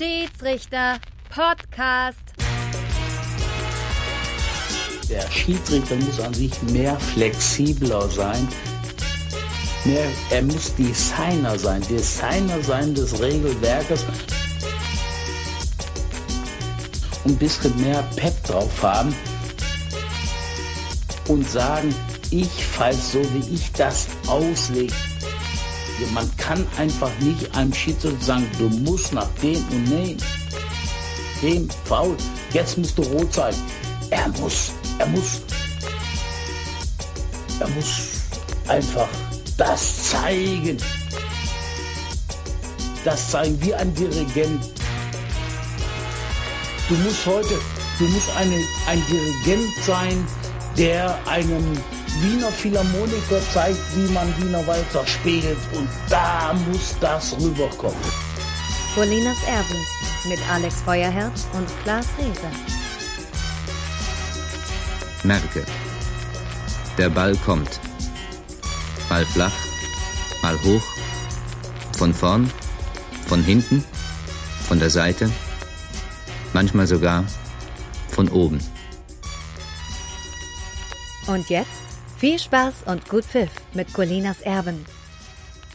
Schiedsrichter Podcast. Der Schiedsrichter muss an sich mehr flexibler sein. Mehr, er muss Designer sein, Designer sein des Regelwerkes. Und ein bisschen mehr Pep drauf haben und sagen, ich fall so, wie ich das auslege. Man kann einfach nicht einem Schiedsrichter sagen, du musst nach dem und dem, dem faul, jetzt musst du rot sein. Er muss, er muss, er muss einfach das zeigen. Das zeigen wie ein Dirigent. Du musst heute, du musst eine, ein Dirigent sein, der einem Wiener Philharmoniker zeigt, wie man Wiener Walzer spielt. Und da muss das rüberkommen. Colinas Erben mit Alex Feuerherz und Klaas Reese. Merke. Der Ball kommt. Mal flach, mal hoch. Von vorn, von hinten, von der Seite. Manchmal sogar von oben. Und jetzt viel Spaß und gut Pfiff mit Colinas Erben.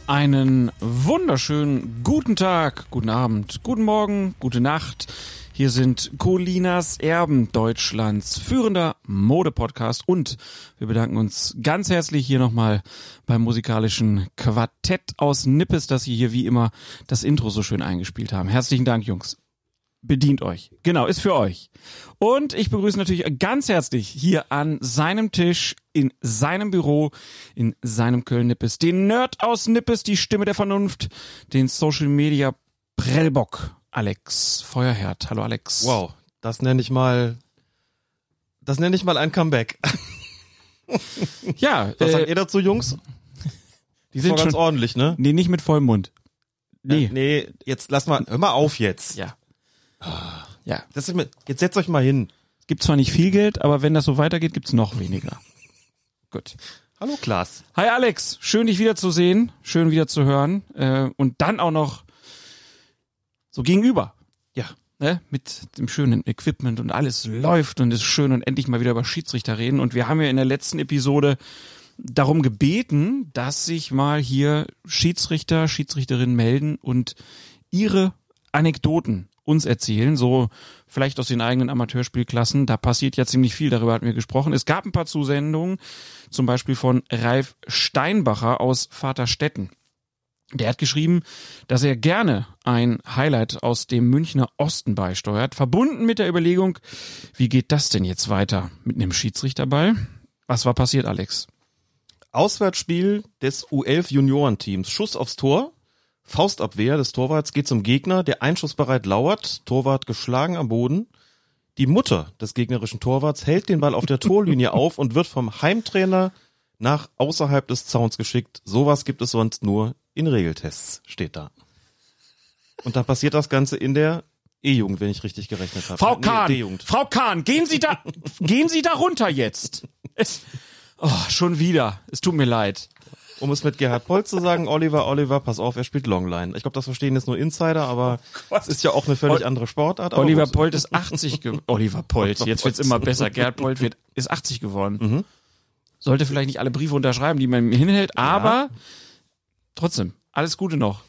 Einen wunderschönen guten Tag, guten Abend, guten Morgen, gute Nacht. Hier sind Colinas Erben, Deutschlands führender Modepodcast und wir bedanken uns ganz herzlich hier nochmal beim musikalischen Quartett aus Nippes, dass Sie hier wie immer das Intro so schön eingespielt haben. Herzlichen Dank, Jungs bedient euch. Genau, ist für euch. Und ich begrüße natürlich ganz herzlich hier an seinem Tisch, in seinem Büro, in seinem Köln-Nippes, den Nerd aus Nippes, die Stimme der Vernunft, den Social Media Prellbock, Alex Feuerherd. Hallo Alex. Wow, das nenne ich mal, das nenne ich mal ein Comeback. ja. Was äh, sagt ihr dazu, Jungs? Die sind ganz schon, ordentlich, ne? Nee, nicht mit vollem Mund. Nee. Äh, nee, jetzt lass mal, hör mal auf jetzt. Ja. Ja. Das ist, jetzt setzt euch mal hin. Es gibt zwar nicht viel Geld, aber wenn das so weitergeht, gibt's noch weniger. Gut. Hallo Klaas. Hi Alex, schön dich wiederzusehen, schön wieder zu hören äh, und dann auch noch so gegenüber. Ja. Ne? Mit dem schönen Equipment und alles läuft und ist schön und endlich mal wieder über Schiedsrichter reden. Und wir haben ja in der letzten Episode darum gebeten, dass sich mal hier Schiedsrichter, Schiedsrichterinnen melden und ihre Anekdoten uns erzählen, so vielleicht aus den eigenen Amateurspielklassen. Da passiert ja ziemlich viel, darüber hatten wir gesprochen. Es gab ein paar Zusendungen, zum Beispiel von Ralf Steinbacher aus Vaterstetten. Der hat geschrieben, dass er gerne ein Highlight aus dem Münchner Osten beisteuert, verbunden mit der Überlegung, wie geht das denn jetzt weiter mit einem Schiedsrichterball? Was war passiert, Alex? Auswärtsspiel des U11 Juniorenteams. Schuss aufs Tor. Faustabwehr des Torwarts geht zum Gegner, der einschussbereit lauert, Torwart geschlagen am Boden. Die Mutter des gegnerischen Torwarts hält den Ball auf der Torlinie auf und wird vom Heimtrainer nach außerhalb des Zauns geschickt. Sowas gibt es sonst nur in Regeltests, steht da. Und dann passiert das Ganze in der E-Jugend, wenn ich richtig gerechnet habe. Frau Kahn, nee, Frau Kahn, gehen Sie da, gehen Sie da runter jetzt. Es, oh, schon wieder. Es tut mir leid um es mit Gerhard Polt zu sagen, Oliver, Oliver, pass auf, er spielt Longline. Ich glaube, das verstehen jetzt nur Insider, aber oh es ist ja auch eine völlig o andere Sportart. Oliver Polt ist 80 geworden. Oliver Polt, jetzt wird's immer besser. Gerhard Polt wird, ist 80 geworden. Mhm. Sollte vielleicht nicht alle Briefe unterschreiben, die man ihm hinhält, aber ja. trotzdem, alles Gute noch.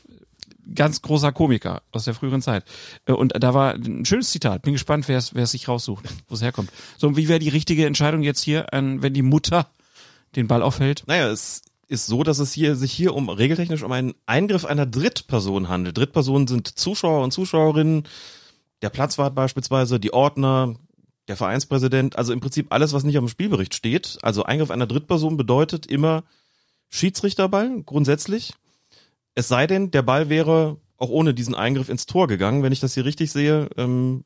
Ganz großer Komiker aus der früheren Zeit. Äh, und da war ein schönes Zitat. Bin gespannt, wer es, wer es sich raussucht, wo es herkommt. So, und wie wäre die richtige Entscheidung jetzt hier, wenn die Mutter den Ball aufhält? Naja, es ist so, dass es hier sich hier um regeltechnisch um einen Eingriff einer Drittperson handelt. Drittpersonen sind Zuschauer und Zuschauerinnen, der Platzwart beispielsweise, die Ordner, der Vereinspräsident, also im Prinzip alles, was nicht am Spielbericht steht. Also Eingriff einer Drittperson bedeutet immer Schiedsrichterball, grundsätzlich. Es sei denn, der Ball wäre auch ohne diesen Eingriff ins Tor gegangen. Wenn ich das hier richtig sehe, ähm,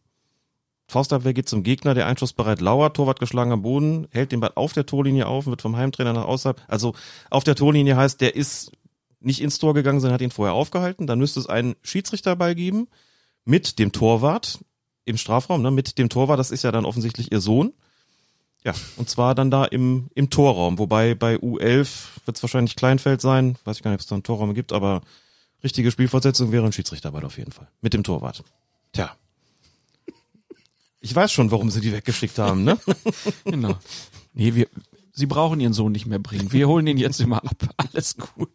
Faustabwehr geht zum Gegner, der einschussbereit lauert, Torwart geschlagen am Boden, hält den Ball auf der Torlinie auf, wird vom Heimtrainer nach außerhalb. Also auf der Torlinie heißt, der ist nicht ins Tor gegangen, sondern hat ihn vorher aufgehalten. Dann müsste es einen Schiedsrichterball geben mit dem Torwart im Strafraum, ne, mit dem Torwart, das ist ja dann offensichtlich ihr Sohn. Ja, und zwar dann da im, im Torraum, wobei bei U11 wird es wahrscheinlich Kleinfeld sein, weiß ich gar nicht, ob es da einen Torraum gibt, aber richtige Spielfortsetzung wäre ein Schiedsrichterball auf jeden Fall. Mit dem Torwart. Tja. Ich weiß schon, warum sie die weggeschickt haben, ne? Genau. Nee, wir, sie brauchen ihren Sohn nicht mehr bringen. Wir holen ihn jetzt immer ab. Alles gut.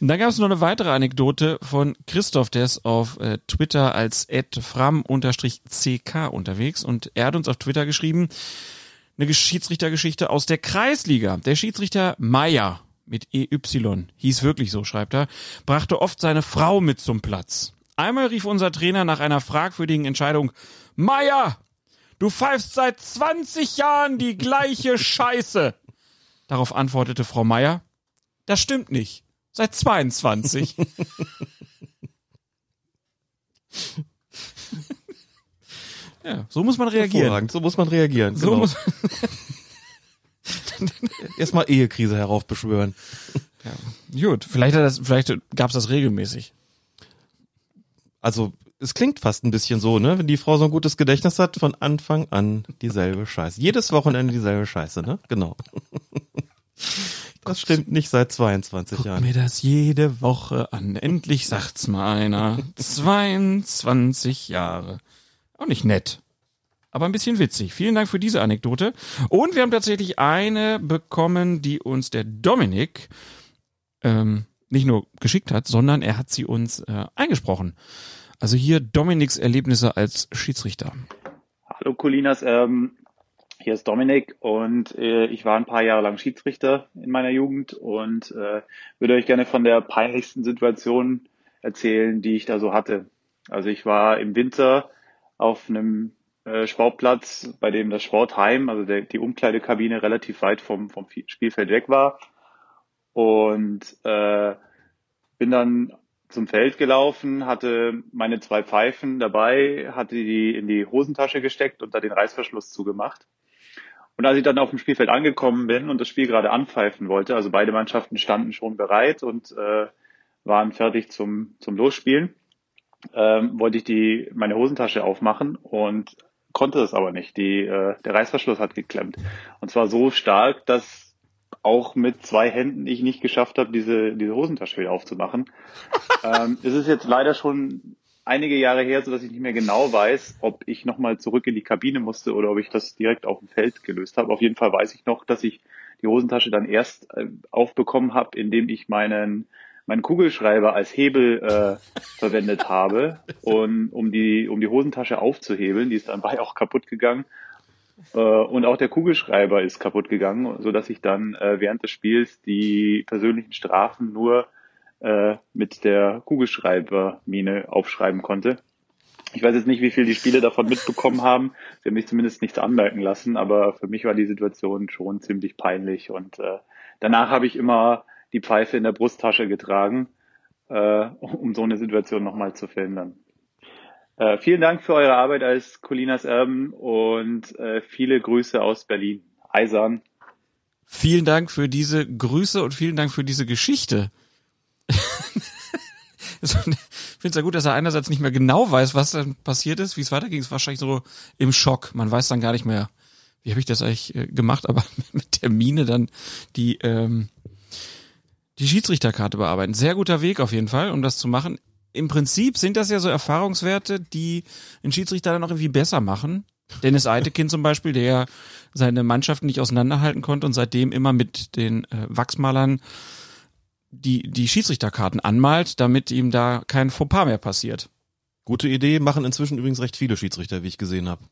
Und dann gab es noch eine weitere Anekdote von Christoph, der ist auf äh, Twitter als fram-ck unterwegs und er hat uns auf Twitter geschrieben, eine Schiedsrichtergeschichte aus der Kreisliga. Der Schiedsrichter Meier mit EY, hieß wirklich so, schreibt er, brachte oft seine Frau mit zum Platz. Einmal rief unser Trainer nach einer fragwürdigen Entscheidung, Meier, du pfeifst seit 20 Jahren die gleiche Scheiße. Darauf antwortete Frau Meier, das stimmt nicht. Seit 22. ja, so muss man reagieren. So muss man reagieren. So genau. muss Erstmal Ehekrise heraufbeschwören. Gut, vielleicht hat das, vielleicht gab's das regelmäßig. Also, es klingt fast ein bisschen so, ne? Wenn die Frau so ein gutes Gedächtnis hat, von Anfang an dieselbe Scheiße. Jedes Wochenende dieselbe Scheiße, ne? Genau. Das stimmt nicht seit 22 Guck Jahren. mir das jede Woche an. Endlich sagt's mal einer. 22 Jahre. Auch nicht nett. Aber ein bisschen witzig. Vielen Dank für diese Anekdote. Und wir haben tatsächlich eine bekommen, die uns der Dominik ähm, nicht nur geschickt hat, sondern er hat sie uns äh, eingesprochen. Also hier Dominiks Erlebnisse als Schiedsrichter. Hallo Colinas, ähm, hier ist Dominik und äh, ich war ein paar Jahre lang Schiedsrichter in meiner Jugend und äh, würde euch gerne von der peinlichsten Situation erzählen, die ich da so hatte. Also ich war im Winter auf einem äh, Sportplatz, bei dem das Sportheim, also der, die Umkleidekabine relativ weit vom, vom Spielfeld weg war und äh, bin dann zum Feld gelaufen, hatte meine zwei Pfeifen dabei, hatte die in die Hosentasche gesteckt und da den Reißverschluss zugemacht. Und als ich dann auf dem Spielfeld angekommen bin und das Spiel gerade anpfeifen wollte, also beide Mannschaften standen schon bereit und äh, waren fertig zum, zum Losspielen, ähm, wollte ich die, meine Hosentasche aufmachen und konnte es aber nicht. Die, äh, der Reißverschluss hat geklemmt. Und zwar so stark, dass auch mit zwei Händen ich nicht geschafft habe, diese, diese Hosentasche wieder aufzumachen. ähm, es ist jetzt leider schon einige Jahre her, so dass ich nicht mehr genau weiß, ob ich nochmal zurück in die Kabine musste oder ob ich das direkt auf dem Feld gelöst habe. Auf jeden Fall weiß ich noch, dass ich die Hosentasche dann erst äh, aufbekommen habe, indem ich meinen meinen Kugelschreiber als Hebel äh, verwendet habe, und, um die um die Hosentasche aufzuhebeln. Die ist dann bei auch kaputt gegangen. Äh, und auch der Kugelschreiber ist kaputt gegangen, so dass ich dann äh, während des Spiels die persönlichen Strafen nur äh, mit der Kugelschreibermine aufschreiben konnte. Ich weiß jetzt nicht, wie viel die Spiele davon mitbekommen haben. Sie haben mich zumindest nichts anmerken lassen, aber für mich war die Situation schon ziemlich peinlich. Und äh, danach habe ich immer die Pfeife in der Brusttasche getragen, äh, um so eine Situation nochmal zu verhindern. Äh, vielen Dank für eure Arbeit als Colinas Erben und äh, viele Grüße aus Berlin. Eisern. Vielen Dank für diese Grüße und vielen Dank für diese Geschichte. ich finde es ja gut, dass er einerseits nicht mehr genau weiß, was dann passiert ist, wie es weiterging. Es war wahrscheinlich so im Schock. Man weiß dann gar nicht mehr, wie habe ich das eigentlich äh, gemacht, aber mit der Mine dann die, ähm, die Schiedsrichterkarte bearbeiten. Sehr guter Weg auf jeden Fall, um das zu machen. Im Prinzip sind das ja so Erfahrungswerte, die ein Schiedsrichter dann auch irgendwie besser machen. Dennis Eitekin zum Beispiel, der seine Mannschaften nicht auseinanderhalten konnte und seitdem immer mit den äh, Wachsmalern die, die Schiedsrichterkarten anmalt, damit ihm da kein Fauxpas mehr passiert. Gute Idee, machen inzwischen übrigens recht viele Schiedsrichter, wie ich gesehen habe.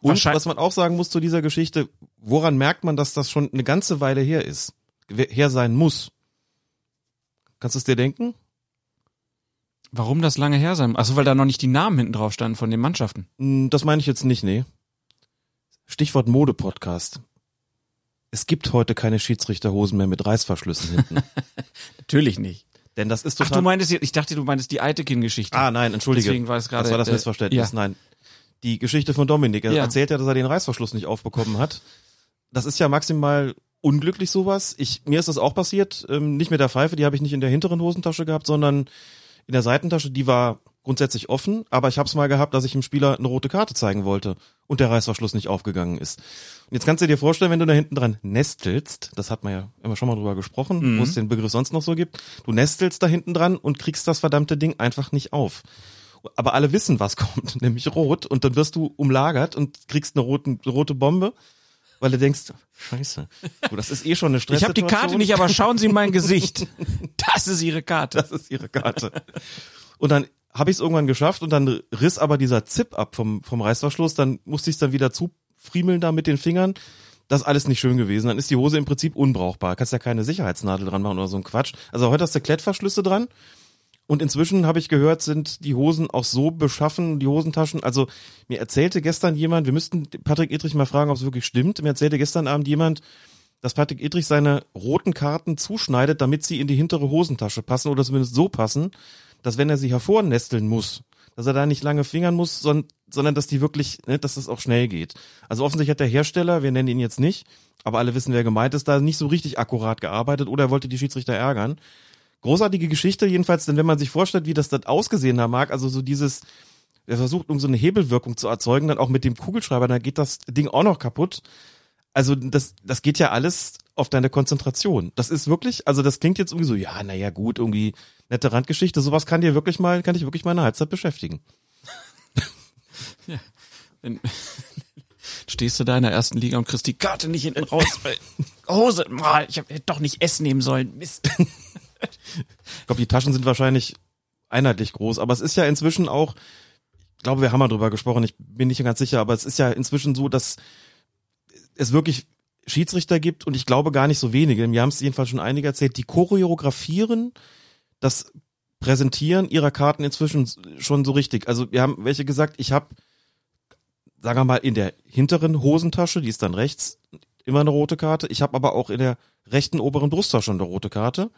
Und was man auch sagen muss zu dieser Geschichte, woran merkt man, dass das schon eine ganze Weile her ist? Her sein muss. Kannst du es dir denken? Warum das lange her sein? Achso, weil da noch nicht die Namen hinten drauf standen von den Mannschaften. Hm, Das meine ich jetzt nicht, nee. Stichwort Mode-Podcast. Es gibt heute keine Schiedsrichterhosen mehr mit Reißverschlüssen hinten. Natürlich nicht. Denn das ist Ach, total. du meintest, jetzt- ich dachte, du meintest die Eitekin-Geschichte. ah, nein, entschuldige. Deswegen war es gerade, das war das äh, Missverständnis. ja. Nein. Die Geschichte von Dominik. Er Ja. erzählt ja, dass er den Reißverschluss nicht aufbekommen hat. Das ist ja maximal unglücklich sowas. Ich, mir ist das auch passiert. Ähm, nicht mit der Pfeife, die habe ich nicht in der hinteren Hosentasche gehabt, sondern in der Seitentasche. Die war grundsätzlich offen, aber ich habe es mal gehabt, dass ich dem Spieler eine rote Karte zeigen wollte und der Reißverschluss nicht aufgegangen ist. Und jetzt kannst du dir vorstellen, wenn du da hinten dran nestelst, das hat man ja immer schon mal drüber gesprochen, wo es den Begriff sonst noch so gibt, du nestelst da hinten dran und kriegst das verdammte Ding einfach nicht auf. aber alle wissen, was kommt, nämlich rot und dann wirst du umlagert und kriegst eine rote, rote Bombe, weil du denkst, scheiße, du, das ist eh schon eine Ich Stresssituation. habe die Karte nicht, aber schauen Sie mein Gesicht. Das ist Ihre Karte. Das ist ihre Karte. Und dann habe ich es irgendwann geschafft und dann riss aber dieser Zip ab vom, vom Reißverschluss. Dann musste ich es dann wieder zufriemeln da mit den Fingern. Das ist alles nicht schön gewesen. Dann ist die Hose im Prinzip unbrauchbar. Kannst ja keine Sicherheitsnadel dran machen oder so ein Quatsch. Also heute hast du Klettverschlüsse dran. Und inzwischen habe ich gehört, sind die Hosen auch so beschaffen, die Hosentaschen. Also mir erzählte gestern jemand, wir müssten Patrick Edrich mal fragen, ob es wirklich stimmt. Mir erzählte gestern Abend jemand, dass Patrick Edrich seine roten Karten zuschneidet, damit sie in die hintere Hosentasche passen oder zumindest so passen, dass wenn er sie hervornesteln muss, dass er da nicht lange fingern muss, sondern, sondern dass die wirklich, ne, dass das auch schnell geht. Also offensichtlich hat der Hersteller, wir nennen ihn jetzt nicht, aber alle wissen, wer gemeint ist, da nicht so richtig akkurat gearbeitet oder er wollte die Schiedsrichter ärgern. Großartige Geschichte jedenfalls, denn wenn man sich vorstellt, wie das dann ausgesehen haben mag, also so dieses, er versucht, um so eine Hebelwirkung zu erzeugen, dann auch mit dem Kugelschreiber, dann geht das Ding auch noch kaputt. Also das, das geht ja alles auf deine Konzentration. Das ist wirklich, also das klingt jetzt irgendwie so, ja, naja, gut, irgendwie nette Randgeschichte. Sowas kann dir wirklich mal, kann dich wirklich mal eine Halbzeit beschäftigen. Wenn, stehst du da in der ersten Liga und kriegst die Karte nicht hinten raus. Hose, boah, ich hab, hätte doch nicht S nehmen sollen. Mist. Ich glaube, die Taschen sind wahrscheinlich einheitlich groß, aber es ist ja inzwischen auch, ich glaube, wir haben mal drüber gesprochen, ich bin nicht ganz sicher, aber es ist ja inzwischen so, dass es wirklich Schiedsrichter gibt und ich glaube gar nicht so wenige, mir haben es jedenfalls schon einige erzählt, die choreografieren das Präsentieren ihrer Karten inzwischen schon so richtig. Also wir haben welche gesagt, ich habe, sagen wir mal, in der hinteren Hosentasche, die ist dann rechts, immer eine rote Karte. Ich habe aber auch in der rechten oberen Brusttasche eine rote Karte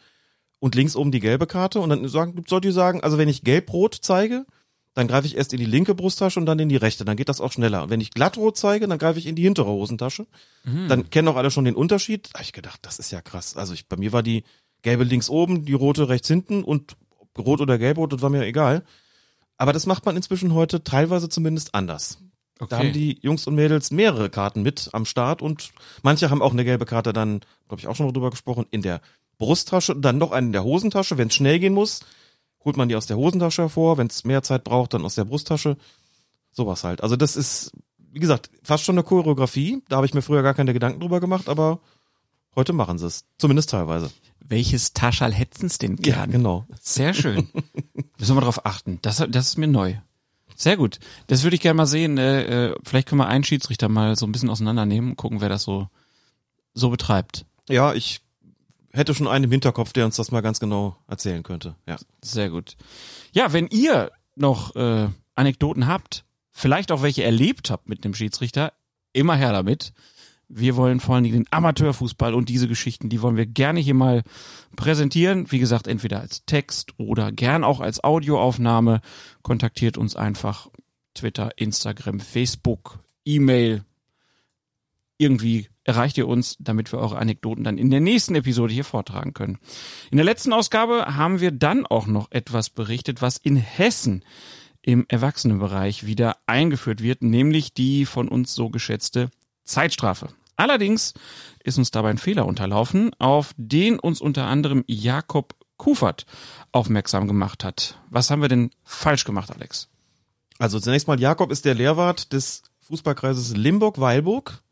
und links oben die gelbe Karte und dann sagen, sollt ihr sagen, also wenn ich gelb-rot zeige, dann greife ich erst in die linke Brusttasche und dann in die rechte, dann geht das auch schneller. Und wenn ich glattrot zeige, dann greife ich in die hintere Hosentasche. Dann kennen auch alle schon den Unterschied. Da ich gedacht, das ist ja krass. Also ich, bei mir war die gelbe links oben, die rote rechts hinten und ob rot oder gelb-rot, das war mir egal. Aber das macht man inzwischen heute teilweise zumindest anders. Da haben die Jungs und Mädels mehrere Karten mit am Start und manche haben auch eine gelbe Karte dann, glaube ich, auch schon mal drüber gesprochen, in der Brusttasche, dann noch eine in der Hosentasche. Wenn es schnell gehen muss, holt man die aus der Hosentasche hervor. Wenn es mehr Zeit braucht, dann aus der Brusttasche. Sowas halt. Also das ist, wie gesagt, fast schon eine Choreografie. Da habe ich mir früher gar keine Gedanken drüber gemacht, aber heute machen sie es. Zumindest teilweise. Welches Taschal hätten's denn gern? genau. Sehr schön. Müssen wir drauf achten. Das, das ist mir neu. Sehr gut. Das würde ich gerne mal sehen. Äh, äh, vielleicht können wir einen Schiedsrichter mal so ein bisschen auseinandernehmen und gucken, wer das so, so betreibt. Ja, ich hätte schon einen im Hinterkopf, der uns das mal ganz genau erzählen könnte. Ja. Sehr gut. Ja, wenn ihr noch äh, Anekdoten habt, vielleicht auch welche erlebt habt mit einem Schiedsrichter, immer her damit. Wir wollen vor allen Dingen den Amateurfußball und diese Geschichten, die wollen wir gerne hier mal präsentieren. Wie gesagt, entweder als Text oder gern auch als Audioaufnahme. Kontaktiert uns einfach Twitter, Instagram, Facebook, E-Mail. Irgendwie erreicht ihr uns, damit wir eure Anekdoten dann in der nächsten Episode hier vortragen können. In der letzten Ausgabe haben wir dann auch noch etwas berichtet, was in Hessen im Erwachsenenbereich wieder eingeführt wird, nämlich die von uns so geschätzte Zeitstrafe. Allerdings ist uns dabei ein Fehler unterlaufen, auf den uns unter anderem Jakob Kufert aufmerksam gemacht hat. Was haben wir denn falsch gemacht, Alex? Also zunächst mal, Jakob ist der Lehrwart des Fußballkreises Limburg-Weilburg.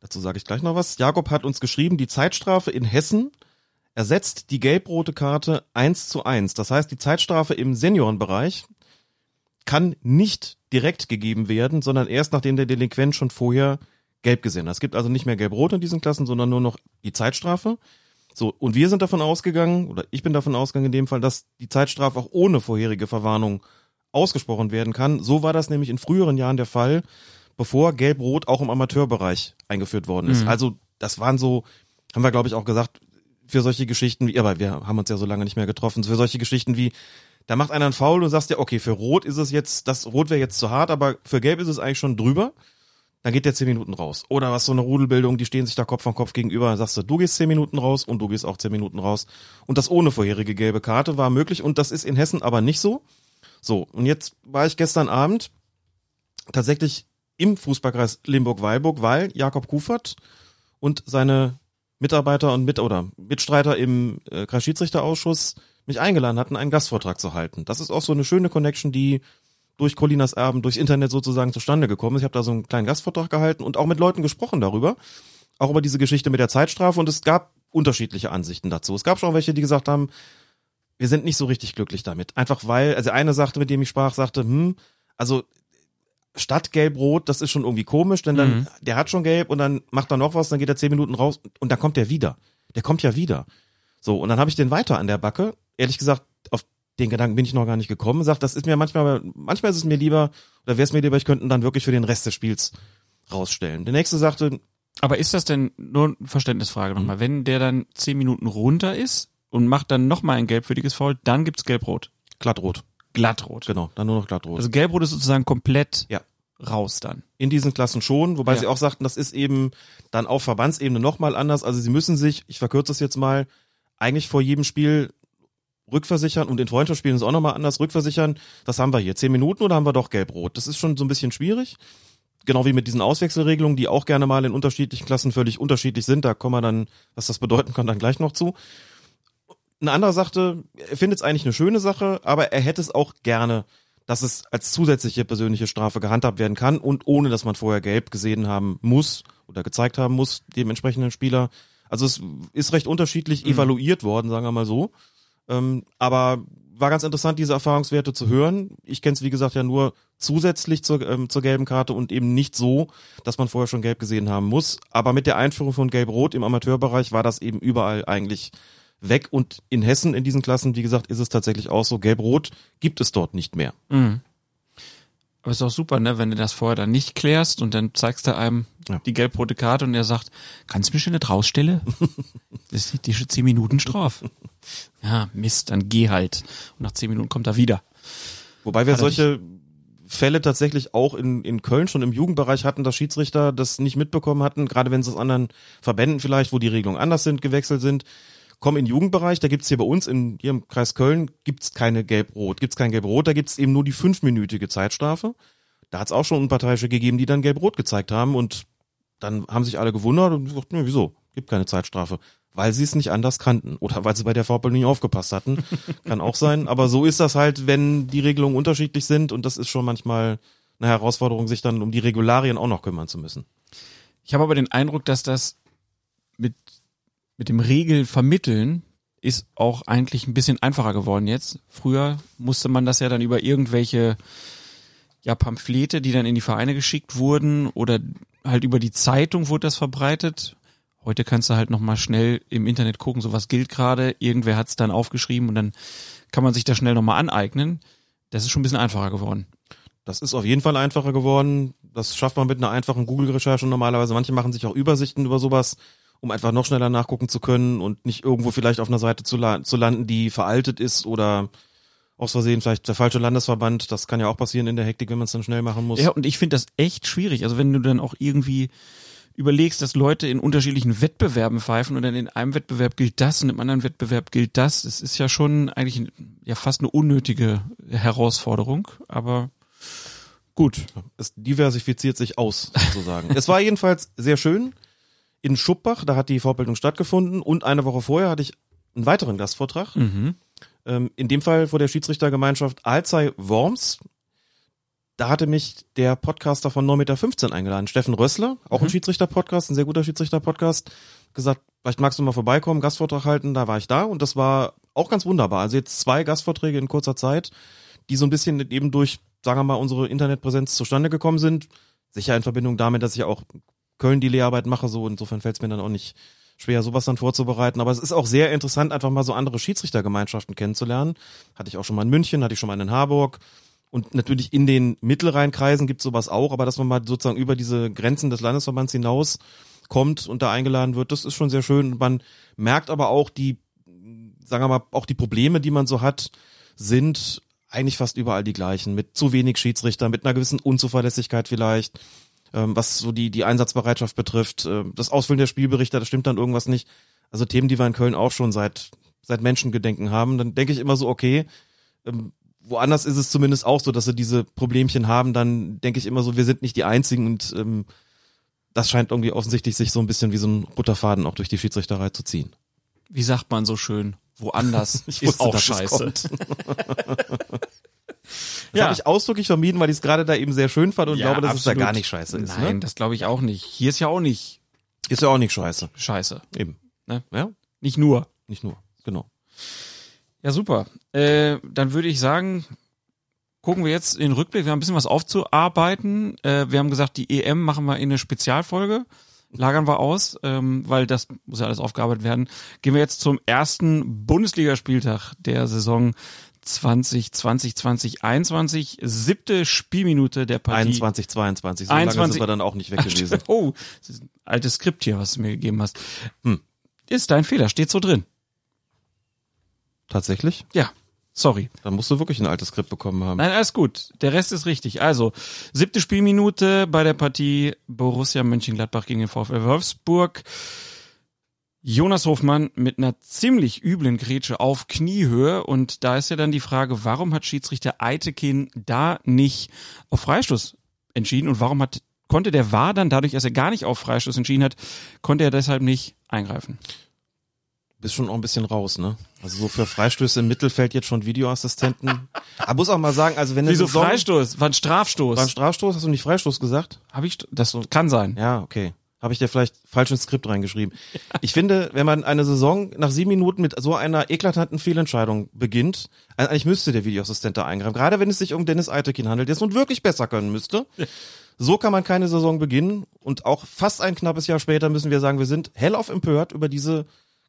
Dazu sage ich gleich noch was. Jakob hat uns geschrieben, die Zeitstrafe in Hessen ersetzt die gelb-rote Karte eins zu eins. Das heißt, die Zeitstrafe im Seniorenbereich kann nicht direkt gegeben werden, sondern erst nachdem der Delinquent schon vorher gelb gesehen hat. Es gibt also nicht mehr gelb-rot in diesen Klassen, sondern nur noch die Zeitstrafe. So, und wir sind davon ausgegangen, oder ich bin davon ausgegangen in dem Fall, dass die Zeitstrafe auch ohne vorherige Verwarnung ausgesprochen werden kann. So war das nämlich in früheren Jahren der Fall, bevor Gelb-Rot auch im Amateurbereich eingeführt worden ist. Also das waren so, haben wir glaube ich auch gesagt, für solche Geschichten wie, aber wir haben uns ja so lange nicht mehr getroffen, für solche Geschichten wie, da macht einer einen Foul und sagst ja, okay, für Rot ist es jetzt, das Rot wäre jetzt zu hart, aber für Gelb ist es eigentlich schon drüber. Dann geht der zehn Minuten raus. Oder was so eine Rudelbildung, die stehen sich da Kopf an Kopf gegenüber, sagst du, du gehst zehn Minuten raus und du gehst auch zehn Minuten raus. Und das ohne vorherige gelbe Karte war möglich und das ist in Hessen aber nicht so. So, und jetzt war ich gestern Abend tatsächlich im Fußballkreis Limburg-Weilburg, weil Jakob Kufert und seine Mitarbeiter und Mit oder Mitstreiter im äh, Kreisschiedsrichterausschuss mich eingeladen hatten, einen Gastvortrag zu halten. Das ist auch so eine schöne Connection, die durch Colinas Erben, durchs Internet sozusagen zustande gekommen ist. Ich habe da so einen kleinen Gastvortrag gehalten und auch mit Leuten gesprochen darüber, auch über diese Geschichte mit der Zeitstrafe und es gab unterschiedliche Ansichten dazu. Es gab schon welche, die gesagt haben, wir sind nicht so richtig glücklich damit. Einfach weil, also eine sagte, mit dem ich sprach, sagte, hm, also statt gelb-rot, das ist schon irgendwie komisch, denn dann, Mhm. der hat schon gelb und dann macht er noch was, dann geht er zehn Minuten raus und dann kommt er wieder. Der kommt ja wieder. So, und dann habe ich den weiter an der Backe. Ehrlich gesagt, auf den Gedanken bin ich noch gar nicht gekommen. Sagt, das ist mir manchmal, manchmal ist es mir lieber, oder wäre es mir lieber, ich könnte ihn dann wirklich für den Rest des Spiels rausstellen. Der nächste sagte, Aber ist das denn nur eine Verständnisfrage nochmal? Wenn der dann zehn Minuten runter ist und macht dann nochmal ein gelbwürdiges Foul, dann gibt's gelb-rot. glattrot. Glattrot. Genau, dann nur noch glattrot. Also gelb-rot ist sozusagen komplett Ja. raus dann. in diesen Klassen schon, wobei Ja. sie auch sagten, das ist eben dann auf Verbandsebene nochmal anders. Also sie müssen sich, ich verkürze es jetzt mal, eigentlich vor jedem Spiel rückversichern und in Freundschaftsspielen ist es auch nochmal anders, rückversichern, was haben wir hier, zehn Minuten oder haben wir doch gelb-rot? Das ist schon so ein bisschen schwierig. Genau wie mit diesen Auswechselregelungen, die auch gerne mal in unterschiedlichen Klassen völlig unterschiedlich sind. Da kommen wir dann, was das bedeuten kann, dann gleich noch zu. Ein anderer sagte, er findet es eigentlich eine schöne Sache, aber er hätte es auch gerne, dass es als zusätzliche persönliche Strafe gehandhabt werden kann und ohne, dass man vorher gelb gesehen haben muss oder gezeigt haben muss, dem entsprechenden Spieler. Also es ist recht unterschiedlich evaluiert worden, sagen wir mal so. Ähm, aber war ganz interessant, diese Erfahrungswerte zu hören. Ich kenne es, wie gesagt, ja nur zusätzlich zur, ähm, zur gelben Karte und eben nicht so, dass man vorher schon gelb gesehen haben muss. Aber mit der Einführung von Gelb-Rot im Amateurbereich war das eben überall eigentlich weg. Und in Hessen in diesen Klassen, wie gesagt, ist es tatsächlich auch so, Gelb-Rot gibt es dort nicht mehr. Mhm. Aber ist auch super, ne, wenn du das vorher dann nicht klärst und dann zeigst du einem Ja. die gelb-rote Karte und er sagt, kannst du mir schon nicht rausstellen? das ist die schon zehn Minuten Straf. Ja, Mist, dann geh halt. Und nach zehn Minuten kommt er wieder. Wobei wir solche Fälle tatsächlich auch in, in Köln schon im Jugendbereich hatten, dass Schiedsrichter das nicht mitbekommen hatten, gerade wenn es aus anderen Verbänden vielleicht, wo die Regelungen anders sind, gewechselt sind, kommen in den Jugendbereich, da gibt's hier bei uns in, hier im Kreis Köln, gibt's keine Gelb-Rot, gibt's kein Gelb-Rot, da gibt's eben nur die fünfminütige Zeitstrafe. Da hat's auch schon Unparteiische gegeben, die dann Gelb-Rot gezeigt haben und dann haben sich alle gewundert und gesagt, nee, wieso? Gibt keine Zeitstrafe. Weil sie es nicht anders kannten oder weil sie bei der Vorbild nicht aufgepasst hatten. Kann auch sein. Aber so ist das halt, wenn die Regelungen unterschiedlich sind und das ist schon manchmal eine Herausforderung, sich dann um die Regularien auch noch kümmern zu müssen. Ich habe aber den Eindruck, dass das mit, mit dem Regelvermitteln ist auch eigentlich ein bisschen einfacher geworden jetzt. Früher musste man das ja dann über irgendwelche ja, Pamphlete, die dann in die Vereine geschickt wurden oder halt über die Zeitung wurde das verbreitet. Heute kannst du halt nochmal schnell im Internet gucken, so was gilt gerade, irgendwer hat es dann aufgeschrieben und dann kann man sich das schnell nochmal aneignen. Das ist schon ein bisschen einfacher geworden. Das ist auf jeden Fall einfacher geworden. Das schafft man mit einer einfachen Google-Recherche normalerweise. Manche machen sich auch Übersichten über sowas, um einfach noch schneller nachgucken zu können und nicht irgendwo vielleicht auf einer Seite zu, la zu landen, die veraltet ist oder aus Versehen vielleicht der falsche Landesverband. Das kann ja auch passieren in der Hektik, wenn man es dann schnell machen muss. Ja, und ich finde das echt schwierig. Also wenn du dann auch irgendwie überlegst, dass Leute in unterschiedlichen Wettbewerben pfeifen und dann in einem Wettbewerb gilt das und im anderen Wettbewerb gilt das, das ist ja schon eigentlich ja fast eine unnötige Herausforderung, aber gut. Es diversifiziert sich aus, sozusagen. es war jedenfalls sehr schön. In Schuppach, da hat die Vorbildung stattgefunden und eine Woche vorher hatte ich einen weiteren Gastvortrag. Mhm. Ähm, in dem Fall vor der Schiedsrichtergemeinschaft Alzey Worms. Da hatte mich der Podcaster von 9,15 Meter eingeladen, Steffen Rössler, auch ein Schiedsrichter-Podcast, ein sehr guter Schiedsrichter-Podcast, gesagt, vielleicht magst du mal vorbeikommen, Gastvortrag halten, da war ich da und das war auch ganz wunderbar. Also jetzt zwei Gastvorträge in kurzer Zeit, die so ein bisschen eben durch, sagen wir mal, unsere Internetpräsenz zustande gekommen sind. Sicher in Verbindung damit, dass ich auch Köln die Lehrarbeit mache, so insofern fällt es mir dann auch nicht schwer, sowas dann vorzubereiten. Aber es ist auch sehr interessant, einfach mal so andere Schiedsrichtergemeinschaften kennenzulernen. Hatte ich auch schon mal in München, hatte ich schon mal in Harburg. Und natürlich in den Mittelrheinkreisen gibt sowas auch, aber dass man mal sozusagen über diese Grenzen des Landesverbands hinaus kommt und da eingeladen wird, das ist schon sehr schön. Man merkt aber auch die, sagen wir mal, auch die Probleme, die man so hat, sind eigentlich fast überall die gleichen. Mit zu wenig Schiedsrichter, mit einer gewissen Unzuverlässigkeit vielleicht, ähm, was so die, die Einsatzbereitschaft betrifft, äh, das Ausfüllen der Spielberichte, da stimmt dann irgendwas nicht. Also Themen, die wir in Köln auch schon seit, seit Menschengedenken haben. Dann denke ich immer so, okay, ähm, woanders ist es zumindest auch so, dass sie diese Problemchen haben, dann denke ich immer so, wir sind nicht die Einzigen und ähm, das scheint irgendwie offensichtlich sich so ein bisschen wie so ein roter Faden auch durch die Schiedsrichterei zu ziehen. wie sagt man so schön, woanders Ich ist wusste, auch scheiße. Das Ja. habe ich ausdrücklich vermieden, weil ich es gerade da eben sehr schön fand und glaube, dass es da absolut. gar nicht scheiße ist. Nein, Ne? das glaube ich auch nicht. Hier ist ja auch nicht Ist ja auch nicht scheiße. scheiße. Eben. Ne? Ja, Nicht nur. nicht nur. Genau. Ja, super. Äh, dann würde ich sagen, gucken wir jetzt in den Rückblick. Wir haben ein bisschen was aufzuarbeiten. Äh, wir haben gesagt, die EM machen wir in eine Spezialfolge. Lagern wir aus, ähm, weil das muss ja alles aufgearbeitet werden. Gehen wir jetzt zum ersten Bundesligaspieltag der Saison 2020, 2021. Siebte Spielminute der Partie. 21, 22. So lange 21. sind wir dann auch nicht weg gewesen. Oh, das ist ein altes Skript hier, was du mir gegeben hast. Hm. Ist dein Fehler, steht so drin. Tatsächlich? Ja, sorry. Dann musst du wirklich ein altes Skript bekommen haben. Nein, alles gut. Der Rest ist richtig. Also, siebte Spielminute bei der Partie Borussia Mönchengladbach gegen den VfL Wolfsburg. Jonas Hofmann mit einer ziemlich üblen Grätsche auf Kniehöhe. Und da ist ja dann die Frage, warum hat Schiedsrichter Eitekin da nicht auf Freistoß entschieden? Und warum hat, konnte der VAR dann dadurch, dass er gar nicht auf Freistoß entschieden hat, konnte er deshalb nicht eingreifen? Bist schon auch ein bisschen raus, ne? Also so für Freistöße im Mittelfeld jetzt schon Videoassistenten. Aber muss auch mal sagen, also wenn Wieso Saison- Freistoß? War ein Strafstoß. War ein Strafstoß? Hast du nicht Freistoß gesagt? Hab ich, das kann sein. Ja, okay. Habe ich dir vielleicht falsch ins Skript reingeschrieben. Ich finde, wenn man eine Saison nach sieben Minuten mit so einer eklatanten Fehlentscheidung beginnt, also eigentlich müsste der Videoassistent da eingreifen. Gerade wenn es sich um Dennis Eitekin handelt, der es nun wirklich besser können müsste. So kann man keine Saison beginnen. Und auch fast ein knappes Jahr später müssen wir sagen, wir sind hellauf empört über diese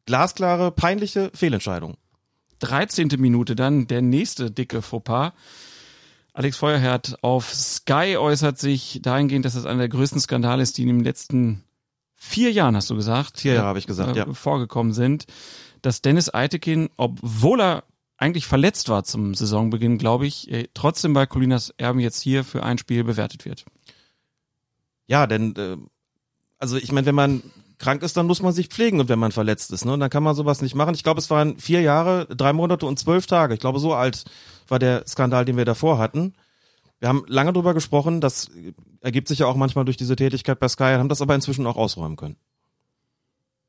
glasklare, peinliche Fehlentscheidung. 13. Minute dann der nächste dicke Fauxpas. Alex Feuerherd auf Sky äußert sich dahingehend, dass es einer der größten Skandale ist, die in den letzten vier Jahren, hast du gesagt, Vier Jahre habe ich gesagt, äh, ja. vorgekommen sind, dass Dennis Eitekin, obwohl er eigentlich verletzt war zum Saisonbeginn, glaube ich, äh, trotzdem bei Colinas Erben jetzt hier für ein Spiel bewertet wird. Ja, denn äh, also ich meine, wenn man krank ist, dann muss man sich pflegen und wenn man verletzt ist, ne? Und dann kann man sowas nicht machen. Ich glaube, es waren vier Jahre, drei Monate und zwölf Tage. Ich glaube, so alt war der Skandal, den wir davor hatten. Wir haben lange drüber gesprochen, das ergibt sich ja auch manchmal durch diese Tätigkeit bei Sky, haben das aber inzwischen auch ausräumen können.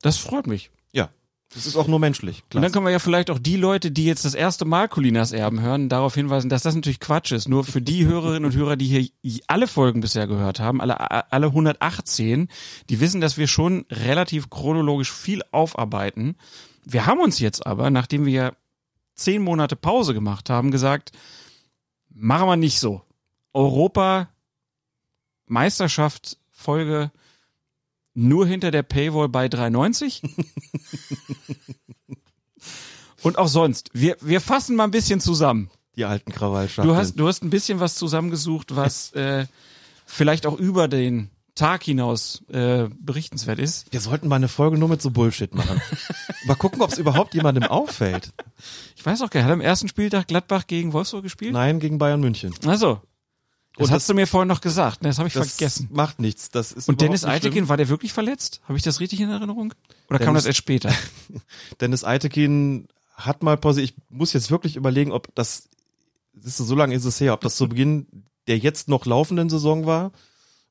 Das freut mich. Ja, das ist auch nur menschlich. Und dann können wir ja vielleicht auch die Leute, die jetzt das erste Mal Colinas Erben hören, darauf hinweisen, dass das natürlich Quatsch ist. Nur für die Hörerinnen und Hörer, die hier alle Folgen bisher gehört haben, alle, alle 118, die wissen, dass wir schon relativ chronologisch viel aufarbeiten. Wir haben uns jetzt aber, nachdem wir ja zehn Monate Pause gemacht haben, gesagt, machen wir nicht so. Europa Meisterschaft Folge nur hinter der Paywall bei 3,90. Und auch sonst. Wir, wir fassen mal ein bisschen zusammen. die alten Krawallschachteln. Du hast, du hast ein bisschen was zusammengesucht, was äh, vielleicht auch über den Tag hinaus äh, berichtenswert ist. wir sollten mal eine Folge nur mit so Bullshit machen. mal gucken, ob es überhaupt jemandem auffällt. Ich weiß auch gar nicht, hat am ersten Spieltag Gladbach gegen Wolfsburg gespielt? Nein, gegen Bayern München. Also, das Und hast du mir vorhin noch gesagt, ne? das habe ich Das vergessen. macht nichts. Das ist Und Dennis. Eitekin, war der wirklich verletzt? Habe ich das richtig in Erinnerung? Oder kam Dennis- das erst später? Dennis Eitekin hat mal Pause. Ich muss jetzt wirklich überlegen, ob das, das ist so lange ist es her, ob das zu Beginn der jetzt noch laufenden Saison war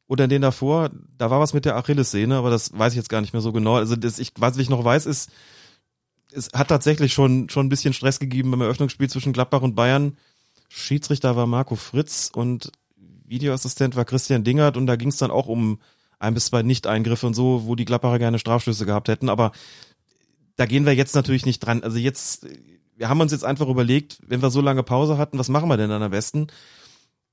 oder den davor. Da war was mit der Achillessehne, aber das weiß ich jetzt gar nicht mehr so genau. Also das, ich, was ich noch weiß, ist, es hat tatsächlich schon schon ein bisschen Stress gegeben beim Eröffnungsspiel zwischen Gladbach und Bayern. Schiedsrichter war Marco Fritz und Videoassistent war Christian Dingert und da ging es dann auch um ein bis zwei Nicht-Eingriffe und so, wo die Gladbacher gerne Strafstöße gehabt hätten. Aber da gehen wir jetzt natürlich nicht dran. Also jetzt, wir haben uns jetzt einfach überlegt, wenn wir so lange Pause hatten, was machen wir denn dann am besten?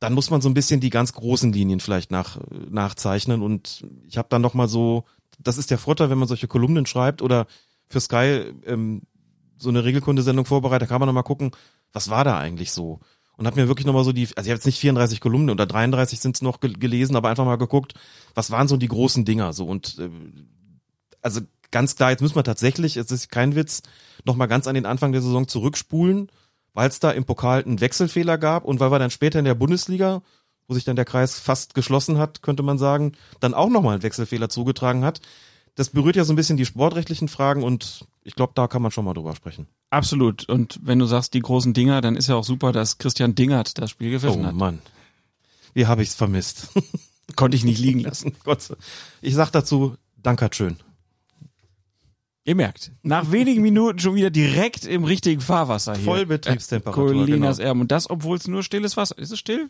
Dann muss man so ein bisschen die ganz großen Linien vielleicht nach, nachzeichnen. Und ich habe dann noch mal so, das ist der Vorteil, wenn man solche Kolumnen schreibt oder für Sky ähm, so eine Regelkundesendung vorbereitet, kann man noch mal gucken, was war da eigentlich so? Und habe mir wirklich noch mal so die, also ich habe jetzt nicht 34 Kolumnen oder 33 sind es noch gel- gelesen, aber einfach mal geguckt, was waren so die großen Dinger so und äh, also ganz klar, jetzt müssen wir tatsächlich, es ist kein Witz, nochmal ganz an den Anfang der Saison zurückspulen, weil es da im Pokal einen Wechselfehler gab und weil wir dann später in der Bundesliga, wo sich dann der Kreis fast geschlossen hat, könnte man sagen, dann auch nochmal einen Wechselfehler zugetragen hat. Das berührt ja so ein bisschen die sportrechtlichen Fragen und ich glaube, da kann man schon mal drüber sprechen. Absolut. Und wenn du sagst, die großen Dinger, dann ist ja auch super, dass Christian Dingert das Spiel Oh gepfiffen hat. Mann. Wie habe ich's vermisst? Konnte ich nicht liegen lassen. Gott. sei- Ich sag dazu, Dankert schön. Ihr merkt, nach wenigen Minuten schon wieder direkt im richtigen Fahrwasser hier. Vollbetriebstemperatur, Äh, Colinas genau. Erben. Und das, obwohl es nur stilles Wasser ist. es still?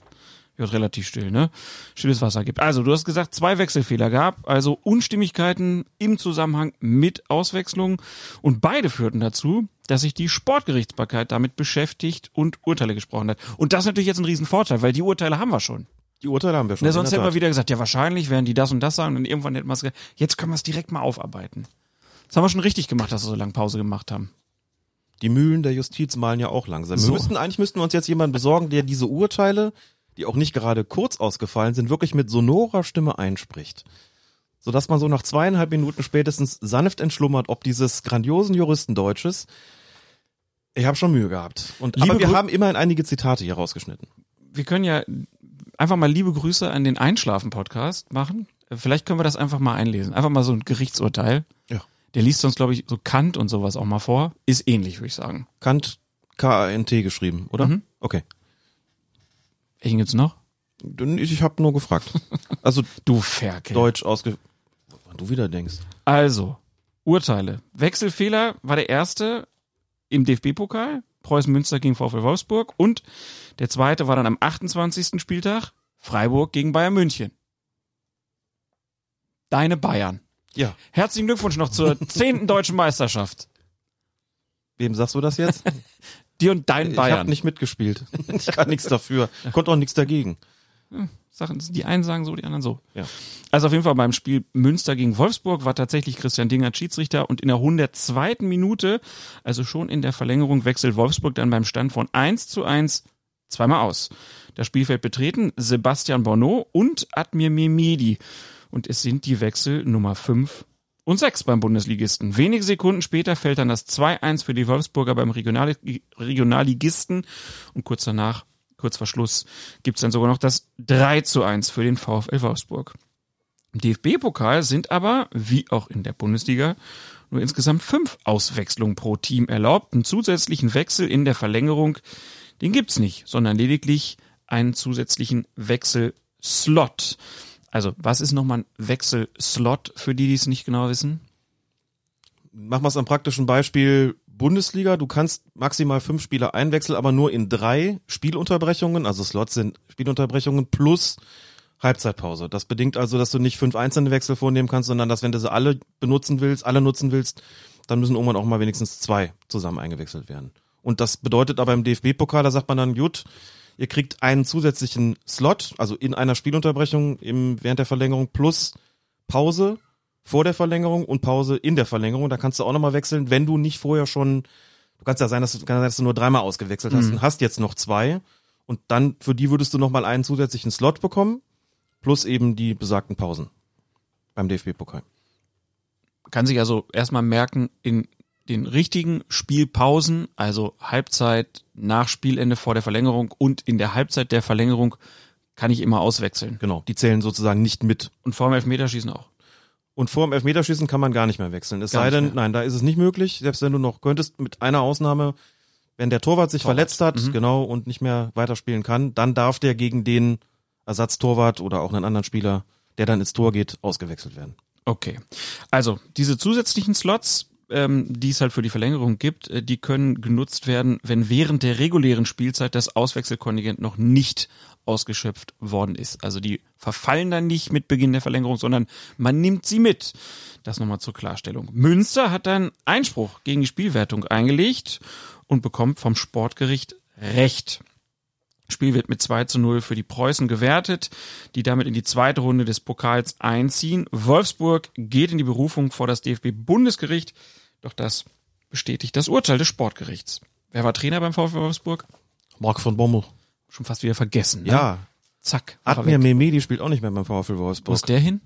Ja, relativ still, ne? Stilles Wasser gibt. Also, du hast gesagt, zwei Wechselfehler gab, also Unstimmigkeiten im Zusammenhang mit Auswechslung. Und beide führten dazu, dass sich die Sportgerichtsbarkeit damit beschäftigt und Urteile gesprochen hat. Und das ist natürlich jetzt ein Riesenvorteil, weil die Urteile haben wir schon. Die Urteile haben wir schon. Ne, sonst hätten wir wieder gesagt, ja, wahrscheinlich werden die das und das sagen und irgendwann hätten wir es gesagt, jetzt können wir es direkt mal aufarbeiten. Das haben wir schon richtig gemacht, dass wir so lange Pause gemacht haben. Die Mühlen der Justiz malen ja auch langsam. So. Wir müssten, eigentlich müssten wir uns jetzt jemanden besorgen, der diese Urteile, die auch nicht gerade kurz ausgefallen sind, wirklich mit sonorer Stimme einspricht. Sodass man so nach zweieinhalb Minuten spätestens sanft entschlummert, ob dieses grandiosen Juristendeutsches. Ich habe schon Mühe gehabt. Und, Liebe aber wir Grü- haben immerhin einige Zitate hier rausgeschnitten. Wir können ja einfach mal liebe Grüße an den Einschlafen-Podcast machen. Vielleicht können wir das einfach mal einlesen. Einfach mal so ein Gerichtsurteil. Ja. Der liest uns, glaube ich, so Kant und sowas auch mal vor. Ist ähnlich, würde ich sagen. Kant, K-A-N-T geschrieben, oder? Mhm. Okay. Welchen gibt's noch? Ich habe nur gefragt. Also Du Ferkel. Deutsch ausge... Wann du wieder denkst. Also, Urteile. Wechselfehler war der erste im DFB-Pokal. Preußen Münster gegen VfL Wolfsburg. Und der zweite war dann am 28. Spieltag. Freiburg gegen Bayern München. Deine Bayern. Ja. Herzlichen Glückwunsch noch zur zehnten deutschen Meisterschaft. Wem sagst du das jetzt? Dir und dein Ich habe Bayern. nicht mitgespielt. Ich kann nichts dafür. Konnte auch nichts dagegen. Sachen, die einen sagen so, die anderen so. Ja. Also auf jeden Fall beim Spiel Münster gegen Wolfsburg war tatsächlich Christian Dinger Schiedsrichter und in der 102. Minute, also schon in der Verlängerung, wechselt Wolfsburg dann beim Stand von 1 zu 1 zweimal aus. Das Spielfeld betreten Sebastian Bonneau und Admir Mehmedi. Und es sind die Wechsel Nummer 5 und 6 beim Bundesligisten. Wenige Sekunden später fällt dann das 2-1 für die Wolfsburger beim Regional Regionalligisten und kurz danach, kurz vor Schluss, gibt's dann sogar noch das 3 zu 1 für den VfL Wolfsburg. Im DFB-Pokal sind aber, wie auch in der Bundesliga, nur insgesamt fünf Auswechslungen pro Team erlaubt. Einen zusätzlichen Wechsel in der Verlängerung, den gibt's nicht, sondern lediglich einen zusätzlichen Wechselslot. Also, was ist nochmal ein Wechselslot für die, die es nicht genau wissen? Machen wir es am praktischen Beispiel Bundesliga. Du kannst maximal fünf Spieler einwechseln, aber nur in drei Spielunterbrechungen. Also Slots sind Spielunterbrechungen plus Halbzeitpause. Das bedingt also, dass du nicht fünf einzelne Wechsel vornehmen kannst, sondern dass wenn du sie alle benutzen willst, alle nutzen willst, dann müssen irgendwann auch mal wenigstens zwei zusammen eingewechselt werden. Und das bedeutet aber im DFB-Pokal, da sagt man dann, gut, ihr kriegt einen zusätzlichen Slot, also in einer Spielunterbrechung im, während der Verlängerung plus Pause vor der Verlängerung und Pause in der Verlängerung. Da kannst du auch nochmal wechseln, wenn du nicht vorher schon, du kannst ja sein, dass du, kann sein, dass du nur dreimal ausgewechselt hast und hast jetzt noch zwei. Und dann, für die würdest du nochmal einen zusätzlichen Slot bekommen, plus eben die besagten Pausen beim DFB-Pokal. kann sich also erstmal merken, in den richtigen Spielpausen, also Halbzeit nach Spielende vor der Verlängerung und in der Halbzeit der Verlängerung kann ich immer auswechseln. Genau, die zählen sozusagen nicht mit. Und vor dem Elfmeterschießen auch. Und vor dem Elfmeterschießen kann man gar nicht mehr wechseln. Es Gar sei denn, nein, da ist es nicht möglich, selbst wenn du noch könntest, mit einer Ausnahme, wenn der Torwart sich Torwart. verletzt hat, Mhm. genau, und nicht mehr weiterspielen kann, dann darf der gegen den Ersatztorwart oder auch einen anderen Spieler, der dann ins Tor geht, ausgewechselt werden. Okay. Also, diese zusätzlichen Slots, ähm, die es halt für die Verlängerung gibt, äh, die können genutzt werden, wenn während der regulären Spielzeit das Auswechselkontingent noch nicht ausgeschöpft worden ist. Also die verfallen dann nicht mit Beginn der Verlängerung, sondern man nimmt sie mit. Das nochmal zur Klarstellung. Münster hat dann Einspruch gegen die Spielwertung eingelegt und bekommt vom Sportgericht Recht. Spiel wird mit 2 zu 0 für die Preußen gewertet, die damit in die zweite Runde des Pokals einziehen. Wolfsburg geht in die Berufung vor das DFB-Bundesgericht, doch das bestätigt das Urteil des Sportgerichts. Wer war Trainer beim VfL Wolfsburg? Marc von Bommel. Schon fast wieder vergessen. Ne? Ja, Zack. Admir. Mehmedi spielt auch nicht mehr beim VfL Wo Wolfsburg. ist der hin?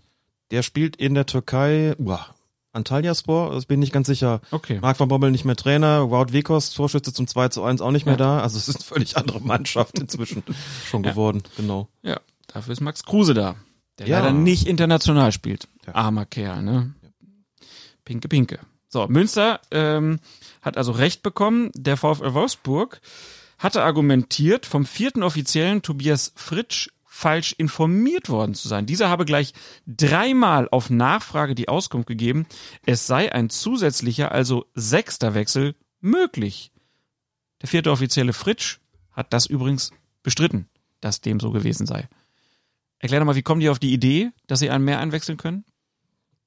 Der spielt in der Türkei, uah, Antalyaspor, das bin ich nicht ganz sicher. Okay. Marc van Bommel nicht mehr Trainer, Wout Weghorst, Torschütze zum 2 zu 1 auch nicht mehr Ja. da. Also es ist eine völlig andere Mannschaft inzwischen schon Ja. geworden, genau. Ja, dafür ist Max Kruse da. Der Ja. leider nicht international spielt. Armer Kerl, ne? Pinke, pinke. So, Münster ähm, hat also Recht bekommen. Der VfL Wolfsburg hatte argumentiert, vom vierten Offiziellen Tobias Fritsch falsch informiert worden zu sein. Dieser habe gleich dreimal auf Nachfrage die Auskunft gegeben, es sei ein zusätzlicher, also sechster Wechsel möglich. Der vierte Offizielle Fritsch hat das übrigens bestritten, dass dem so gewesen sei. Erklär doch mal, wie kommen die auf die Idee, dass sie einen mehr einwechseln können?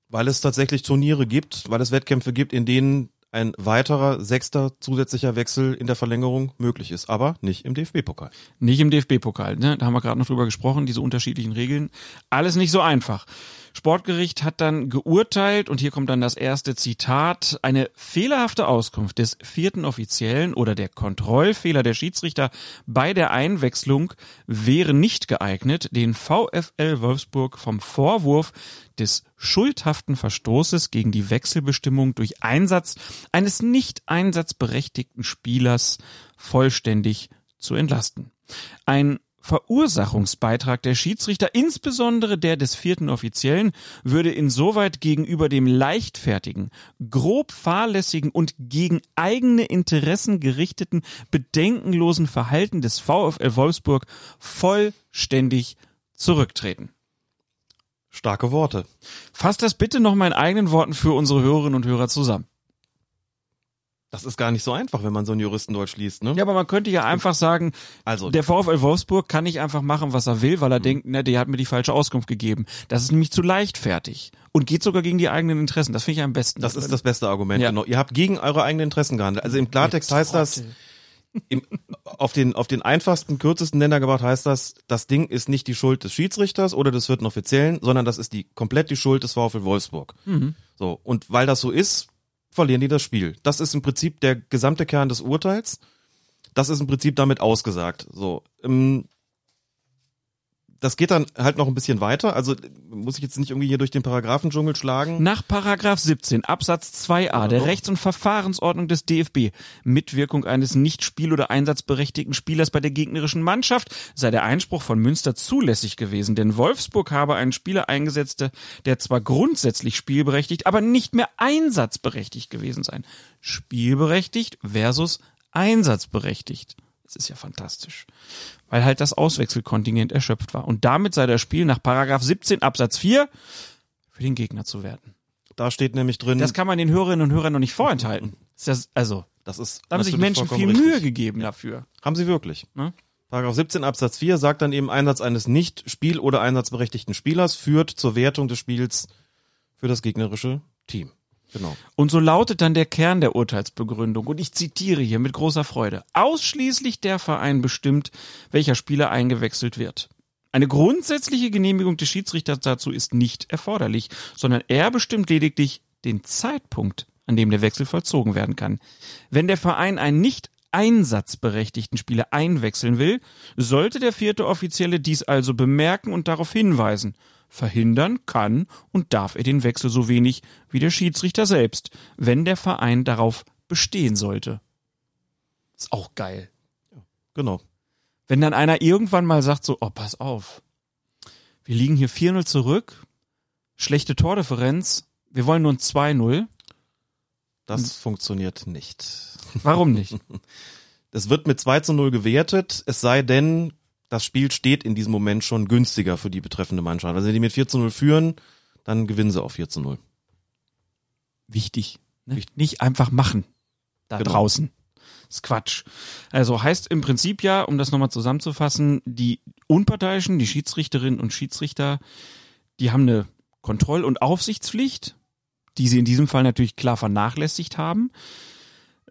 Weil es tatsächlich Turniere gibt, weil es Wettkämpfe gibt, in denen ein weiterer sechster zusätzlicher Wechsel in der Verlängerung möglich ist, aber nicht im DFB-Pokal. Nicht im DFB-Pokal, ne? Da haben wir gerade noch drüber gesprochen, diese unterschiedlichen Regeln. Alles nicht so einfach. Sportgericht hat dann geurteilt, und hier kommt dann das erste Zitat, eine fehlerhafte Auskunft des vierten Offiziellen oder der Kontrollfehler der Schiedsrichter bei der Einwechslung wäre nicht geeignet, den VfL Wolfsburg vom Vorwurf des schuldhaften Verstoßes gegen die Wechselbestimmung durch Einsatz eines nicht einsatzberechtigten Spielers vollständig zu entlasten. Ein Verursachungsbeitrag der Schiedsrichter, insbesondere der des vierten Offiziellen, würde insoweit gegenüber dem leichtfertigen, grob fahrlässigen und gegen eigene Interessen gerichteten, bedenkenlosen Verhalten des VfL Wolfsburg vollständig zurücktreten. Starke Worte. Fass das bitte noch mal in eigenen Worten für unsere Hörerinnen und Hörer zusammen. Das ist gar nicht so einfach, wenn man so ein Juristendeutsch liest, ne? Ja, aber man könnte ja einfach sagen, Also, der VfL Wolfsburg kann nicht einfach machen, was er will, weil er denkt, ne, der hat mir die falsche Auskunft gegeben. Das ist nämlich zu leichtfertig und geht sogar gegen die eigenen Interessen. Das finde ich am besten. das ist das beste Argument. Ja. Genau. Ihr habt gegen eure eigenen Interessen gehandelt. Also im Klartext heißt das, im, auf den, auf den einfachsten, kürzesten Nenner gebracht heißt das, das Ding ist nicht die Schuld des Schiedsrichters oder des vierten Offiziellen, sondern das ist die, komplett die Schuld des VfL Wolfsburg. So. Und weil das so ist, verlieren die das Spiel. Das ist im Prinzip der gesamte Kern des Urteils. Das ist im Prinzip damit ausgesagt. So. Ähm, das geht dann halt noch ein bisschen weiter. Also muss ich jetzt nicht irgendwie hier durch den Paragraphendschungel schlagen. Nach Paragraph 17 Absatz 2a der Rechts- und Verfahrensordnung des DFB Mitwirkung eines nicht spiel- oder einsatzberechtigten Spielers bei der gegnerischen Mannschaft sei der Einspruch von Münster zulässig gewesen, denn Wolfsburg habe einen Spieler eingesetzt, der zwar grundsätzlich spielberechtigt, aber nicht mehr einsatzberechtigt gewesen sein. Spielberechtigt versus einsatzberechtigt. Das ist ja fantastisch. Weil halt das Auswechselkontingent erschöpft war. Und damit sei das Spiel nach Paragraph 17 Absatz 4 für den Gegner zu werten. Da steht nämlich drin, Das kann man den Hörerinnen und Hörern noch nicht vorenthalten. Ist das, also, das ist da haben sich Menschen viel Mühe richtig. gegeben dafür. Haben sie wirklich. Ne? Paragraph 17 Absatz 4 sagt dann eben Einsatz eines nicht spiel- oder einsatzberechtigten Spielers führt zur Wertung des Spiels für das gegnerische Team. Genau. Und so lautet dann der Kern der Urteilsbegründung, und ich zitiere hier mit großer Freude, ausschließlich der Verein bestimmt, welcher Spieler eingewechselt wird. Eine grundsätzliche Genehmigung des Schiedsrichters dazu ist nicht erforderlich, sondern er bestimmt lediglich den Zeitpunkt, an dem der Wechsel vollzogen werden kann. Wenn der Verein einen nicht einsatzberechtigten Spieler einwechseln will, sollte der vierte Offizielle dies also bemerken und darauf hinweisen. Verhindern kann und darf er den Wechsel so wenig wie der Schiedsrichter selbst, wenn der Verein darauf bestehen sollte. Ist auch geil. Genau. Wenn dann einer irgendwann mal sagt so, oh, pass auf. Wir liegen hier 4-0 zurück. Schlechte Tordifferenz. Wir wollen nur ein 2-0. Das Hm. funktioniert nicht. Warum nicht? Es wird mit 2 zu 0 gewertet, es sei denn, das Spiel steht in diesem Moment schon günstiger für die betreffende Mannschaft. Also wenn die mit 4 zu 0 führen, dann gewinnen sie auf 4 zu 0. Wichtig. Ne? Nicht einfach machen. Da Genau. draußen. Das ist Quatsch. Also heißt im Prinzip ja, um das nochmal zusammenzufassen, die Unparteiischen, die Schiedsrichterinnen und Schiedsrichter, die haben eine Kontroll- und Aufsichtspflicht, die sie in diesem Fall natürlich klar vernachlässigt haben.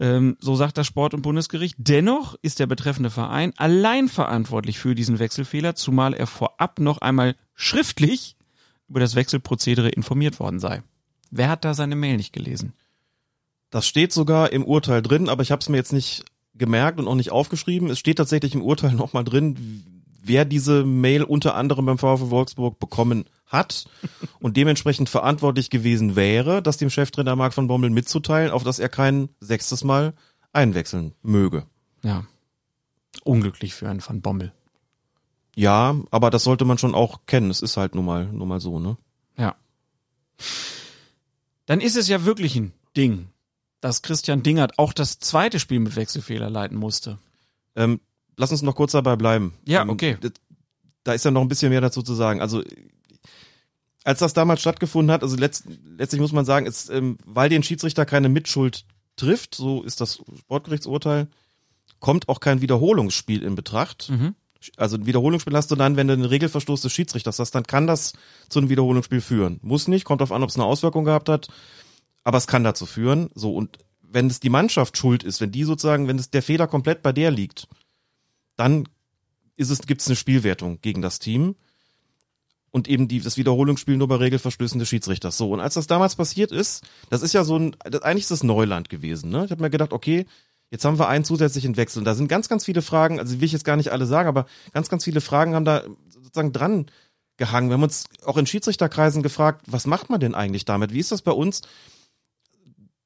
Ähm, so sagt das Sport- und Bundesgericht. Dennoch ist der betreffende Verein allein verantwortlich für diesen Wechselfehler, zumal er vorab noch einmal schriftlich über das Wechselprozedere informiert worden sei. Wer hat da seine Mail nicht gelesen? Das steht sogar im Urteil drin, aber ich habe es mir jetzt nicht gemerkt und auch nicht aufgeschrieben. Es steht tatsächlich im Urteil nochmal drin, wer diese Mail unter anderem beim VfL Wolfsburg bekommen hat und dementsprechend verantwortlich gewesen wäre, das dem Cheftrainer Marc von Bommel mitzuteilen, auf dass er kein sechstes Mal einwechseln möge. Ja. Unglücklich für einen Van Bommel. Ja, aber das sollte man schon auch kennen. Es ist halt nun mal, nun mal so, ne? Ja. Dann ist es ja wirklich ein Ding, dass Christian Dingert auch das zweite Spiel mit Wechselfehler leiten musste. Ähm, lass uns noch kurz dabei bleiben. Ja, Ähm, okay. da ist ja noch ein bisschen mehr dazu zu sagen. Also als das damals stattgefunden hat, also letzt, letztlich muss man sagen, ist, ähm, weil den Schiedsrichter keine Mitschuld trifft, so ist das Sportgerichtsurteil, kommt auch kein Wiederholungsspiel in Betracht. Mhm. Also ein Wiederholungsspiel hast du dann, wenn du einen Regelverstoß des Schiedsrichters hast, dann kann das zu einem Wiederholungsspiel führen. Muss nicht, kommt darauf an, ob es eine Auswirkung gehabt hat, aber es kann dazu führen. So, und wenn es die Mannschaft schuld ist, wenn die sozusagen, wenn es der Fehler komplett bei der liegt, dann ist es, gibt es eine Spielwertung gegen das Team und eben die, das Wiederholungsspiel nur bei Regelverstößen des Schiedsrichters. So, und als das damals passiert ist, das ist ja so ein, das, eigentlich ist das Neuland gewesen. Ne? Ich habe mir gedacht, okay, jetzt haben wir einen zusätzlichen Wechsel. Und da sind ganz, ganz viele Fragen, also will ich jetzt gar nicht alle sagen, aber ganz, ganz viele Fragen haben da sozusagen dran gehangen. Wir haben uns auch in Schiedsrichterkreisen gefragt, was macht man denn eigentlich damit? Wie ist das bei uns?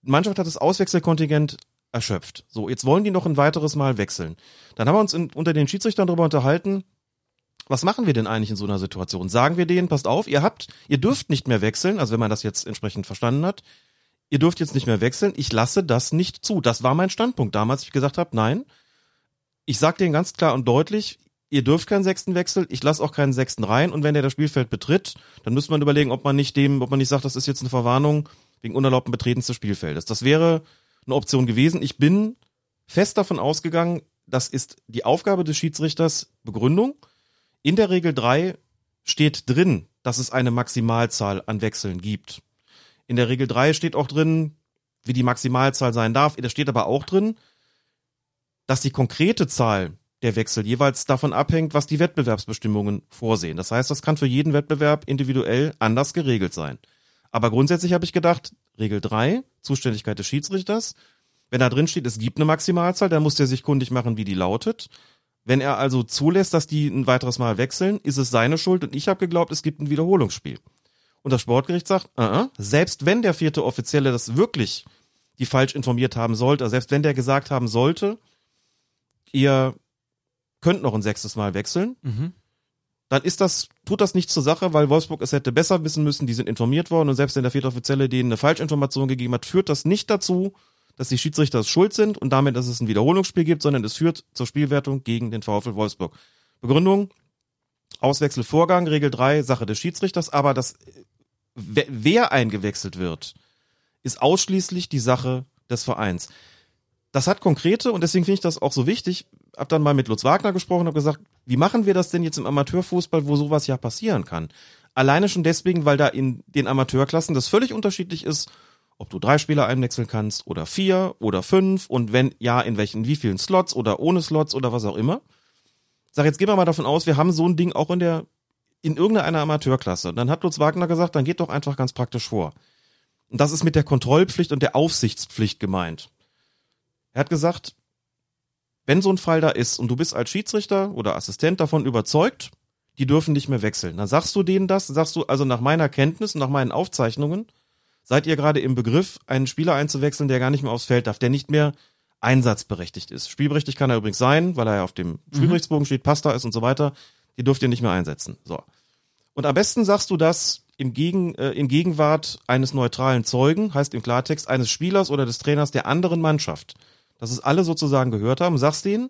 Die Mannschaft hat das Auswechselkontingent erschöpft. So, jetzt wollen die noch ein weiteres Mal wechseln. Dann haben wir uns in, unter den Schiedsrichtern darüber unterhalten, was machen wir denn eigentlich in so einer Situation? Sagen wir denen, passt auf, ihr habt, ihr dürft nicht mehr wechseln, also wenn man das jetzt entsprechend verstanden hat, ihr dürft jetzt nicht mehr wechseln, ich lasse das nicht zu. Das war mein Standpunkt damals, ich gesagt habe, nein, ich sage denen ganz klar und deutlich, ihr dürft keinen sechsten Wechsel, ich lasse auch keinen sechsten rein und wenn der das Spielfeld betritt, dann müsste man überlegen, ob man nicht dem, ob man nicht sagt, das ist jetzt eine Verwarnung wegen unerlaubten Betretens des Spielfeldes. Das wäre eine Option gewesen. Ich bin fest davon ausgegangen, das ist die Aufgabe des Schiedsrichters Begründung in der Regel 3 steht drin, dass es eine Maximalzahl an Wechseln gibt. In der Regel 3 steht auch drin, wie die Maximalzahl sein darf. Da steht aber auch drin, dass die konkrete Zahl der Wechsel jeweils davon abhängt, was die Wettbewerbsbestimmungen vorsehen. Das heißt, das kann für jeden Wettbewerb individuell anders geregelt sein. Aber grundsätzlich habe ich gedacht, Regel 3, Zuständigkeit des Schiedsrichters, wenn da drin steht, es gibt eine Maximalzahl, dann muss der sich kundig machen, wie die lautet. Wenn er also zulässt, dass die ein weiteres Mal wechseln, ist es seine Schuld und ich habe geglaubt, es gibt ein Wiederholungsspiel. Und das Sportgericht sagt, uh -uh, selbst wenn der vierte Offizielle das wirklich die falsch informiert haben sollte, also selbst wenn der gesagt haben sollte, ihr könnt noch ein sechstes Mal wechseln, Mhm. dann ist das, tut das nichts zur Sache, weil Wolfsburg es hätte besser wissen müssen, die sind informiert worden und selbst wenn der vierte Offizielle denen eine Falschinformation gegeben hat, führt das nicht dazu, dass die Schiedsrichter schuld sind und damit, dass es ein Wiederholungsspiel gibt, sondern es führt zur Spielwertung gegen den VfL Wolfsburg. Begründung, Auswechselvorgang, Regel 3, Sache des Schiedsrichters, aber das, wer- eingewechselt wird, ist ausschließlich die Sache des Vereins. Das hat konkrete und deswegen finde ich das auch so wichtig. Hab dann mal mit Lutz Wagner gesprochen und gesagt, wie machen wir das denn jetzt im Amateurfußball, wo sowas ja passieren kann? Alleine schon deswegen, weil da in den Amateurklassen das völlig unterschiedlich ist, ob du drei Spieler einwechseln kannst oder vier oder fünf und wenn ja, in welchen, wie vielen Slots oder ohne Slots oder was auch immer. Sag, jetzt gehen wir mal davon aus, wir haben so ein Ding auch in der, in irgendeiner Amateurklasse. Dann hat Lutz Wagner gesagt, dann geht doch einfach ganz praktisch vor. Und das ist mit der Kontrollpflicht und der Aufsichtspflicht gemeint. Er hat gesagt, wenn so ein Fall da ist und du bist als Schiedsrichter oder Assistent davon überzeugt, die dürfen nicht mehr wechseln. Dann sagst du denen das, sagst du, also nach meiner Kenntnis, nach meinen Aufzeichnungen, seid ihr gerade im Begriff, einen Spieler einzuwechseln, der gar nicht mehr aufs Feld darf, der nicht mehr einsatzberechtigt ist. Spielberechtigt kann er übrigens sein, weil er ja auf dem Spielberichtsbogen steht, Pasta ist und so weiter. Die dürft ihr nicht mehr einsetzen. So. Und am besten sagst du das im Gegen, äh, in Gegenwart eines neutralen Zeugen, heißt im Klartext eines Spielers oder des Trainers der anderen Mannschaft. Dass es alle sozusagen gehört haben, sagst denen,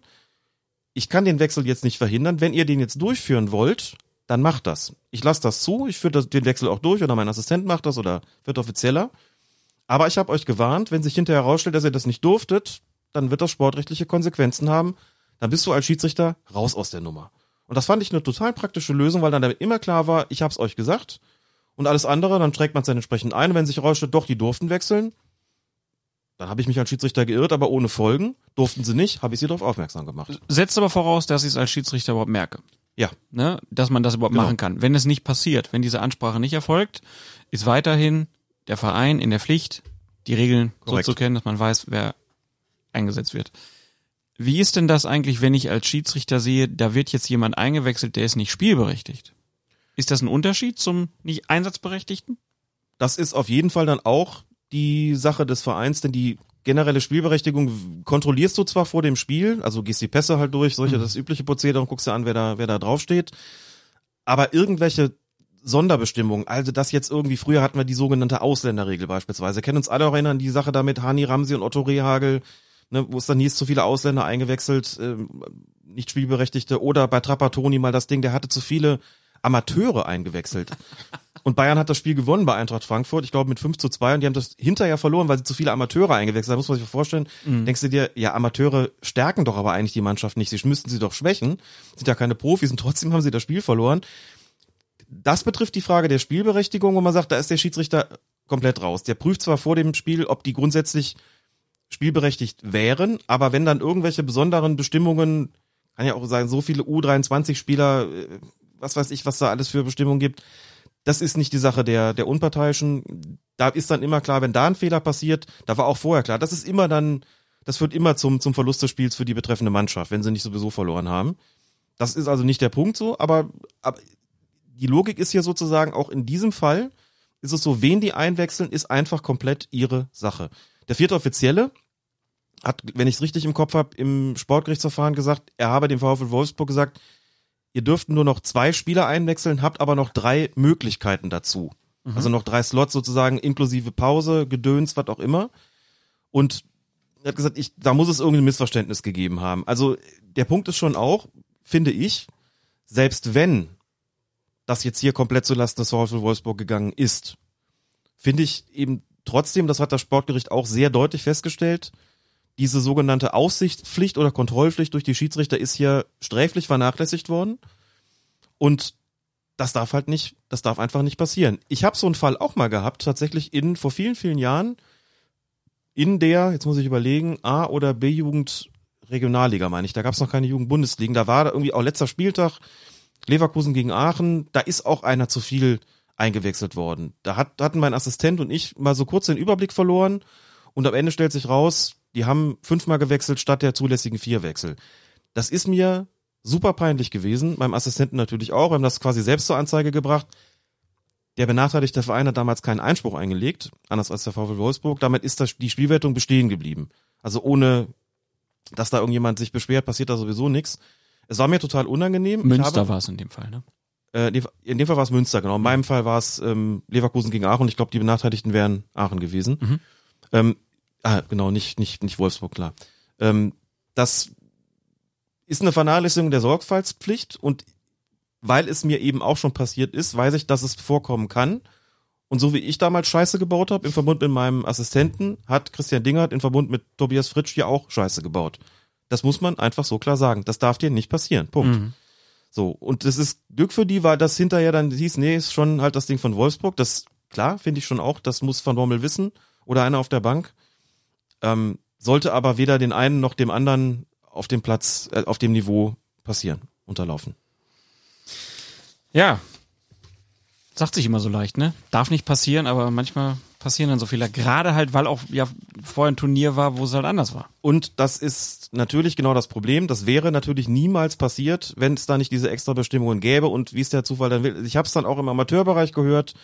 ich kann den Wechsel jetzt nicht verhindern. Wenn ihr den jetzt durchführen wollt, dann macht das. Ich lasse das zu, ich führe den Wechsel auch durch oder mein Assistent macht das oder wird offizieller. Aber ich habe euch gewarnt, wenn sich hinterher herausstellt, dass ihr das nicht durftet, dann wird das sportrechtliche Konsequenzen haben. Dann bist du als Schiedsrichter raus aus der Nummer. Und das fand ich eine total praktische Lösung, weil dann damit immer klar war, ich hab's euch gesagt. Und alles andere, dann trägt man es dann entsprechend ein. Wenn sich herausstellt, doch, die durften wechseln, dann habe ich mich als Schiedsrichter geirrt, aber ohne Folgen. Durften sie nicht, habe ich sie darauf aufmerksam gemacht. Setzt aber voraus, dass ich es als Schiedsrichter überhaupt merke. Ja, Ne? Dass man das überhaupt Genau. machen kann. Wenn es nicht passiert, wenn diese Ansprache nicht erfolgt, ist weiterhin der Verein in der Pflicht, die Regeln so Korrekt. zu kennen, dass man weiß, wer eingesetzt wird. Wie ist denn das eigentlich, wenn ich als Schiedsrichter sehe, da wird jetzt jemand eingewechselt, der ist nicht spielberechtigt? Ist das ein Unterschied zum nicht Einsatzberechtigten? das ist auf jeden Fall dann auch die Sache des Vereins, denn die generelle Spielberechtigung kontrollierst du zwar vor dem Spiel, also gehst die Pässe halt durch, solche das übliche Prozedere und guckst dir an, wer da, wer da draufsteht. Aber irgendwelche Sonderbestimmungen, also das jetzt irgendwie, früher hatten wir die sogenannte Ausländerregel beispielsweise, kennen uns alle auch erinnern, die Sache da mit Hani Ramsi und Otto Rehagel, ne, wo es dann hieß, zu viele Ausländer eingewechselt, ähm, nicht Spielberechtigte oder bei Trapattoni mal das Ding, der hatte zu viele Amateure eingewechselt. Und Bayern hat das Spiel gewonnen bei Eintracht Frankfurt, ich glaube mit 5 zu 2 und die haben das hinterher verloren, weil sie zu viele Amateure eingewechselt haben. Da muss man sich vorstellen. Mhm. Denkst du dir, ja, Amateure stärken doch aber eigentlich die Mannschaft nicht. Sie müssten sie doch schwächen. Sind ja keine Profis und trotzdem haben sie das Spiel verloren. Das betrifft die Frage der Spielberechtigung, wo man sagt, da ist der Schiedsrichter komplett raus. Der prüft zwar vor dem Spiel, ob die grundsätzlich spielberechtigt wären, aber wenn dann irgendwelche besonderen Bestimmungen, kann ja auch sagen, so viele U23-Spieler, äh, was weiß ich, was da alles für Bestimmungen gibt, das ist nicht die Sache der, der Unparteiischen. Da ist dann immer klar, wenn da ein Fehler passiert, da war auch vorher klar, das ist immer dann, das führt immer zum, zum Verlust des Spiels für die betreffende Mannschaft, wenn sie nicht sowieso verloren haben. Das ist also nicht der Punkt so, aber, aber die Logik ist hier sozusagen auch in diesem Fall, ist es so, wen die einwechseln, ist einfach komplett ihre Sache. Der vierte Offizielle hat, wenn ich es richtig im Kopf habe, im Sportgerichtsverfahren gesagt, er habe dem VfL Wolfsburg gesagt, ihr dürft nur noch zwei Spieler einwechseln, habt aber noch drei Möglichkeiten dazu. Mhm. Also noch drei Slots sozusagen inklusive Pause, Gedöns, was auch immer. Und er hat gesagt, ich, da muss es irgendein Missverständnis gegeben haben. Also der Punkt ist schon auch, finde ich, selbst wenn das jetzt hier komplett zulasten des VfL Wolfsburg gegangen ist, finde ich eben trotzdem, das hat das Sportgericht auch sehr deutlich festgestellt, diese sogenannte Aussichtspflicht oder Kontrollpflicht durch die Schiedsrichter ist hier sträflich vernachlässigt worden. Und das darf halt nicht, das darf einfach nicht passieren. Ich habe so einen Fall auch mal gehabt, tatsächlich in vor vielen, vielen Jahren in der, jetzt muss ich überlegen, A- oder B-Jugend Regionalliga, meine ich. Da gab es noch keine Jugendbundesligen. Da war da irgendwie auch letzter Spieltag Leverkusen gegen Aachen. Da ist auch einer zu viel eingewechselt worden. Da hat, hatten mein Assistent und ich mal so kurz den Überblick verloren und am Ende stellt sich raus, die haben fünfmal gewechselt statt der zulässigen vier Wechsel. Das ist mir super peinlich gewesen, meinem Assistenten natürlich auch. Wir haben das quasi selbst zur Anzeige gebracht. Der benachteiligte Verein hat damals keinen Einspruch eingelegt, anders als der VfL Wolfsburg. Damit ist das, die Spielwertung bestehen geblieben. Also ohne, dass da irgendjemand sich beschwert, passiert da sowieso nichts. Es war mir total unangenehm. Münster war es in dem Fall, ne? Äh, in dem Fall war es Münster, genau. In meinem Fall war es ähm, Leverkusen gegen Aachen. Ich glaube, die Benachteiligten wären Aachen gewesen. Mhm. Ähm, Ah, genau, nicht, nicht, nicht Wolfsburg, klar. Ähm, das ist eine Vernachlässigung der Sorgfaltspflicht und weil es mir eben auch schon passiert ist, weiß ich, dass es vorkommen kann. Und so wie ich damals Scheiße gebaut habe, im Verbund mit meinem Assistenten, hat Christian Dingert im Verbund mit Tobias Fritsch hier auch Scheiße gebaut. Das muss man einfach so klar sagen. Das darf dir nicht passieren. Punkt. Mhm. So. Und das ist Glück für die, weil das hinterher dann hieß, nee, ist schon halt das Ding von Wolfsburg. Das, klar, finde ich schon auch. Das muss Van Bommel wissen. Oder einer auf der Bank ähm, sollte aber weder den einen noch dem anderen auf dem Platz, äh, auf dem Niveau passieren, unterlaufen. Ja, sagt sich immer so leicht, ne? Darf nicht passieren, aber manchmal passieren dann so Fehler. Gerade halt, weil auch ja vorher ein Turnier war, wo es halt anders war. Und das ist natürlich genau das Problem. Das wäre natürlich niemals passiert, wenn es da nicht diese extra Bestimmungen gäbe. Und wie es der Zufall dann will. Ich habe es dann auch im Amateurbereich gehört.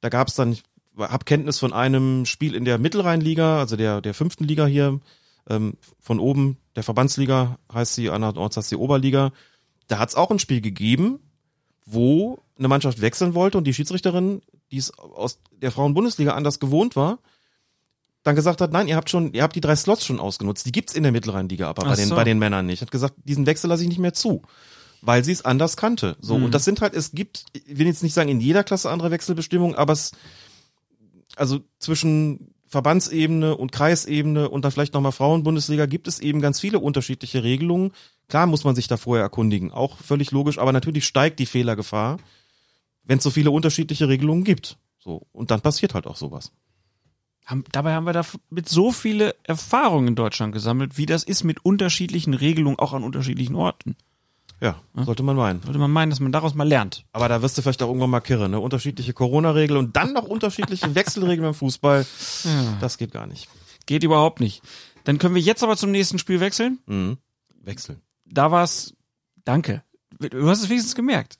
Da gab es dann, habe Kenntnis von einem Spiel in der Mittelrheinliga, also der, der fünften Liga hier, ähm, von oben, der Verbandsliga heißt sie, andernorts heißt sie Oberliga. Da hat es auch ein Spiel gegeben, wo eine Mannschaft wechseln wollte und die Schiedsrichterin, die es aus der Frauen-Bundesliga anders gewohnt war, dann gesagt hat, nein, ihr habt schon, ihr habt die drei Slots schon ausgenutzt. Die gibt's in der Mittelrheinliga, aber bei, so. den, bei den Männern nicht. Hat gesagt, diesen Wechsel lasse ich nicht mehr zu. Weil sie es anders kannte. So. Mhm. Und das sind halt, es gibt, ich will jetzt nicht sagen, in jeder Klasse andere Wechselbestimmungen, aber es, also zwischen Verbandsebene und Kreisebene und dann vielleicht nochmal Frauenbundesliga gibt es eben ganz viele unterschiedliche Regelungen. Klar muss man sich da vorher erkundigen, auch völlig logisch, aber natürlich steigt die Fehlergefahr, wenn es so viele unterschiedliche Regelungen gibt. So, und dann passiert halt auch sowas. dabei haben wir da mit so viele Erfahrungen in Deutschland gesammelt, wie das ist mit unterschiedlichen Regelungen auch an unterschiedlichen Orten. Ja, sollte man meinen. Sollte man meinen, dass man daraus mal lernt. Aber da wirst du vielleicht auch irgendwann mal kirre, ne? Unterschiedliche Corona-Regeln und dann noch unterschiedliche Wechselregeln beim Fußball. Ja. Das geht gar nicht. Geht überhaupt nicht. Dann können wir jetzt aber zum nächsten Spiel wechseln. Mhm. Wechseln. Da war's. Danke. Du hast es wenigstens gemerkt.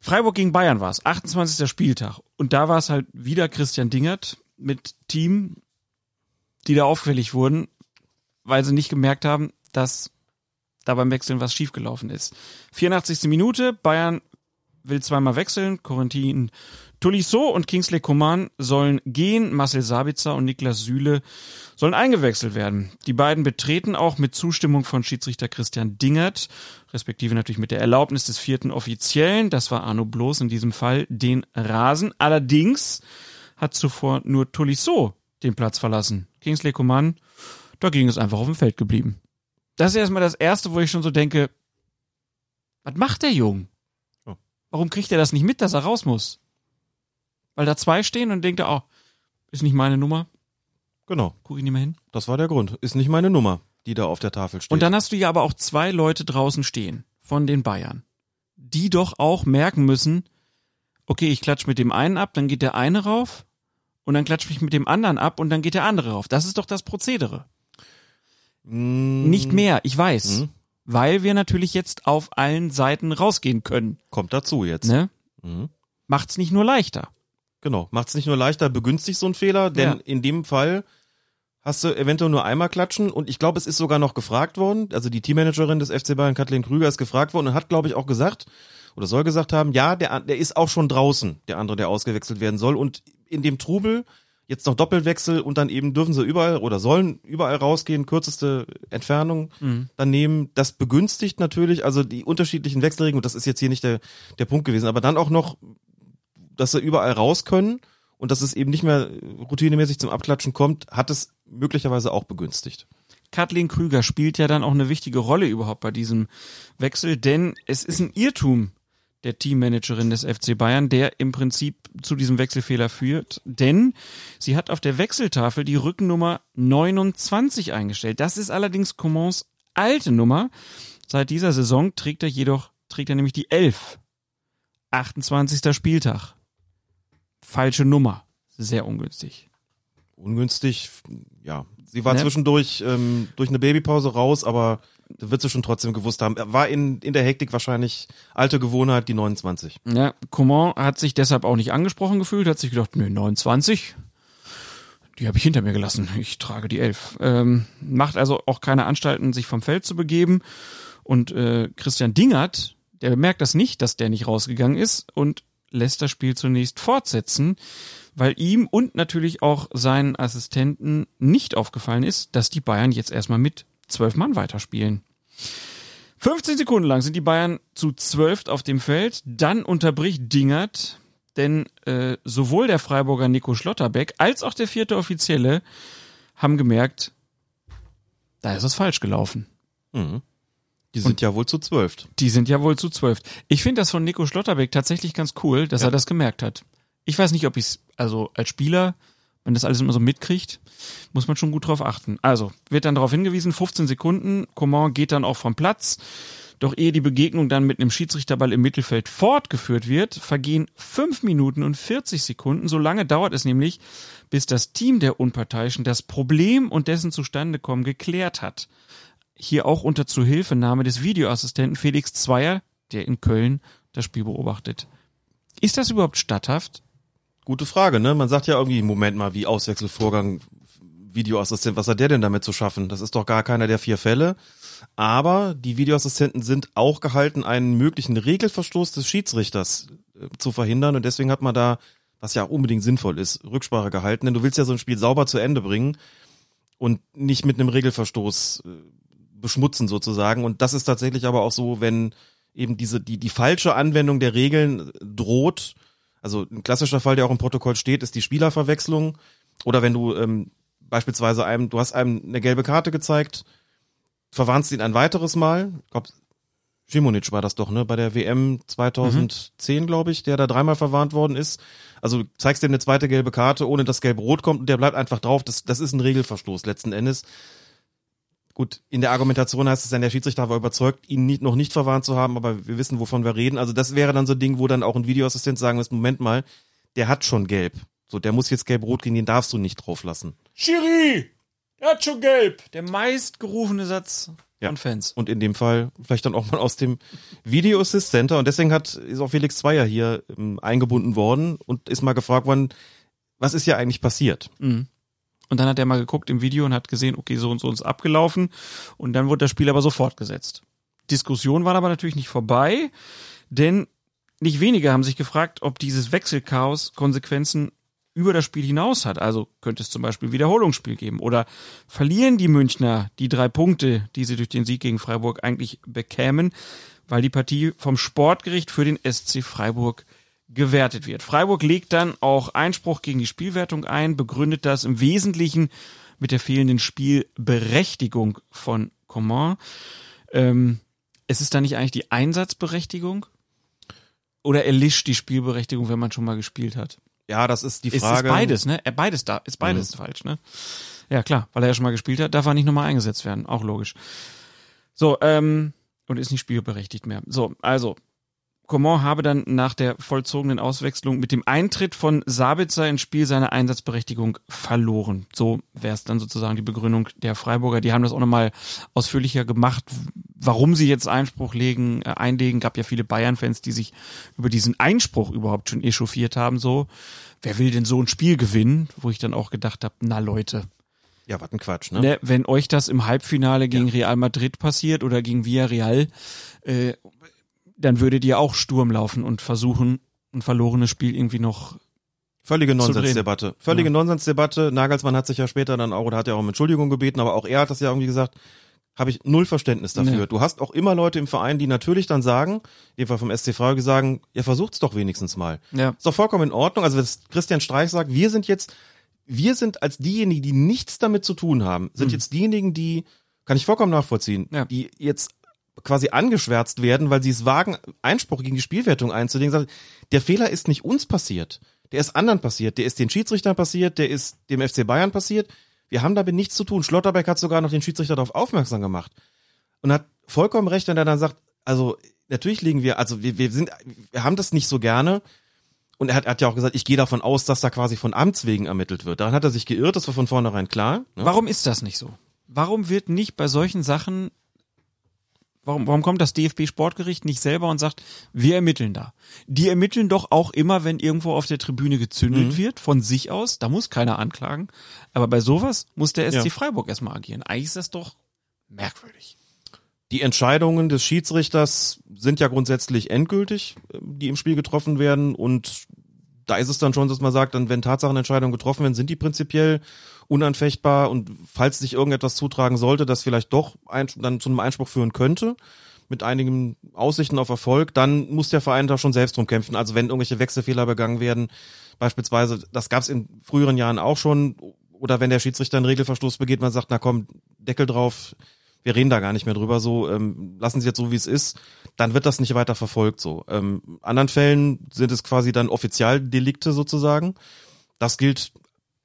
Freiburg gegen Bayern war's. 28. Spieltag. Und da war es halt wieder Christian Dingert mit Team, die da auffällig wurden, weil sie nicht gemerkt haben, dass da beim Wechseln was schiefgelaufen ist. 84. Minute, Bayern will zweimal wechseln. Corentin Tolisso und Kingsley Coman sollen gehen. Marcel Sabitzer und Niklas Süle sollen eingewechselt werden. Die beiden betreten auch mit Zustimmung von Schiedsrichter Christian Dingert, respektive natürlich mit der Erlaubnis des vierten Offiziellen, das war Arno Bloß in diesem Fall, den Rasen. Allerdings hat zuvor nur Tolisso den Platz verlassen. Kingsley Coman, da ging es einfach auf dem Feld geblieben. Das ist erstmal das Erste, wo ich schon so denke, was macht der Jung? Oh. Warum kriegt er das nicht mit, dass er raus muss? Weil da zwei stehen und denkt er, oh, ist nicht meine Nummer, Genau, guck ich nicht mehr hin. das war der Grund. Ist nicht meine Nummer, die da auf der Tafel steht. Und dann hast du ja aber auch zwei Leute draußen stehen von den Bayern, die doch auch merken müssen, okay, ich klatsch mit dem einen ab, dann geht der eine rauf und dann klatsch ich mit dem anderen ab und dann geht der andere rauf. Das ist doch das Prozedere. Mm, Nicht mehr, ich weiß. Mhm. Weil wir natürlich jetzt auf allen Seiten rausgehen können. Kommt dazu jetzt. Ne? Mhm. Macht's nicht nur leichter. Genau, macht es nicht nur leichter, begünstigt so ein Fehler, denn Ja. in dem Fall hast du eventuell nur einmal klatschen und ich glaube, es ist sogar noch gefragt worden, also die Teammanagerin des FC Bayern, Kathleen Krüger, ist gefragt worden und hat, glaube ich, auch gesagt oder soll gesagt haben, ja, der, der ist auch schon draußen, der andere, der ausgewechselt werden soll und in dem Trubel jetzt noch Doppelwechsel und dann eben dürfen sie überall oder sollen überall rausgehen, kürzeste Entfernung dann nehmen. Das begünstigt natürlich, also die unterschiedlichen Wechselregeln, und das ist jetzt hier nicht der, der Punkt gewesen, aber dann auch noch dass sie überall raus können und dass es eben nicht mehr routinemäßig zum Abklatschen kommt, hat es möglicherweise auch begünstigt. Kathleen Krüger spielt ja dann auch eine wichtige Rolle überhaupt bei diesem Wechsel, denn es ist ein Irrtum der Teammanagerin des FC Bayern, der im Prinzip zu diesem Wechselfehler führt, denn sie hat auf der Wechseltafel die Rückennummer 29 eingestellt. Das ist allerdings Comans alte Nummer. Seit dieser Saison trägt er jedoch, trägt er nämlich die 11. 28. Spieltag. Falsche Nummer. Sehr ungünstig. Ungünstig, ja. Sie war Ne? zwischendurch ähm, durch eine Babypause raus, aber da wird sie schon trotzdem gewusst haben. Er war in, in der Hektik wahrscheinlich alte Gewohnheit, die 29. Ja, Coman hat sich deshalb auch nicht angesprochen gefühlt, hat sich gedacht, nö, 29, die habe ich hinter mir gelassen. Ich trage die 11. Ähm, macht also auch keine Anstalten, sich vom Feld zu begeben. Und äh, Christian Dingert, der bemerkt das nicht, dass der nicht rausgegangen ist und lässt das Spiel zunächst fortsetzen, weil ihm und natürlich auch seinen Assistenten nicht aufgefallen ist, dass die Bayern jetzt erstmal mit zwölf Mann weiterspielen. 15 Sekunden lang sind die Bayern zu zwölf auf dem Feld. Dann unterbricht Dingert, denn äh, sowohl der Freiburger Nico Schlotterbeck als auch der vierte Offizielle haben gemerkt, da ist es falsch gelaufen. Mhm. Die sind ja wohl zu zwölf. Die sind ja wohl zu zwölf. Ich finde das von Nico Schlotterbeck tatsächlich ganz cool, dass Ja. er das gemerkt hat. Ich weiß nicht, ob ich es, also als Spieler, wenn das alles immer so mitkriegt, muss man schon gut drauf achten. Also, wird dann darauf hingewiesen, 15 Sekunden, Coman geht dann auch vom Platz. Doch ehe die Begegnung dann mit einem Schiedsrichterball im Mittelfeld fortgeführt wird, vergehen 5 Minuten und 40 Sekunden. So lange dauert es nämlich, bis das Team der Unparteiischen das Problem und dessen Zustandekommen geklärt hat hier auch unter Zuhilfenahme des Videoassistenten Felix Zweier, der in Köln das Spiel beobachtet. Ist das überhaupt statthaft? Gute Frage, ne? Man sagt ja irgendwie, Moment mal, wie Auswechselvorgang, Videoassistent, was hat der denn damit zu schaffen? Das ist doch gar keiner der vier Fälle. Aber die Videoassistenten sind auch gehalten, einen möglichen Regelverstoß des Schiedsrichters äh, zu verhindern. Und deswegen hat man da, was ja auch unbedingt sinnvoll ist, Rücksprache gehalten. Denn du willst ja so ein Spiel sauber zu Ende bringen und nicht mit einem Regelverstoß äh, beschmutzen sozusagen. Und das ist tatsächlich aber auch so, wenn eben diese, die, die falsche Anwendung der Regeln droht, also ein klassischer Fall, der auch im Protokoll steht, ist die Spielerverwechslung. Oder wenn du ähm, beispielsweise einem, du hast einem eine gelbe Karte gezeigt, verwarnst ihn ein weiteres Mal. Ich glaube, Schimonic war das doch, ne? Bei der WM 2010, glaube ich, der da dreimal verwarnt worden ist. Also du zeigst ihm eine zweite gelbe Karte, ohne dass gelb-rot kommt und der bleibt einfach drauf. Das, das ist ein Regelverstoß letzten Endes. Gut, in der Argumentation heißt es dann, der Schiedsrichter war überzeugt, ihn nicht, noch nicht verwarnt zu haben, aber wir wissen, wovon wir reden. Also das wäre dann so ein Ding, wo dann auch ein Videoassistent sagen muss, Moment mal, der hat schon gelb. So, der muss jetzt gelb-rot gehen, den darfst du nicht drauf lassen. Schiri! Der hat schon gelb! Der meistgerufene Satz Ja. von Fans. Und in dem Fall vielleicht dann auch mal aus dem Video Assist Center. Und deswegen hat, ist auch Felix Zweier hier ähm, eingebunden worden und ist mal gefragt worden, was ist hier eigentlich passiert? Mhm. Und dann hat er mal geguckt im Video und hat gesehen, okay, so und so ist abgelaufen. Und dann wurde das Spiel aber so fortgesetzt. Diskussion war aber natürlich nicht vorbei, denn nicht wenige haben sich gefragt, ob dieses Wechselchaos Konsequenzen über das Spiel hinaus hat. Also könnte es zum Beispiel Wiederholungsspiel geben. Oder verlieren die Münchner die drei Punkte, die sie durch den Sieg gegen Freiburg eigentlich bekämen, weil die Partie vom Sportgericht für den SC Freiburg gewertet wird. Freiburg legt dann auch Einspruch gegen die Spielwertung ein, begründet das im Wesentlichen mit der fehlenden Spielberechtigung von Coman. Ähm, es ist da nicht eigentlich die Einsatzberechtigung? Oder erlischt die Spielberechtigung, wenn man schon mal gespielt hat? Ja, das ist die Es Frage. ist beides, ne? Er beides da, ist beides falsch, ne? Ja, klar, weil er ja schon mal gespielt hat, darf er nicht nochmal eingesetzt werden, auch logisch. So, ähm, und ist nicht spielberechtigt mehr. So, also, Coman habe dann nach der vollzogenen Auswechslung mit dem Eintritt von Sabitzer ins Spiel seine Einsatzberechtigung verloren. So wäre es dann sozusagen die Begründung der Freiburger. Die haben das auch nochmal ausführlicher gemacht, warum sie jetzt Einspruch legen, äh, einlegen. Gab ja viele Bayern-Fans, die sich über diesen Einspruch überhaupt schon echauffiert haben. So, wer will denn so ein Spiel gewinnen? Wo ich dann auch gedacht habe, na Leute, Ja, was ein Quatsch, ne? ne, wenn euch das im Halbfinale gegen Real Madrid passiert oder gegen Villarreal, äh, dann würdet ihr auch Sturm laufen und versuchen, ein verlorenes Spiel irgendwie noch. Völlige. Nonsensdebatte. Völlige Ja. Nonsensdebatte. Nagelsmann hat sich ja später dann auch, oder hat ja auch um Entschuldigung gebeten, aber auch er hat das ja irgendwie gesagt, habe ich null Verständnis dafür. Ja. Du hast auch immer Leute im Verein, die natürlich dann sagen, in dem Fall vom SC Freiburg, sagen, ja, versucht's doch wenigstens mal. Ja. Ist doch vollkommen in Ordnung. Also, was Christian Streich sagt, wir sind jetzt, wir sind als diejenigen, die nichts damit zu tun haben, sind jetzt diejenigen, die, kann ich vollkommen nachvollziehen, Mhm. Ja. die jetzt quasi angeschwärzt werden, weil sie es wagen, Einspruch gegen die Spielwertung einzulegen. Der Fehler ist nicht uns passiert. Der ist anderen passiert. Der ist den Schiedsrichtern passiert. Der ist dem FC Bayern passiert. Wir haben damit nichts zu tun. Schlotterbeck hat sogar noch den Schiedsrichter darauf aufmerksam gemacht und hat vollkommen recht, wenn er dann sagt, also natürlich liegen wir, also wir, wir sind, wir haben das nicht so gerne. Und er hat, hat ja auch gesagt, ich gehe davon aus, dass da quasi von Amts wegen ermittelt wird. Daran hat er sich geirrt, das war von vornherein klar. Ne? Warum ist das nicht so? Warum wird nicht bei solchen Sachen, warum, warum kommt das DFB-Sportgericht nicht selber und sagt, wir ermitteln da? Die ermitteln doch auch immer, wenn irgendwo auf der Tribüne gezündelt wird, von sich aus, da muss keiner anklagen. Aber bei sowas muss der SC Ja. Freiburg erstmal agieren. Eigentlich ist das doch merkwürdig. Die Entscheidungen des Schiedsrichters sind ja grundsätzlich endgültig, äh, die im Spiel getroffen werden. Und da ist es dann schon, dass man sagt, dann, wenn Tatsachenentscheidungen getroffen werden, sind die prinzipiell unanfechtbar. Und falls sich irgendetwas zutragen sollte, das vielleicht doch ein, dann zu einem Einspruch führen könnte, mit einigen Aussichten auf Erfolg, dann muss der Verein da schon selbst drum kämpfen. Also wenn irgendwelche Wechselfehler begangen werden, beispielsweise, das gab es in früheren Jahren auch schon, oder wenn der Schiedsrichter einen Regelverstoß begeht, man sagt, na komm, Deckel drauf, wir reden da gar nicht mehr drüber, so ähm, lassen Sie jetzt so wie es ist, dann wird das nicht weiter verfolgt so. Ähm, in anderen Fällen sind es quasi dann Offizialdelikte sozusagen. Das gilt,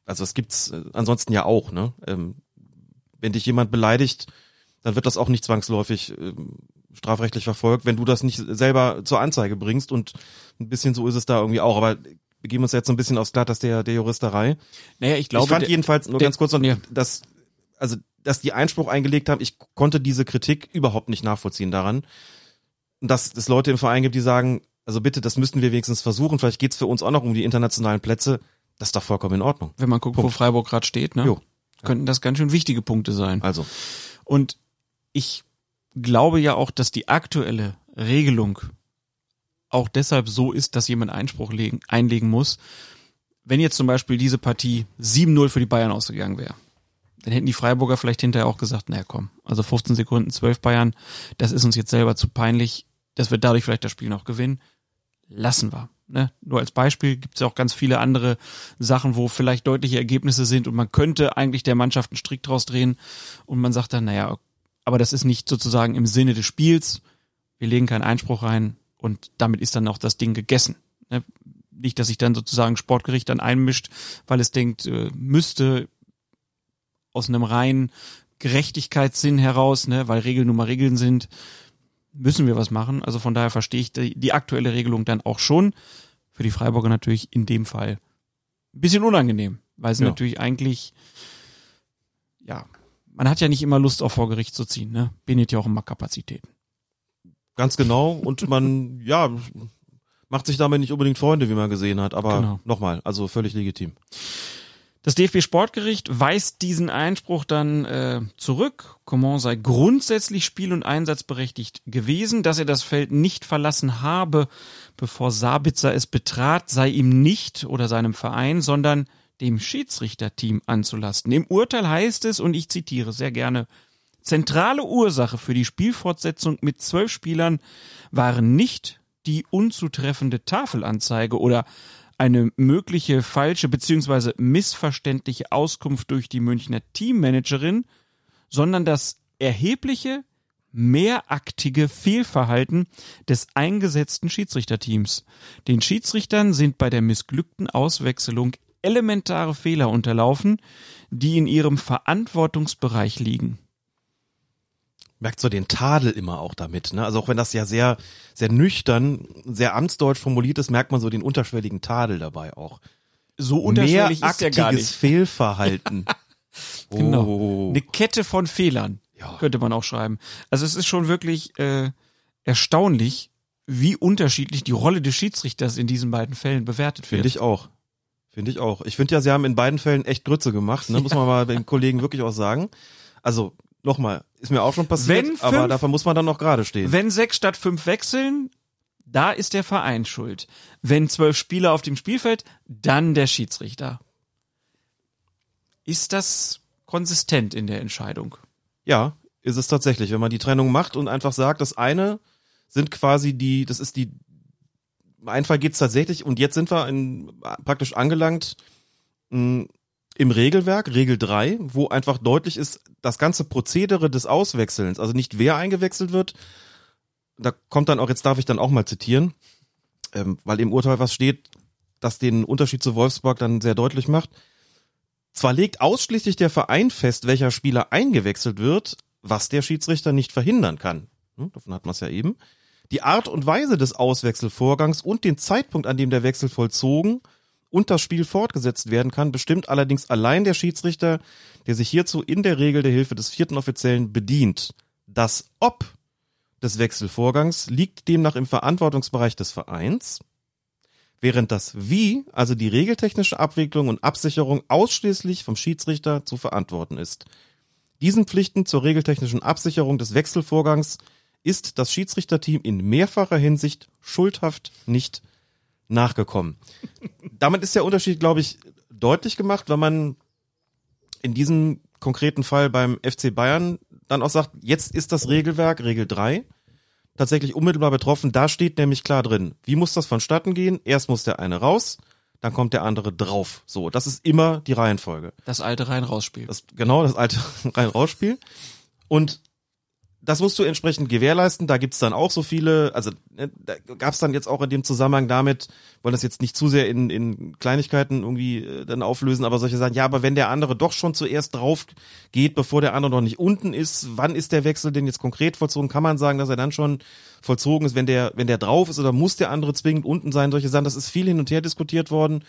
also das gibt's äh, ansonsten ja auch, ne? Ähm, wenn dich jemand beleidigt, dann wird das auch nicht zwangsläufig ähm, strafrechtlich verfolgt, wenn du das nicht selber zur Anzeige bringst und ein bisschen so ist es da irgendwie auch, aber wir geben uns jetzt so ein bisschen aufs Glatt, der, der Juristerei. Naja, ich glaube, ich fand der- jedenfalls nur der- ganz kurz noch, ja. dass also dass die Einspruch eingelegt haben, ich konnte diese Kritik überhaupt nicht nachvollziehen daran, dass es Leute im Verein gibt, die sagen, also bitte, das müssten wir wenigstens versuchen, vielleicht geht's für uns auch noch um die internationalen Plätze, das ist doch vollkommen in Ordnung. wenn man guckt, wo Punkt. Freiburg gerade steht, ne? Jo. könnten das ganz schön wichtige Punkte sein. Also, Und ich glaube ja auch, dass die aktuelle Regelung auch deshalb so ist, dass jemand Einspruch legen, einlegen muss. Wenn jetzt zum Beispiel diese Partie 7-0 für die Bayern ausgegangen wäre, dann hätten die Freiburger vielleicht hinterher auch gesagt, naja komm, also 15 Sekunden 12 Bayern, das ist uns jetzt selber zu peinlich, dass wir dadurch vielleicht das Spiel noch gewinnen. Lassen wir. Ne? Nur als Beispiel gibt es ja auch ganz viele andere Sachen, wo vielleicht deutliche Ergebnisse sind und man könnte eigentlich der Mannschaft einen Strick draus drehen und man sagt dann, naja, aber das ist nicht sozusagen im Sinne des Spiels. Wir legen keinen Einspruch rein und damit ist dann auch das Ding gegessen. Ne? Nicht, dass sich dann sozusagen Sportgericht dann einmischt, weil es denkt, äh, müsste aus einem reinen Gerechtigkeitssinn heraus, ne, weil Regeln nun mal Regeln sind, müssen wir was machen. Also von daher verstehe ich die, die aktuelle Regelung dann auch schon. Für die Freiburger natürlich in dem Fall ein bisschen unangenehm, weil sie Ja. natürlich eigentlich, ja, man hat ja nicht immer Lust auf vor Gericht zu ziehen, ne? Bindet ja auch immer Kapazitäten. ganz genau. Und man, ja, macht sich damit nicht unbedingt Freunde, wie man gesehen hat. Aber Genau. nochmal, also völlig legitim. Das DFB-Sportgericht weist diesen Einspruch dann äh, zurück. Coman sei grundsätzlich spiel- und einsatzberechtigt gewesen. Dass er das Feld nicht verlassen habe, bevor Sabitzer es betrat, sei ihm nicht oder seinem Verein, sondern dem Schiedsrichterteam anzulasten. Im Urteil heißt es, und ich zitiere sehr gerne, zentrale Ursache für die Spielfortsetzung mit zwölf Spielern waren nicht die unzutreffende Tafelanzeige oder eine mögliche falsche bzw. missverständliche Auskunft durch die Münchner Teammanagerin, sondern das erhebliche, mehraktige Fehlverhalten des eingesetzten Schiedsrichterteams. Den Schiedsrichtern sind bei der missglückten Auswechselung elementare Fehler unterlaufen, die in ihrem Verantwortungsbereich liegen merkt so den Tadel immer auch damit. Ne? Also auch wenn das ja sehr, sehr nüchtern, sehr amtsdeutsch formuliert ist, merkt man so den unterschwelligen Tadel dabei auch. So unterschwellig ist ja gar nicht. Fehlverhalten. genau. Oh. Eine Kette von Fehlern, ja. könnte man auch schreiben. Also es ist schon wirklich äh, erstaunlich, wie unterschiedlich die Rolle des Schiedsrichters in diesen beiden Fällen bewertet wird. Finde ich auch. Finde ich auch. Ich finde ja, sie haben in beiden Fällen echt Grütze gemacht, ne? muss man mal den Kollegen wirklich auch sagen. Also nochmal, ist mir auch schon passiert, fünf, aber dafür muss man dann noch gerade stehen. Wenn sechs statt fünf wechseln, da ist der Verein schuld. Wenn zwölf Spieler auf dem Spielfeld, dann der Schiedsrichter. Ist das konsistent in der Entscheidung? Ja, ist es tatsächlich. Wenn man die Trennung macht und einfach sagt, das eine sind quasi die, das ist die, im einen Fall geht's tatsächlich, und jetzt sind wir in, praktisch angelangt, mh, im Regelwerk, Regel 3, wo einfach deutlich ist, das ganze Prozedere des Auswechselns, also nicht wer eingewechselt wird, da kommt dann auch, jetzt darf ich dann auch mal zitieren, ähm, weil im Urteil was steht, das den Unterschied zu Wolfsburg dann sehr deutlich macht. Zwar legt ausschließlich der Verein fest, welcher Spieler eingewechselt wird, was der Schiedsrichter nicht verhindern kann. Hm, davon hat man es ja eben. Die Art und Weise des Auswechselvorgangs und den Zeitpunkt, an dem der Wechsel vollzogen und das Spiel fortgesetzt werden kann, bestimmt allerdings allein der Schiedsrichter, der sich hierzu in der Regel der Hilfe des vierten Offiziellen bedient. Das Ob des Wechselvorgangs liegt demnach im Verantwortungsbereich des Vereins, während das Wie, also die regeltechnische Abwicklung und Absicherung ausschließlich vom Schiedsrichter zu verantworten ist. Diesen Pflichten zur regeltechnischen Absicherung des Wechselvorgangs ist das Schiedsrichterteam in mehrfacher Hinsicht schuldhaft nicht nachgekommen. Damit ist der Unterschied, glaube ich, deutlich gemacht, wenn man in diesem konkreten Fall beim FC Bayern dann auch sagt, jetzt ist das Regelwerk, Regel 3, tatsächlich unmittelbar betroffen. Da steht nämlich klar drin, wie muss das vonstatten gehen? Erst muss der eine raus, dann kommt der andere drauf. So, das ist immer die Reihenfolge. Das alte Rein-Raus-Spiel. Genau, das alte Rein-Raus-Spiel. Und das musst du entsprechend gewährleisten. Da gibt's dann auch so viele, also ne, da gab's dann jetzt auch in dem Zusammenhang damit, wollen das jetzt nicht zu sehr in, in Kleinigkeiten irgendwie äh, dann auflösen, aber solche sagen, ja, aber wenn der andere doch schon zuerst drauf geht, bevor der andere noch nicht unten ist, wann ist der Wechsel denn jetzt konkret vollzogen? Kann man sagen, dass er dann schon vollzogen ist, wenn der, wenn der drauf ist oder muss der andere zwingend unten sein? Solche Sachen, das ist viel hin und her diskutiert worden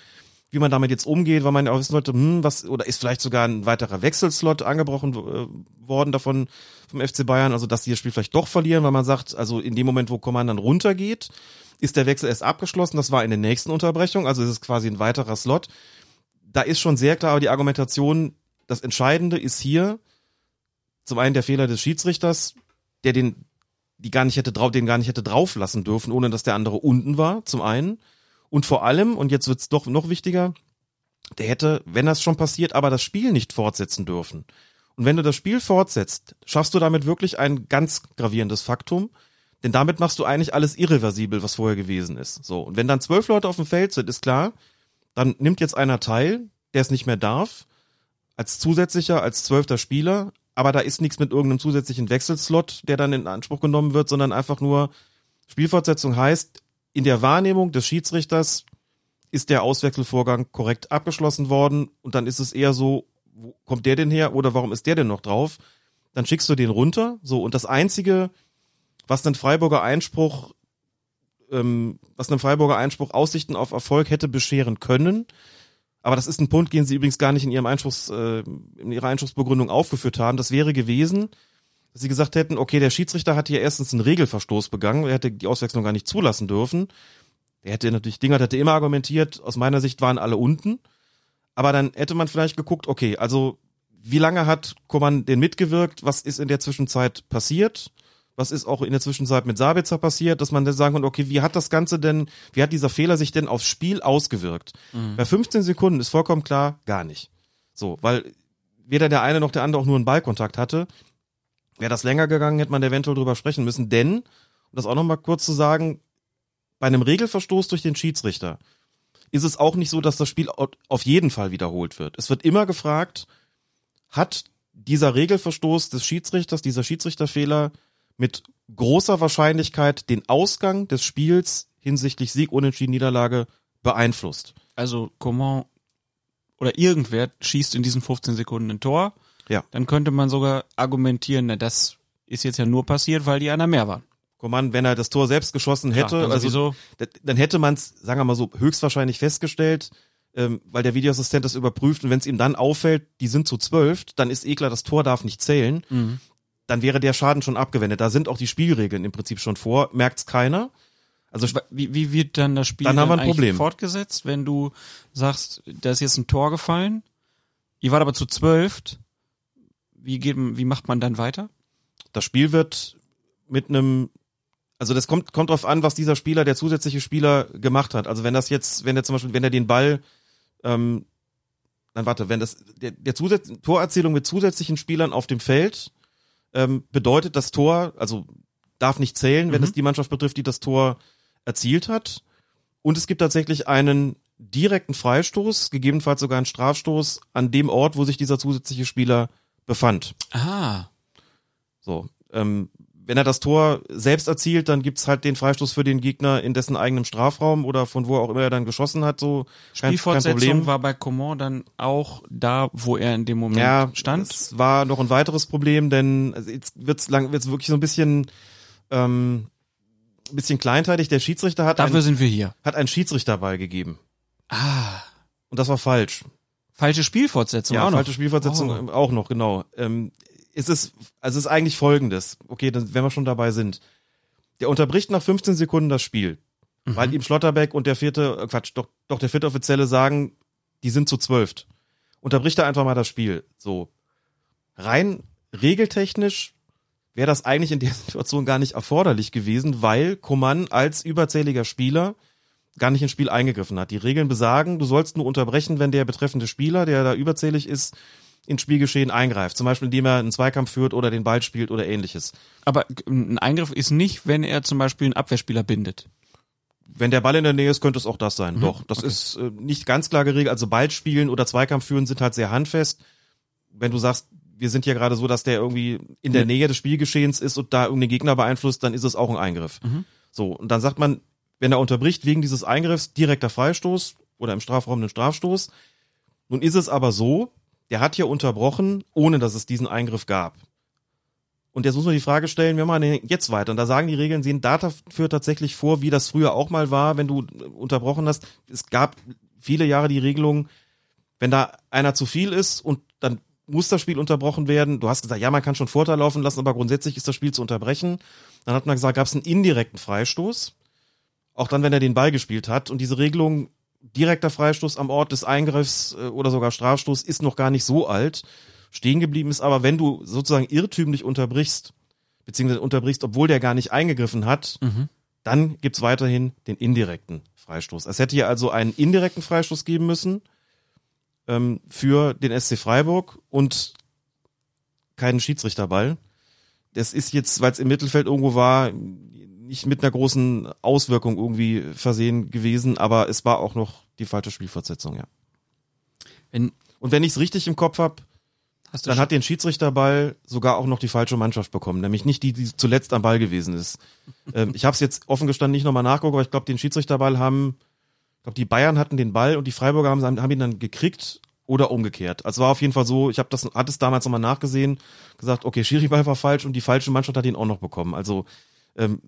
wie man damit jetzt umgeht, weil man ja auch wissen wollte, hm, was, oder ist vielleicht sogar ein weiterer Wechselslot angebrochen äh, worden davon vom FC Bayern, also dass die das Spiel vielleicht doch verlieren, weil man sagt, also in dem Moment, wo Command dann runtergeht, ist der Wechsel erst abgeschlossen, das war in der nächsten Unterbrechung, also ist es quasi ein weiterer Slot. Da ist schon sehr klar die Argumentation, das Entscheidende ist hier zum einen der Fehler des Schiedsrichters, der den die gar nicht hätte drauf, den gar nicht hätte drauflassen dürfen, ohne dass der andere unten war, zum einen. Und vor allem, und jetzt wird's doch noch wichtiger, der hätte, wenn das schon passiert, aber das Spiel nicht fortsetzen dürfen. Und wenn du das Spiel fortsetzt, schaffst du damit wirklich ein ganz gravierendes Faktum, denn damit machst du eigentlich alles irreversibel, was vorher gewesen ist. So. Und wenn dann zwölf Leute auf dem Feld sind, ist klar, dann nimmt jetzt einer teil, der es nicht mehr darf, als zusätzlicher, als zwölfter Spieler, aber da ist nichts mit irgendeinem zusätzlichen Wechselslot, der dann in Anspruch genommen wird, sondern einfach nur Spielfortsetzung heißt, in der Wahrnehmung des Schiedsrichters ist der Auswechselvorgang korrekt abgeschlossen worden und dann ist es eher so, wo kommt der denn her oder warum ist der denn noch drauf? Dann schickst du den runter. So, und das Einzige, was einen Freiburger Einspruch, ähm, was einen Freiburger Einspruch Aussichten auf Erfolg hätte bescheren können, aber das ist ein Punkt, den sie übrigens gar nicht in ihrem Einspruchs, äh, in ihrer Einspruchsbegründung aufgeführt haben. Das wäre gewesen, dass sie gesagt hätten, okay, der Schiedsrichter hat hier erstens einen Regelverstoß begangen, er hätte die Auswechslung gar nicht zulassen dürfen. Er hätte natürlich, Dingert hätte immer argumentiert, aus meiner Sicht waren alle unten. Aber dann hätte man vielleicht geguckt, okay, also wie lange hat Koman denn mitgewirkt? Was ist in der Zwischenzeit passiert? Was ist auch in der Zwischenzeit mit Sabitzer passiert, dass man dann sagen kann, okay, wie hat das Ganze denn, wie hat dieser Fehler sich denn aufs Spiel ausgewirkt? Mhm. Bei 15 Sekunden ist vollkommen klar, gar nicht. So, weil weder der eine noch der andere auch nur einen Ballkontakt hatte. Wäre das länger gegangen, hätte man eventuell drüber sprechen müssen, denn, um das auch nochmal kurz zu sagen, bei einem Regelverstoß durch den Schiedsrichter ist es auch nicht so, dass das Spiel auf jeden Fall wiederholt wird. Es wird immer gefragt, hat dieser Regelverstoß des Schiedsrichters, dieser Schiedsrichterfehler mit großer Wahrscheinlichkeit den Ausgang des Spiels hinsichtlich Sieg, Unentschieden, Niederlage beeinflusst. Also Coman oder irgendwer schießt in diesen 15 Sekunden ein Tor. Ja. Dann könnte man sogar argumentieren, na, das ist jetzt ja nur passiert, weil die einer mehr waren. Coman, wenn er das Tor selbst geschossen hätte, dann also dann hätte man es, sagen wir mal so, höchstwahrscheinlich festgestellt, ähm, weil der Videoassistent das überprüft und wenn es ihm dann auffällt, die sind zu zwölf, dann ist eh klar, das Tor darf nicht zählen. Mhm. Dann wäre der Schaden schon abgewendet. Da sind auch die Spielregeln im Prinzip schon vor, merkt's keiner. Also Wie, wie wird dann das Spiel Dann haben wir ein Problem. fortgesetzt, wenn du sagst, da ist jetzt ein Tor gefallen, ihr wart aber zu zwölf, wie geht, wie macht man dann weiter? das Spiel wird mit einem, also das kommt, kommt drauf an, was dieser Spieler, der zusätzliche Spieler gemacht hat. Also wenn das jetzt, wenn er zum Beispiel, wenn er den Ball, ähm, dann warte, wenn das, der, der Zusatz, Torerzielung mit zusätzlichen Spielern auf dem Feld, ähm, bedeutet das Tor, also darf nicht zählen, wenn Mhm. es die Mannschaft betrifft, die das Tor erzielt hat. Und es gibt tatsächlich einen direkten Freistoß, gegebenenfalls sogar einen Strafstoß an dem Ort, wo sich dieser zusätzliche Spieler befand. Ah, So, ähm, wenn er das Tor selbst erzielt, dann gibt's halt den Freistoß für den Gegner in dessen eigenem Strafraum oder von wo auch immer er dann geschossen hat. So kein, kein Spielfortsetzung Problem. war bei Coman dann auch da, wo er in dem Moment ja, stand. Es war noch ein weiteres Problem, denn jetzt wird's lang, wird's wirklich so ein bisschen, ähm, bisschen kleinteilig. Der Schiedsrichter hat Dafür ein, sind wir hier. hat einen Schiedsrichterball gegeben Ah, und das war falsch. Falsche Spielfortsetzung Ja, auch noch. falsche Spielfortsetzung Oh. auch noch, genau. Ähm, es ist, also es ist eigentlich folgendes. Okay, dann, wenn wir schon dabei sind. Der unterbricht nach 15 Sekunden das Spiel, Mhm. weil ihm Schlotterbeck und der vierte, äh, Quatsch, doch, doch der vierte Offizielle sagen, die sind zu zwölf. Unterbricht er einfach mal das Spiel. So. Rein regeltechnisch wäre das eigentlich in der Situation gar nicht erforderlich gewesen, weil Koman als überzähliger Spieler gar nicht ins Spiel eingegriffen hat. Die Regeln besagen, du sollst nur unterbrechen, wenn der betreffende Spieler, der da überzählig ist, ins Spielgeschehen eingreift. Zum Beispiel, indem er einen Zweikampf führt oder den Ball spielt oder ähnliches. Aber ein Eingriff ist nicht, wenn er zum Beispiel einen Abwehrspieler bindet. Wenn der Ball in der Nähe ist, könnte es auch das Mhm. sein. Doch, das ist äh, nicht ganz klar geregelt. Also Ball spielen oder Zweikampf führen sind halt sehr handfest. Wenn du sagst, wir sind hier gerade so, dass der irgendwie in der. Nähe des Spielgeschehens ist und da irgendeinen Gegner beeinflusst, dann ist es auch ein Eingriff. Mhm. So, und dann sagt man, wenn er unterbricht wegen dieses Eingriffs, direkter Freistoß oder im Strafraum einen Strafstoß. Nun ist es aber so, der hat hier unterbrochen, ohne dass es diesen Eingriff gab. Und jetzt muss man die Frage stellen, wir machen jetzt weiter. Und da sagen die Regeln, sehen dafür tatsächlich vor, wie das früher auch mal war, wenn du äh, unterbrochen hast. Es gab viele Jahre die Regelung, wenn da einer zu viel ist und dann muss das Spiel unterbrochen werden. Du hast gesagt, ja, man kann schon Vorteil laufen lassen, aber grundsätzlich ist das Spiel zu unterbrechen. Dann hat man gesagt, gab es einen indirekten Freistoß. Auch dann, wenn er den Ball gespielt hat. Und diese Regelung, direkter Freistoß am Ort des Eingriffs äh, oder sogar Strafstoß, ist noch gar nicht so alt. Stehen geblieben ist aber, wenn du sozusagen irrtümlich unterbrichst, beziehungsweise unterbrichst, obwohl der gar nicht eingegriffen hat, Mhm. dann gibt's weiterhin den indirekten Freistoß. Es hätte hier also einen indirekten Freistoß geben müssen ähm, für den SC Freiburg und keinen Schiedsrichterball. Das ist jetzt, weil es im Mittelfeld irgendwo war, nicht mit einer großen Auswirkung irgendwie versehen gewesen, aber es war auch noch die falsche Spielfortsetzung, ja. Wenn, Und wenn ich es richtig im Kopf habe, dann hat den Schiedsrichterball sogar auch noch die falsche Mannschaft bekommen, nämlich nicht die, die zuletzt am Ball gewesen ist. ähm, ich habe es jetzt offen gestanden nicht nochmal nachgeguckt, aber ich glaube, den Schiedsrichterball haben, ich glaube, die Bayern hatten den Ball und die Freiburger haben, haben ihn dann gekriegt oder umgekehrt. Also war auf jeden Fall so, ich habe das, hatte es damals nochmal nachgesehen, gesagt, okay, Schiriball war falsch und die falsche Mannschaft hat ihn auch noch bekommen. Also ähm,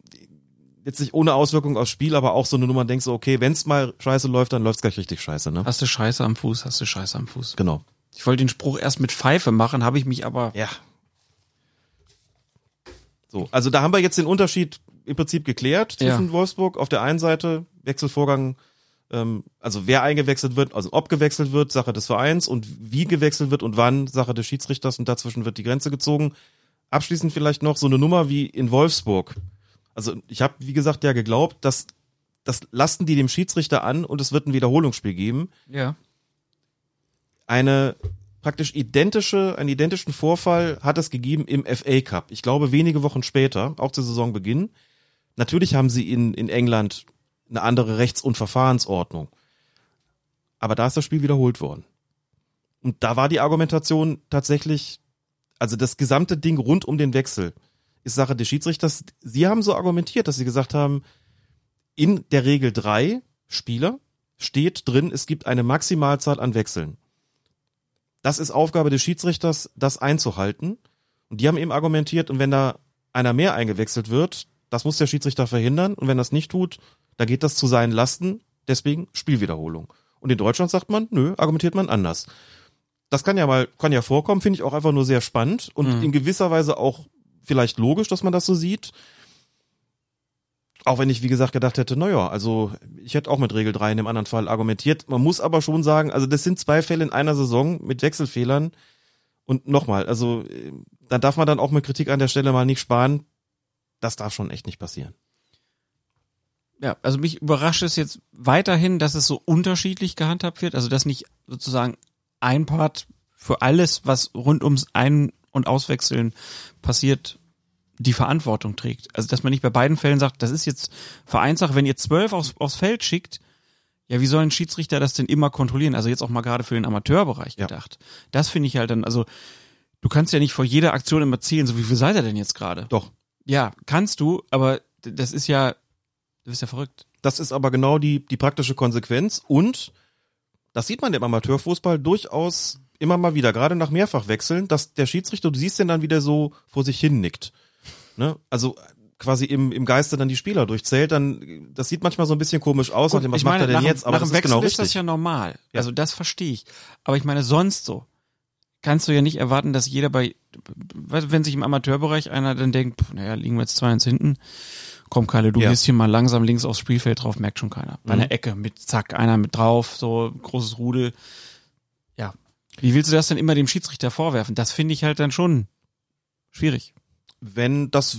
jetzt nicht ohne Auswirkung aufs Spiel, aber auch so eine Nummer, denkst du, okay, wenn's mal scheiße läuft, dann läuft's gleich richtig scheiße, ne? hast du Scheiße am Fuß, hast du Scheiße am Fuß. Genau. Ich wollte den Spruch erst mit Pfeife machen, habe ich mich aber Ja. So, also da haben wir jetzt den Unterschied im Prinzip geklärt zwischen Wolfsburg auf der einen Seite, Wechselvorgang Ähm, also wer eingewechselt wird, also ob gewechselt wird, Sache des Vereins und wie gewechselt wird und wann, Sache des Schiedsrichters und dazwischen wird die Grenze gezogen. Abschließend vielleicht noch so eine Nummer wie in Wolfsburg. Also ich habe, wie gesagt, ja geglaubt, dass das lasten die dem Schiedsrichter an und es wird ein Wiederholungsspiel geben. Ja. Eine praktisch identische, einen identischen Vorfall hat es gegeben im FA Cup. Ich glaube wenige Wochen später, auch zu Saisonbeginn. Natürlich haben sie in, in England eine andere Rechts- und Verfahrensordnung. Aber da ist das Spiel wiederholt worden. Und da war die Argumentation tatsächlich, also das gesamte Ding rund um den Wechsel ist Sache des Schiedsrichters. Sie haben so argumentiert, dass sie gesagt haben, in der Regel drei Spieler steht drin, es gibt eine Maximalzahl an Wechseln. Das ist Aufgabe des Schiedsrichters, das einzuhalten. Und die haben eben argumentiert, und wenn da einer mehr eingewechselt wird, das muss der Schiedsrichter verhindern. Und wenn das nicht tut, da geht das zu seinen Lasten. Deswegen Spielwiederholung. Und in Deutschland sagt man, nö, argumentiert man anders. Das kann ja mal, kann ja vorkommen, finde ich auch einfach nur sehr spannend und Mhm. in gewisser Weise auch vielleicht logisch, dass man das so sieht. Auch wenn ich, wie gesagt, gedacht hätte, naja, also ich hätte auch mit Regel 3 in dem anderen Fall argumentiert. Man muss aber schon sagen, also das sind zwei Fälle in einer Saison mit Wechselfehlern. Und nochmal, also äh, da darf man dann auch mit Kritik an der Stelle mal nicht sparen. Das darf schon echt nicht passieren. Ja, also mich überrascht es jetzt weiterhin, dass es so unterschiedlich gehandhabt wird. Also dass nicht sozusagen ein Part für alles, was rund ums Ein- und Auswechseln passiert, die Verantwortung trägt. Also dass man nicht bei beiden Fällen sagt, das ist jetzt Vereinssache, wenn ihr zwölf aufs, aufs Feld schickt, ja, wie soll ein Schiedsrichter das denn immer kontrollieren? Also jetzt auch mal gerade für den Amateurbereich Ja. gedacht. Das finde ich halt dann, also du kannst ja nicht vor jeder Aktion immer zählen, so wie viel seid ihr denn jetzt gerade? Doch. Ja, kannst du, aber das ist ja, du bist ja verrückt. Das ist aber genau die, die praktische Konsequenz und das sieht man im Amateurfußball durchaus immer mal wieder, gerade nach Mehrfachwechseln, dass der Schiedsrichter, du siehst den dann wieder so vor sich hin nickt. Ne? Also quasi im, im Geiste dann die Spieler durchzählt, dann, das sieht manchmal so ein bisschen komisch aus, Gut, dem, was ich macht meine, er denn nach, jetzt? Aber nach das dem ist Wechsel genau ist richtig. das ja normal. Ja. Also das verstehe ich. Aber ich meine, sonst so kannst du ja nicht erwarten, dass jeder bei, wenn sich im Amateurbereich einer dann denkt, pff, naja, liegen wir jetzt 2-1 hinten, komm Kalle, du Ja. gehst hier mal langsam links aufs Spielfeld drauf, merkt schon keiner. Bei Mhm. einer Ecke mit zack, einer mit drauf, so großes Rudel. Wie willst du das denn immer dem Schiedsrichter vorwerfen? Das finde ich halt dann schon schwierig. wenn das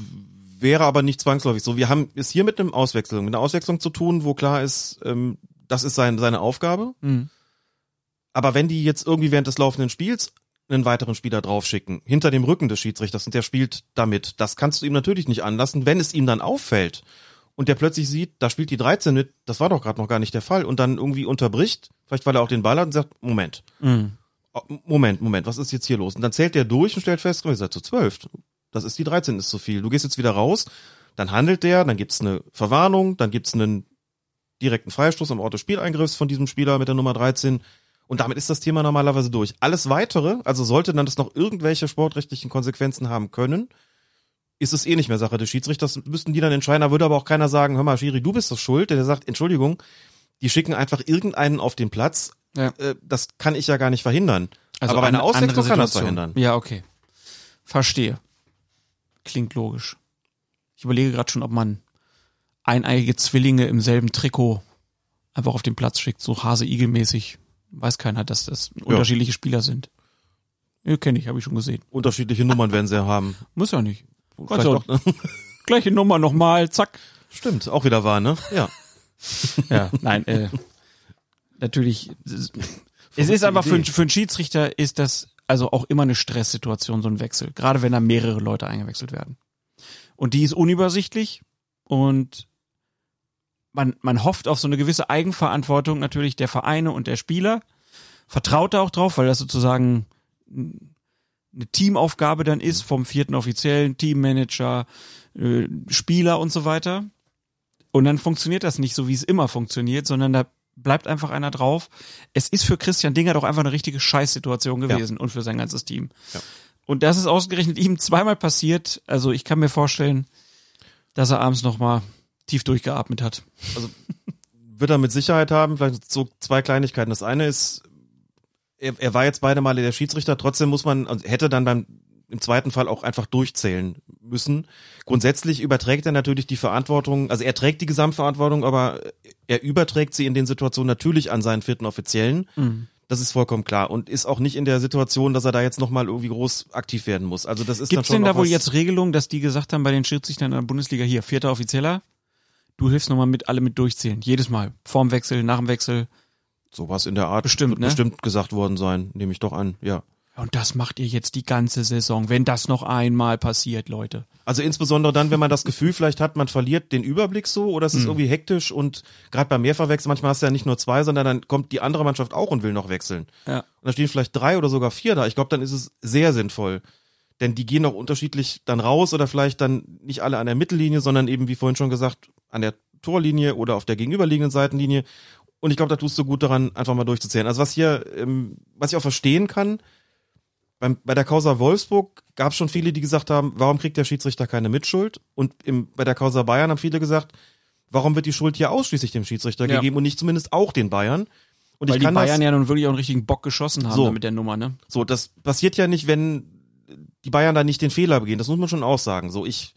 wäre aber nicht zwangsläufig so. Wir haben es hier mit einem Auswechslung, mit einer Auswechslung zu tun, wo klar ist, ähm, das ist sein, seine Aufgabe. Mhm. Aber wenn die jetzt irgendwie während des laufenden Spiels einen weiteren Spieler draufschicken, hinter dem Rücken des Schiedsrichters und der spielt damit, das kannst du ihm natürlich nicht anlassen, wenn es ihm dann auffällt und der plötzlich sieht, da spielt die 13 mit, das war doch gerade noch gar nicht der Fall und dann irgendwie unterbricht, vielleicht weil er auch den Ball hat und sagt, Moment, Mhm. Oh, Moment, Moment, was ist jetzt hier los? Und dann zählt der durch und stellt fest, ihr seid zu zwölf. Das ist die 13 ist zu viel. Du gehst jetzt wieder raus, dann handelt der, dann gibt's eine Verwarnung, dann gibt's einen direkten Freistoß am Ort des Spieleingriffs von diesem Spieler mit der Nummer 13 und damit ist das Thema normalerweise durch. Alles weitere, also sollte dann das noch irgendwelche sportrechtlichen Konsequenzen haben können, ist es eh nicht mehr Sache des Schiedsrichters, müssten die dann entscheiden, da würde aber auch keiner sagen, hör mal, Schiri, du bist das schuld, der sagt, Entschuldigung, die schicken einfach irgendeinen auf den Platz, Ja. äh, das kann ich ja gar nicht verhindern. Also aber bei einer eine andere Auswechslung kann das verhindern. Ja, okay. Verstehe. Klingt logisch. Ich überlege gerade schon, ob man eineige Zwillinge im selben Trikot einfach auf den Platz schickt, so Hase-Igel-mäßig. Weiß keiner, dass das unterschiedliche Spieler sind. Ja, kenne ich, habe ich schon gesehen. Unterschiedliche Nummern werden sie haben. Muss ja nicht. Also, auch, ne? gleiche Nummer nochmal, zack. Stimmt, auch wieder wahr, ne? Ja. Ja, nein, äh, natürlich. Es ist aber für, einen- für einen Schiedsrichter ist das also auch immer eine Stresssituation, so ein Wechsel. Gerade wenn da mehrere Leute eingewechselt werden. Und die ist unübersichtlich und man, man hofft auf so eine gewisse Eigenverantwortung natürlich der Vereine und der Spieler. Vertraut da auch drauf, weil das sozusagen eine Teamaufgabe dann ist vom vierten Offiziellen, Teammanager, äh, Spieler und so weiter. Und dann funktioniert das nicht so, wie es immer funktioniert, sondern da bleibt einfach einer drauf. Es ist für Christian Dinger doch einfach eine richtige Scheißsituation gewesen und für sein ganzes Team. Ja. Und das ist ausgerechnet ihm zweimal passiert. Also ich kann mir vorstellen, dass er abends nochmal tief durchgeatmet hat. Wird er mit Sicherheit haben, vielleicht so zwei Kleinigkeiten. Das eine ist, er, er war jetzt beide Male der Schiedsrichter, trotzdem muss man, also hätte dann beim im zweiten Fall auch einfach durchzählen müssen. Grundsätzlich überträgt er natürlich die Verantwortung, also er trägt die Gesamtverantwortung, aber er überträgt sie in den Situationen natürlich an seinen vierten Offiziellen. Mhm. Das ist vollkommen klar und ist auch nicht in der Situation, dass er da jetzt nochmal irgendwie groß aktiv werden muss. Also das ist Gibt's dann schon denn da wohl jetzt Regelungen, dass die gesagt haben bei den Schiedsrichtern in der Bundesliga hier, vierter Offizieller, du hilfst nochmal mit alle mit durchzählen, jedes Mal, vorm Wechsel, nach dem Wechsel. sowas in der Art Bestimmt, ne? bestimmt gesagt worden sein, nehme ich doch an, ja. Und das macht ihr jetzt die ganze Saison, wenn das noch einmal passiert, Leute. Also insbesondere dann, wenn man das Gefühl vielleicht hat, man verliert den Überblick so oder es ist irgendwie hektisch und gerade beim Mehrverwechseln, manchmal hast du ja nicht nur zwei, sondern dann kommt die andere Mannschaft auch und will noch wechseln. Ja. Und da stehen vielleicht drei oder sogar vier da. Ich glaube, dann ist es sehr sinnvoll. Denn die gehen auch unterschiedlich dann raus oder vielleicht dann nicht alle an der Mittellinie, sondern eben, wie vorhin schon gesagt, an der Torlinie oder auf der gegenüberliegenden Seitenlinie. Und ich glaube, da tust du gut daran, einfach mal durchzuzählen. Also was hier, ähm, was ich auch verstehen kann, beim, bei der Causa Wolfsburg gab es schon viele, die gesagt haben, warum kriegt der Schiedsrichter keine Mitschuld? Und im, bei der Causa Bayern haben viele gesagt, warum wird die Schuld hier ausschließlich dem Schiedsrichter Ja. gegeben und nicht zumindest auch den Bayern? Und Weil ich die kann Bayern das, ja nun wirklich auch einen richtigen Bock geschossen haben So. mit der Nummer, ne? so, das passiert ja nicht, wenn die Bayern da nicht den Fehler begehen. Das muss man schon auch sagen. So, ich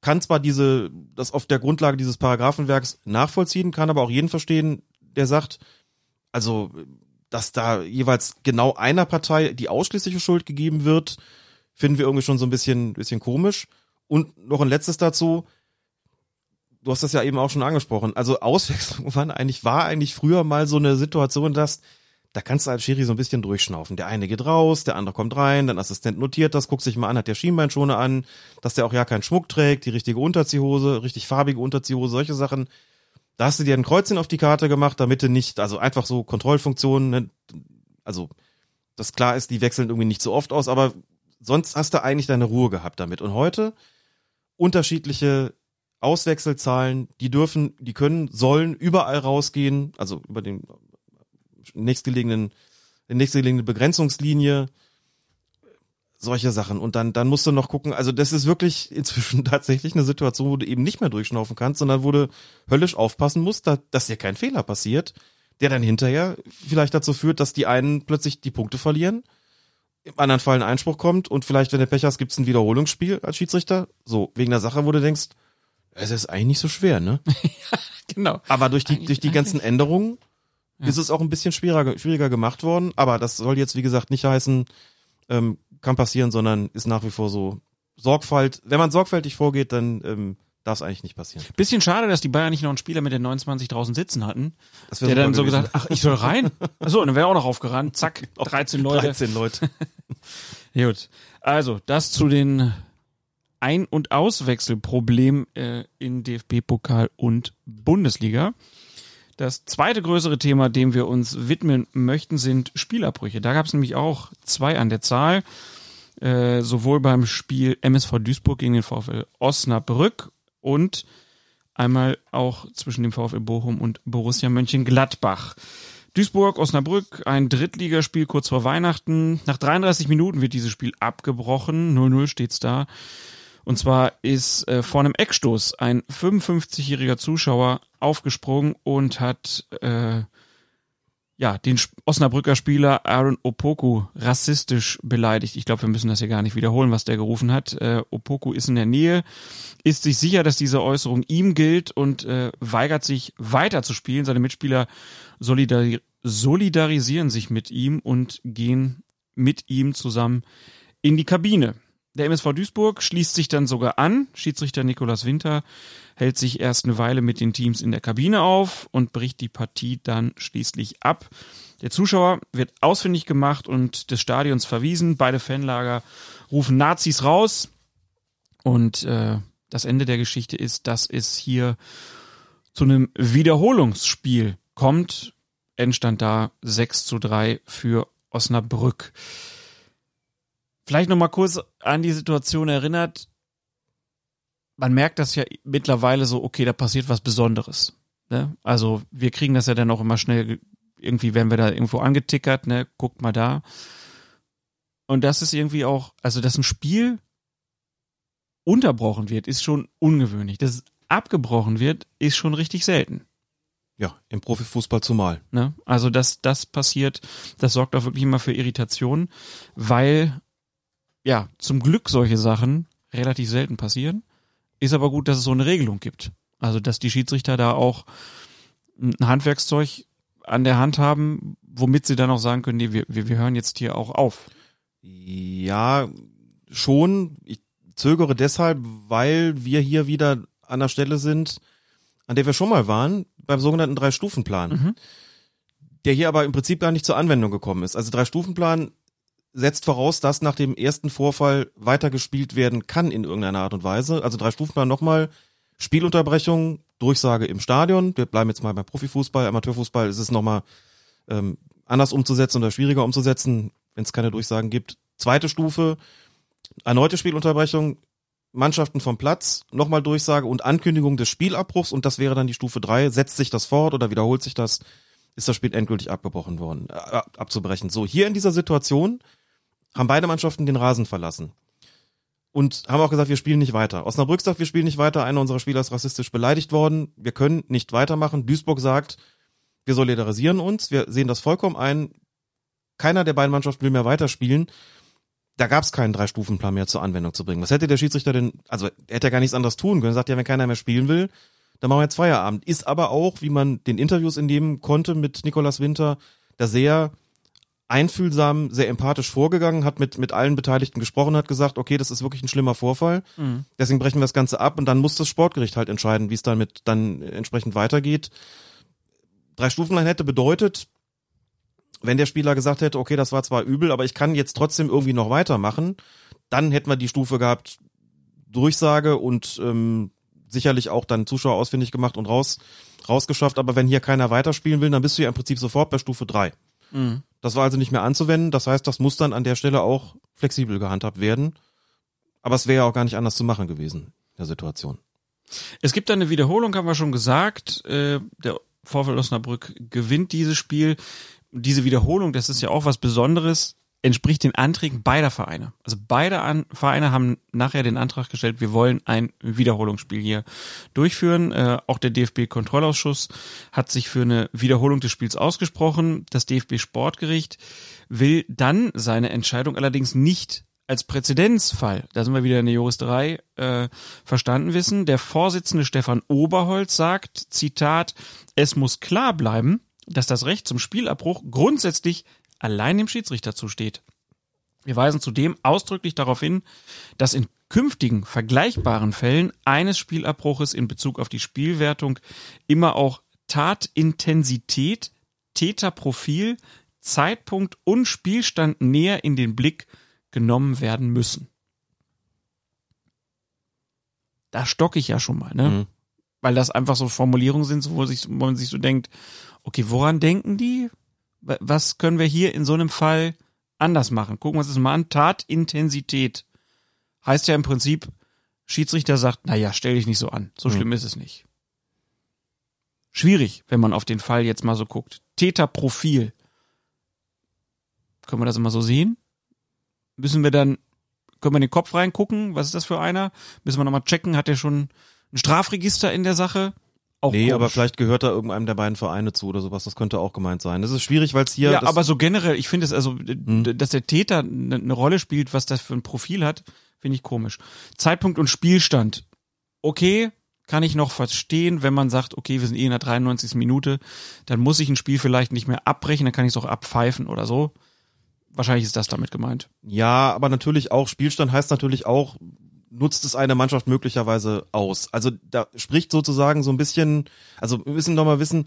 kann zwar diese, das auf der Grundlage dieses Paragraphenwerks nachvollziehen, kann aber auch jeden verstehen, der sagt, also, dass da jeweils genau einer Partei die ausschließliche Schuld gegeben wird, finden wir irgendwie schon so ein bisschen, bisschen komisch. Und noch ein letztes dazu. Du hast das ja eben auch schon angesprochen. Also Auswechslung waren eigentlich, war eigentlich früher mal so eine Situation, dass da kannst du als Schiri so ein bisschen durchschnaufen. Der eine geht raus, der andere kommt rein, dein Assistent notiert das, guckt sich mal an, hat der Schienbeinschoner an, dass der auch ja keinen Schmuck trägt, die richtige Unterziehhose, richtig farbige Unterziehhose, solche Sachen. Da hast du dir ein Kreuzchen auf die Karte gemacht, damit du nicht, also einfach so Kontrollfunktionen, ne? also das klar ist, die wechseln irgendwie nicht so oft aus, aber sonst hast du eigentlich deine Ruhe gehabt damit. Und heute unterschiedliche Auswechselzahlen, die dürfen, die können, sollen überall rausgehen, also über den nächstgelegenen, die nächstgelegene Begrenzungslinie, solche Sachen. Und dann, dann musst du noch gucken, also das ist wirklich inzwischen tatsächlich eine Situation, wo du eben nicht mehr durchschnaufen kannst, sondern wo du höllisch aufpassen musst, da, dass dir kein Fehler passiert, der dann hinterher vielleicht dazu führt, dass die einen plötzlich die Punkte verlieren, im anderen Fall ein Einspruch kommt und vielleicht, wenn du Pech hast, gibt's ein Wiederholungsspiel als Schiedsrichter. So, wegen der Sache, wo du denkst, es ist eigentlich nicht so schwer, ne? Genau. Aber durch die, durch die ganzen Änderungen ist es auch ein bisschen schwieriger, schwieriger gemacht worden. Aber das soll jetzt, wie gesagt, nicht heißen, ähm, kann passieren, sondern ist nach wie vor so Sorgfalt. Wenn man sorgfältig vorgeht, dann ähm, darf es eigentlich nicht passieren. Bisschen schade, dass die Bayern nicht noch einen Spieler mit den 29 draußen sitzen hatten, Das der dann so gesagt, ach, ich soll rein. Achso, und dann wäre er auch noch aufgerannt. Zack, 13 Leute. 13 Leute. Gut. Also, das zu den Ein- und Auswechselproblemen äh, in DFB-Pokal und Bundesliga. Das zweite größere Thema, dem wir uns widmen möchten, sind Spielabbrüche. Da gab es nämlich auch zwei an der Zahl. Äh, sowohl beim Spiel MSV Duisburg gegen den VfL Osnabrück und einmal auch zwischen dem VfL Bochum und Borussia Mönchengladbach. Duisburg, Osnabrück, ein Drittligaspiel kurz vor Weihnachten. Nach 33 Minuten wird dieses Spiel abgebrochen. 0-0 steht's da. Und zwar ist äh, vor einem Eckstoß ein 55-jähriger Zuschauer aufgesprungen und hat äh, ja den Osnabrücker Spieler Aaron Opoku rassistisch beleidigt. Ich glaube, wir müssen das hier gar nicht wiederholen, was der gerufen hat. Äh, Opoku ist in der Nähe, ist sich sicher, dass diese Äußerung ihm gilt und äh, weigert sich weiter zu spielen. Seine Mitspieler solidari solidarisieren sich mit ihm und gehen mit ihm zusammen in die Kabine. Der MSV Duisburg schließt sich dann sogar an. Schiedsrichter Nikolaus Winter hält sich erst eine Weile mit den Teams in der Kabine auf und bricht die Partie dann schließlich ab. Der Zuschauer wird ausfindig gemacht und des Stadions verwiesen. Beide Fanlager rufen Nazis raus. Und äh, das Ende der Geschichte ist, dass es hier zu einem Wiederholungsspiel kommt. Endstand da 6 zu 3 für Osnabrück. Vielleicht nochmal kurz an die Situation erinnert. Man merkt das ja mittlerweile so, okay, da passiert was Besonderes. Ne? Also wir kriegen das ja dann auch immer schnell, ge- irgendwie werden wir da irgendwo angetickert, ne, guckt mal da. Und das ist irgendwie auch, also dass ein Spiel unterbrochen wird, ist schon ungewöhnlich. Dass es abgebrochen wird, ist schon richtig selten. Ja, im Profifußball zumal. Ne? Also dass das passiert, das sorgt auch wirklich immer für Irritation, weil ja, zum Glück solche Sachen relativ selten passieren. Ist aber gut, dass es so eine Regelung gibt. Also, dass die Schiedsrichter da auch ein Handwerkszeug an der Hand haben, womit sie dann auch sagen können, nee, wir, wir, wir hören jetzt hier auch auf. Ja, schon. Ich zögere deshalb, weil wir hier wieder an der Stelle sind, an der wir schon mal waren, beim sogenannten Drei-Stufen-Plan. Mhm. Der hier aber im Prinzip gar nicht zur Anwendung gekommen ist. Also Drei-Stufen-Plan setzt voraus, dass nach dem ersten Vorfall weitergespielt werden kann in irgendeiner Art und Weise. Also Drei-Stufen-Plan nochmal, Spielunterbrechung, Durchsage im Stadion. Wir bleiben jetzt mal beim Profifußball, Amateurfußball ist es nochmal ähm, anders umzusetzen oder schwieriger umzusetzen, wenn es keine Durchsagen gibt. Zweite Stufe, erneute Spielunterbrechung, Mannschaften vom Platz, nochmal Durchsage und Ankündigung des Spielabbruchs und das wäre dann die Stufe drei. Setzt sich das fort oder wiederholt sich das, ist das Spiel endgültig abgebrochen worden, äh, abzubrechen. So, hier in dieser Situation haben beide Mannschaften den Rasen verlassen. Und haben auch gesagt, wir spielen nicht weiter. Osnabrück sagt, wir spielen nicht weiter. Einer unserer Spieler ist rassistisch beleidigt worden. Wir können nicht weitermachen. Duisburg sagt, wir solidarisieren uns. Wir sehen das vollkommen ein. Keiner der beiden Mannschaften will mehr weiterspielen. Da gab es keinen Drei-Stufen-Plan mehr zur Anwendung zu bringen. Was hätte der Schiedsrichter denn, also er hätte ja gar nichts anderes tun können. Sagt ja, wenn keiner mehr spielen will, dann machen wir jetzt Feierabend. Ist aber auch, wie man den Interviews entnehmen konnte mit Nikolas Winter, da sehr einfühlsam, sehr empathisch vorgegangen, hat mit, mit allen Beteiligten gesprochen, hat gesagt, okay, das ist wirklich ein schlimmer Vorfall. Mhm. Deswegen brechen wir das Ganze ab und dann muss das Sportgericht halt entscheiden, wie es damit dann entsprechend weitergeht. Drei Stufenlein hätte bedeutet, wenn der Spieler gesagt hätte, okay, das war zwar übel, aber ich kann jetzt trotzdem irgendwie noch weitermachen, dann hätten wir die Stufe gehabt, Durchsage und ähm, sicherlich auch dann Zuschauer ausfindig gemacht und raus, rausgeschafft. Aber wenn hier keiner weiterspielen will, dann bist du ja im Prinzip sofort bei Stufe drei. Mhm. Das war also nicht mehr anzuwenden. Das heißt, das muss dann an der Stelle auch flexibel gehandhabt werden. Aber es wäre ja auch gar nicht anders zu machen gewesen in der Situation. Es gibt eine Wiederholung, haben wir schon gesagt. Äh, der VfL Osnabrück gewinnt dieses Spiel. Diese Wiederholung, das ist ja auch was Besonderes, entspricht den Anträgen beider Vereine. Also beide An Vereine haben nachher den Antrag gestellt, wir wollen ein Wiederholungsspiel hier durchführen. Äh, auch der DFB-Kontrollausschuss hat sich für eine Wiederholung des Spiels ausgesprochen. Das DFB-Sportgericht will dann seine Entscheidung allerdings nicht als Präzedenzfall, da sind wir wieder in der Juristerei, äh, verstanden wissen. Der Vorsitzende Stefan Oberholz sagt, Zitat, es muss klar bleiben, dass das Recht zum Spielabbruch grundsätzlich allein dem Schiedsrichter zusteht. Wir weisen zudem ausdrücklich darauf hin, dass in künftigen vergleichbaren Fällen eines Spielabbruches in Bezug auf die Spielwertung immer auch Tatintensität, Täterprofil, Zeitpunkt und Spielstand näher in den Blick genommen werden müssen. Da stocke ich ja schon mal, ne? Mhm. Weil das einfach so Formulierungen sind, wo, sich, wo man sich so denkt, okay, woran denken die? Wa- Was können wir hier in so einem Fall anders machen? Gucken wir uns das mal an. Tatintensität heißt ja im Prinzip, Schiedsrichter sagt, naja, stell dich nicht so an. So Mhm. schlimm ist es nicht. Schwierig, wenn man auf den Fall jetzt mal so guckt. Täterprofil. Können wir das immer so sehen? Müssen wir dann, können wir in den Kopf reingucken? Was ist das für einer? Müssen wir nochmal checken? Hat der schon ein Strafregister in der Sache? Auch nee, aber komisch. vielleicht gehört da irgendeinem der beiden Vereine zu oder sowas. Das könnte auch gemeint sein. Das ist schwierig, weil es hier. Ja, aber so generell, ich finde es also, Hm. dass der Täter eine eine Rolle spielt, was das für ein Profil hat, finde ich komisch. Zeitpunkt und Spielstand. Okay, kann ich noch verstehen, wenn man sagt, okay, wir sind eh in der 93. Minute, dann muss ich ein Spiel vielleicht nicht mehr abbrechen, dann kann ich es auch abpfeifen oder so. Wahrscheinlich ist das damit gemeint. Ja, aber natürlich auch, Spielstand heißt natürlich auch, nutzt es eine Mannschaft möglicherweise aus. Also da spricht sozusagen so ein bisschen, also wir müssen doch mal wissen,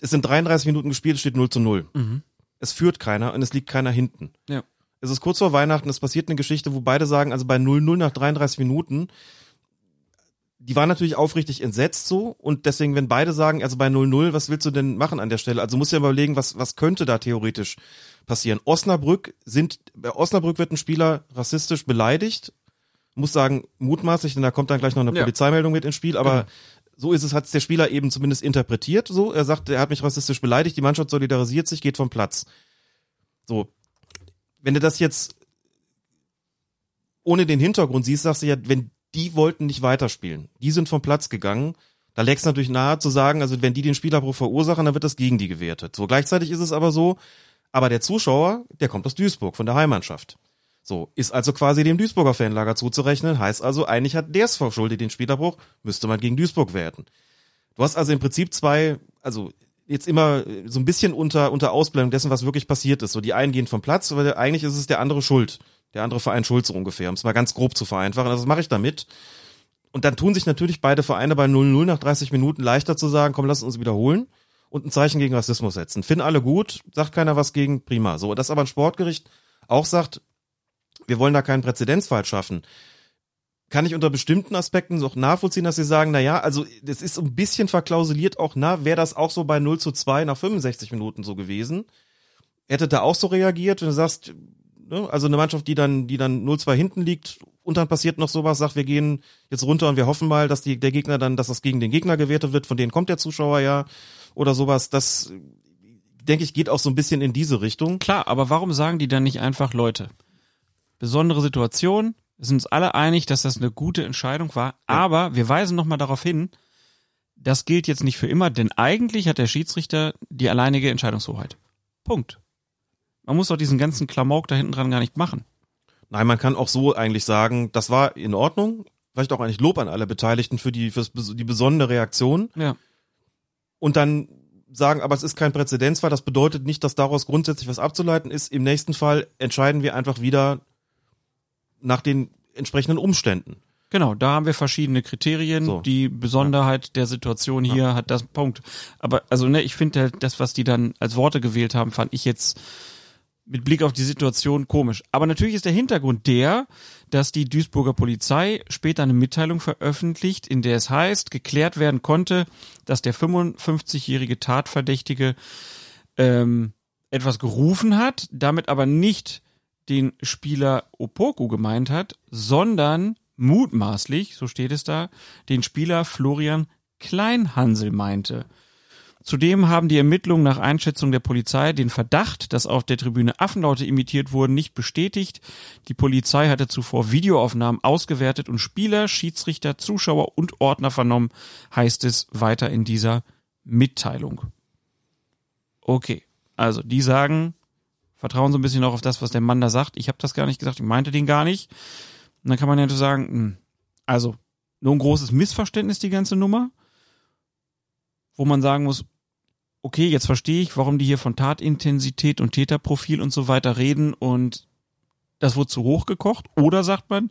es sind 33 Minuten gespielt, es steht 0 zu 0. Mhm. Es führt keiner und es liegt keiner hinten. Ja. Es ist kurz vor Weihnachten, es passiert eine Geschichte, wo beide sagen, also bei 0-0 nach 33 Minuten, die waren natürlich aufrichtig entsetzt so und deswegen, wenn beide sagen, also bei 0-0, was willst du denn machen an der Stelle? Also musst du ja überlegen, was, was könnte da theoretisch passieren? Osnabrück sind, bei Osnabrück wird ein Spieler rassistisch beleidigt, muss sagen, mutmaßlich, denn da kommt dann gleich noch eine Ja. Polizeimeldung mit ins Spiel, aber Genau. so ist es, hat der Spieler eben zumindest interpretiert, so, er sagt, er hat mich rassistisch beleidigt, die Mannschaft solidarisiert sich, geht vom Platz. So. Wenn du das jetzt ohne den Hintergrund siehst, sagst du ja, wenn die wollten nicht weiterspielen, die sind vom Platz gegangen, da lägst natürlich nahe zu sagen, also wenn die den Spielabbruch verursachen, dann wird das gegen die gewertet. So gleichzeitig ist es aber so, aber der Zuschauer, der kommt aus Duisburg, von der Heimmannschaft. So, ist also quasi dem Duisburger Fanlager zuzurechnen, heißt also, eigentlich hat der es verschuldet, den Spielerbruch, müsste man gegen Duisburg werten. Du hast also im Prinzip zwei, also jetzt immer so ein bisschen unter, unter Ausblendung dessen, was wirklich passiert ist. So, die einen gehen vom Platz, aber eigentlich ist es der andere schuld. Der andere Verein schuld so ungefähr, um es mal ganz grob zu vereinfachen. Also das mache ich damit. Und dann tun sich natürlich beide Vereine bei 0-0 nach 30 Minuten leichter zu sagen, komm, lass uns wiederholen und ein Zeichen gegen Rassismus setzen. Finden alle gut, sagt keiner was gegen, prima. So, dass aber ein Sportgericht auch sagt, wir wollen da keinen Präzedenzfall schaffen. Kann ich unter bestimmten Aspekten auch nachvollziehen, dass sie sagen, na ja, also das ist ein bisschen verklausuliert auch, na, wäre das auch so bei 0 zu 2 nach 65 Minuten so gewesen? Hätte da auch so reagiert, wenn du sagst, ne, also eine Mannschaft, die dann, die dann 0-2 hinten liegt und dann passiert noch sowas, sagt, wir gehen jetzt runter und wir hoffen mal, dass die, der Gegner dann, dass das gegen den Gegner gewertet wird, von denen kommt der Zuschauer ja oder sowas, das denke ich, geht auch so ein bisschen in diese Richtung. Klar, aber warum sagen die dann nicht einfach, Leute, besondere Situation. Wir sind uns alle einig, dass das eine gute Entscheidung war. Ja. Aber wir weisen nochmal darauf hin, das gilt jetzt nicht für immer, denn eigentlich hat der Schiedsrichter die alleinige Entscheidungshoheit. Punkt. Man muss doch diesen ganzen Klamauk da hinten dran gar nicht machen. Nein, man kann auch so eigentlich sagen, das war in Ordnung. Vielleicht auch eigentlich Lob an alle Beteiligten für die, für die besondere Reaktion. Ja. Und dann sagen, aber es ist kein Präzedenzfall. Das bedeutet nicht, dass daraus grundsätzlich was abzuleiten ist. Im nächsten Fall entscheiden wir einfach wieder nach den entsprechenden Umständen. Genau, da haben wir verschiedene Kriterien. So. Die Besonderheit ja. der Situation hier ja. hat das Punkt. Aber also ne, ich finde halt, das, was die dann als Worte gewählt haben, fand ich jetzt mit Blick auf die Situation komisch. Aber natürlich ist der Hintergrund der, dass die Duisburger Polizei später eine Mitteilung veröffentlicht, in der es heißt, geklärt werden konnte, dass der 55-jährige Tatverdächtige ähm, etwas gerufen hat, damit aber nicht den Spieler Opoku gemeint hat, sondern mutmaßlich, so steht es da, den Spieler Florian Kleinhansel meinte. Zudem haben die Ermittlungen nach Einschätzung der Polizei den Verdacht, dass auf der Tribüne Affenlaute imitiert wurden, nicht bestätigt. Die Polizei hatte zuvor Videoaufnahmen ausgewertet und Spieler, Schiedsrichter, Zuschauer und Ordner vernommen, heißt es weiter in dieser Mitteilung. Okay, also die sagen, vertrauen so ein bisschen auch auf das, was der Mann da sagt. Ich habe das gar nicht gesagt, ich meinte den gar nicht. Und dann kann man ja so sagen, hm, also nur ein großes Missverständnis die ganze Nummer, wo man sagen muss, okay, jetzt verstehe ich, warum die hier von Tatintensität und Täterprofil und so weiter reden und das wurde zu hoch gekocht. Oder sagt man,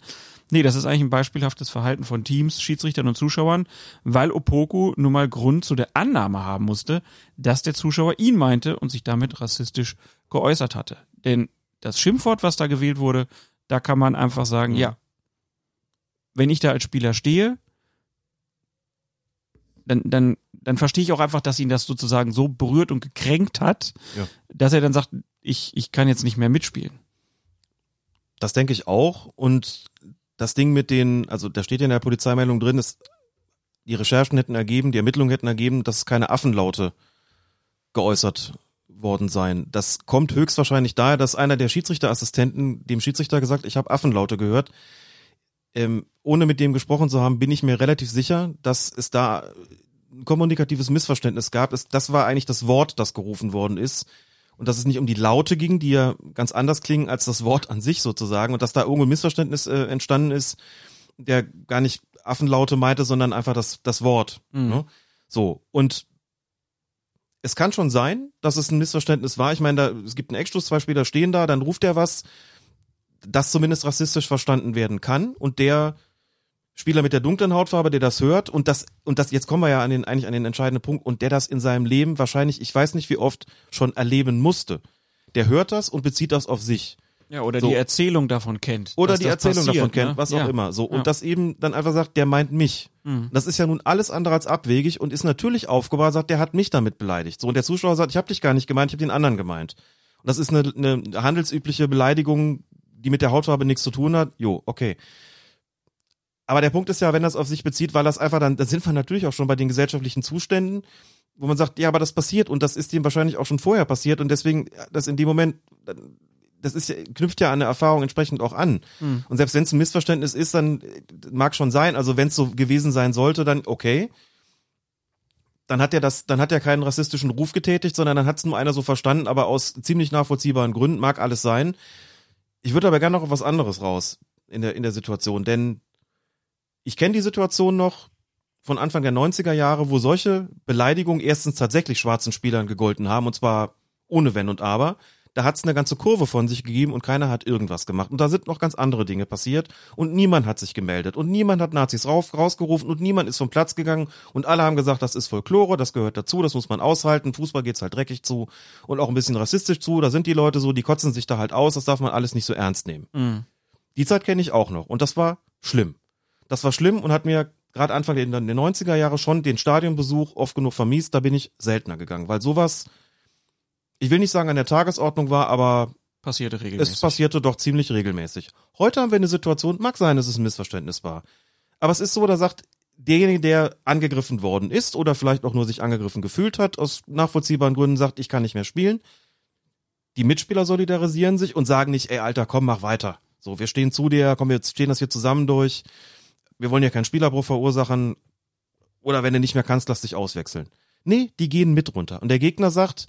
nee, das ist eigentlich ein beispielhaftes Verhalten von Teams, Schiedsrichtern und Zuschauern, weil Opoku nun mal Grund zu der Annahme haben musste, dass der Zuschauer ihn meinte und sich damit rassistisch geäußert hatte. Denn das Schimpfwort, was da gewählt wurde, da kann man einfach sagen, ja, wenn ich da als Spieler stehe, dann, dann, dann verstehe ich auch einfach, dass ihn das sozusagen so berührt und gekränkt hat, ja. dass er dann sagt, ich, ich kann jetzt nicht mehr mitspielen. Das denke ich auch. Und das Ding mit den, also da steht ja in der Polizeimeldung drin, ist, die Recherchen hätten ergeben, die Ermittlungen hätten ergeben, dass keine Affenlaute geäußert worden sein. Das kommt höchstwahrscheinlich daher, dass einer der Schiedsrichterassistenten dem Schiedsrichter gesagt, ich habe Affenlaute gehört. Ähm, ohne mit dem gesprochen zu haben, bin ich mir relativ sicher, dass es da ein kommunikatives Missverständnis gab. Es, das war eigentlich das Wort, das gerufen worden ist. Und dass es nicht um die Laute ging, die ja ganz anders klingen als das Wort an sich sozusagen. Und dass da irgendwo ein Missverständnis äh, entstanden ist, der gar nicht Affenlaute meinte, sondern einfach das, das Wort. Mhm. Ne? So. Und es kann schon sein, dass es ein Missverständnis war. Ich meine, da, es gibt einen Eckstoß, zwei Spieler stehen da, dann ruft er was, das zumindest rassistisch verstanden werden kann und der Spieler mit der dunklen Hautfarbe, der das hört und das und das jetzt kommen wir ja an den eigentlich an den entscheidenden Punkt und der das in seinem Leben wahrscheinlich, ich weiß nicht wie oft schon erleben musste. Der hört das und bezieht das auf sich. Ja, oder so. die Erzählung davon kennt. Oder die Erzählung passiert, davon kennt, ne? was ja. auch immer. So. Und ja. das eben dann einfach sagt, der meint mich. Mhm. Das ist ja nun alles andere als abwegig und ist natürlich aufgebaut, sagt, der hat mich damit beleidigt. So, und der Zuschauer sagt, ich habe dich gar nicht gemeint, ich habe den anderen gemeint. Und das ist eine, eine handelsübliche Beleidigung, die mit der Hautfarbe nichts zu tun hat. Jo, okay. Aber der Punkt ist ja, wenn das auf sich bezieht, weil das einfach dann, da sind wir natürlich auch schon bei den gesellschaftlichen Zuständen, wo man sagt, ja, aber das passiert und das ist ihm wahrscheinlich auch schon vorher passiert und deswegen, das in dem Moment, das ist ja, knüpft ja an eine Erfahrung entsprechend auch an. Mhm. Und selbst wenn es ein Missverständnis ist, dann mag schon sein. Also wenn es so gewesen sein sollte, dann okay. Dann hat er das, dann hat er keinen rassistischen Ruf getätigt, sondern dann hat es nur einer so verstanden, aber aus ziemlich nachvollziehbaren Gründen mag alles sein. Ich würde aber gerne noch auf was anderes raus in der, in der Situation, denn ich kenne die Situation noch von Anfang der 90er Jahre, wo solche Beleidigungen erstens tatsächlich schwarzen Spielern gegolten haben, und zwar ohne Wenn und Aber. Da hat es eine ganze Kurve von sich gegeben und keiner hat irgendwas gemacht. Und da sind noch ganz andere Dinge passiert und niemand hat sich gemeldet und niemand hat Nazis rauf, rausgerufen und niemand ist vom Platz gegangen und alle haben gesagt, das ist Folklore, das gehört dazu, das muss man aushalten. Fußball geht's halt dreckig zu und auch ein bisschen rassistisch zu. Da sind die Leute so, die kotzen sich da halt aus, das darf man alles nicht so ernst nehmen. Mhm. Die Zeit kenne ich auch noch und das war schlimm. Das war schlimm und hat mir gerade Anfang der, der 90er Jahre schon den Stadionbesuch oft genug vermiest, da bin ich seltener gegangen, weil sowas, ich will nicht sagen an der Tagesordnung war, aber Passierte regelmäßig. es passierte doch ziemlich regelmäßig. Heute haben wir eine Situation, mag sein, dass es ein Missverständnis war. Aber es ist so, da sagt derjenige, der angegriffen worden ist oder vielleicht auch nur sich angegriffen gefühlt hat, aus nachvollziehbaren Gründen sagt, ich kann nicht mehr spielen. Die Mitspieler solidarisieren sich und sagen nicht, ey Alter, komm, mach weiter. So, wir stehen zu dir, komm, wir stehen das hier zusammen durch. Wir wollen ja keinen Spielerbruch verursachen. Oder wenn du nicht mehr kannst, lass dich auswechseln. Nee, die gehen mit runter. Und der Gegner sagt,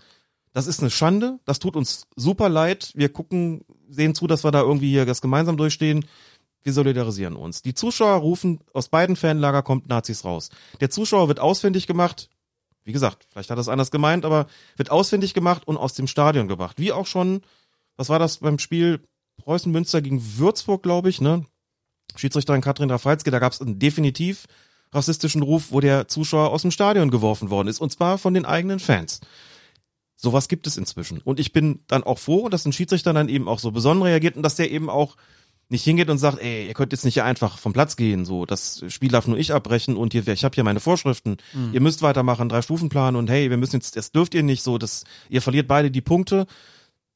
das ist eine Schande, das tut uns super leid. Wir gucken, sehen zu, dass wir da irgendwie hier das gemeinsam durchstehen. Wir solidarisieren uns. Die Zuschauer rufen, aus beiden Fanlager kommt Nazis raus. Der Zuschauer wird ausfindig gemacht. Wie gesagt, vielleicht hat er es anders gemeint, aber wird ausfindig gemacht und aus dem Stadion gebracht. Wie auch schon, was war das beim Spiel Preußen Münster gegen Würzburg, glaube ich, ne? Schiedsrichterin Katrin Rafalski, da gab es einen definitiv rassistischen Ruf, wo der Zuschauer aus dem Stadion geworfen worden ist, und zwar von den eigenen Fans. Sowas gibt es inzwischen. Und ich bin dann auch froh, dass ein Schiedsrichter dann eben auch so besonnen reagiert und dass der eben auch nicht hingeht und sagt, ey, ihr könnt jetzt nicht einfach vom Platz gehen, so, das Spiel darf nur ich abbrechen und hier, ich habe hier meine Vorschriften, Mhm. ihr müsst weitermachen, drei Stufenplan und hey, wir müssen jetzt, das dürft ihr nicht so, das, ihr verliert beide die Punkte,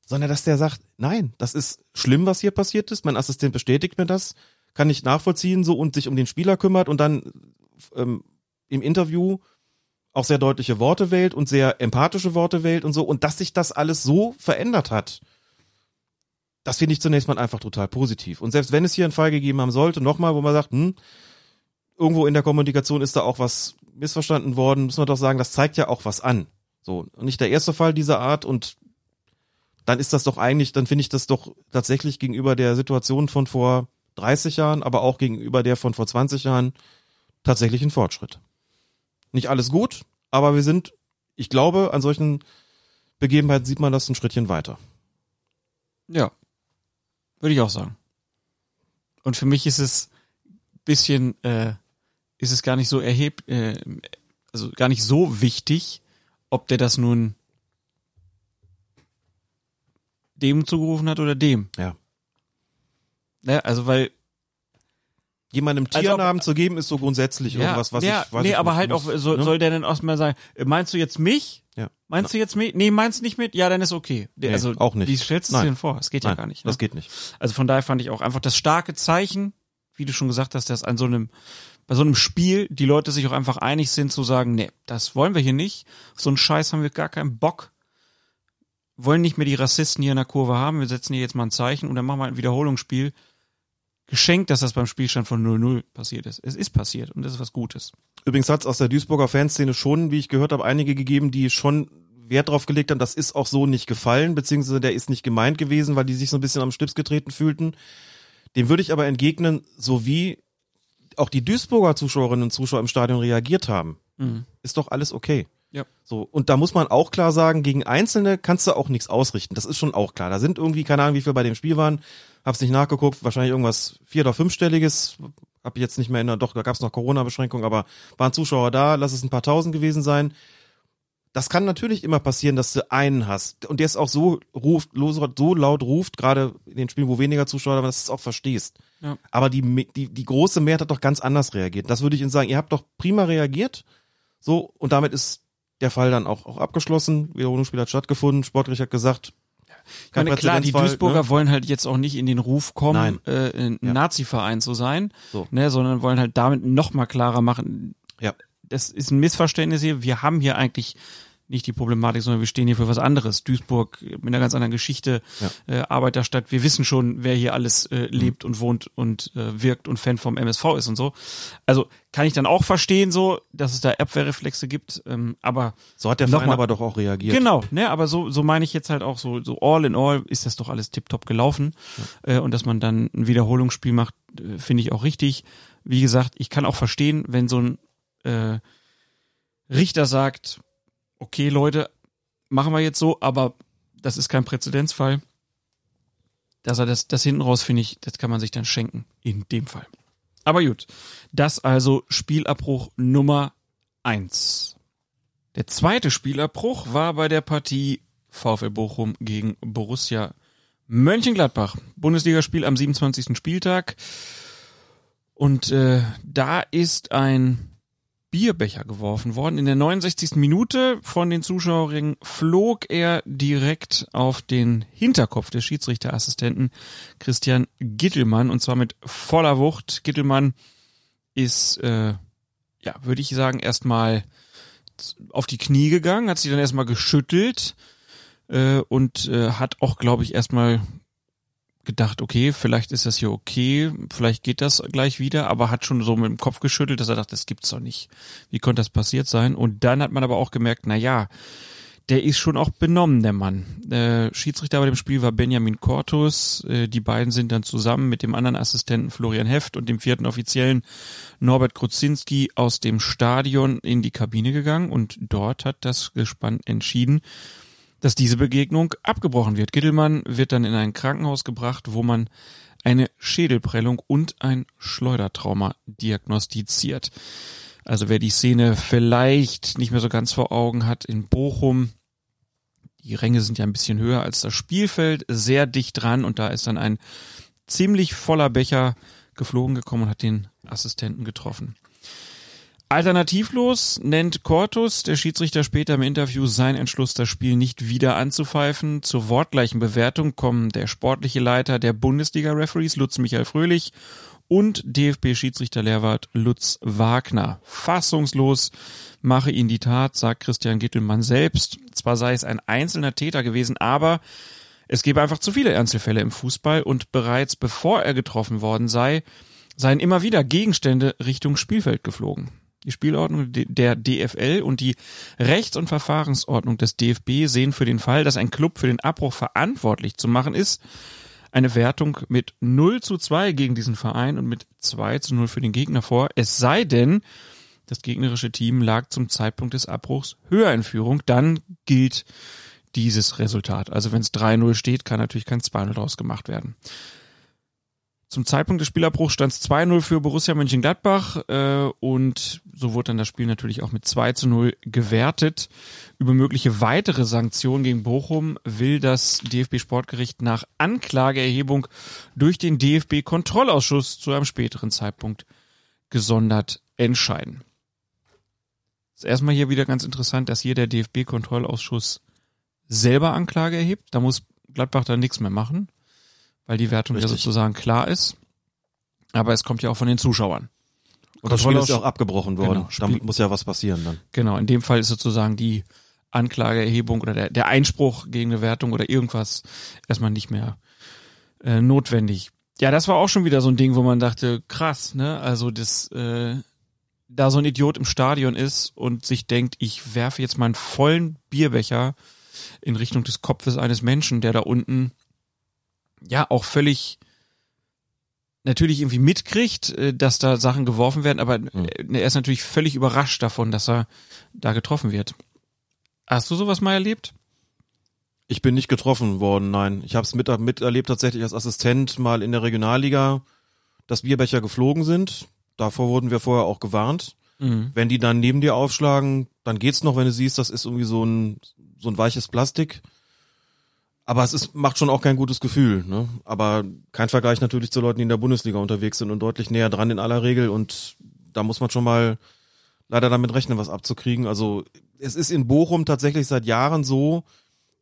sondern dass der sagt, nein, das ist schlimm, was hier passiert ist, mein Assistent bestätigt mir das, kann ich nachvollziehen, so, und sich um den Spieler kümmert und dann ähm, im Interview auch sehr deutliche Worte wählt und sehr empathische Worte wählt und so, und dass sich das alles so verändert hat, das finde ich zunächst mal einfach total positiv. Und selbst wenn es hier einen Fall gegeben haben sollte, nochmal, wo man sagt, hm, irgendwo in der Kommunikation ist da auch was missverstanden worden, muss man doch sagen, das zeigt ja auch was an. So, nicht der erste Fall dieser Art und dann ist das doch eigentlich, dann finde ich das doch tatsächlich gegenüber der Situation von vor 30 Jahren, aber auch gegenüber der von vor 20 Jahren tatsächlich ein Fortschritt. Nicht alles gut, aber wir sind, ich glaube, an solchen Begebenheiten sieht man das ein Schrittchen weiter. Ja. Würde ich auch sagen. Und für mich ist es bisschen, äh, ist es gar nicht so erheb, äh, also gar nicht so wichtig, ob der das nun dem zugerufen hat oder dem. Ja. Ne, also weil Jemandem Als ob- Tiernamen zu geben, ist so grundsätzlich irgendwas, was ja, ich weiß nee, ich aber halt muss, auch soll, ne? soll der dann erstmal sagen, äh, meinst du jetzt mich? Ja. Meinst du jetzt mich? Nee, meinst du nicht mit? Ja, dann ist okay. Nee, also auch nicht. Wie stellst du dir denn vor? Das geht ja Nein, gar nicht. Ne? Das geht nicht. Also von daher fand ich auch einfach das starke Zeichen, wie du schon gesagt hast, dass an so einem, bei so einem Spiel die Leute sich auch einfach einig sind zu sagen, nee, das wollen wir hier nicht. So einen Scheiß haben wir gar keinen Bock. Wollen nicht mehr die Rassisten hier in der Kurve haben. Wir setzen hier jetzt mal ein Zeichen und dann machen wir ein Wiederholungsspiel. Geschenkt, dass das beim Spielstand von 0-0 passiert ist. Es ist passiert und das ist was Gutes. Übrigens hat es aus der Duisburger Fanszene schon, wie ich gehört habe, einige gegeben, die schon Wert drauf gelegt haben, das ist auch so nicht gefallen, beziehungsweise der ist nicht gemeint gewesen, weil die sich so ein bisschen am Schlips getreten fühlten. Dem würde ich aber entgegnen, so wie auch die Duisburger Zuschauerinnen und Zuschauer im Stadion reagiert haben, Mhm. ist doch alles okay. Ja. So, und da muss man auch klar sagen, gegen Einzelne kannst du auch nichts ausrichten. Das ist schon auch klar. Da sind irgendwie, keine Ahnung, wie viel bei dem Spiel waren. Hab's nicht nachgeguckt, wahrscheinlich irgendwas vier- oder fünfstelliges. Hab ich jetzt nicht mehr in der, doch, da gab's noch Corona-Beschränkungen, aber waren Zuschauer da, lass es ein paar tausend gewesen sein. Das kann natürlich immer passieren, dass du einen hast. Und der es auch so ruft, so laut ruft, gerade in den Spielen, wo weniger Zuschauer da waren, dass du es auch verstehst. Ja. Aber die, die, die große Mehrheit hat doch ganz anders reagiert. Das würde ich Ihnen sagen. Ihr habt doch prima reagiert. So, und damit ist der Fall dann auch, auch abgeschlossen. Wiederholungsspiel hat stattgefunden. Sportgericht hat gesagt, Ich meine, klar, die Duisburger ne? wollen halt jetzt auch nicht in den Ruf kommen, Nein. äh, ein Ja. Nazi-Verein zu sein, So. ne, sondern wollen halt damit noch mal klarer machen, Ja. das ist ein Missverständnis hier. Wir haben hier eigentlich nicht die Problematik, sondern wir stehen hier für was anderes. Duisburg mit einer ganz anderen Geschichte, Ja. äh, Arbeiterstadt. Wir wissen schon, wer hier alles äh, lebt und wohnt und äh, wirkt und Fan vom MSV ist und so. Also kann ich dann auch verstehen, so, dass es da Abwehrreflexe gibt. Ähm, aber So hat der Verein Nochmal. aber doch auch reagiert. Genau, ne, aber so, so meine ich jetzt halt auch so, so all in all ist das doch alles tipptopp gelaufen. Äh, und dass man dann ein Wiederholungsspiel macht, äh, finde ich auch richtig. Wie gesagt, ich kann auch verstehen, wenn so ein äh, Richter sagt, okay Leute, machen wir jetzt so, aber das ist kein Präzedenzfall. Dass er das, das hinten raus, finde ich, das kann man sich dann schenken. In dem Fall. Aber gut. Das also Spielabbruch Nummer eins. Der zweite Spielabbruch war bei der Partie VfL Bochum gegen Borussia Mönchengladbach. Bundesligaspiel am 27. Spieltag. Und äh, da ist ein Bierbecher geworfen worden. In der 69. Minute von den Zuschauerringen flog er direkt auf den Hinterkopf des Schiedsrichterassistenten Christian Gittelmann und zwar mit voller Wucht. Gittelmann ist, äh, ja, würde ich sagen, erstmal auf die Knie gegangen, hat sich dann erstmal geschüttelt äh, und äh, hat auch, glaube ich, erstmal gedacht, okay, vielleicht ist das hier okay, vielleicht geht das gleich wieder, aber hat schon so mit dem Kopf geschüttelt, dass er dachte, das gibt's doch nicht. Wie konnte das passiert sein? Und dann hat man aber auch gemerkt, na ja, der ist schon auch benommen, der Mann. Äh, Schiedsrichter bei dem Spiel war Benjamin Cortus. Äh, die beiden sind dann zusammen mit dem anderen Assistenten Florian Heft und dem vierten Offiziellen Norbert Kruzinski aus dem Stadion in die Kabine gegangen und dort hat das Gespann entschieden, dass diese Begegnung abgebrochen wird. Gittelmann wird dann in ein Krankenhaus gebracht, wo man eine Schädelprellung und ein Schleudertrauma diagnostiziert. Also wer die Szene vielleicht nicht mehr so ganz vor Augen hat in Bochum, die Ränge sind ja ein bisschen höher als das Spielfeld, sehr dicht dran und da ist dann ein ziemlich voller Becher geflogen gekommen und hat den Assistenten getroffen. Alternativlos nennt Cortus, der Schiedsrichter später im Interview, sein Entschluss, das Spiel nicht wieder anzupfeifen. Zur wortgleichen Bewertung kommen der sportliche Leiter der Bundesliga-Referees Lutz Michael Fröhlich und DFB-Schiedsrichter-Lehrwart Lutz Wagner. Fassungslos mache ihn die Tat, sagt Christian Gittelmann selbst. Zwar sei es ein einzelner Täter gewesen, aber es gebe einfach zu viele Einzelfälle im Fußball und bereits bevor er getroffen worden sei, seien immer wieder Gegenstände Richtung Spielfeld geflogen. Die Spielordnung der DFL und die Rechts- und Verfahrensordnung des DFB sehen für den Fall, dass ein Club für den Abbruch verantwortlich zu machen ist, eine Wertung mit 0 zu 2 gegen diesen Verein und mit 2 zu 0 für den Gegner vor. Es sei denn, das gegnerische Team lag zum Zeitpunkt des Abbruchs höher in Führung, dann gilt dieses Resultat. Also wenn es 3-0 steht, kann natürlich kein 2-0 draus gemacht werden. Zum Zeitpunkt des Spielabbruchs stand es 2-0 für Borussia Mönchengladbach äh, und so wurde dann das Spiel natürlich auch mit 2 zu 0 gewertet. Über mögliche weitere Sanktionen gegen Bochum will das DFB-Sportgericht nach Anklageerhebung durch den DFB-Kontrollausschuss zu einem späteren Zeitpunkt gesondert entscheiden. ist erstmal hier wieder ganz interessant, dass hier der DFB-Kontrollausschuss selber Anklage erhebt. Da muss Gladbach dann nichts mehr machen weil die Wertung ja Richtig. sozusagen klar ist. Aber es kommt ja auch von den Zuschauern. Und das Spiel ist ja auch abgebrochen worden. Genau, Spiel- Damit muss ja was passieren dann. Genau, in dem Fall ist sozusagen die Anklageerhebung oder der, der Einspruch gegen eine Wertung oder irgendwas erstmal nicht mehr äh, notwendig. Ja, das war auch schon wieder so ein Ding, wo man dachte, krass, ne? Also das, äh, da so ein Idiot im Stadion ist und sich denkt, ich werfe jetzt meinen vollen Bierbecher in Richtung des Kopfes eines Menschen, der da unten ja auch völlig natürlich irgendwie mitkriegt, äh, dass da Sachen geworfen werden, aber äh, er ist natürlich völlig überrascht davon, dass er da getroffen wird. Hast du sowas mal erlebt? Ich bin nicht getroffen worden, nein. Ich habe es mit, miterlebt tatsächlich als Assistent mal in der Regionalliga, dass Bierbecher geflogen sind. Davor wurden wir vorher auch gewarnt. Mhm. Wenn die dann neben dir aufschlagen, dann geht's noch, wenn du siehst, das ist irgendwie so ein, so ein weiches Plastik. Aber es ist, macht schon auch kein gutes Gefühl, ne? Aber kein Vergleich natürlich zu Leuten, die in der Bundesliga unterwegs sind und deutlich näher dran in aller Regel. Und da muss man schon mal leider damit rechnen, was abzukriegen. Also es ist in Bochum tatsächlich seit Jahren so,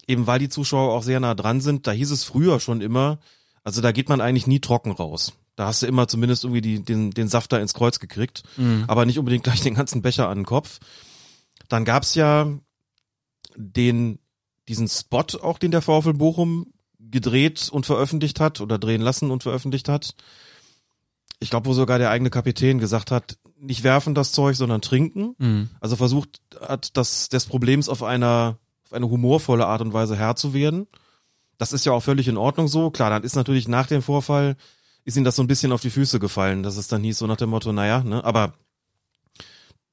eben weil die Zuschauer auch sehr nah dran sind. Da hieß es früher schon immer, also da geht man eigentlich nie trocken raus. Da hast du immer zumindest irgendwie die, den, den Saft da ins Kreuz gekriegt, aber nicht unbedingt gleich den ganzen Becher an den Kopf. Dann gab's ja den, diesen Spot auch, den der VfL Bochum gedreht und veröffentlicht hat oder drehen lassen und veröffentlicht hat. Ich glaube, wo sogar der eigene Kapitän gesagt hat, nicht werfen das Zeug, sondern trinken. Mhm. Also versucht hat, das des Problems auf einer auf eine humorvolle Art und Weise Herr zu werden. Das ist ja auch völlig in Ordnung so. Klar, dann ist natürlich nach dem Vorfall ist ihm das so ein bisschen auf die Füße gefallen, dass es dann hieß so nach dem Motto, naja, ne, aber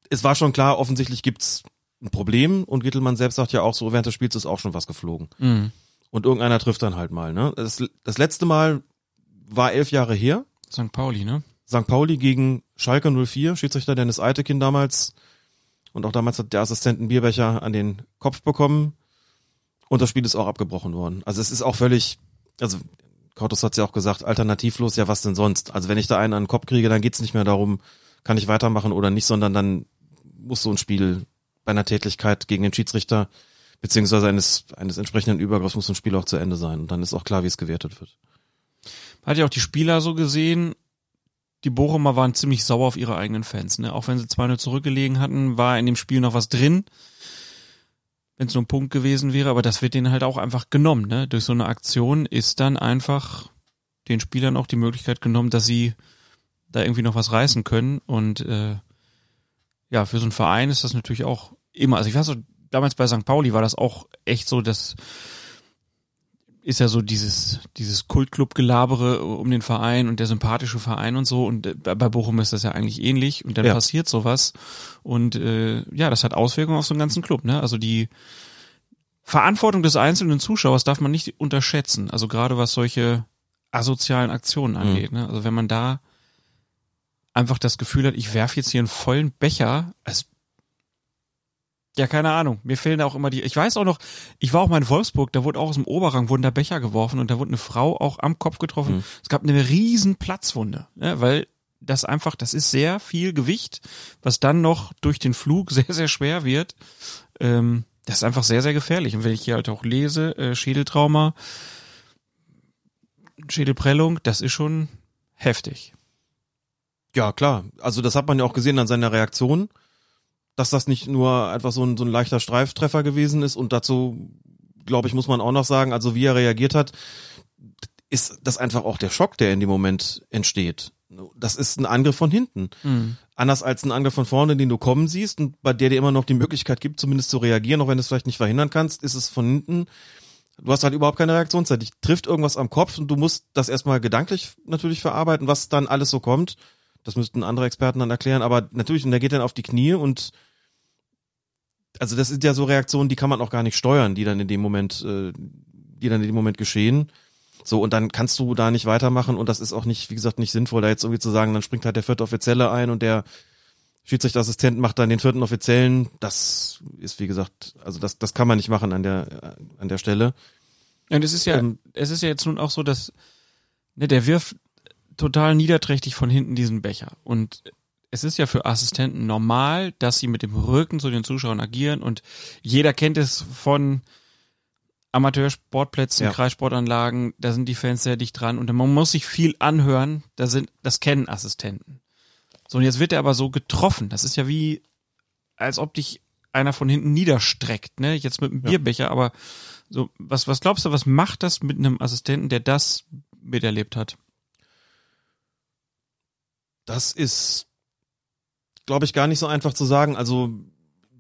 es war schon klar, offensichtlich gibt's ein Problem und Gittelmann selbst sagt ja auch so, während des Spiels ist auch schon was geflogen. Mhm. Und irgendeiner trifft dann halt mal, ne. Das, das letzte Mal war elf Jahre her. St. Pauli, ne? St. Pauli gegen Schalke 04, Schiedsrichter Dennis Eitekin damals. Und auch damals hat der Assistent einen Bierbecher an den Kopf bekommen. Und das Spiel ist auch abgebrochen worden. Also es ist auch völlig, also Kortus hat's ja auch gesagt, alternativlos, ja was denn sonst? Also wenn ich da einen an den Kopf kriege, dann geht's nicht mehr darum, kann ich weitermachen oder nicht, sondern dann muss so ein Spiel bei einer Tätlichkeit gegen den Schiedsrichter beziehungsweise eines, eines entsprechenden Übergriffs muss ein Spiel auch zu Ende sein. Und dann ist auch klar, wie es gewertet wird. Hat ja auch die Spieler so gesehen, die Bochumer waren ziemlich sauer auf ihre eigenen Fans. Ne? Auch wenn sie 2-0 zurückgelegen hatten, war in dem Spiel noch was drin. Wenn es nur ein Punkt gewesen wäre, aber das wird denen halt auch einfach genommen. Ne? Durch so eine Aktion ist dann einfach den Spielern auch die Möglichkeit genommen, dass sie da irgendwie noch was reißen können. Und äh, ja, für so einen Verein ist das natürlich auch immer. Also ich weiß so, damals bei St. Pauli war das auch echt so, dass ist ja so dieses, dieses Kultclub-Gelabere um den Verein und der sympathische Verein und so. Und äh, bei Bochum ist das ja eigentlich ähnlich. Und dann Ja. passiert sowas. Und äh, ja, das hat Auswirkungen auf so einen ganzen Club. Ne? Also die Verantwortung des einzelnen Zuschauers darf man nicht unterschätzen. Also gerade was solche asozialen Aktionen angeht. Ne? Also wenn man da einfach das Gefühl hat, ich werfe jetzt hier einen vollen Becher, als ja, keine Ahnung. Mir fehlen da auch immer die. Ich weiß auch noch, ich war auch mal in Wolfsburg, da wurde auch aus dem Oberrang wurden da Becher geworfen und da wurde eine Frau auch am Kopf getroffen. Mhm. Es gab eine riesen Platzwunde, ne, weil das einfach, das ist sehr viel Gewicht, was dann noch durch den Flug sehr, sehr schwer wird. Ähm, das ist einfach sehr, sehr gefährlich. Und wenn ich hier halt auch lese, äh, Schädeltrauma, Schädelprellung, das ist schon heftig. Ja, klar. Also das hat man ja auch gesehen an seiner Reaktion, dass das nicht nur einfach so ein, so ein leichter Streiftreffer gewesen ist und dazu, glaube ich, muss man auch noch sagen, also wie er reagiert hat, ist das einfach auch der Schock, der in dem Moment entsteht. Das ist ein Angriff von hinten. Anders als ein Angriff von vorne, den du kommen siehst und bei der dir immer noch die Möglichkeit gibt, zumindest zu reagieren, auch wenn du es vielleicht nicht verhindern kannst, ist es von hinten. Du hast halt überhaupt keine Reaktionszeit. Dich trifft irgendwas am Kopf und du musst das erstmal gedanklich natürlich verarbeiten, was dann alles so kommt. Das müssten andere Experten dann erklären, aber natürlich, und der geht dann auf die Knie und also das sind ja so Reaktionen, die kann man auch gar nicht steuern, die dann in dem Moment, äh, die dann in dem Moment geschehen. So, und dann kannst du da nicht weitermachen und das ist auch nicht, wie gesagt, nicht sinnvoll, da jetzt irgendwie zu sagen, dann springt halt der vierte Offizielle ein und der Schiedsrichterassistent macht dann den vierten Offiziellen. Das ist, wie gesagt, also das, das kann man nicht machen an der, an der Stelle. Und es ist ja, Ähm, es ist ja jetzt nun auch so, dass ne, der wirft total niederträchtig von hinten diesen Becher. Und es ist ja für Assistenten normal, dass sie mit dem Rücken zu den Zuschauern agieren und jeder kennt es von Amateursportplätzen, Ja. Kreissportanlagen, da sind die Fans sehr dicht dran und man muss sich viel anhören, da sind, das kennen Assistenten. So, und jetzt wird er aber so getroffen. Das ist ja wie, als ob dich einer von hinten niederstreckt, ne? Jetzt mit einem Bierbecher, aber so, was, was glaubst du, was macht das mit einem Assistenten, der das miterlebt hat? Das ist, glaube ich, gar nicht so einfach zu sagen. Also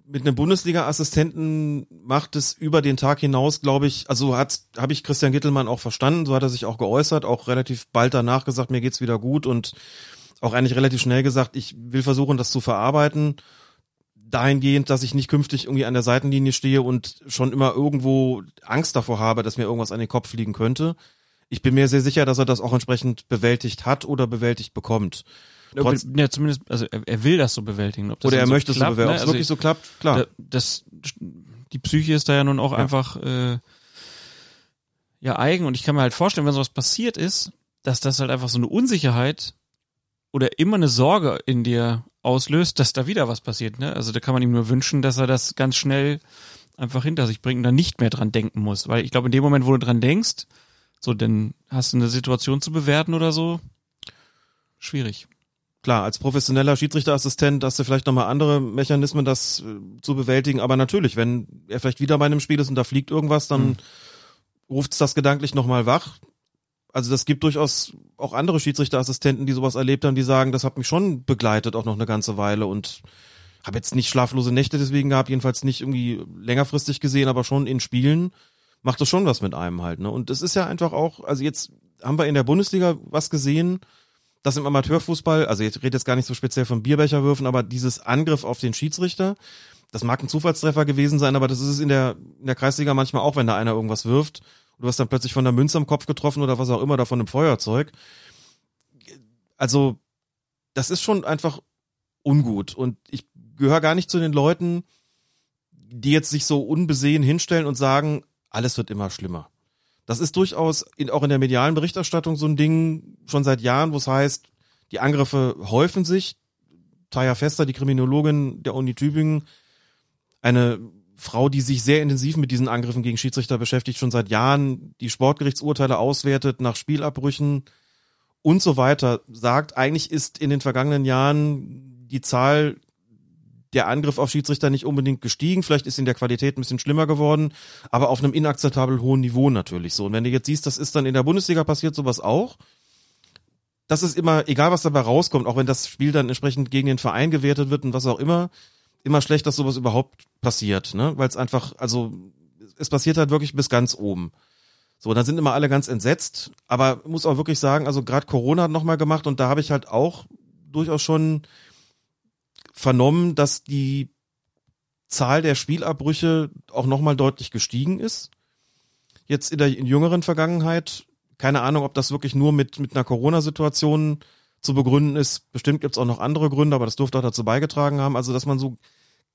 mit einem Bundesliga-Assistenten macht es über den Tag hinaus, glaube ich, also hat habe ich Christian Gittelmann auch verstanden, so hat er sich auch geäußert, auch relativ bald danach gesagt, mir geht's wieder gut und auch eigentlich relativ schnell gesagt, ich will versuchen, das zu verarbeiten, dahingehend, dass ich nicht künftig irgendwie an der Seitenlinie stehe und schon immer irgendwo Angst davor habe, dass mir irgendwas an den Kopf fliegen könnte. Ich bin mir sehr sicher, dass er das auch entsprechend bewältigt hat oder bewältigt bekommt. Trotz, ja, zumindest, also er, er will das so bewältigen. Ob das oder er dann möchte es so bewältigen. ne? Ob es Also wirklich so klappt, klar. da, das, die Psyche ist da ja nun auch Ja. einfach äh, ja eigen und ich kann mir halt vorstellen, wenn sowas passiert ist, dass das halt einfach so eine Unsicherheit oder immer eine Sorge in dir auslöst, dass da wieder was passiert. Ne? Also da kann man ihm nur wünschen, dass er das ganz schnell einfach hinter sich bringt und dann nicht mehr dran denken muss. Weil ich glaube, in dem Moment, wo du dran denkst, so, dann hast du eine Situation zu bewerten oder so, schwierig. Klar, als professioneller Schiedsrichterassistent hast du vielleicht nochmal andere Mechanismen, das äh, zu bewältigen. Aber natürlich, wenn er vielleicht wieder bei einem Spiel ist und da fliegt irgendwas, dann mhm. ruft es das gedanklich nochmal wach. Also das gibt durchaus auch andere Schiedsrichterassistenten, die sowas erlebt haben, die sagen, das hat mich schon begleitet auch noch eine ganze Weile und habe jetzt nicht schlaflose Nächte deswegen gehabt, jedenfalls nicht irgendwie längerfristig gesehen, aber schon in Spielen macht das schon was mit einem halt. Ne? Und es ist ja einfach auch, also jetzt haben wir in der Bundesliga was gesehen, das im Amateurfußball, also ich rede jetzt gar nicht so speziell von Bierbecherwürfen, aber dieses Angriff auf den Schiedsrichter, das mag ein Zufallstreffer gewesen sein, aber das ist es in der, in der Kreisliga manchmal auch, wenn da einer irgendwas wirft. Du hast dann plötzlich von der Münze am Kopf getroffen oder was auch immer, oder von einem Feuerzeug. Also, das ist schon einfach ungut. Und ich gehöre gar nicht zu den Leuten, die jetzt sich so unbesehen hinstellen und sagen, alles wird immer schlimmer. Das ist durchaus in, auch in der medialen Berichterstattung so ein Ding schon seit Jahren, wo es heißt, die Angriffe häufen sich. Taya Fester, die Kriminologin der Uni Tübingen, eine Frau, die sich sehr intensiv mit diesen Angriffen gegen Schiedsrichter beschäftigt, schon seit Jahren die Sportgerichtsurteile auswertet nach Spielabbrüchen und so weiter, sagt, eigentlich ist in den vergangenen Jahren die Zahl der Angriff auf Schiedsrichter nicht unbedingt gestiegen. Vielleicht ist in der Qualität ein bisschen schlimmer geworden, aber auf einem inakzeptabel hohen Niveau natürlich so. Und wenn du jetzt siehst, das ist dann in der Bundesliga passiert sowas auch. Das ist immer, egal was dabei rauskommt, auch wenn das Spiel dann entsprechend gegen den Verein gewertet wird und was auch immer, immer schlecht, dass sowas überhaupt passiert, ne? Weil es einfach, also es passiert halt wirklich bis ganz oben. So, dann sind immer alle ganz entsetzt, aber muss auch wirklich sagen, also gerade Corona hat nochmal gemacht und da habe ich halt auch durchaus schon vernommen, dass die Zahl der Spielabbrüche auch nochmal deutlich gestiegen ist. Jetzt in der jüngeren Vergangenheit, keine Ahnung, ob das wirklich nur mit, mit einer Corona-Situation zu begründen ist. Bestimmt gibt's auch noch andere Gründe, aber das dürfte auch dazu beigetragen haben. Also, dass man so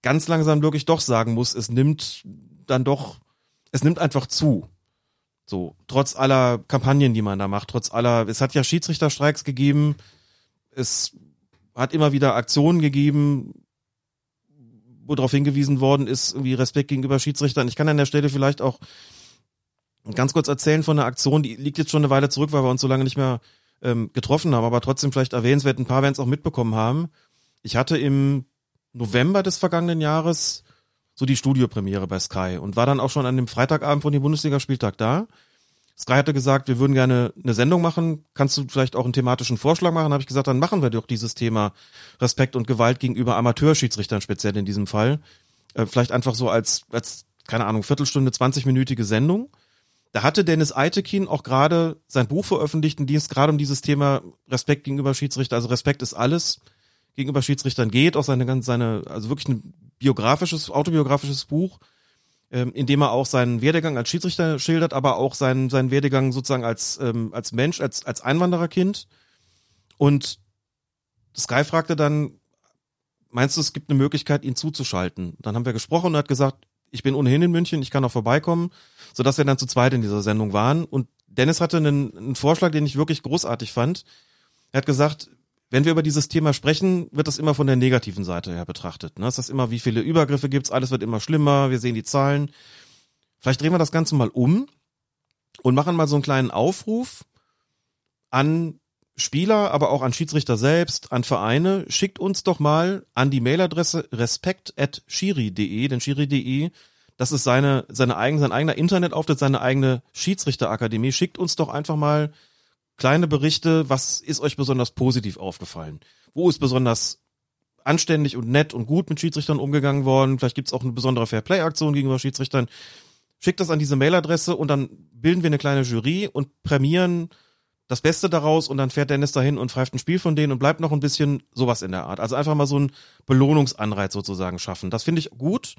ganz langsam wirklich doch sagen muss, es nimmt dann doch, es nimmt einfach zu. So, trotz aller Kampagnen, die man da macht, trotz aller, es hat ja Schiedsrichterstreiks gegeben, es hat immer wieder Aktionen gegeben, wo darauf hingewiesen worden ist, irgendwie Respekt gegenüber Schiedsrichtern. Ich kann an der Stelle vielleicht auch ganz kurz erzählen von einer Aktion, die liegt jetzt schon eine Weile zurück, weil wir uns so lange nicht mehr ähm, getroffen haben, aber trotzdem vielleicht erwähnenswert, ein paar werden es auch mitbekommen haben. Ich hatte im November des vergangenen Jahres so die Studiopremiere bei Sky und war dann auch schon an dem Freitagabend von dem Bundesligaspieltag da Sky hatte gesagt, wir würden gerne eine Sendung machen. Kannst du vielleicht auch einen thematischen Vorschlag machen? Habe ich gesagt, dann machen wir doch dieses Thema Respekt und Gewalt gegenüber Amateurschiedsrichtern speziell in diesem Fall. Äh, vielleicht einfach so als, als, keine Ahnung, Viertelstunde, 20-minütige Sendung. Da hatte Dennis Eitekin auch gerade sein Buch veröffentlicht, in dem es gerade um dieses Thema Respekt gegenüber Schiedsrichter, also Respekt ist alles, gegenüber Schiedsrichtern geht, auch seine seine, also wirklich ein biografisches, autobiografisches Buch ähm, indem er auch seinen Werdegang als Schiedsrichter schildert, aber auch seinen, seinen Werdegang sozusagen als, ähm, als Mensch, als, als Einwandererkind. Und Sky fragte dann, meinst du, es gibt eine Möglichkeit, ihn zuzuschalten? Dann haben wir gesprochen und er hat gesagt, ich bin ohnehin in München, ich kann auch vorbeikommen, sodass wir dann zu zweit in dieser Sendung waren. Und Dennis hatte einen, einen Vorschlag, den ich wirklich großartig fand. Er hat gesagt, wenn wir über dieses Thema sprechen, wird das immer von der negativen Seite her betrachtet. Ne? Das ist immer, wie viele Übergriffe gibt's, alles wird immer schlimmer, wir sehen die Zahlen. Vielleicht drehen wir das Ganze mal um und machen mal so einen kleinen Aufruf an Spieler, aber auch an Schiedsrichter selbst, an Vereine. Schickt uns doch mal an die Mailadresse respekt.schiri.de, denn schiri.de, das ist seine, seine eigene, sein eigener Internetauftritt, seine eigene Schiedsrichterakademie. Schickt uns doch einfach mal kleine Berichte, was ist euch besonders positiv aufgefallen? Wo ist besonders anständig und nett und gut mit Schiedsrichtern umgegangen worden? Vielleicht gibt's auch eine besondere Fairplay-Aktion gegenüber Schiedsrichtern. Schickt das an diese Mailadresse und dann bilden wir eine kleine Jury und prämieren das Beste daraus und dann fährt Dennis dahin und pfeift ein Spiel von denen und bleibt noch ein bisschen sowas in der Art. Also einfach mal so ein Belohnungsanreiz sozusagen schaffen. Das finde ich gut.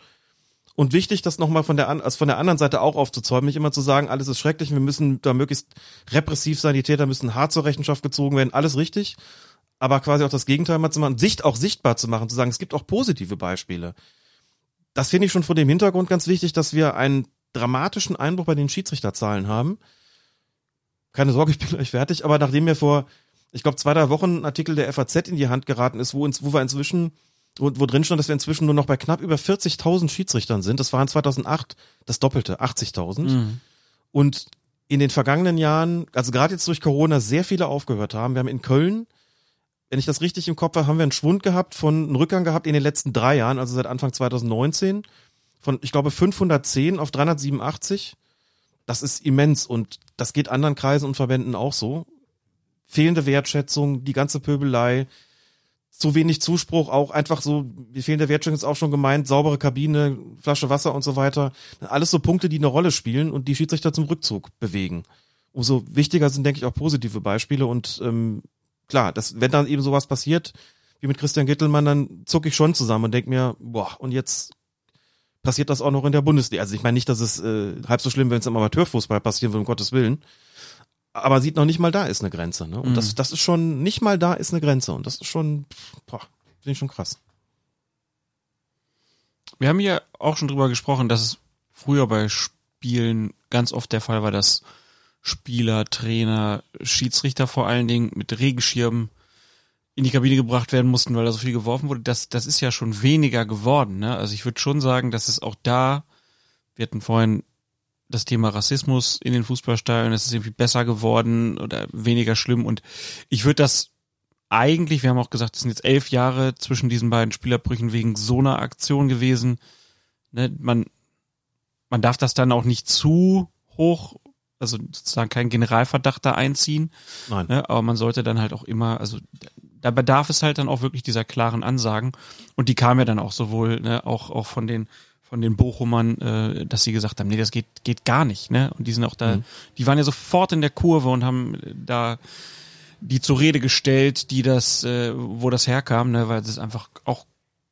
Und wichtig, das nochmal von der, also von der anderen Seite auch aufzuzäumen, nicht immer zu sagen, alles ist schrecklich, wir müssen da möglichst repressiv sein, die Täter müssen hart zur Rechenschaft gezogen werden, alles richtig. Aber quasi auch das Gegenteil mal zu machen, Sicht auch sichtbar zu machen, zu sagen, es gibt auch positive Beispiele. Das finde ich schon vor dem Hintergrund ganz wichtig, dass wir einen dramatischen Einbruch bei den Schiedsrichterzahlen haben. Keine Sorge, ich bin gleich fertig, aber nachdem mir vor, ich glaube, zwei, drei Wochen ein Artikel der FAZ in die Hand geraten ist, wo, uns, wo wir inzwischen wo, wo drin stand, dass wir inzwischen nur noch bei knapp über 40.000 Schiedsrichtern sind. Das waren 2008 das Doppelte, 80.000. Mhm. Und in den vergangenen Jahren, also gerade jetzt durch Corona, sehr viele aufgehört haben. Wir haben in Köln wenn ich das richtig im Kopf habe, haben wir einen Schwund gehabt von, einen Rückgang gehabt in den letzten drei Jahren, also seit Anfang 2019, von, ich glaube, 510 auf 387. Das ist immens und das geht anderen Kreisen und Verbänden auch so. Fehlende Wertschätzung, die ganze Pöbelei, zu wenig Zuspruch, auch einfach so, wie fehlende Wertschätzung ist auch schon gemeint, saubere Kabine, Flasche Wasser und so weiter. Alles so Punkte, die eine Rolle spielen und die Schiedsrichter zum Rückzug bewegen. Umso wichtiger sind, denke ich, auch positive Beispiele und ähm, klar, das, wenn dann eben sowas passiert, wie mit Christian Gittelmann, dann zucke ich schon zusammen und denke mir, boah, und jetzt passiert das auch noch in der Bundesliga. Also ich meine nicht, dass es äh, halb so schlimm, wenn es im Amateurfußball passieren würde, um Gottes Willen. Aber sieht noch nicht mal da ist eine Grenze. Ne? Und Mhm. das, das ist schon, nicht mal da ist eine Grenze. Und das ist schon, boah, finde ich schon krass. Wir haben hier auch schon drüber gesprochen, dass es früher bei Spielen ganz oft der Fall war, dass Spieler, Trainer, Schiedsrichter vor allen Dingen mit Regenschirmen in die Kabine gebracht werden mussten, weil da so viel geworfen wurde. Das, das ist ja schon weniger geworden. Ne? Also ich würde schon sagen, dass es auch da, wir hatten vorhin das Thema Rassismus in den Fußballstadien, es ist irgendwie besser geworden oder weniger schlimm. Und ich würde das eigentlich, wir haben auch gesagt, es sind jetzt elf Jahre zwischen diesen beiden Spielerbrüchen wegen so einer Aktion gewesen. Ne, man, man darf das dann auch nicht zu hoch, also sozusagen keinen Generalverdacht da einziehen. Nein. Ne, aber man sollte dann halt auch immer, also da bedarf es halt dann auch wirklich dieser klaren Ansagen. Und die kam ja dann auch sowohl, ne, auch, auch von den von den Bochumern, äh, dass sie gesagt haben, nee, das geht, geht gar nicht, ne? Und die sind auch da, Mhm. die waren ja sofort in der Kurve und haben äh, da die zur Rede gestellt, die das, äh, wo das herkam, ne, weil sie es einfach auch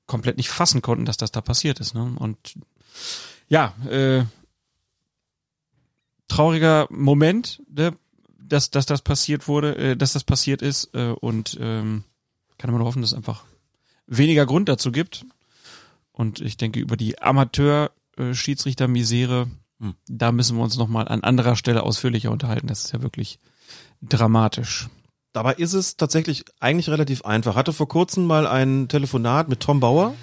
komplett nicht fassen konnten, dass das da passiert ist. Ne? Und ja, äh, trauriger Moment, ne, dass, dass das passiert wurde, äh, dass das passiert ist äh, und ähm, kann man nur hoffen, dass es einfach weniger Grund dazu gibt. Und ich denke, über die Amateur-Schiedsrichter-Misere, Hm. da müssen wir uns nochmal an anderer Stelle ausführlicher unterhalten. Das ist ja wirklich dramatisch. Dabei ist es tatsächlich eigentlich relativ einfach. Hatte vor kurzem mal ein Telefonat mit Tom Bauer.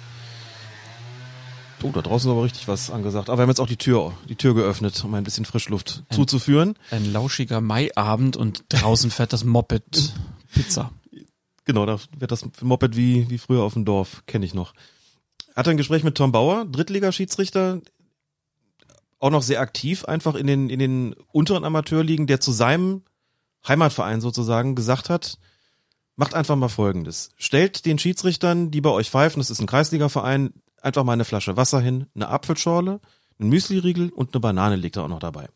Oh, da draußen ist aber richtig was angesagt. Aber wir haben jetzt auch die Tür, die Tür geöffnet, um ein bisschen Frischluft Ein- zuzuführen. Ein lauschiger Maiabend und draußen fährt das Moped Pizza. Genau, da wird das Moped wie, wie früher auf dem Dorf, kenne ich noch. Hatte ein Gespräch mit Tom Bauer, Drittligaschiedsrichter, auch noch sehr aktiv, einfach in den, in den unteren Amateurligen, der zu seinem Heimatverein sozusagen gesagt hat, macht einfach mal Folgendes. Stellt den Schiedsrichtern, die bei euch pfeifen, das ist ein Kreisligaverein, einfach mal eine Flasche Wasser hin, eine Apfelschorle, einen Müsliriegel und eine Banane liegt da auch noch dabei.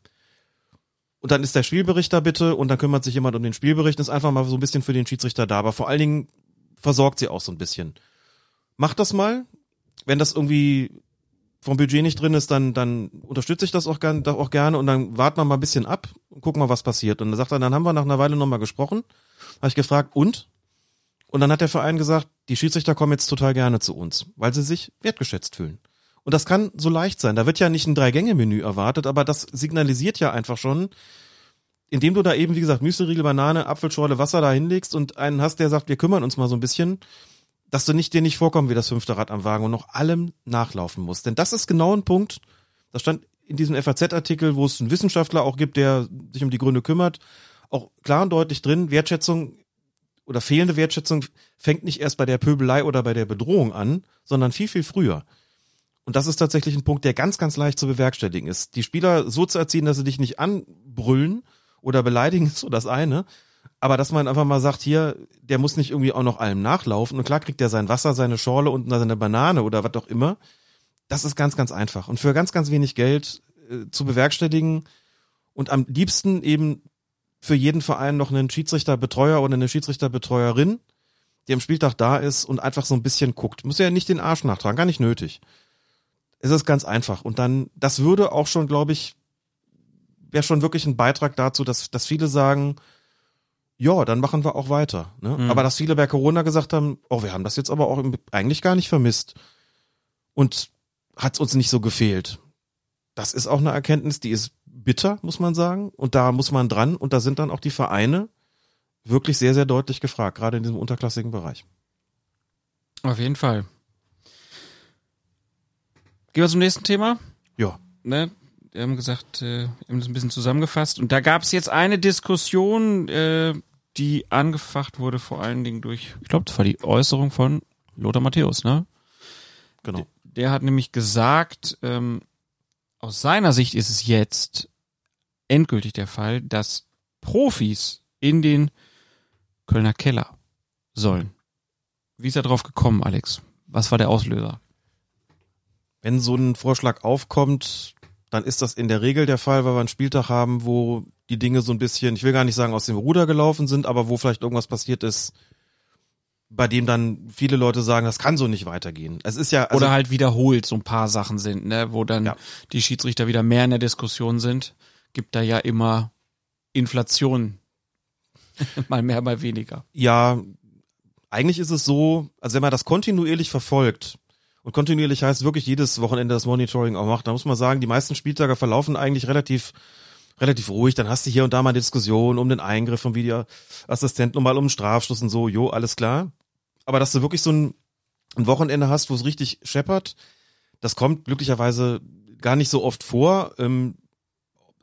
Und dann ist der Spielbericht da bitte und dann kümmert sich jemand um den Spielbericht, ist einfach mal so ein bisschen für den Schiedsrichter da, aber vor allen Dingen versorgt sie auch so ein bisschen. Macht das mal. Wenn das irgendwie vom Budget nicht drin ist, dann, dann unterstütze ich das auch, gern, auch gerne und dann warten wir mal ein bisschen ab und gucken mal, was passiert. Und dann sagt er, dann haben wir nach einer Weile nochmal gesprochen. Habe ich gefragt, und? Und dann hat der Verein gesagt, die Schiedsrichter kommen jetzt total gerne zu uns, weil sie sich wertgeschätzt fühlen. Und das kann so leicht sein. Da wird ja nicht ein Drei-Gänge-Menü erwartet, aber das signalisiert ja einfach schon, indem du da eben, wie gesagt, Müsliriegel, Banane, Apfelschorle, Wasser da hinlegst und einen hast, der sagt, wir kümmern uns mal so ein bisschen, dass du nicht dir nicht vorkommen wie das fünfte Rad am Wagen und noch allem nachlaufen musst. Denn das ist genau ein Punkt, das stand in diesem FAZ-Artikel, wo es einen Wissenschaftler auch gibt, der sich um die Gründe kümmert, auch klar und deutlich drin, Wertschätzung oder fehlende Wertschätzung fängt nicht erst bei der Pöbelei oder bei der Bedrohung an, sondern viel, viel früher. Und das ist tatsächlich ein Punkt, der ganz, ganz leicht zu bewerkstelligen ist. Die Spieler so zu erziehen, dass sie dich nicht anbrüllen oder beleidigen, ist so das eine. Aber dass man einfach mal sagt, hier, der muss nicht irgendwie auch noch allem nachlaufen. Und klar kriegt er sein Wasser, seine Schorle und seine Banane oder was auch immer. Das ist ganz, ganz einfach. Und für ganz, ganz wenig Geld äh, zu bewerkstelligen und am liebsten eben für jeden Verein noch einen Schiedsrichterbetreuer oder eine Schiedsrichterbetreuerin, die am Spieltag da ist und einfach so ein bisschen guckt. Muss ja nicht den Arsch nachtragen, gar nicht nötig. Es ist ganz einfach. Und dann, das würde auch schon, glaube ich, wäre schon wirklich ein Beitrag dazu, dass, dass viele sagen, ja, dann machen wir auch weiter. Ne? Mhm. Aber dass viele bei Corona gesagt haben, oh, wir haben das jetzt aber auch eigentlich gar nicht vermisst. Und hat's uns nicht so gefehlt. Das ist auch eine Erkenntnis, die ist bitter, muss man sagen. Und da muss man dran. Und da sind dann auch die Vereine wirklich sehr, sehr deutlich gefragt, gerade in diesem unterklassigen Bereich. Auf jeden Fall. Gehen wir zum nächsten Thema. Ja. Ne? Wir haben gesagt, äh, wir haben das ein bisschen zusammengefasst. Und da gab es jetzt eine Diskussion, äh, die angefacht wurde vor allen Dingen durch, ich glaube, das war die Äußerung von Lothar Matthäus, ne? Genau. Der hat nämlich gesagt, ähm, aus seiner Sicht ist es jetzt endgültig der Fall, dass Profis in den Kölner Keller sollen. Wie ist er drauf gekommen, Alex? Was war der Auslöser? Wenn so ein Vorschlag aufkommt, dann ist das in der Regel der Fall, weil wir einen Spieltag haben, wo die Dinge so ein bisschen, ich will gar nicht sagen aus dem Ruder gelaufen sind, aber wo vielleicht irgendwas passiert ist, bei dem dann viele Leute sagen, das kann so nicht weitergehen. Es ist ja also, Oder halt wiederholt so ein paar Sachen sind, ne, wo dann Ja. die Schiedsrichter wieder mehr in der Diskussion sind. Gibt da ja immer Inflation. mal mehr, mal weniger. ja, eigentlich ist es so, also wenn man das kontinuierlich verfolgt und kontinuierlich heißt wirklich jedes Wochenende das Monitoring auch macht, dann muss man sagen, die meisten Spieltage verlaufen eigentlich relativ relativ ruhig. Dann hast du hier und da mal Diskussionen um den Eingriff vom Videoassistenten und mal um Strafstoß und so, jo, alles klar. Aber dass du wirklich so ein, ein Wochenende hast, wo es richtig scheppert, das kommt glücklicherweise gar nicht so oft vor. Ähm,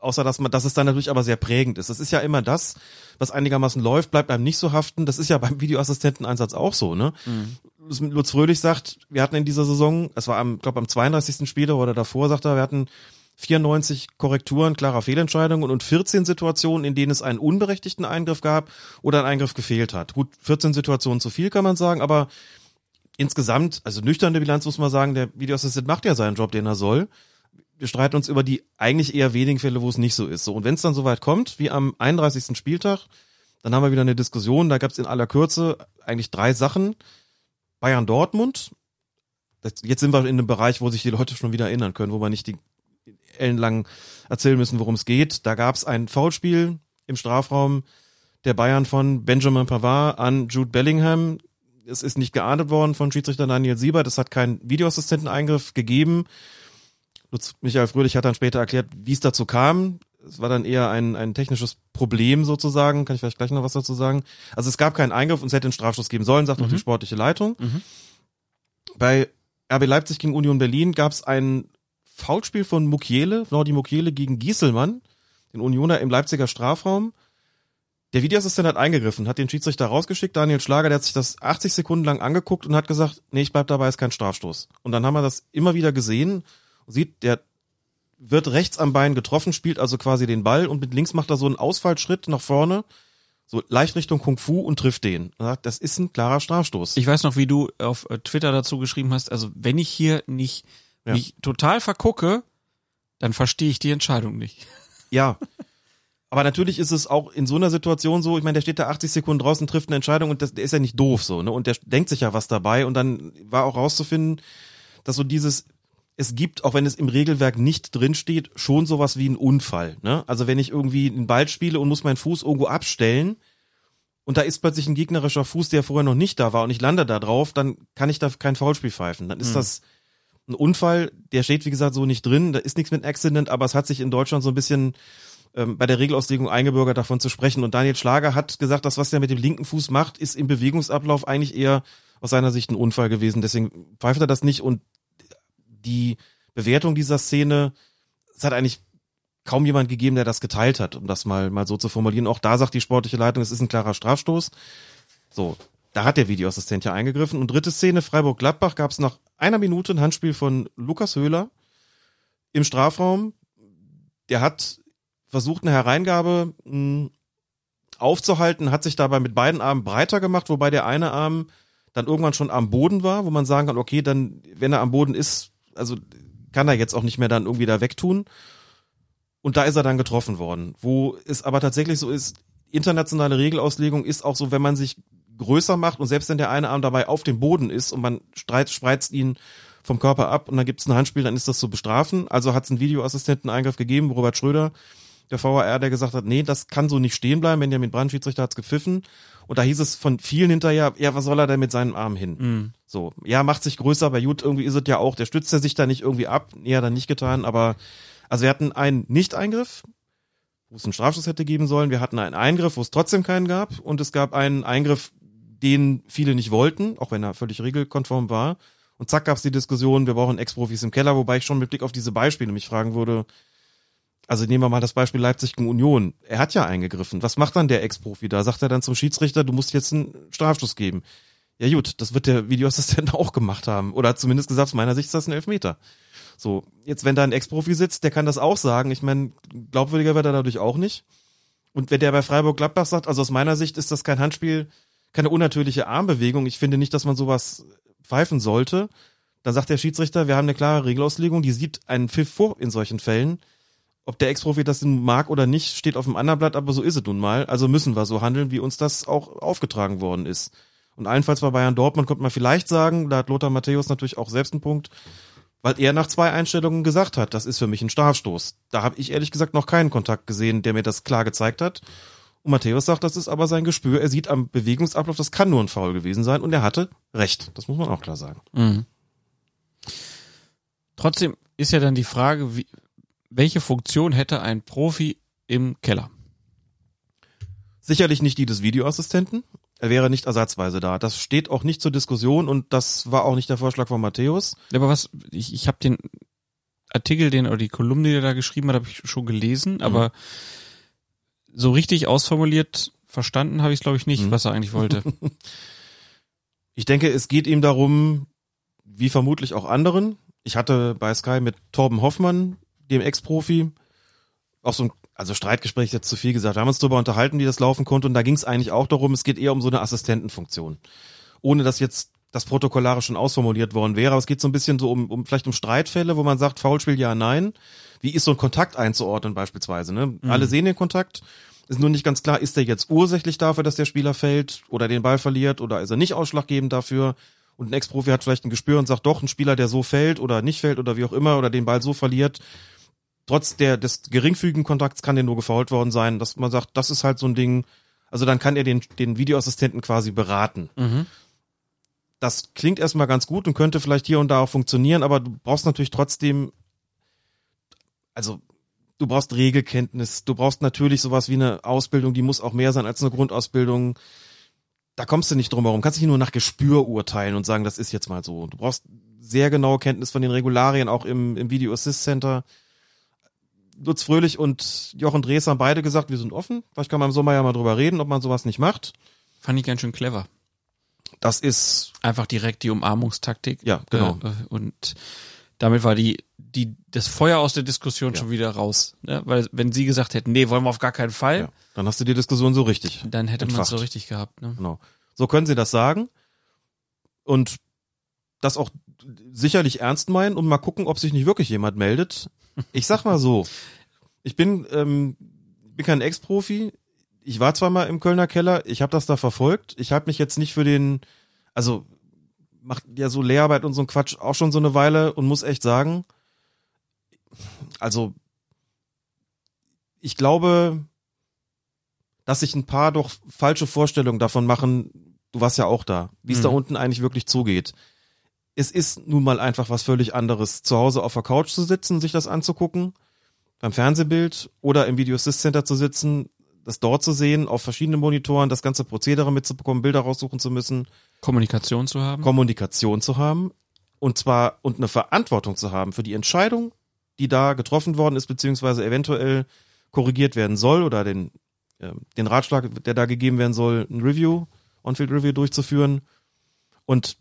außer dass man, dass es dann natürlich aber sehr prägend ist. Das ist ja immer das, was einigermaßen läuft, bleibt einem nicht so haften. Das ist ja beim Videoassistenteneinsatz auch so, ne? Lutz Fröhlich sagt, wir hatten in dieser Saison, es war am, glaube am 32. Spieltag oder davor, sagt er, wir hatten 94 Korrekturen klarer Fehlentscheidungen und 14 Situationen, in denen es einen unberechtigten Eingriff gab oder ein Eingriff gefehlt hat. Gut, 14 Situationen zu viel kann man sagen, aber insgesamt, also nüchterne Bilanz muss man sagen, der Videoassistent macht ja seinen Job, den er soll. Wir streiten uns über die eigentlich eher wenigen Fälle, wo es nicht so ist. So, und wenn es dann soweit kommt, wie am 31. Spieltag, dann haben wir wieder eine Diskussion. Da gab es in aller Kürze eigentlich drei Sachen. Bayern Dortmund. Das, jetzt sind wir in einem Bereich, wo sich die Leute schon wieder erinnern können, wo wir nicht die ellenlang erzählen müssen, worum es geht. Da gab es ein Foulspiel im Strafraum der Bayern von Benjamin Pavard an Jude Bellingham. Es ist nicht geahndet worden von Schiedsrichter Daniel Siebert. Es hat keinen Videoassistenteneingriff gegeben. Lutz Michael Fröhlich hat dann später erklärt, wie es dazu kam. Es war dann eher ein, ein technisches Problem sozusagen. Kann ich vielleicht gleich noch was dazu sagen? Also es gab keinen Eingriff und es hätte einen Strafschuss geben sollen, sagt auch die sportliche Leitung. Bei RB Leipzig gegen Union Berlin gab es ein Foulspiel von Mukiele, Nordi Mukiele gegen Gieselmann, den Unioner im Leipziger Strafraum. Der Videoassistent hat eingegriffen, hat den Schiedsrichter rausgeschickt, Daniel Schlager, der hat sich das 80 Sekunden lang angeguckt und hat gesagt, nee, ich bleib dabei, ist kein Strafstoß. Und dann haben wir das immer wieder gesehen, sieht, der wird rechts am Bein getroffen, spielt also quasi den Ball und mit links macht er so einen Ausfallschritt nach vorne, so leicht Richtung Kung Fu und trifft den. Sagt, das ist ein klarer Strafstoß. Ich weiß noch, wie du auf äh, Twitter dazu geschrieben hast, also wenn ich hier nicht Ja. mich total vergucke, dann verstehe ich die Entscheidung nicht. Ja. Aber natürlich ist es auch in so einer Situation so, ich meine, der steht da 80 Sekunden draußen, trifft eine Entscheidung und das, der ist ja nicht doof so, ne? Und der denkt sich ja was dabei und dann war auch rauszufinden, dass so dieses, es gibt, auch wenn es im Regelwerk nicht drinsteht, schon sowas wie einen Unfall, ne? Also wenn ich irgendwie einen Ball spiele und muss meinen Fuß irgendwo abstellen und da ist plötzlich ein gegnerischer Fuß, der vorher noch nicht da war und ich lande da drauf, dann kann ich da kein Foulspiel pfeifen. Dann ist das ein Unfall, der steht wie gesagt so nicht drin, da ist nichts mit Accident, aber es hat sich in Deutschland so ein bisschen ähm, bei der Regelauslegung eingebürgert, davon zu sprechen. Und Daniel Schlager hat gesagt, das, was er mit dem linken Fuß macht, ist im Bewegungsablauf eigentlich eher aus seiner Sicht ein Unfall gewesen. Deswegen pfeift er das nicht. Und die Bewertung dieser Szene, es hat eigentlich kaum jemand gegeben, der das geteilt hat, um das mal, mal so zu formulieren. Auch da sagt die sportliche Leitung, es ist ein klarer Strafstoß. So, da hat der Videoassistent ja eingegriffen. Und dritte Szene, Freiburg-Gladbach, gab es nach einer Minute ein Handspiel von Lukas Höhler im Strafraum. Der hat versucht, eine Hereingabe mh, aufzuhalten, hat sich dabei mit beiden Armen breiter gemacht, wobei der eine Arm dann irgendwann schon am Boden war, wo man sagen kann, okay, dann, wenn er am Boden ist, also kann er jetzt auch nicht mehr dann irgendwie da wegtun. Und da ist er dann getroffen worden. Wo es aber tatsächlich so ist, internationale Regelauslegung ist auch so, wenn man sich größer macht und selbst wenn der eine Arm dabei auf dem Boden ist und man streit, spreizt ihn vom Körper ab und dann gibt es ein Handspiel, dann ist das zu bestrafen. Also hat es einen Videoassistenten-Eingriff gegeben, Robert Schröder, der VAR, der gesagt hat, nee, das kann so nicht stehen bleiben, Benjamin Brandt, Schiedsrichter, hat's gepfiffen. Und da hieß es von vielen hinterher, ja, was soll er denn mit seinem Arm hin? So, ja, macht sich größer, aber gut, irgendwie ist es ja auch, der stützt er sich da nicht irgendwie ab, nee, hat er nicht getan, aber, also wir hatten einen Nicht-Eingriff, wo es einen Strafschuss hätte geben sollen, wir hatten einen Eingriff, wo es trotzdem keinen gab, und es gab einen Eingriff, den viele nicht wollten, auch wenn er völlig regelkonform war. Und zack gab's die Diskussion, wir brauchen Ex-Profis im Keller, wobei ich schon mit Blick auf diese Beispiele mich fragen würde, Also nehmen wir mal das Beispiel Leipzig gegen Union. Er hat ja eingegriffen. Was macht dann der Ex-Profi da? Sagt er dann zum Schiedsrichter, du musst jetzt einen Strafstoß geben. Ja gut, das wird der Videoassistent auch gemacht haben. Oder hat zumindest gesagt, aus meiner Sicht ist das ein Elfmeter. So, jetzt wenn da ein Ex-Profi sitzt, der kann das auch sagen. Ich meine, glaubwürdiger wird er dadurch auch nicht. Und wenn der bei Freiburg Gladbach sagt, also aus meiner Sicht ist das kein Handspiel, keine unnatürliche Armbewegung. Ich finde nicht, dass man sowas pfeifen sollte. Dann sagt der Schiedsrichter, wir haben eine klare Regelauslegung, die sieht einen Pfiff vor in solchen Fällen. Ob der Ex-Profi das mag oder nicht, steht auf dem anderen Blatt, aber so ist es nun mal. Also müssen wir so handeln, wie uns das auch aufgetragen worden ist. Und allenfalls bei Bayern Dortmund könnte man vielleicht sagen, da hat Lothar Matthäus natürlich auch selbst einen Punkt, weil er nach zwei Einstellungen gesagt hat, das ist für mich ein Strafstoß. Da habe ich ehrlich gesagt noch keinen Kontakt gesehen, der mir das klar gezeigt hat. Und Matthäus sagt, das ist aber sein Gespür. Er sieht am Bewegungsablauf, das kann nur ein Foul gewesen sein und er hatte recht. Das muss man auch klar sagen. Mhm. Trotzdem ist ja dann die Frage, wie, welche Funktion hätte ein Profi im Keller? Sicherlich nicht die des Videoassistenten. Er wäre nicht ersatzweise da. Das steht auch nicht zur Diskussion und das war auch nicht der Vorschlag von Matthäus. Aber was, ich, ich habe den Artikel, den oder die Kolumne, die er da geschrieben hat, habe ich schon gelesen, Mhm. aber so richtig ausformuliert verstanden habe ich es, glaube ich, nicht, Mhm. was er eigentlich wollte. Ich denke, es geht ihm darum, wie vermutlich auch anderen. Ich hatte bei Sky mit Torben Hoffmann, dem Ex-Profi, auch so ein, also Streitgespräch ist jetzt zu viel gesagt. Wir haben uns darüber unterhalten, wie das laufen konnte und da ging es eigentlich auch darum, es geht eher um so eine Assistentenfunktion. Ohne dass jetzt das protokollarisch schon ausformuliert worden wäre, aber es geht so ein bisschen so um, um vielleicht um Streitfälle, wo man sagt, Foulspiel ja, nein. Wie ist so ein Kontakt einzuordnen beispielsweise? Ne? Alle sehen den Kontakt. Ist nur nicht ganz klar, ist der jetzt ursächlich dafür, dass der Spieler fällt oder den Ball verliert oder ist er nicht ausschlaggebend dafür? Und ein Ex-Profi hat vielleicht ein Gespür und sagt doch, ein Spieler, der so fällt oder nicht fällt oder wie auch immer oder den Ball so verliert, trotz der, des geringfügigen Kontakts kann der nur gefault worden sein, dass man sagt, das ist halt so ein Ding, also dann kann er den, den Videoassistenten quasi beraten. mhm. Das klingt erstmal ganz gut und könnte vielleicht hier und da auch funktionieren, aber du brauchst natürlich trotzdem, also du brauchst Regelkenntnis, du brauchst natürlich sowas wie eine Ausbildung, die muss auch mehr sein als eine Grundausbildung. Da kommst du nicht drum herum. Kannst nicht nur nach Gespür urteilen und sagen, das ist jetzt mal so. Du brauchst sehr genaue Kenntnis von den Regularien, auch im, im Video Assist Center. Lutz Fröhlich und Jochen Drees haben beide gesagt, wir sind offen. Vielleicht kann man im Sommer ja mal drüber reden, ob man sowas nicht macht. Fand ich ganz schön clever. Das ist, Einfach direkt die Umarmungstaktik. ja, genau. Äh, und damit war die, die, das Feuer aus der Diskussion Ja. schon wieder raus. Ne? Weil wenn sie gesagt hätten, nee, wollen wir auf gar keinen Fall, Ja. Dann hast du die Diskussion so richtig. dann hätte man es so richtig gehabt. Ne? Genau. So können sie das sagen und das auch sicherlich ernst meinen und mal gucken, ob sich nicht wirklich jemand meldet. Ich sag mal so, ich bin, ähm, bin kein Ex-Profi. Ich war zwar mal im Kölner Keller, ich habe das da verfolgt. Ich habe mich jetzt nicht für den, also macht ja so Lehrarbeit und so ein Quatsch auch schon so eine Weile und muss echt sagen, also ich glaube, dass sich ein paar doch falsche Vorstellungen davon machen, du warst ja auch da, wie es Mhm. da unten eigentlich wirklich zugeht. Es ist nun mal einfach was völlig anderes, zu Hause auf der Couch zu sitzen, sich das anzugucken, beim Fernsehbild oder im Video Assist Center zu sitzen, das dort zu sehen, auf verschiedenen Monitoren, das ganze Prozedere mitzubekommen, Bilder raussuchen zu müssen, Kommunikation zu haben. Kommunikation zu haben und zwar und eine Verantwortung zu haben für die Entscheidung, die da getroffen worden ist, beziehungsweise eventuell korrigiert werden soll oder den, äh, den Ratschlag, der da gegeben werden soll, ein Review, On-Field-Review durchzuführen. Und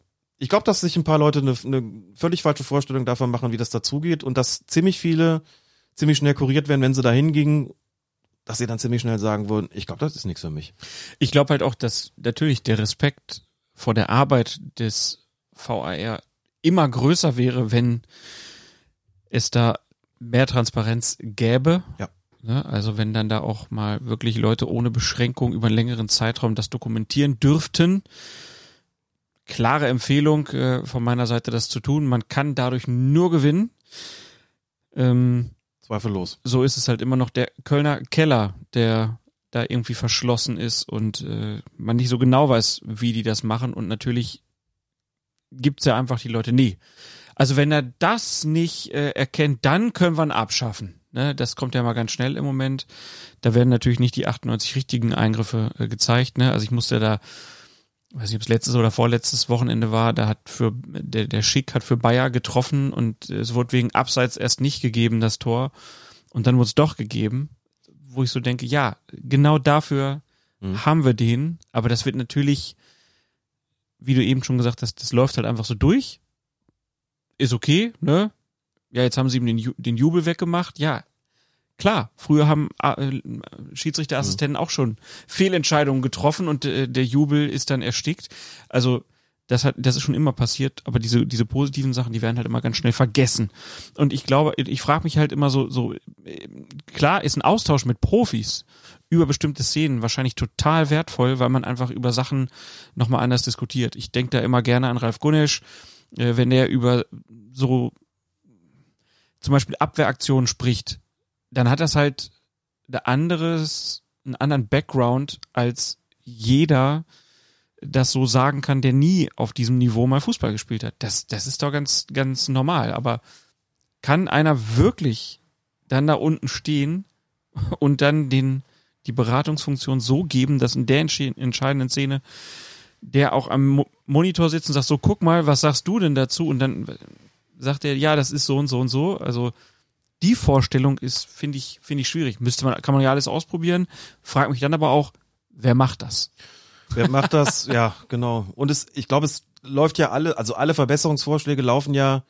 ich glaube, dass sich ein paar Leute eine, eine völlig falsche Vorstellung davon machen, wie das dazugeht und dass ziemlich viele ziemlich schnell kuriert werden, wenn sie da hingingen, dass sie dann ziemlich schnell sagen würden, ich glaube, das ist nichts für mich. Ich glaube halt auch, dass natürlich der Respekt vor der Arbeit des VAR immer größer wäre, wenn es da mehr Transparenz gäbe. Ja. Ne? Also wenn dann da auch mal wirklich Leute ohne Beschränkung über einen längeren Zeitraum das dokumentieren dürften. Klare Empfehlung äh, von meiner Seite, das zu tun. Man kann dadurch nur gewinnen. Ähm, Zweifellos. so ist es halt immer noch der Kölner Keller, der da irgendwie verschlossen ist und äh, man nicht so genau weiß, wie die das machen. Und natürlich gibt's ja einfach die Leute nie. Also wenn er das nicht äh, erkennt, dann können wir ihn abschaffen. Ne? Das kommt ja mal ganz schnell im Moment. Da werden natürlich nicht die 98 richtigen Eingriffe äh, gezeigt. Ne? Also ich musste da, weiß nicht, ob es letztes oder vorletztes Wochenende war, da hat für der, der Schick hat für Bayer getroffen und es wurde wegen Abseits erst nicht gegeben, das Tor. Und dann wurde es doch gegeben, wo ich so denke, ja, genau dafür Mhm. haben wir den, aber das wird natürlich, wie du eben schon gesagt hast, das läuft halt einfach so durch. Ist okay, ne? Ja, jetzt haben sie ihm den, Ju- den Jubel weggemacht. Ja, klar, früher haben äh, Schiedsrichterassistenten auch schon Fehlentscheidungen getroffen und äh, der Jubel ist dann erstickt. Also das hat, das ist schon immer passiert, aber diese diese positiven Sachen, die werden halt immer ganz schnell vergessen. Und ich glaube, ich frage mich halt immer so so äh, klar ist ein Austausch mit Profis über bestimmte Szenen wahrscheinlich total wertvoll, weil man einfach über Sachen nochmal anders diskutiert. Ich denke da immer gerne an Ralf Gunesch, äh, wenn der über so zum Beispiel Abwehraktionen spricht, dann hat das halt ein anderes, einen anderen Background als jeder das so sagen kann, der nie auf diesem Niveau mal Fußball gespielt hat. Das, das ist doch ganz, ganz normal. Aber kann einer wirklich dann da unten stehen und dann den, die Beratungsfunktion so geben, dass in der entsche- entscheidenden Szene der auch am Mo Monitor sitzt und sagt so, guck mal, was sagst du denn dazu? Und dann sagt er, ja, das ist so und so und so. Also die Vorstellung ist, finde ich, finde ich schwierig. Müsste man, kann man ja alles ausprobieren. Frag mich dann aber auch, wer macht das? Wer macht das? ja, genau. Und es, ich glaube, es läuft ja alle, also alle Verbesserungsvorschläge laufen ja,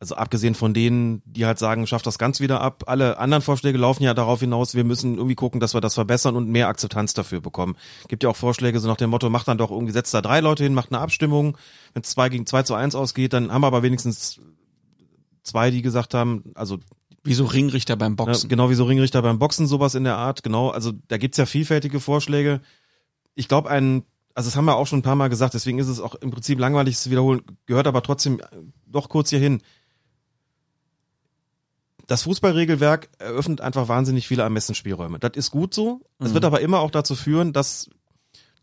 also abgesehen von denen, die halt sagen, schafft das ganz wieder ab, alle anderen Vorschläge laufen ja darauf hinaus, wir müssen irgendwie gucken, dass wir das verbessern und mehr Akzeptanz dafür bekommen. Gibt ja auch Vorschläge so nach dem Motto, macht dann doch irgendwie, setzt da drei Leute hin, macht eine Abstimmung. Wenn es zwei gegen zwei zu eins ausgeht, dann haben wir aber wenigstens zwei, die gesagt haben, also Wie so Ringrichter beim ja, Boxen. genau wie so Ringrichter beim Boxen, sowas in der Art, genau. Also da gibt's ja vielfältige Vorschläge. Ich glaube, ein, also das haben wir auch schon ein paar Mal gesagt, deswegen ist es auch im Prinzip langweilig es zu wiederholen, gehört aber trotzdem doch kurz hierhin. Das Fußballregelwerk eröffnet einfach wahnsinnig viele Ermessensspielräume. Das ist gut so. Es Mhm. wird aber immer auch dazu führen, dass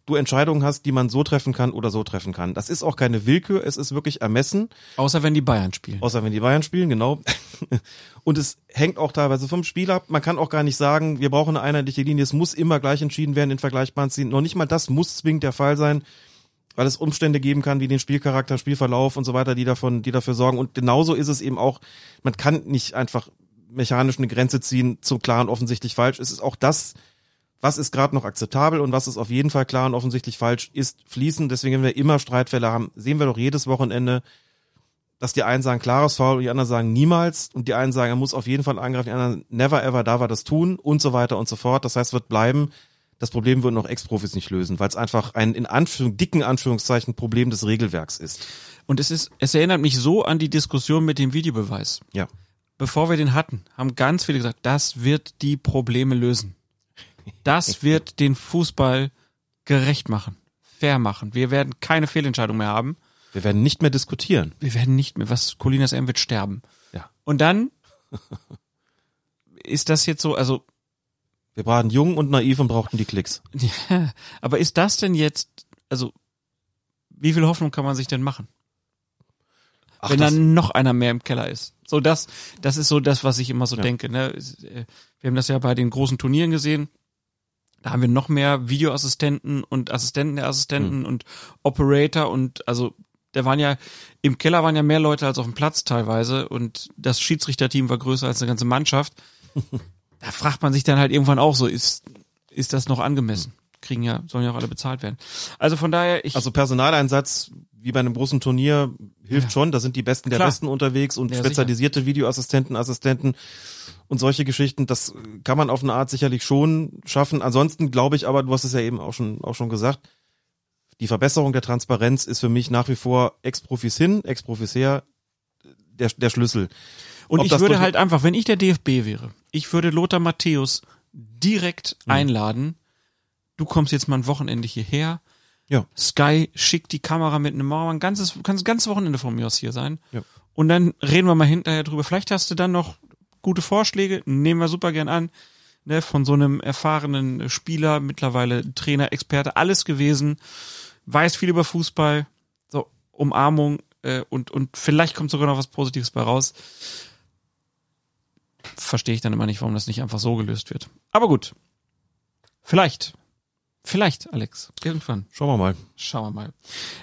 du Entscheidungen hast, die man so treffen kann oder so treffen kann. Das ist auch keine Willkür, es ist wirklich Ermessen. Außer wenn die Bayern spielen. Außer wenn die Bayern spielen, genau. Und es hängt auch teilweise vom Spiel ab. Man kann auch gar nicht sagen, wir brauchen eine einheitliche Linie. Es muss immer gleich entschieden werden in vergleichbaren Szenen. Noch nicht mal das muss zwingend der Fall sein, weil es Umstände geben kann, wie den Spielcharakter, Spielverlauf und so weiter, die davon, die dafür sorgen. Und genauso ist es eben auch, man kann nicht einfach mechanisch eine Grenze ziehen zum klar und offensichtlich falsch. Es ist auch das, was ist gerade noch akzeptabel und was ist auf jeden Fall klar und offensichtlich falsch, ist fließend. Deswegen, wenn wir immer Streitfälle haben, sehen wir doch jedes Wochenende, dass die einen sagen klares Foul und die anderen sagen niemals und die einen sagen, er muss auf jeden Fall angreifen, die anderen never ever darf er das tun und so weiter und so fort. Das heißt, wird bleiben. Das Problem würden auch Ex-Profis nicht lösen, weil es einfach ein in Anführung, dicken Anführungszeichen Problem des Regelwerks ist. Und es ist, es erinnert mich so an die Diskussion mit dem Videobeweis. Ja. Bevor wir den hatten, haben ganz viele gesagt, das wird die Probleme lösen. Das wird den Fußball gerecht machen, fair machen. Wir werden keine Fehlentscheidung mehr haben. Wir werden nicht mehr diskutieren. Wir werden nicht mehr, was Colinas M wird sterben. Ja. Und dann ist das jetzt so, also Wir waren jung und naiv und brauchten die Klicks. Ja, aber ist das denn jetzt, also wie viel Hoffnung kann man sich denn machen, Ach, wenn dann noch einer mehr im Keller ist? So das, das ist so das, was ich immer so Ja. denke. Ne? Äh, Wir haben das ja bei den großen Turnieren gesehen. Da haben wir noch mehr Videoassistenten und Assistenten der Assistenten Hm. und Operator und also da waren ja im Keller waren ja mehr Leute als auf dem Platz teilweise und das Schiedsrichterteam war größer als eine ganze Mannschaft. da fragt man sich dann halt irgendwann auch so, ist ist das noch angemessen? Kriegen ja sollen ja auch alle bezahlt werden. Also von daher ich also Personaleinsatz, wie bei einem großen Turnier, hilft Ja. schon. Da sind die Besten der Klar. Besten unterwegs und Ja, spezialisierte Videoassistenten, Assistenten und solche Geschichten. Das kann man auf eine Art sicherlich schon schaffen. Ansonsten glaube ich aber, du hast es ja eben auch schon, auch schon gesagt, die Verbesserung der Transparenz ist für mich nach wie vor Ex-Profis hin, Ex-Profis her, der, der Schlüssel. Und Ob ich würde halt einfach, wenn ich der DFB wäre, ich würde Lothar Matthäus direkt Mhm. einladen. Du kommst jetzt mal ein Wochenende hierher. Ja. Sky schickt die Kamera mit einem Mauer, ein ganzes, kannst ein ganzes Wochenende von mir aus hier sein. Ja. Und dann reden wir mal hinterher drüber. Vielleicht hast du dann noch gute Vorschläge, nehmen wir super gern an. Ne, von so einem erfahrenen Spieler, mittlerweile Trainer, Experte, alles gewesen, weiß viel über Fußball, so Umarmung äh, und und vielleicht kommt sogar noch was Positives bei raus. Verstehe ich dann immer nicht, warum das nicht einfach so gelöst wird. Aber gut, vielleicht, vielleicht, Alex, irgendwann. Schauen wir mal. Schauen wir mal.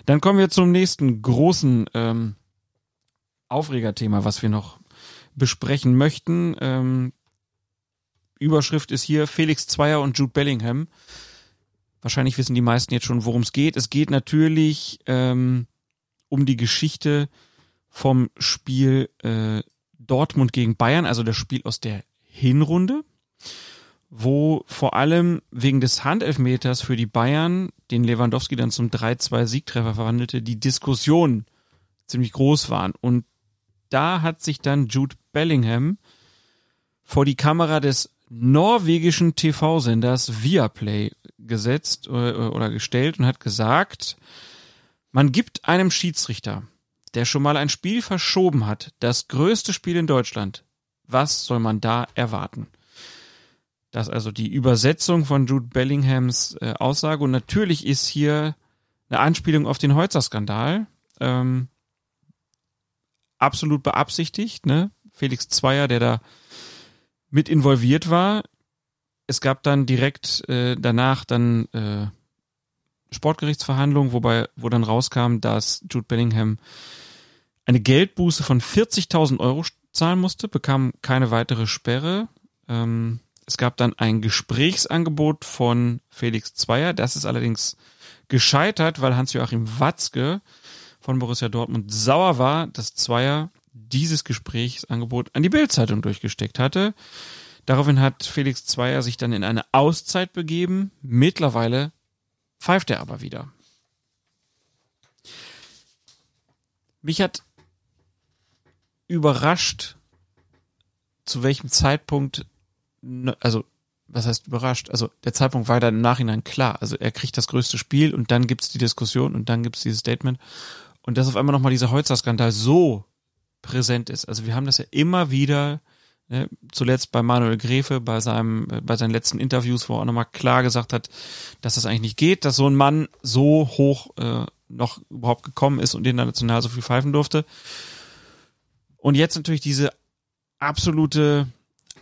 Dann kommen wir zum nächsten großen ähm, Aufregerthema, was wir noch besprechen möchten. Ähm, Überschrift ist hier Felix Zweier und Jude Bellingham. Wahrscheinlich wissen die meisten jetzt schon, worum es geht. Es geht natürlich ähm, um die Geschichte vom Spiel äh, Dortmund gegen Bayern, also das Spiel aus der Hinrunde, wo vor allem wegen des Handelfmeters für die Bayern, den Lewandowski dann zum 3-2-Siegtreffer verwandelte, die Diskussionen ziemlich groß waren. Und da hat sich dann Jude Bellingham vor die Kamera des norwegischen TV-Senders Viaplay gesetzt äh, oder gestellt und hat gesagt, man gibt einem Schiedsrichter, der schon mal ein Spiel verschoben hat, das größte Spiel in Deutschland, was soll man da erwarten? Das also die Übersetzung von Jude Bellinghams äh, Aussage und natürlich ist hier eine Anspielung auf den Holzer-Skandal. Ähm, absolut beabsichtigt, ne? Felix Zweier, der da mit involviert war. Es gab dann direkt äh, danach dann äh, Sportgerichtsverhandlungen, wobei, wo dann rauskam, dass Jude Bellingham eine Geldbuße von 40.000 Euro zahlen musste, bekam keine weitere Sperre. Ähm, es gab dann ein Gesprächsangebot von Felix Zweier. Das ist allerdings gescheitert, weil Hans-Joachim Watzke von Borussia Dortmund sauer war, dass Zweier dieses Gesprächsangebot an die Bildzeitung durchgesteckt hatte. Daraufhin hat Felix Zweier sich dann in eine Auszeit begeben. Mittlerweile pfeift er aber wieder. Mich hat überrascht, zu welchem Zeitpunkt, also was heißt überrascht? Also der Zeitpunkt war dann im Nachhinein klar. Also er kriegt das größte Spiel und dann gibt's die Diskussion und dann gibt's dieses Statement. Und dass auf einmal nochmal dieser Holzer-Skandal so präsent ist. Also wir haben das ja immer wieder, ne, zuletzt bei Manuel Gräfe, bei seinem, bei seinen letzten Interviews, wo er auch nochmal klar gesagt hat, dass das eigentlich nicht geht, dass so ein Mann so hoch äh, noch überhaupt gekommen ist und international so viel pfeifen durfte. Und jetzt natürlich diese absolute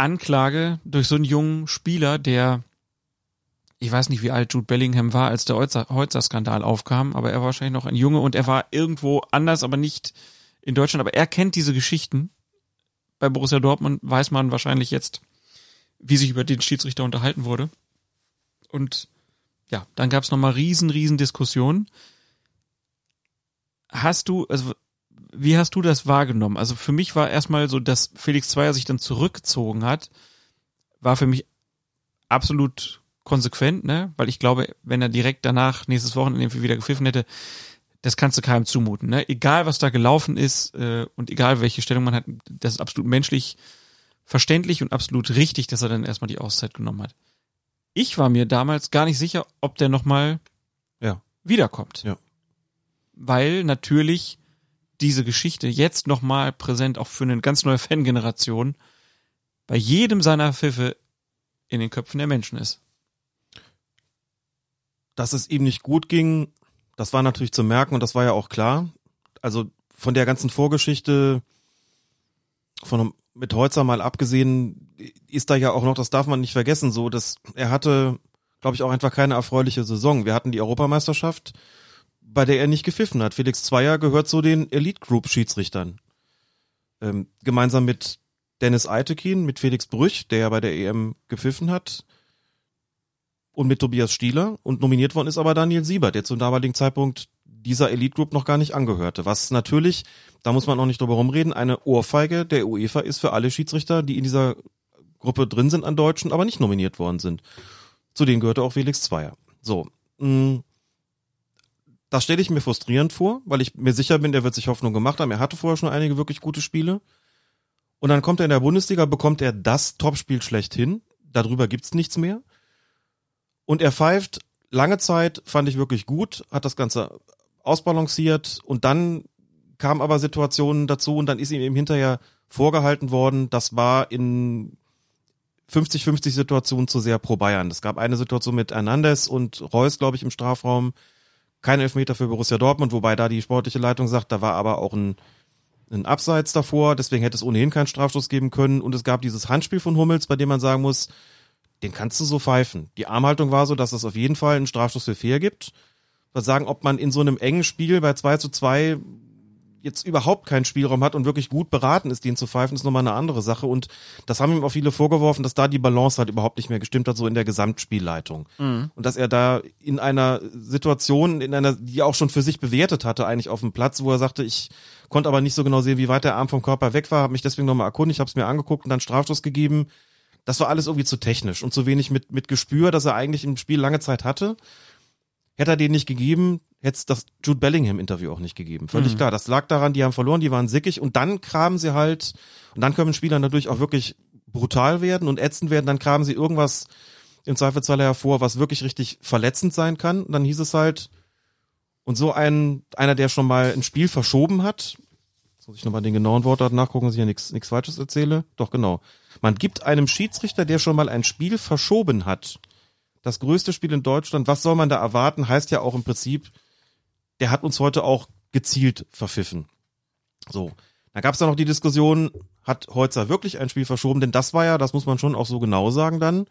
Anklage durch so einen jungen Spieler, der ich weiß nicht, wie alt Jude Bellingham war, als der Holzer-Skandal aufkam, aber er war wahrscheinlich noch ein Junge und er war irgendwo anders, aber nicht in Deutschland. Aber er kennt diese Geschichten. Bei Borussia Dortmund weiß man wahrscheinlich jetzt, wie sich über den Schiedsrichter unterhalten wurde. Und ja, dann gab es nochmal riesen, riesen Diskussionen. Hast du, also wie hast du das wahrgenommen? Also für mich war erstmal so, dass Felix Zweier sich dann zurückgezogen hat, war für mich absolut konsequent, ne? Weil ich glaube, wenn er direkt danach nächstes Wochenende wieder gepfiffen hätte, das kannst du keinem zumuten, ne? Egal was da gelaufen ist äh, und egal welche Stellung man hat, das ist absolut menschlich verständlich und absolut richtig, dass er dann erstmal die Auszeit genommen hat. Ich war mir damals gar nicht sicher, ob der nochmal ja. wiederkommt. Ja. Weil natürlich diese Geschichte jetzt nochmal präsent auch für eine ganz neue Fangeneration bei jedem seiner Pfiffe in den Köpfen der Menschen ist. Dass es ihm nicht gut ging, das war natürlich zu merken und das war ja auch klar. Also von der ganzen Vorgeschichte von mit Holzer mal abgesehen, ist da ja auch noch, das darf man nicht vergessen, so dass er hatte, glaube ich, auch einfach keine erfreuliche Saison. Wir hatten die Europameisterschaft, bei der er nicht gepfiffen hat. Felix Zweier gehört zu den Elite Group Schiedsrichtern. Ähm, gemeinsam mit Dennis Eitekin, mit Felix Brüch, der ja bei der EM gepfiffen hat, und mit Tobias Stieler. Und nominiert worden ist aber Daniel Siebert, der zum damaligen Zeitpunkt dieser Elite Group noch gar nicht angehörte. Was natürlich, da muss man auch nicht drüber rumreden, eine Ohrfeige der UEFA ist für alle Schiedsrichter, die in dieser Gruppe drin sind an Deutschen, aber nicht nominiert worden sind. Zu denen gehörte auch Felix Zweier. So. Mh, mm, das stelle ich mir frustrierend vor, weil ich mir sicher bin, er wird sich Hoffnung gemacht haben. Er hatte vorher schon einige wirklich gute Spiele. Und dann kommt er in der Bundesliga, bekommt er das Topspiel schlechthin. Darüber gibt's nichts mehr. Und er pfeift lange Zeit, fand ich wirklich gut, hat das Ganze ausbalanciert und dann kam aber Situationen dazu und dann ist ihm eben hinterher vorgehalten worden, das war in 50-50 Situationen zu sehr pro Bayern. Es gab eine Situation mit Hernandez und Reus, glaube ich, im Strafraum, kein Elfmeter für Borussia Dortmund, wobei da die sportliche Leitung sagt, da war aber auch ein, ein Abseits davor, deswegen hätte es ohnehin keinen Strafstoß geben können. Und es gab dieses Handspiel von Hummels, bei dem man sagen muss, den kannst du so pfeifen. Die Armhaltung war so, dass es auf jeden Fall einen Strafstoß für fair gibt. Was sagen, ob man in so einem engen Spiel bei 2 zu 2 jetzt überhaupt keinen Spielraum hat und wirklich gut beraten ist, den zu pfeifen, ist nochmal eine andere Sache. Und das haben ihm auch viele vorgeworfen, dass da die Balance halt überhaupt nicht mehr gestimmt hat, so in der Gesamtspielleitung. Mhm. Und dass er da in einer Situation, in einer, die er auch schon für sich bewertet hatte, eigentlich auf dem Platz, wo er sagte, ich konnte aber nicht so genau sehen, wie weit der Arm vom Körper weg war, habe mich deswegen nochmal erkundigt, habe es mir angeguckt und dann Strafstoß gegeben. Das war alles irgendwie zu technisch und zu wenig mit, mit Gespür, dass er eigentlich im Spiel lange Zeit hatte. Hätte er den nicht gegeben, hätte es das Jude Bellingham-Interview auch nicht gegeben. Völlig mhm. klar. Das lag daran, die haben verloren, die waren sickig und dann kramen sie halt, und dann können Spieler natürlich auch wirklich brutal werden und ätzend werden, dann kramen sie irgendwas im Zweifelsfall hervor, was wirklich richtig verletzend sein kann. Und dann hieß es halt, und so ein, einer, der schon mal ein Spiel verschoben hat, jetzt muss ich nochmal den genauen Wortart nachgucken, dass ich ja nichts nichts Falsches erzähle. Doch, genau. Man gibt einem Schiedsrichter, der schon mal ein Spiel verschoben hat, das größte Spiel in Deutschland, was soll man da erwarten, heißt ja auch im Prinzip, der hat uns heute auch gezielt verpfiffen. So. Da gab es dann noch die Diskussion, hat Holzer wirklich ein Spiel verschoben? Denn das war ja, das muss man schon auch so genau sagen dann.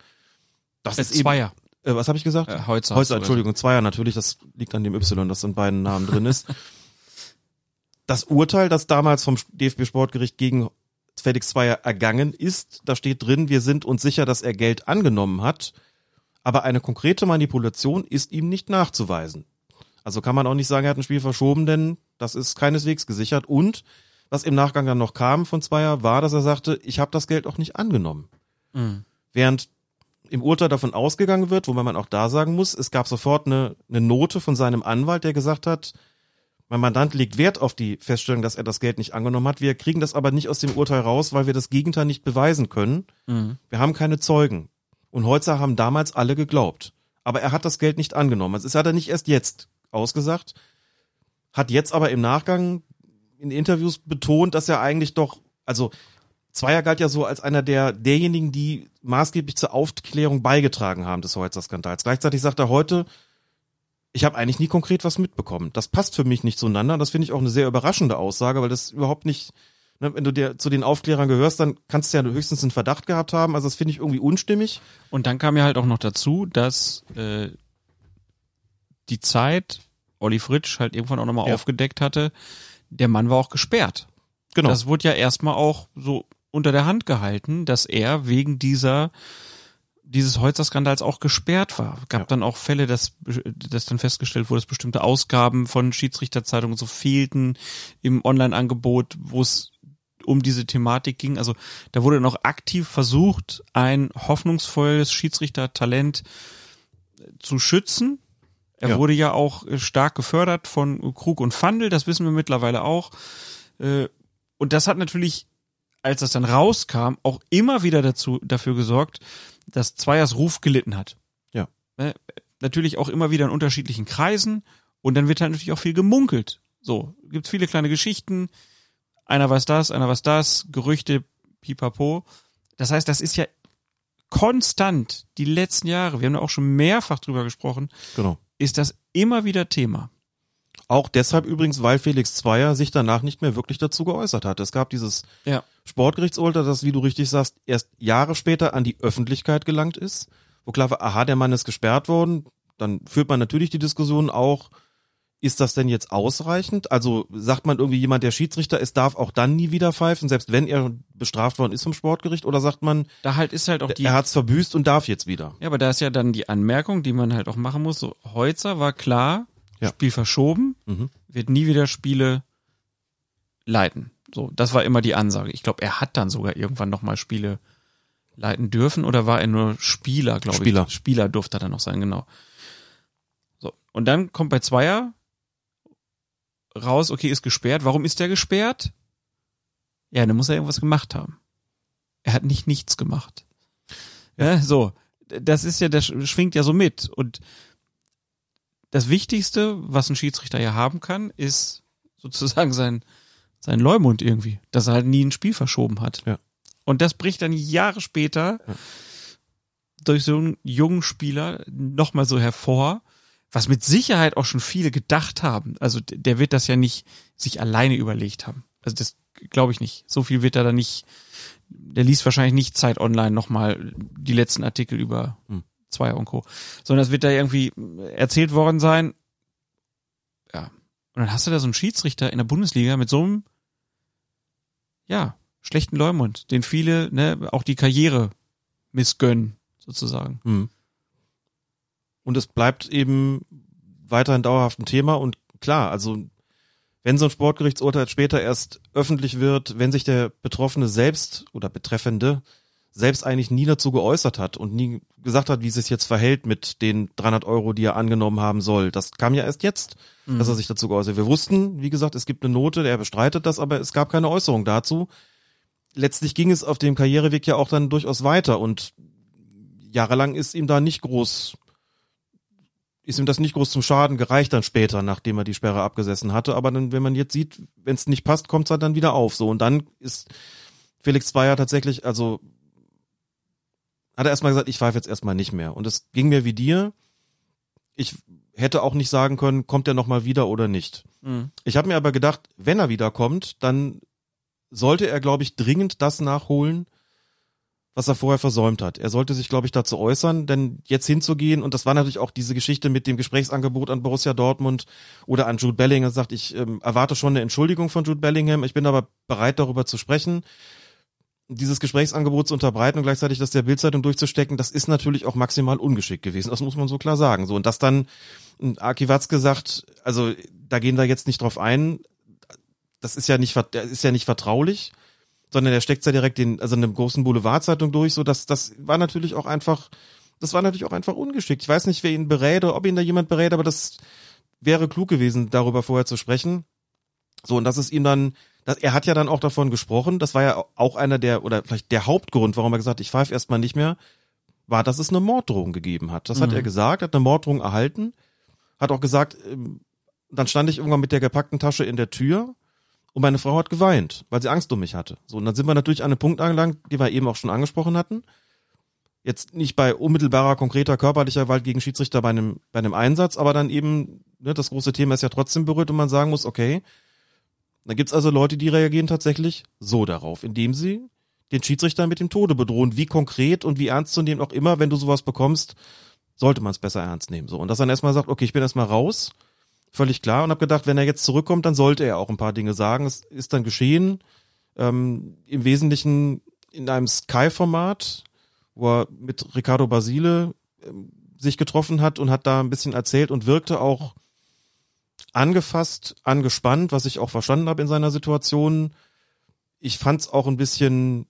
Das äh, ist Zweier. Eben, äh, was habe ich gesagt? Äh, Holzer. Holzer, Entschuldigung, Zweier natürlich, das liegt an dem Y, das in beiden Namen drin ist. Das Urteil, das damals vom DFB Sportgericht gegen Felix Zweier ergangen ist, da steht drin, wir sind uns sicher, dass er Geld angenommen hat, aber eine konkrete Manipulation ist ihm nicht nachzuweisen. Also kann man auch nicht sagen, er hat ein Spiel verschoben, denn das ist keineswegs gesichert. Und was im Nachgang dann noch kam von Zweier, war, dass er sagte, ich habe das Geld auch nicht angenommen. Mhm. Während im Urteil davon ausgegangen wird, wobei man auch da sagen muss, es gab sofort eine, eine Note von seinem Anwalt, der gesagt hat, mein Mandant legt Wert auf die Feststellung, dass er das Geld nicht angenommen hat. Wir kriegen das aber nicht aus dem Urteil raus, weil wir das Gegenteil nicht beweisen können. Mhm. Wir haben keine Zeugen. Und Holzer haben damals alle geglaubt. Aber er hat das Geld nicht angenommen. Das hat er nicht erst jetzt ausgesagt, hat jetzt aber im Nachgang in Interviews betont, dass er eigentlich doch, also Zweier galt ja so als einer der derjenigen, die maßgeblich zur Aufklärung beigetragen haben des Holzer-Skandals. Gleichzeitig sagt er heute, ich habe eigentlich nie konkret was mitbekommen. Das passt für mich nicht zueinander. Das finde ich auch eine sehr überraschende Aussage, weil das überhaupt nicht, ne, wenn du dir zu den Aufklärern gehörst, dann kannst du ja höchstens einen Verdacht gehabt haben. Also das finde ich irgendwie unstimmig. Und dann kam ja halt auch noch dazu, dass äh, die Zeit Olli Fritsch halt irgendwann auch nochmal ja. aufgedeckt hatte, der Mann war auch gesperrt. Genau. Das wurde ja erstmal auch so unter der Hand gehalten, dass er wegen dieser dieses Holzer-Skandals auch gesperrt war. Gab ja. dann auch Fälle, dass, dass dann festgestellt wurde, dass bestimmte Ausgaben von Schiedsrichterzeitungen so fehlten im Online-Angebot, wo es um diese Thematik ging. Also da wurde noch aktiv versucht, ein hoffnungsvolles Schiedsrichtertalent zu schützen. Er ja. wurde ja auch äh, stark gefördert von Krug und Fandel, das wissen wir mittlerweile auch. Äh, und das hat natürlich, als das dann rauskam, auch immer wieder dazu, dafür gesorgt, dass Zweiers Ruf gelitten hat. Ja. Ne, natürlich auch immer wieder in unterschiedlichen Kreisen und dann wird halt natürlich auch viel gemunkelt. So, gibt's viele kleine Geschichten. Einer weiß das, einer weiß das, Gerüchte, pipapo. Das heißt, das ist ja konstant die letzten Jahre. Wir haben da auch schon mehrfach drüber gesprochen. Genau ist das immer wieder Thema. Auch deshalb übrigens, weil Felix Zweier sich danach nicht mehr wirklich dazu geäußert hat. Es gab dieses ja. Sportgerichtsurteil, das, wie du richtig sagst, erst Jahre später an die Öffentlichkeit gelangt ist, wo klar war, aha, der Mann ist gesperrt worden. Dann führt man natürlich die Diskussion auch, ist das denn jetzt ausreichend? Also sagt man irgendwie jemand, der Schiedsrichter ist, darf auch dann nie wieder pfeifen, selbst wenn er bestraft worden ist vom Sportgericht? Oder sagt man, da halt ist halt auch die, er hat's verbüßt und darf jetzt wieder? Ja, aber da ist ja dann die Anmerkung, die man halt auch machen muss. So Heutzer war klar, ja. Spiel verschoben, mhm. wird nie wieder Spiele leiten. So, das war immer die Ansage. Ich glaube, er hat dann sogar irgendwann nochmal Spiele leiten dürfen oder war er nur Spieler, glaube ich. Spieler. Spieler durfte er dann noch sein, genau. So. Und dann kommt bei Zweier raus, okay, ist gesperrt. Warum ist der gesperrt? Ja, dann muss er irgendwas gemacht haben. Er hat nicht nichts gemacht. Ja, so. Das ist ja, das schwingt ja so mit. Und das Wichtigste, was ein Schiedsrichter ja haben kann, ist sozusagen sein, sein Leumund irgendwie, dass er halt nie ein Spiel verschoben hat. Ja. Und das bricht dann Jahre später ja. durch so einen jungen Spieler nochmal so hervor was mit Sicherheit auch schon viele gedacht haben. Also der wird das ja nicht sich alleine überlegt haben. Also das glaube ich nicht. So viel wird er da nicht. Der liest wahrscheinlich nicht Zeit Online nochmal die letzten Artikel über hm. Zweier und Co. Sondern es wird da irgendwie erzählt worden sein. Ja. Und dann hast du da so einen Schiedsrichter in der Bundesliga mit so einem, ja, schlechten Leumund, den viele, ne, auch die Karriere missgönnen, sozusagen. Hm. Und es bleibt eben weiterhin dauerhaft ein Thema und klar, also wenn so ein Sportgerichtsurteil später erst öffentlich wird, wenn sich der Betroffene selbst oder Betreffende selbst eigentlich nie dazu geäußert hat und nie gesagt hat, wie es sich jetzt verhält mit den 300 Euro, die er angenommen haben soll. Das kam ja erst jetzt, mhm. dass er sich dazu geäußert hat. Wir wussten, wie gesagt, es gibt eine Note, der bestreitet das, aber es gab keine Äußerung dazu. Letztlich ging es auf dem Karriereweg ja auch dann durchaus weiter und jahrelang ist ihm da nicht groß, ist ihm das nicht groß zum Schaden gereicht dann später, nachdem er die Sperre abgesessen hatte. Aber dann, wenn man jetzt sieht, wenn es nicht passt, kommt es halt dann wieder auf. So und dann ist Felix Zweier tatsächlich, also hat er erstmal gesagt, ich pfeife jetzt erstmal nicht mehr. Und es ging mir wie dir. Ich hätte auch nicht sagen können, kommt er nochmal wieder oder nicht. Mhm. Ich habe mir aber gedacht, wenn er wiederkommt, dann sollte er, glaube ich, dringend das nachholen, was er vorher versäumt hat. Er sollte sich, glaube ich, dazu äußern, denn jetzt hinzugehen, und das war natürlich auch diese Geschichte mit dem Gesprächsangebot an Borussia Dortmund oder an Jude Bellingham, sagt, ich ähm, erwarte schon eine Entschuldigung von Jude Bellingham, ich bin aber bereit, darüber zu sprechen dieses Gesprächsangebot zu unterbreiten und gleichzeitig das der Bildzeitung durchzustecken, das ist natürlich auch maximal ungeschickt gewesen. Das muss man so klar sagen. So und das dann Aki Watzke sagt, also da gehen wir jetzt nicht drauf ein. Das ist ja nicht, ist ja nicht vertraulich, sondern er steckt ja direkt den, also in einer großen Boulevardzeitung durch. So dass das war natürlich auch einfach, das war natürlich auch einfach ungeschickt. Ich weiß nicht, wer ihn berät oder ob ihn da jemand berät, aber das wäre klug gewesen, darüber vorher zu sprechen. So und das ist ihm dann das, er hat ja dann auch davon gesprochen, das war ja auch einer der, oder vielleicht der Hauptgrund, warum er gesagt hat, ich pfeife erstmal nicht mehr, war, dass es eine Morddrohung gegeben hat. Das mhm. hat er gesagt, hat eine Morddrohung erhalten, hat auch gesagt, ähm, dann stand ich irgendwann mit der gepackten Tasche in der Tür und meine Frau hat geweint, weil sie Angst um mich hatte. So, und dann sind wir natürlich an einem Punkt angelangt, den wir eben auch schon angesprochen hatten. Jetzt nicht bei unmittelbarer, konkreter körperlicher Gewalt gegen Schiedsrichter bei einem, bei einem Einsatz, aber dann eben, ne, das große Thema ist ja trotzdem berührt und man sagen muss, okay, da gibt's also Leute, die reagieren tatsächlich so darauf, indem sie den Schiedsrichter mit dem Tode bedrohen. Wie konkret und wie ernst zu nehmen auch immer, wenn du sowas bekommst, sollte man es besser ernst nehmen. So und dass dann erstmal sagt, okay, ich bin erstmal raus, völlig klar und habe gedacht, wenn er jetzt zurückkommt, dann sollte er auch ein paar Dinge sagen. Es ist dann geschehen, ähm, im Wesentlichen in einem Sky-Format, wo er mit Ricardo Basile ähm, sich getroffen hat und hat da ein bisschen erzählt und wirkte auch angefasst, angespannt, was ich auch verstanden habe in seiner Situation. Ich fand es auch ein bisschen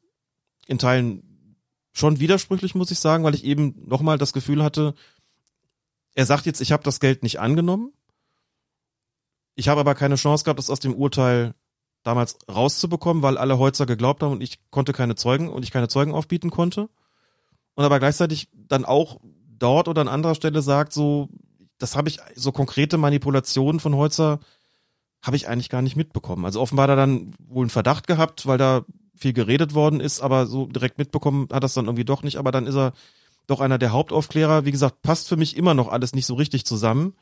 in Teilen schon widersprüchlich, muss ich sagen, weil ich eben nochmal das Gefühl hatte, er sagt jetzt, ich habe das Geld nicht angenommen. Ich habe aber keine Chance gehabt, das aus dem Urteil damals rauszubekommen, weil alle Holzer geglaubt haben und ich konnte keine Zeugen und ich keine Zeugen aufbieten konnte. Und aber gleichzeitig dann auch dort oder an anderer Stelle sagt so, das habe ich, so konkrete Manipulationen von Holzer habe ich eigentlich gar nicht mitbekommen. Also offenbar hat er dann wohl einen Verdacht gehabt, weil da viel geredet worden ist, aber so direkt mitbekommen hat das dann irgendwie doch nicht. Aber dann ist er doch einer der Hauptaufklärer. Wie gesagt, passt für mich immer noch alles nicht so richtig zusammen.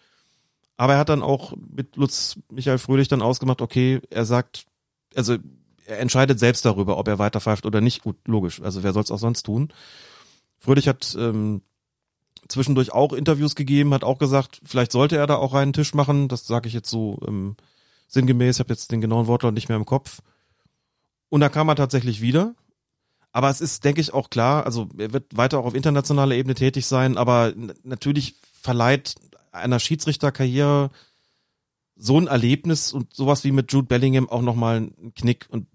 Aber er hat dann auch mit Lutz Michael Fröhlich dann ausgemacht, okay, er sagt, also er entscheidet selbst darüber, ob er weiterpfeift oder nicht. Gut, logisch. Also wer soll es auch sonst tun? Fröhlich hat ähm, zwischendurch auch Interviews gegeben, hat auch gesagt, vielleicht sollte er da auch einen Tisch machen. Das sage ich jetzt so ähm, sinngemäß. Ich habe jetzt den genauen Wortlaut nicht mehr im Kopf. Und da kam er tatsächlich wieder. Aber es ist, denke ich, auch klar, also er wird weiter auch auf internationaler Ebene tätig sein, aber natürlich verleiht einer Schiedsrichterkarriere so ein Erlebnis und sowas wie mit Jude Bellingham auch nochmal einen Knick. Und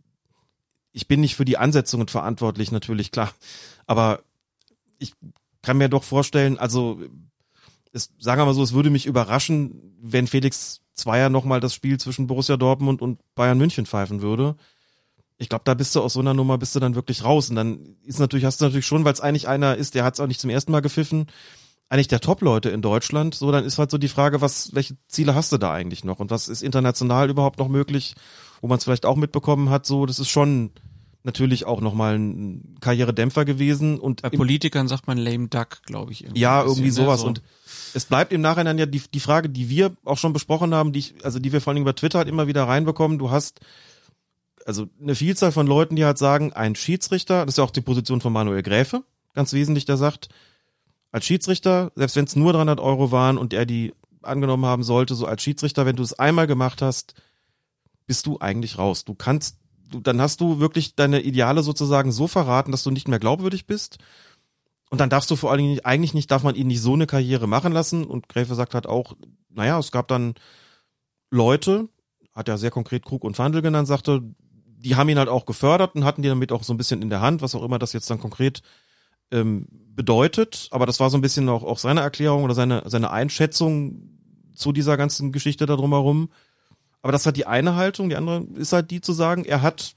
ich bin nicht für die Ansetzungen verantwortlich, natürlich, klar. Aber ich kann mir doch vorstellen, also es, sagen wir mal so, es würde mich überraschen, wenn Felix Zweier nochmal das Spiel zwischen Borussia Dortmund und Bayern München pfeifen würde. Ich glaube, da bist du aus so einer Nummer bist du dann wirklich raus. Und dann ist natürlich, hast du natürlich schon, weil es eigentlich einer ist, der hat es auch nicht zum ersten Mal gepfiffen, eigentlich der Top-Leute in Deutschland. So, dann ist halt so die Frage, was, welche Ziele hast du da eigentlich noch? Und was ist international überhaupt noch möglich, wo man es vielleicht auch mitbekommen hat, so, das ist schon, natürlich auch nochmal ein Karrieredämpfer gewesen. Und Bei Politikern sagt man lame duck, glaube ich. Irgendwie ja, irgendwie bisschen, ne, sowas. So. Und es bleibt im Nachhinein ja die, die Frage, die wir auch schon besprochen haben, die ich, also die wir vor allem über Twitter halt immer wieder reinbekommen. Du hast also eine Vielzahl von Leuten, die halt sagen, ein Schiedsrichter, das ist ja auch die Position von Manuel Gräfe, ganz wesentlich, der sagt, als Schiedsrichter, selbst wenn es nur 300 Euro waren und er die angenommen haben sollte, so als Schiedsrichter, wenn du es einmal gemacht hast, bist du eigentlich raus. Du kannst, du, dann hast du wirklich deine Ideale sozusagen so verraten, dass du nicht mehr glaubwürdig bist. Und dann darfst du vor allen Dingen nicht, eigentlich nicht, darf man ihn nicht so eine Karriere machen lassen. Und Gräfe sagt halt auch, naja, es gab dann Leute, hat ja sehr konkret Krug und Fandel genannt, sagte, die haben ihn halt auch gefördert und hatten die damit auch so ein bisschen in der Hand, was auch immer das jetzt dann konkret ähm, bedeutet. Aber das war so ein bisschen auch, auch seine Erklärung oder seine, seine Einschätzung zu dieser ganzen Geschichte da drumherum. Aber das hat die eine Haltung, die andere ist halt die zu sagen, er hat,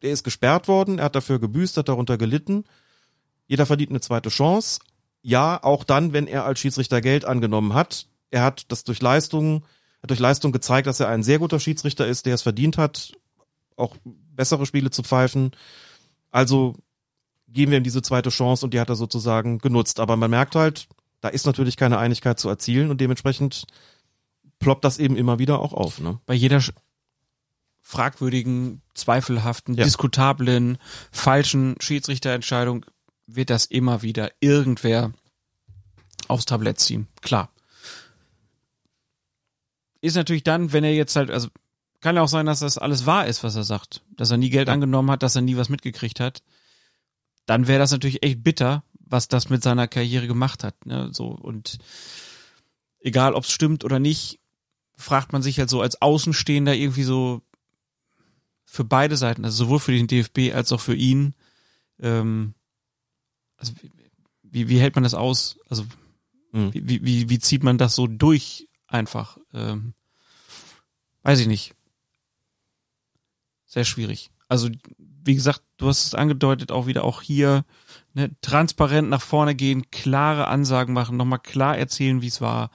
er ist gesperrt worden, er hat dafür gebüßt, hat darunter gelitten. Jeder verdient eine zweite Chance. Ja, auch dann, wenn er als Schiedsrichter Geld angenommen hat. Er hat das durch Leistung, hat durch Leistung gezeigt, dass er ein sehr guter Schiedsrichter ist, der es verdient hat, auch bessere Spiele zu pfeifen. Also geben wir ihm diese zweite Chance und die hat er sozusagen genutzt. Aber man merkt halt, da ist natürlich keine Einigkeit zu erzielen und dementsprechend ploppt das eben immer wieder auch auf. Ne? Bei jeder fragwürdigen, zweifelhaften, Ja. diskutablen, falschen Schiedsrichterentscheidung wird das immer wieder irgendwer aufs Tablett ziehen. Klar. Ist natürlich dann, wenn er jetzt halt, also kann ja auch sein, dass das alles wahr ist, was er sagt. Dass er nie Geld Ja. angenommen hat, dass er nie was mitgekriegt hat. Dann wäre das natürlich echt bitter, was das mit seiner Karriere gemacht hat. Ne? So, und egal ob es stimmt oder nicht, fragt man sich halt so als Außenstehender irgendwie so für beide Seiten, also sowohl für den DFB als auch für ihn, ähm, also wie, wie hält man das aus? Also Mhm. wie, wie, wie zieht man das so durch einfach? Ähm, weiß ich nicht. Sehr schwierig. Also, wie gesagt, du hast es angedeutet, auch wieder auch hier, ne, transparent nach vorne gehen, klare Ansagen machen, nochmal klar erzählen, wie es war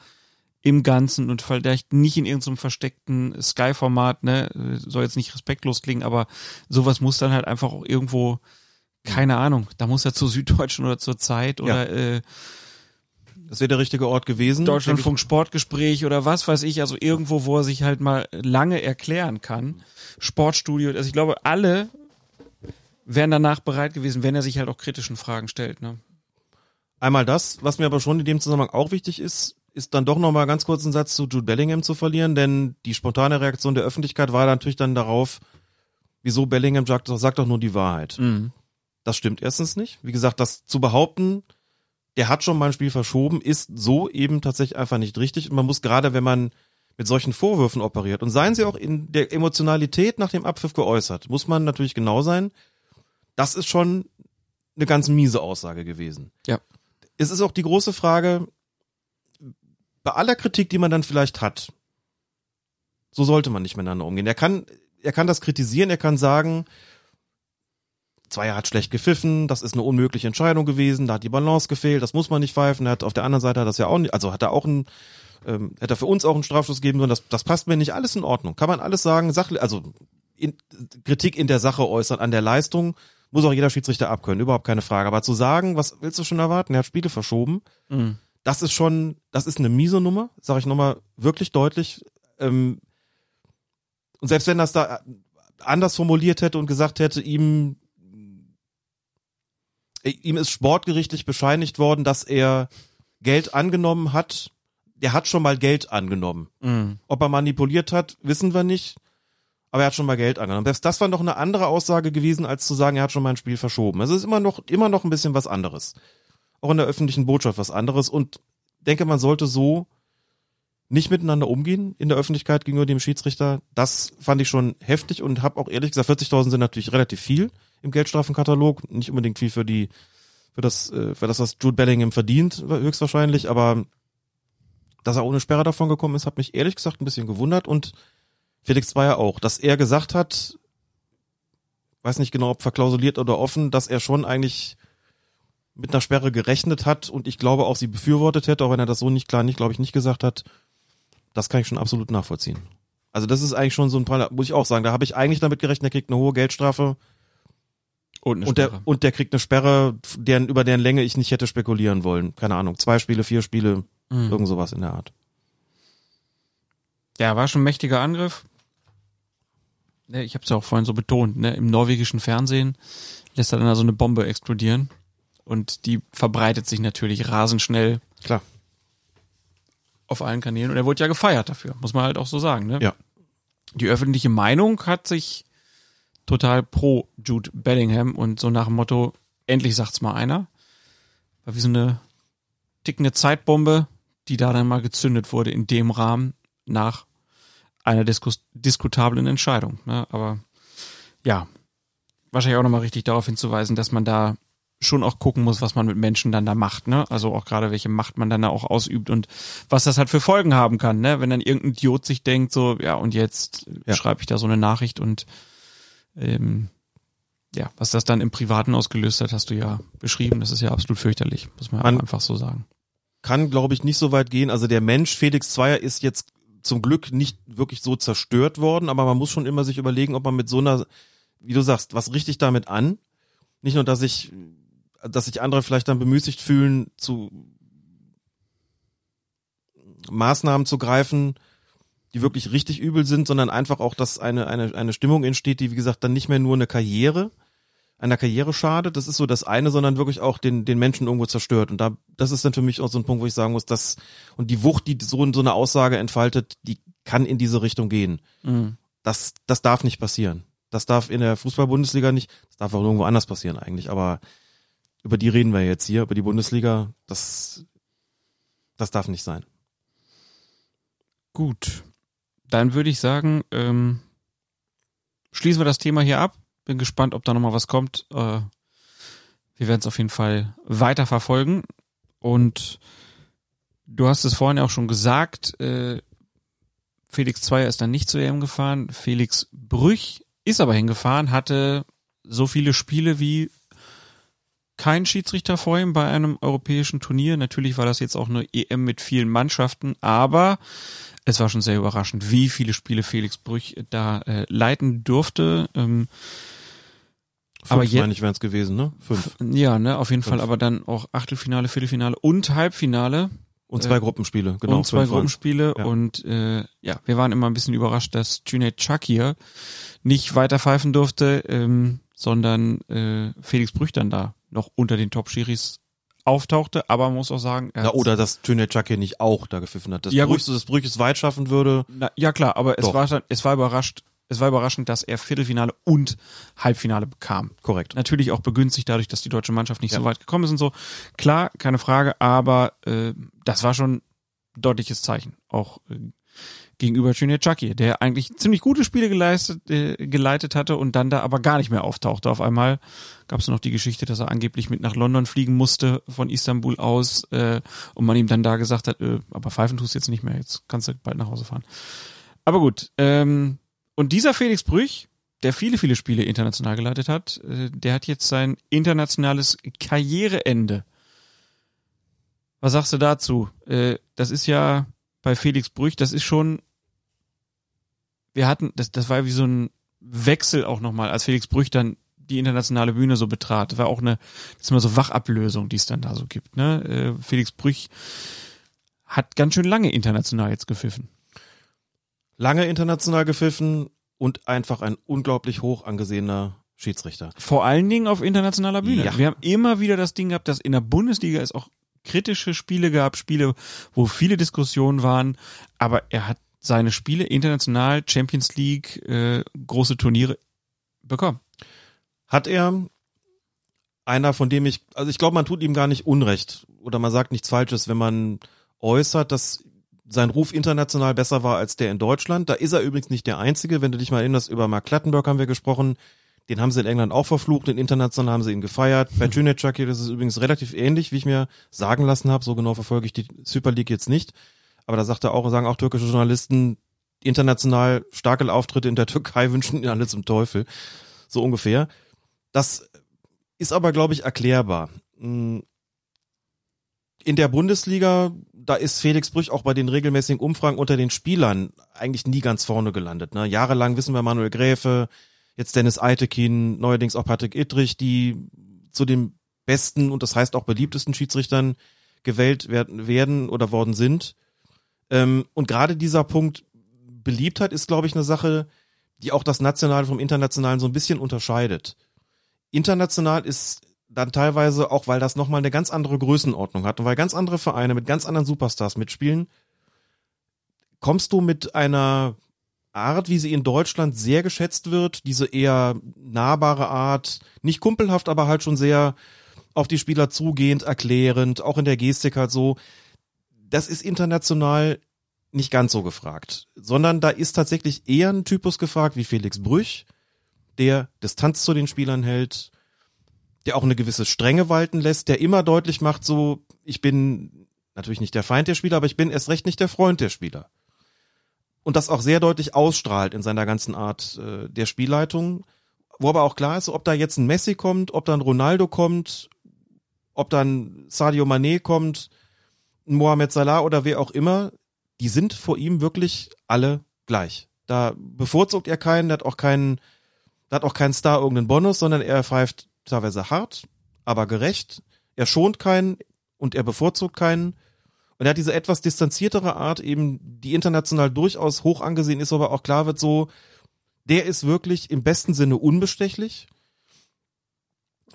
im Ganzen und vielleicht nicht in irgendeinem versteckten Sky-Format, ne, soll jetzt nicht respektlos klingen, aber sowas muss dann halt einfach auch irgendwo, keine Ahnung, da muss er zur Süddeutschen oder zur Zeit oder äh, Das wäre der richtige Ort gewesen. Deutschlandfunk Sportgespräch oder was weiß ich, also irgendwo, wo er sich halt mal lange erklären kann. Sportstudio, also ich glaube, alle wären danach bereit gewesen, wenn er sich halt auch kritischen Fragen stellt. Ne? Einmal das, was mir aber schon in dem Zusammenhang auch wichtig ist, ist dann doch nochmal ganz kurz einen Satz zu Jude Bellingham zu verlieren, denn die spontane Reaktion der Öffentlichkeit war natürlich dann darauf, wieso Bellingham sagt, sagt doch nur die Wahrheit. Mhm. Das stimmt erstens nicht. Wie gesagt, das zu behaupten, der hat schon mal ein Spiel verschoben, ist so eben tatsächlich einfach nicht richtig. Und man muss gerade, wenn man mit solchen Vorwürfen operiert und seien sie auch in der Emotionalität nach dem Abpfiff geäußert, muss man natürlich genau sein. Das ist schon eine ganz miese Aussage gewesen. Ja. Es ist auch die große Frage, bei aller Kritik, die man dann vielleicht hat, so sollte man nicht miteinander umgehen. Er kann, er kann das kritisieren, er kann sagen, Zweier hat schlecht gepfiffen, das ist eine unmögliche Entscheidung gewesen, da hat die Balance gefehlt, das muss man nicht pfeifen. Er hat auf der anderen Seite hat das ja auch nicht, also hat er auch ein, ähm, hätte er für uns auch einen Strafstoß geben sollen, das, das passt mir nicht, alles in Ordnung. Kann man alles sagen, sachlich, also in, Kritik in der Sache äußern, an der Leistung, muss auch jeder Schiedsrichter abkönnen, überhaupt keine Frage. Aber zu sagen, was willst du schon erwarten? Er hat Spiele verschoben, Mhm. das ist schon, das ist eine miese Nummer, sage ich nochmal wirklich deutlich. Ähm, und selbst wenn das da anders formuliert hätte und gesagt hätte, ihm ihm ist sportgerichtlich bescheinigt worden, dass er Geld angenommen hat. Der hat schon mal Geld angenommen. Mhm. Ob er manipuliert hat, wissen wir nicht. Aber er hat schon mal Geld angenommen. Selbst das war noch eine andere Aussage gewesen, als zu sagen, er hat schon mal ein Spiel verschoben. Also es ist immer noch, immer noch ein bisschen was anderes. Auch in der öffentlichen Botschaft was anderes. Und denke, man sollte so nicht miteinander umgehen in der Öffentlichkeit gegenüber dem Schiedsrichter. Das fand ich schon heftig und habe auch ehrlich gesagt, 40.000 sind natürlich relativ viel im Geldstrafenkatalog. Nicht unbedingt viel für die, für das, äh, für das, was Jude Bellingham verdient, höchstwahrscheinlich. Aber dass er ohne Sperre davon gekommen ist, hat mich ehrlich gesagt ein bisschen gewundert und Felix Zweier auch, dass er gesagt hat, weiß nicht genau, ob verklausuliert oder offen, dass er schon eigentlich mit einer Sperre gerechnet hat und ich glaube auch sie befürwortet hätte, auch wenn er das so nicht klar nicht, glaube ich, nicht gesagt hat. Das kann ich schon absolut nachvollziehen. Also das ist eigentlich schon so ein paar, muss ich auch sagen, da habe ich eigentlich damit gerechnet, er kriegt eine hohe Geldstrafe Und, und der, und der kriegt eine Sperre, deren, über deren Länge ich nicht hätte spekulieren wollen. Keine Ahnung, zwei Spiele, vier Spiele, Mhm. irgend sowas in der Art. Ja, war schon ein mächtiger Angriff. Ne, Ich habe es ja auch vorhin so betont, ne? im norwegischen Fernsehen lässt er dann da so eine Bombe explodieren und die verbreitet sich natürlich rasend schnell. Klar. auf allen Kanälen und er wurde ja gefeiert dafür, muss man halt auch so sagen. Ne? Ja. Die öffentliche Meinung hat sich total pro Jude Bellingham und so nach dem Motto, endlich sagt's mal einer. War wie so eine tickende Zeitbombe, die da dann mal gezündet wurde in dem Rahmen nach einer diskus diskutablen Entscheidung. Ne? Aber ja, wahrscheinlich auch nochmal richtig darauf hinzuweisen, dass man da schon auch gucken muss, was man mit Menschen dann da macht, ne? Also auch gerade welche Macht man dann da auch ausübt und was das halt für Folgen haben kann, ne? Wenn dann irgendein Idiot sich denkt, so, ja, und jetzt Ja. schreibe ich da so eine Nachricht und ähm, ja, was das dann im Privaten ausgelöst hat, hast du ja beschrieben. Das ist ja absolut fürchterlich, muss man, Man- einfach so sagen. Kann, glaube ich, nicht so weit gehen. Also der Mensch Felix Zweier ist jetzt zum Glück nicht wirklich so zerstört worden, aber man muss schon immer sich überlegen, ob man mit so einer, wie du sagst, was richtig damit an? Nicht nur, dass ich, dass sich andere vielleicht dann bemüßigt fühlen, zu Maßnahmen zu greifen, die wirklich richtig übel sind, sondern einfach auch, dass eine, eine, eine Stimmung entsteht, die, wie gesagt, dann nicht mehr nur eine Karriere, einer Karriere schadet, das ist so das eine, sondern wirklich auch den, den Menschen irgendwo zerstört. Und da, das ist dann für mich auch so ein Punkt, wo ich sagen muss, dass, und die Wucht, die so, so eine Aussage entfaltet, die kann in diese Richtung gehen. Mhm. Das, das darf nicht passieren. Das darf in der Fußball-Bundesliga nicht, das darf auch irgendwo anders passieren eigentlich, aber über die reden wir jetzt hier, über die Bundesliga, das, das darf nicht sein. Gut. Dann würde ich sagen, ähm, schließen wir das Thema hier ab. Bin gespannt, ob da nochmal was kommt. Äh, wir werden es auf jeden Fall weiter verfolgen. Und du hast es vorhin auch schon gesagt, äh, Felix Zweier ist dann nicht zu EM gefahren. Felix Brüch ist aber hingefahren, hatte so viele Spiele wie kein Schiedsrichter vor ihm bei einem europäischen Turnier. Natürlich war das jetzt auch eine EM mit vielen Mannschaften, aber es war schon sehr überraschend, wie viele Spiele Felix Brüch da äh, leiten durfte. Ähm, aber Fünf, je- meine ich, wären es gewesen, ne? Fünf. ja, ne, auf jeden Fünf. Fall, aber dann auch Achtelfinale, Viertelfinale und Halbfinale Und zwei Äh, Gruppenspiele, genau. und zwei. Gruppenspiele Ja. und äh, ja, wir waren immer ein bisschen überrascht, dass Cüneyt Çakir nicht weiter pfeifen durfte, ähm, sondern äh, Felix Brüch dann da noch unter den Top-Schiris auftauchte, aber man muss auch sagen, Na, oder dass Tönnies Chucky nicht auch da gepfiffen hat. Dass Ja. Brüch, das Brüch es weit schaffen würde. Na, ja klar, aber es Doch. war dann, es war überrascht, es war überraschend, dass er Viertelfinale und Halbfinale bekam. Korrekt. Natürlich auch begünstigt dadurch, dass die deutsche Mannschaft nicht Ja. so weit gekommen ist und so. Klar, keine Frage, aber äh, das war schon ein deutliches Zeichen, auch äh, gegenüber Junior Chucky, der eigentlich ziemlich gute Spiele geleistet, äh, geleitet hatte und dann da aber gar nicht mehr auftauchte. Auf einmal gab es noch die Geschichte, dass er angeblich mit nach London fliegen musste von Istanbul aus äh, und man ihm dann da gesagt hat, äh, aber pfeifen tust du jetzt nicht mehr, jetzt kannst du bald nach Hause fahren. Aber gut, ähm, und dieser Felix Brüch, der viele, viele Spiele international geleitet hat, äh, der hat jetzt sein internationales Karriereende. Was sagst du dazu? Äh, das ist ja bei Felix Brüch, das ist schon, wir hatten, das, das war wie so ein Wechsel auch nochmal, als Felix Brüch dann die internationale Bühne so betrat. Das war auch eine, das ist immer so Wachablösung, die es dann da so gibt. Ne? Äh, Felix Brüch hat ganz schön lange international jetzt gepfiffen. Lange international gepfiffen und einfach ein unglaublich hoch angesehener Schiedsrichter. Vor allen Dingen auf internationaler Bühne. Ja. Wir haben immer wieder das Ding gehabt, dass in der Bundesliga es auch kritische Spiele gab, Spiele, wo viele Diskussionen waren, aber er hat seine Spiele international, Champions League, äh, große Turniere bekommen. Hat er einer, von dem ich, also ich glaube, man tut ihm gar nicht Unrecht oder man sagt nichts Falsches, wenn man äußert, dass sein Ruf international besser war als der in Deutschland. Da ist er übrigens nicht der Einzige. Wenn du dich mal erinnerst, über Mark Clattenburg haben wir gesprochen. Den haben sie in England auch verflucht, in international haben sie ihn gefeiert. Bei Cüneyt Çakır das ist übrigens relativ ähnlich, wie ich mir sagen lassen habe. So genau verfolge ich die Super League jetzt nicht. Aber da sagt er auch, sagen auch türkische Journalisten, international starke Auftritte in der Türkei wünschen ihn alle zum Teufel. So ungefähr. Das ist aber, glaube ich, erklärbar. Hm. In der Bundesliga, da ist Felix Brüch auch bei den regelmäßigen Umfragen unter den Spielern eigentlich nie ganz vorne gelandet. Ne? Jahrelang wissen wir Manuel Gräfe, jetzt Dennis Eitekin, neuerdings auch Patrick Ittrich, die zu den besten und das heißt auch beliebtesten Schiedsrichtern gewählt werden, werden oder worden sind. Ähm, und gerade dieser Punkt Beliebtheit ist, glaube ich, eine Sache, die auch das Nationale vom Internationalen so ein bisschen unterscheidet. International ist dann teilweise, auch weil das nochmal eine ganz andere Größenordnung hat und weil ganz andere Vereine mit ganz anderen Superstars mitspielen, kommst du mit einer Art, wie sie in Deutschland sehr geschätzt wird, diese eher nahbare Art, nicht kumpelhaft, aber halt schon sehr auf die Spieler zugehend, erklärend, auch in der Gestik halt so. Das ist international nicht ganz so gefragt, sondern da ist tatsächlich eher ein Typus gefragt wie Felix Brüch, der Distanz zu den Spielern hält, der auch eine gewisse Strenge walten lässt, der immer deutlich macht, so, ich bin natürlich nicht der Feind der Spieler, aber ich bin erst recht nicht der Freund der Spieler. Und das auch sehr deutlich ausstrahlt in seiner ganzen Art äh, der Spielleitung, wo aber auch klar ist, ob da jetzt ein Messi kommt, ob da ein Ronaldo kommt, ob dann Sadio Mané kommt, Mohamed Salah oder wer auch immer, die sind vor ihm wirklich alle gleich. Da bevorzugt er keinen, der hat auch keinen, der hat auch keinen Star irgendeinen Bonus, sondern er pfeift teilweise hart, aber gerecht. Er schont keinen und er bevorzugt keinen. Und er hat diese etwas distanziertere Art, eben, die international durchaus hoch angesehen ist, aber auch klar wird so, der ist wirklich im besten Sinne unbestechlich.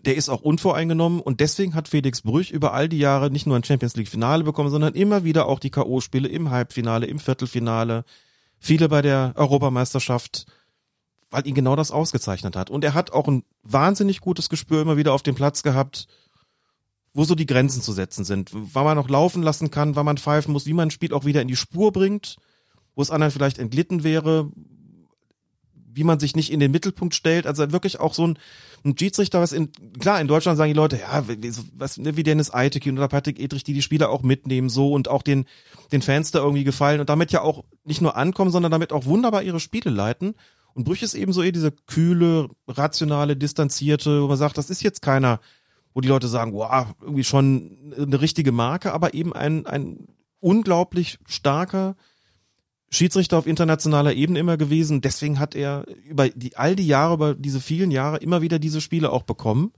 Der ist auch unvoreingenommen und deswegen hat Felix Brüch über all die Jahre nicht nur ein Champions League Finale bekommen, sondern immer wieder auch die K.O.-Spiele im Halbfinale, im Viertelfinale, viele bei der Europameisterschaft, weil ihn genau das ausgezeichnet hat. Und er hat auch ein wahnsinnig gutes Gespür immer wieder auf dem Platz gehabt, wo so die Grenzen zu setzen sind, wann man noch laufen lassen kann, wann man pfeifen muss, wie man ein Spiel auch wieder in die Spur bringt, wo es anderen vielleicht entglitten wäre, wie man sich nicht in den Mittelpunkt stellt. Also wirklich auch so ein, ein Schiedsrichter, was in, klar, in Deutschland sagen die Leute, ja, was, ne, wie Dennis Eitekin oder Patrick Edrich, die die Spieler auch mitnehmen, so und auch den, den Fans da irgendwie gefallen und damit ja auch nicht nur ankommen, sondern damit auch wunderbar ihre Spiele leiten. Und Brüch ist eben so eher diese kühle, rationale, distanzierte, wo man sagt, das ist jetzt keiner, wo die Leute sagen, wow, irgendwie schon eine richtige Marke, aber eben ein, ein unglaublich starker Schiedsrichter auf internationaler Ebene immer gewesen. Deswegen hat er über die, all die Jahre, über diese vielen Jahre immer wieder diese Spiele auch bekommen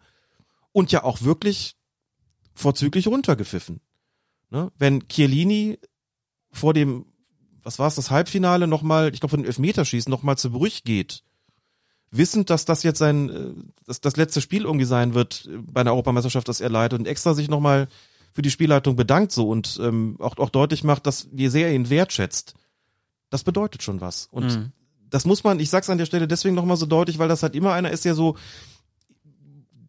und ja auch wirklich vorzüglich runtergepfiffen. Ne? Wenn Chiellini vor dem, was war es, das Halbfinale nochmal, ich glaube von den Elfmeterschießen nochmal zu Brüch geht wissend, dass das jetzt sein, äh, dass das letzte Spiel irgendwie sein wird äh, bei einer Europameisterschaft, das er leitet und extra sich nochmal für die Spielleitung bedankt so und ähm, auch, auch deutlich macht, dass wie sehr er ihn wertschätzt. Das bedeutet schon was. Und mhm. das muss man, ich sag's an der Stelle deswegen nochmal so deutlich, weil das halt immer einer ist, der so,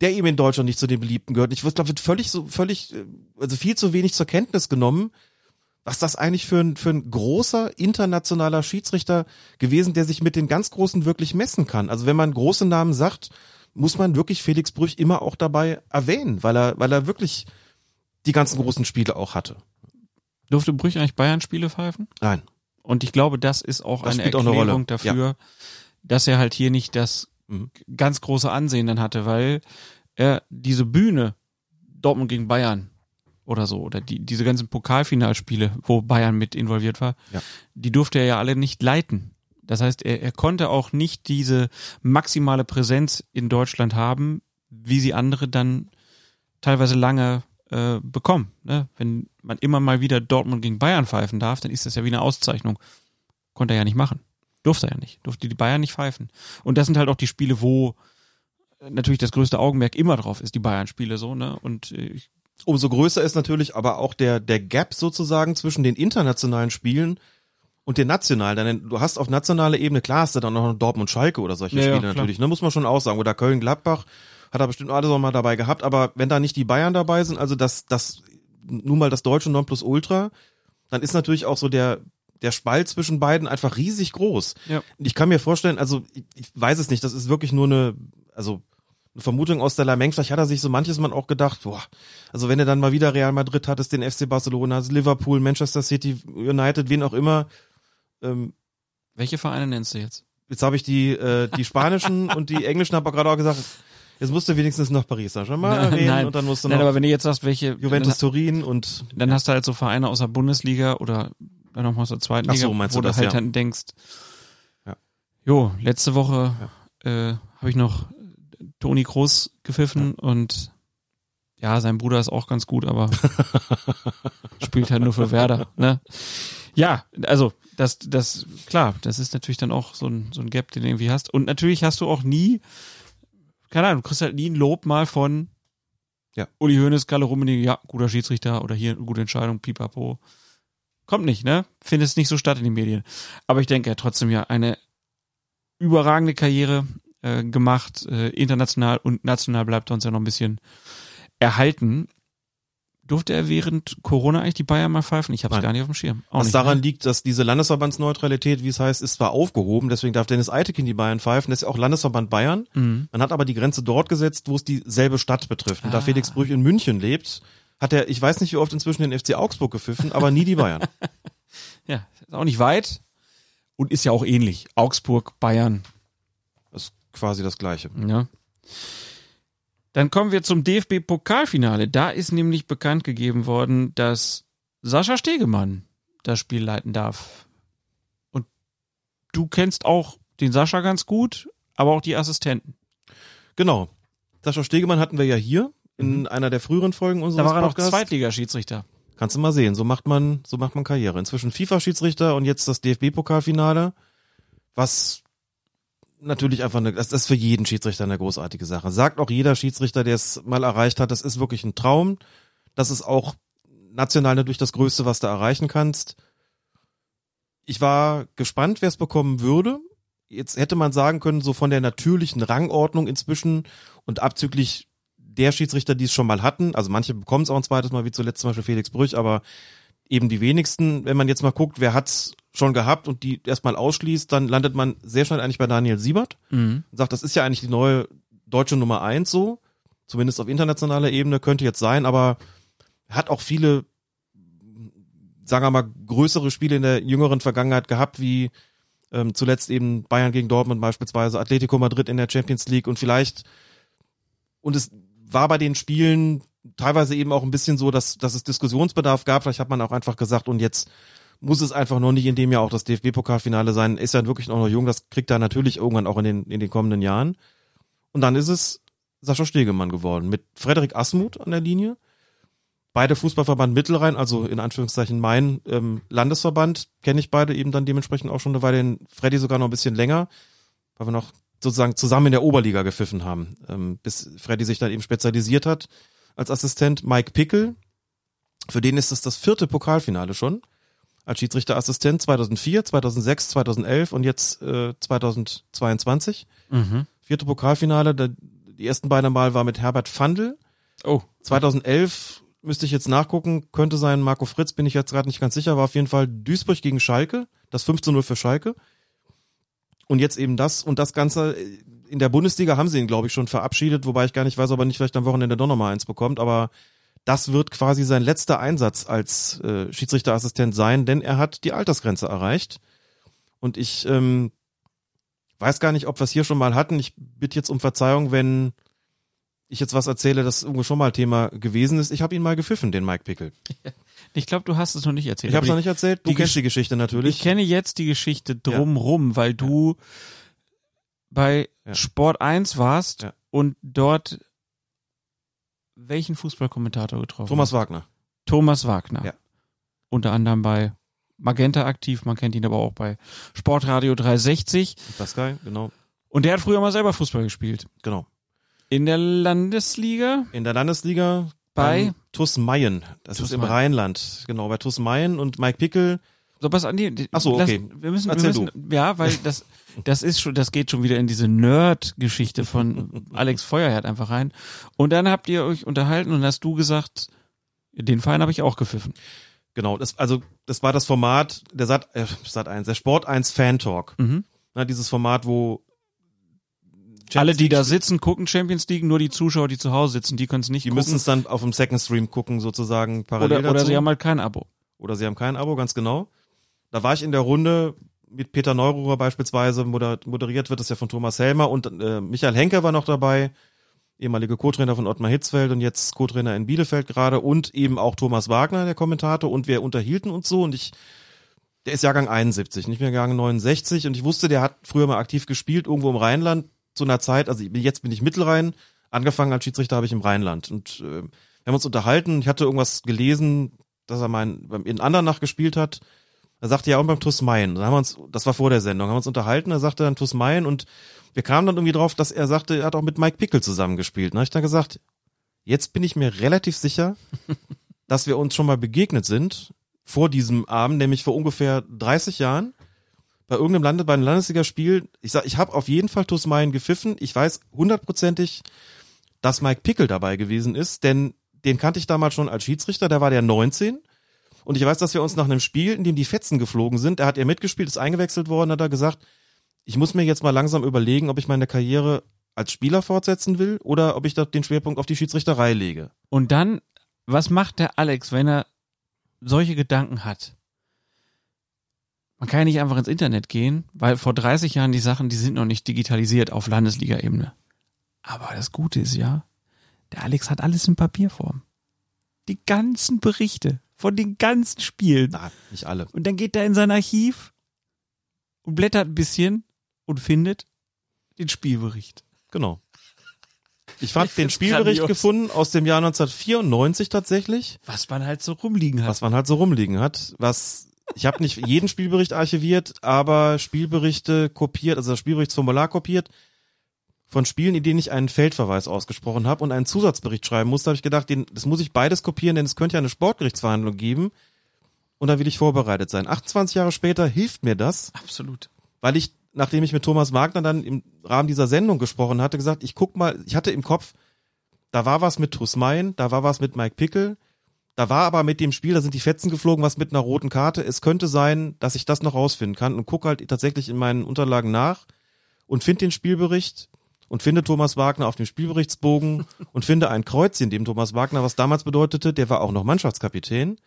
der eben in Deutschland nicht zu den Beliebten gehört. Ich glaube, wird völlig so, völlig, äh, also viel zu wenig zur Kenntnis genommen, was das eigentlich für ein, für ein großer internationaler Schiedsrichter gewesen, der sich mit den ganz Großen wirklich messen kann. Also wenn man große Namen sagt, muss man wirklich Felix Brüch immer auch dabei erwähnen, weil er, weil er wirklich die ganzen großen Spiele auch hatte. Durfte Brüch eigentlich Bayern-Spiele pfeifen? Nein. Und ich glaube, das ist auch das eine Erklärung auch eine dafür, ja. dass er halt hier nicht das mhm. ganz große Ansehen dann hatte, weil er diese Bühne Dortmund gegen Bayern oder so, oder die, diese ganzen Pokalfinalspiele, wo Bayern mit involviert war, ja. die durfte er ja alle nicht leiten. Das heißt, er, er konnte auch nicht diese maximale Präsenz in Deutschland haben, wie sie andere dann teilweise lange äh, bekommen. Ne? Wenn man immer mal wieder Dortmund gegen Bayern pfeifen darf, dann ist das ja wie eine Auszeichnung. Konnte er ja nicht machen. Durfte er ja nicht. Durfte die Bayern nicht pfeifen. Und das sind halt auch die Spiele, wo natürlich das größte Augenmerk immer drauf ist, die Bayern-Spiele so, ne? Und äh, ich Umso größer ist natürlich aber auch der, der Gap sozusagen zwischen den internationalen Spielen und den nationalen. Denn du hast auf nationaler Ebene, klar hast du dann noch Dortmund Schalke oder solche Ja, ja, Spiele klar. natürlich, ne, muss man schon auch sagen. Oder Köln Gladbach hat er bestimmt alles auch mal dabei gehabt, aber wenn da nicht die Bayern dabei sind, also das, das, nun mal das deutsche Nonplusultra, dann ist natürlich auch so der, der Spalt zwischen beiden einfach riesig groß. Ja. Ich kann mir vorstellen, also ich, ich weiß es nicht, das ist wirklich nur eine, also eine Vermutung aus der Lameng, vielleicht hat er sich so manches Mal auch gedacht, boah, also wenn er dann mal wieder Real Madrid hattest, den FC Barcelona, also Liverpool, Manchester City, United, wen auch immer, ähm, welche Vereine nennst du jetzt? jetzt habe ich die, äh, die spanischen und die englischen, habe gerade auch gesagt, jetzt musst du wenigstens noch Paris Saint-Germain Nein, erwähnen nein. und dann musst du Nein, noch aber wenn du jetzt sagst, welche Juventus Turin und dann hast du halt so Vereine aus der Bundesliga oder dann nochmal aus der zweiten Ach so, Liga, wo du das, halt ja. dann denkst, Ja. jo, letzte Woche äh, habe ich noch Toni Kroos gepfiffen und ja, sein Bruder ist auch ganz gut, aber spielt halt nur für Werder, ne? Ja, also das, das, klar, das ist natürlich dann auch so ein, so ein Gap, den du irgendwie hast. Und natürlich hast du auch nie, keine Ahnung, du kriegst halt nie ein Lob mal von Ja. Uli Hoeneß, Kalle Rummenigge, ja, guter Schiedsrichter oder hier, gute Entscheidung, pipapo. Kommt nicht, ne? Findet es nicht so statt in den Medien. Aber ich denke, er hat trotzdem ja eine überragende Karriere äh, gemacht. Äh, international und national bleibt er uns ja noch ein bisschen erhalten. Durfte er während Corona eigentlich die Bayern mal pfeifen? Ich habe es gar nicht auf dem Schirm. Auch Was nicht, daran ne? liegt, dass diese Landesverbandsneutralität, wie es heißt, ist zwar aufgehoben, deswegen darf Dennis Eitekin die Bayern pfeifen, das ist ja auch Landesverband Bayern. Mhm. Man hat aber die Grenze dort gesetzt, wo es dieselbe Stadt betrifft. Und da Ah. Felix Brüch in München lebt, hat er, ich weiß nicht wie oft inzwischen den FC Augsburg gepfiffen, aber nie die Bayern. Ja, ist auch nicht weit und ist ja auch ähnlich. Augsburg, Bayern, Das ist quasi das Gleiche. Ja. Dann kommen wir zum DFB-Pokalfinale. Da ist nämlich bekannt gegeben worden, dass Sascha Stegemann das Spiel leiten darf. Und du kennst auch den Sascha ganz gut, aber auch die Assistenten. Genau. Sascha Stegemann hatten wir ja hier in einer der früheren Folgen unseres Mhm. Da war er noch Podcasts. Zweitligaschiedsrichter. Kannst du mal sehen, so macht man, so macht man Karriere. Inzwischen FIFA-Schiedsrichter und jetzt das DFB-Pokalfinale, was natürlich einfach eine, das ist für jeden Schiedsrichter eine großartige Sache. Sagt auch jeder Schiedsrichter, der es mal erreicht hat, das ist wirklich ein Traum. Das ist auch national natürlich das Größte, was du erreichen kannst. Ich war gespannt, wer es bekommen würde. Jetzt hätte man sagen können, so von der natürlichen Rangordnung inzwischen und abzüglich der Schiedsrichter, die es schon mal hatten, also manche bekommen es auch ein zweites Mal, wie zuletzt zum Beispiel Felix Brüch, aber eben die wenigsten, wenn man jetzt mal guckt, wer hat's schon gehabt und die erstmal ausschließt, dann landet man sehr schnell eigentlich bei Daniel Siebert Mhm. und sagt, das ist ja eigentlich die neue deutsche Nummer eins so, zumindest auf internationaler Ebene, könnte jetzt sein, aber er hat auch viele, sagen wir mal, größere Spiele in der jüngeren Vergangenheit gehabt, wie ähm, zuletzt eben Bayern gegen Dortmund beispielsweise, Atletico Madrid in der Champions League und vielleicht, und es war bei den Spielen teilweise eben auch ein bisschen so, dass, dass es Diskussionsbedarf gab, vielleicht hat man auch einfach gesagt, und jetzt muss es einfach noch nicht in dem Jahr auch das DFB-Pokalfinale sein, ist ja wirklich noch jung, das kriegt er natürlich irgendwann auch in den, in den kommenden Jahren. Und dann ist es Sascha Stegemann geworden, mit Frederik Asmuth an der Linie. Beide Fußballverband Mittelrhein, also in Anführungszeichen mein ähm, Landesverband, kenne ich beide eben dann dementsprechend auch schon eine Weile, den Freddy sogar noch ein bisschen länger, weil wir noch sozusagen zusammen in der Oberliga gepfiffen haben, ähm, bis Freddy sich dann eben spezialisiert hat als Assistent. Mike Pickel, für den ist es das vierte Pokalfinale schon, als Schiedsrichterassistent 2004, 2006, 2011 und jetzt äh, 2022 Mhm. vierte Pokalfinale. Da, die ersten beiden Mal war mit Herbert Fandl. Oh, 2011 müsste ich jetzt nachgucken, könnte sein Marco Fritz, bin ich jetzt gerade nicht ganz sicher, war auf jeden Fall Duisburg gegen Schalke, das 5 zu 0 für Schalke. Und jetzt eben das und das Ganze äh, in der Bundesliga haben sie ihn, glaube ich, schon verabschiedet, wobei ich gar nicht weiß, ob er nicht vielleicht am Wochenende doch nochmal eins bekommt, aber das wird quasi sein letzter Einsatz als äh, Schiedsrichterassistent sein, denn er hat die Altersgrenze erreicht. Und ich ähm, weiß gar nicht, ob wir es hier schon mal hatten. Ich bitte jetzt um Verzeihung, wenn ich jetzt was erzähle, das irgendwo schon mal Thema gewesen ist. Ich habe ihn mal gepfiffen, den Mike Pickel. ich glaube, du hast es noch nicht erzählt. Ich habe es noch nicht erzählt. Du die kennst Gesch- die Geschichte natürlich. Ich kenne jetzt die Geschichte drumrum, weil du bei Ja. Sport 1 warst Ja. und dort welchen Fußballkommentator getroffen? Thomas? Wagner. Thomas Wagner. Ja. Unter anderem bei Magenta aktiv, man kennt ihn aber auch bei Sportradio 360. Das Sky, genau, Und der hat früher mal selber Fußball gespielt. genau. In der Landesliga In der Landesliga bei TuS Mayen. Das TuS ist im. Rheinland. Genau, bei TuS Mayen und Mike Pickel. So, was an die, Ach so, lass- okay. wir müssen, wir Erzähl müssen, ja, weil das, das ist schon, das geht schon wieder in diese Nerd-Geschichte von Alex Feuerherd einfach rein. Und dann habt ihr euch unterhalten und hast du gesagt, den Verein habe ich auch gepfiffen. Genau, das, also das war das Format, der Sat, äh, Sat 1, der Sport 1 Fan Talk. Mhm. Na, dieses Format, wo Alle, die da League- sitzen, gucken Champions League, nur die Zuschauer, die zu Hause sitzen, die können es nicht die gucken. müssen es dann auf dem Second Stream gucken, sozusagen parallel oder, oder dazu. sie haben halt kein Abo. oder sie haben kein Abo, ganz genau. Da war ich in der Runde mit Peter Neururer beispielsweise, moder moderiert wird das ja von Thomas Helmer und äh, Michael Henke war noch dabei, ehemalige Co-Trainer von Ottmar Hitzfeld und jetzt Co-Trainer in Bielefeld gerade und eben auch Thomas Wagner, der Kommentator und wir unterhielten uns so und ich, der ist Jahrgang 71, nicht mehr Jahrgang 69 und ich wusste, der hat früher mal aktiv gespielt, irgendwo im Rheinland zu einer Zeit, also jetzt bin ich Mittelrhein, angefangen als Schiedsrichter habe ich im Rheinland und äh, wir haben uns unterhalten, ich hatte irgendwas gelesen, dass er mal in, in Andernach gespielt hat. Da sagte ja auch beim TuS Mayen. Da haben wir uns, das war vor der Sendung, haben wir uns unterhalten, da sagte dann TuS Mayen und wir kamen dann irgendwie drauf, dass er sagte, er hat auch mit Mike Pickel zusammengespielt. Da habe ich dann gesagt, jetzt bin ich mir relativ sicher, dass wir uns schon mal begegnet sind. vor diesem Abend, nämlich vor ungefähr 30 Jahren bei irgendeinem Lande, bei einem Landesligaspiel. Ich sag, ich habe auf jeden Fall Tusmayen gepfiffen. Ich weiß hundertprozentig, dass Mike Pickel dabei gewesen ist, denn den kannte ich damals schon als Schiedsrichter, der war der 19. Und ich weiß, dass wir uns nach einem Spiel, in dem die Fetzen geflogen sind, da hat er mitgespielt, ist eingewechselt worden, hat er gesagt, ich muss mir jetzt mal langsam überlegen, ob ich meine Karriere als Spieler fortsetzen will oder ob ich da den Schwerpunkt auf die Schiedsrichterei lege. Und dann, was macht der Alex, wenn er solche Gedanken hat? Man kann ja nicht einfach ins Internet gehen, weil vor 30 Jahren die Sachen, die sind noch nicht digitalisiert auf Landesliga-Ebene. Aber das Gute ist ja, der Alex hat alles in Papierform. Die ganzen Berichte von den ganzen Spielen. Na, nicht alle. Und dann geht er in sein Archiv und blättert ein bisschen und findet den Spielbericht. Genau. Ich fand Ich den Spielbericht grandios. gefunden aus dem Jahr 1994 tatsächlich, Was man halt so rumliegen hat. was man halt so rumliegen hat, was ich habe nicht jeden Spielbericht archiviert, aber Spielberichte kopiert, also das Spielberichtsformular kopiert von Spielen, in denen ich einen Feldverweis ausgesprochen habe und einen Zusatzbericht schreiben musste, habe ich gedacht, den, das muss ich beides kopieren, denn es könnte ja eine Sportgerichtsverhandlung geben und da will ich vorbereitet sein. 28 Jahre später hilft mir das, Absolut. weil ich, nachdem ich mit Thomas Wagner dann im Rahmen dieser Sendung gesprochen hatte, gesagt, ich guck mal, ich hatte im Kopf, da war was mit Tusmayen, da war was mit Mike Pickel, da war aber mit dem Spiel, da sind die Fetzen geflogen, was mit einer roten Karte. Es könnte sein, dass ich das noch rausfinden kann und guck halt tatsächlich in meinen Unterlagen nach und finde den Spielbericht und finde Thomas Wagner auf dem Spielberichtsbogen und finde ein Kreuzchen dem Thomas Wagner, was damals bedeutete, der war auch noch Mannschaftskapitän.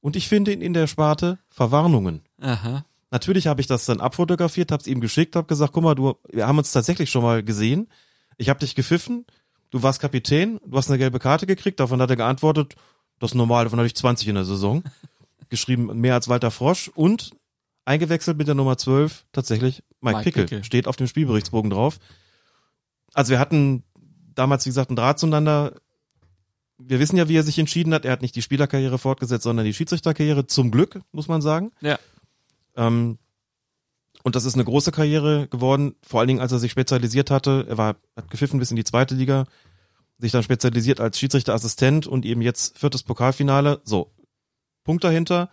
Und ich finde ihn in der Sparte Verwarnungen. Aha. Natürlich habe ich das dann abfotografiert, habe es ihm geschickt, habe gesagt, guck mal, du, wir haben uns tatsächlich schon mal gesehen. Ich habe dich gepfiffen, du warst Kapitän, du hast eine gelbe Karte gekriegt, davon hat er geantwortet, das ist normal, davon hatte ich 20 in der Saison. Geschrieben mehr als Walter Frosch und eingewechselt mit der Nummer 12 tatsächlich Mike, Mike Pickel. Pickel. Steht auf dem Spielberichtsbogen drauf. Also wir hatten damals, wie gesagt, einen Draht zueinander. Wir wissen ja, wie er sich entschieden hat. Er hat nicht die Spielerkarriere fortgesetzt, sondern die Schiedsrichterkarriere. Zum Glück, muss man sagen. Ja. Ähm, und das ist eine große Karriere geworden, vor allen Dingen, als er sich spezialisiert hatte. Er war, hat gepfiffen bis in die zweite Liga, sich dann spezialisiert als Schiedsrichterassistent und eben jetzt viertes Pokalfinale. So, Punkt dahinter.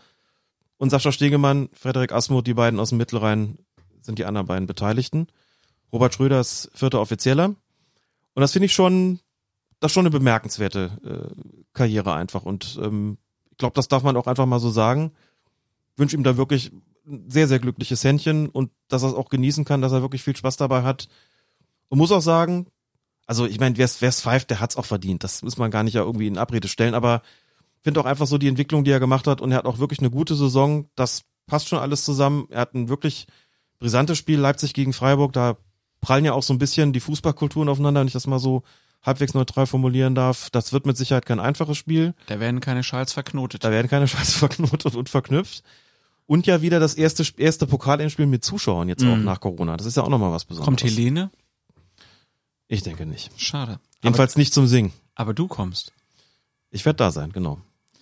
Und Sascha Stegemann, Frederik Asmuth, die beiden aus dem Mittelrhein sind die anderen beiden Beteiligten. Robert Schröder ist vierter Offizieller. Und das finde ich schon, das ist schon eine bemerkenswerte äh, Karriere einfach. Und ähm, ich glaube, das darf man auch einfach mal so sagen. Wünsche ihm da wirklich ein sehr, sehr glückliches Händchen und dass er es auch genießen kann, dass er wirklich viel Spaß dabei hat. Und muss auch sagen, also ich meine, wer es pfeift, der hat's auch verdient. Das muss man gar nicht ja irgendwie in Abrede stellen, aber finde auch einfach so die Entwicklung, die er gemacht hat und er hat auch wirklich eine gute Saison. Das passt schon alles zusammen. Er hat ein wirklich brisantes Spiel Leipzig gegen Freiburg. Da prallen ja auch so ein bisschen die Fußballkulturen aufeinander, wenn ich das mal so halbwegs neutral formulieren darf. Das wird mit Sicherheit kein einfaches Spiel. Da werden keine Schals verknotet. Da werden keine Scheiße verknotet und verknüpft. Und ja wieder das erste, erste Pokalendspiel mit Zuschauern jetzt auch Mhm. nach Corona. Das ist ja auch nochmal was Besonderes. Kommt Helene? Ich denke nicht. Schade. Jedenfalls nicht zum Singen. Aber, aber du kommst. Ich werde da sein, genau.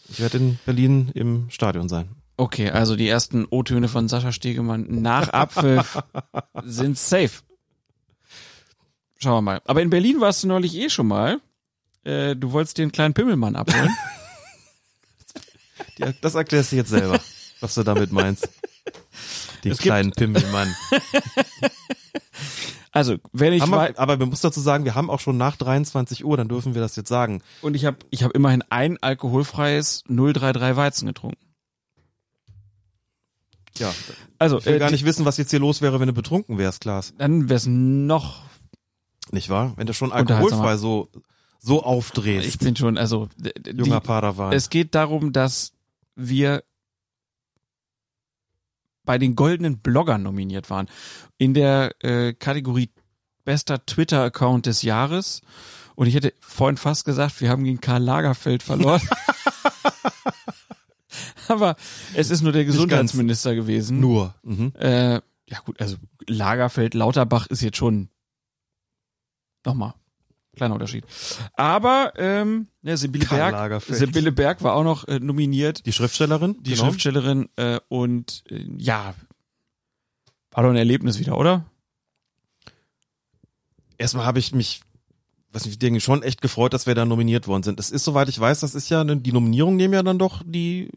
Ich werde in Berlin im Stadion sein. Okay, also die ersten O-Töne von Sascha Stegemann nach Abpfiff sind safe. Schauen wir mal. Aber in Berlin warst du neulich eh schon mal. Äh, du wolltest einen kleinen Pimmelmann abholen. Ja, das erklärst du jetzt selber, was du damit meinst. Den Es kleinen Pimmelmann. Also, wenn ich wir, aber man muss dazu sagen, wir haben auch schon nach 23 Uhr, dann dürfen wir das jetzt sagen. und ich habe ich hab immerhin ein alkoholfreies 033 Weizen getrunken. Ja, Also, ich will äh, gar nicht wissen, was jetzt hier los wäre, wenn du betrunken wärst, Klaas. dann wär's noch Nicht wahr? Wenn du schon alkoholfrei so, so aufdrehst, ich bin schon also junger Padawan. Es geht darum, dass wir bei den goldenen Bloggern nominiert waren. In der äh, Kategorie bester Twitter-Account des Jahres. Und ich hätte vorhin fast gesagt, wir haben gegen Karl Lagerfeld verloren. Aber es ist nur der. Gesundheitsminister gewesen. Nur. Mhm. Äh, ja gut, also Lagerfeld, Lauterbach ist jetzt schon nochmal kleiner Unterschied. Aber ähm, ja, Sibylle Karl Berg. Sibylle Berg war auch noch äh, nominiert, Die Schriftstellerin? die genau. Schriftstellerin äh, und äh, ja, war doch ein Erlebnis wieder, oder? Erstmal habe ich mich, was ich denke, schon echt gefreut, dass wir da nominiert worden sind. Es ist, soweit ich weiß, das ist ja, die Nominierung nehmen ja dann doch die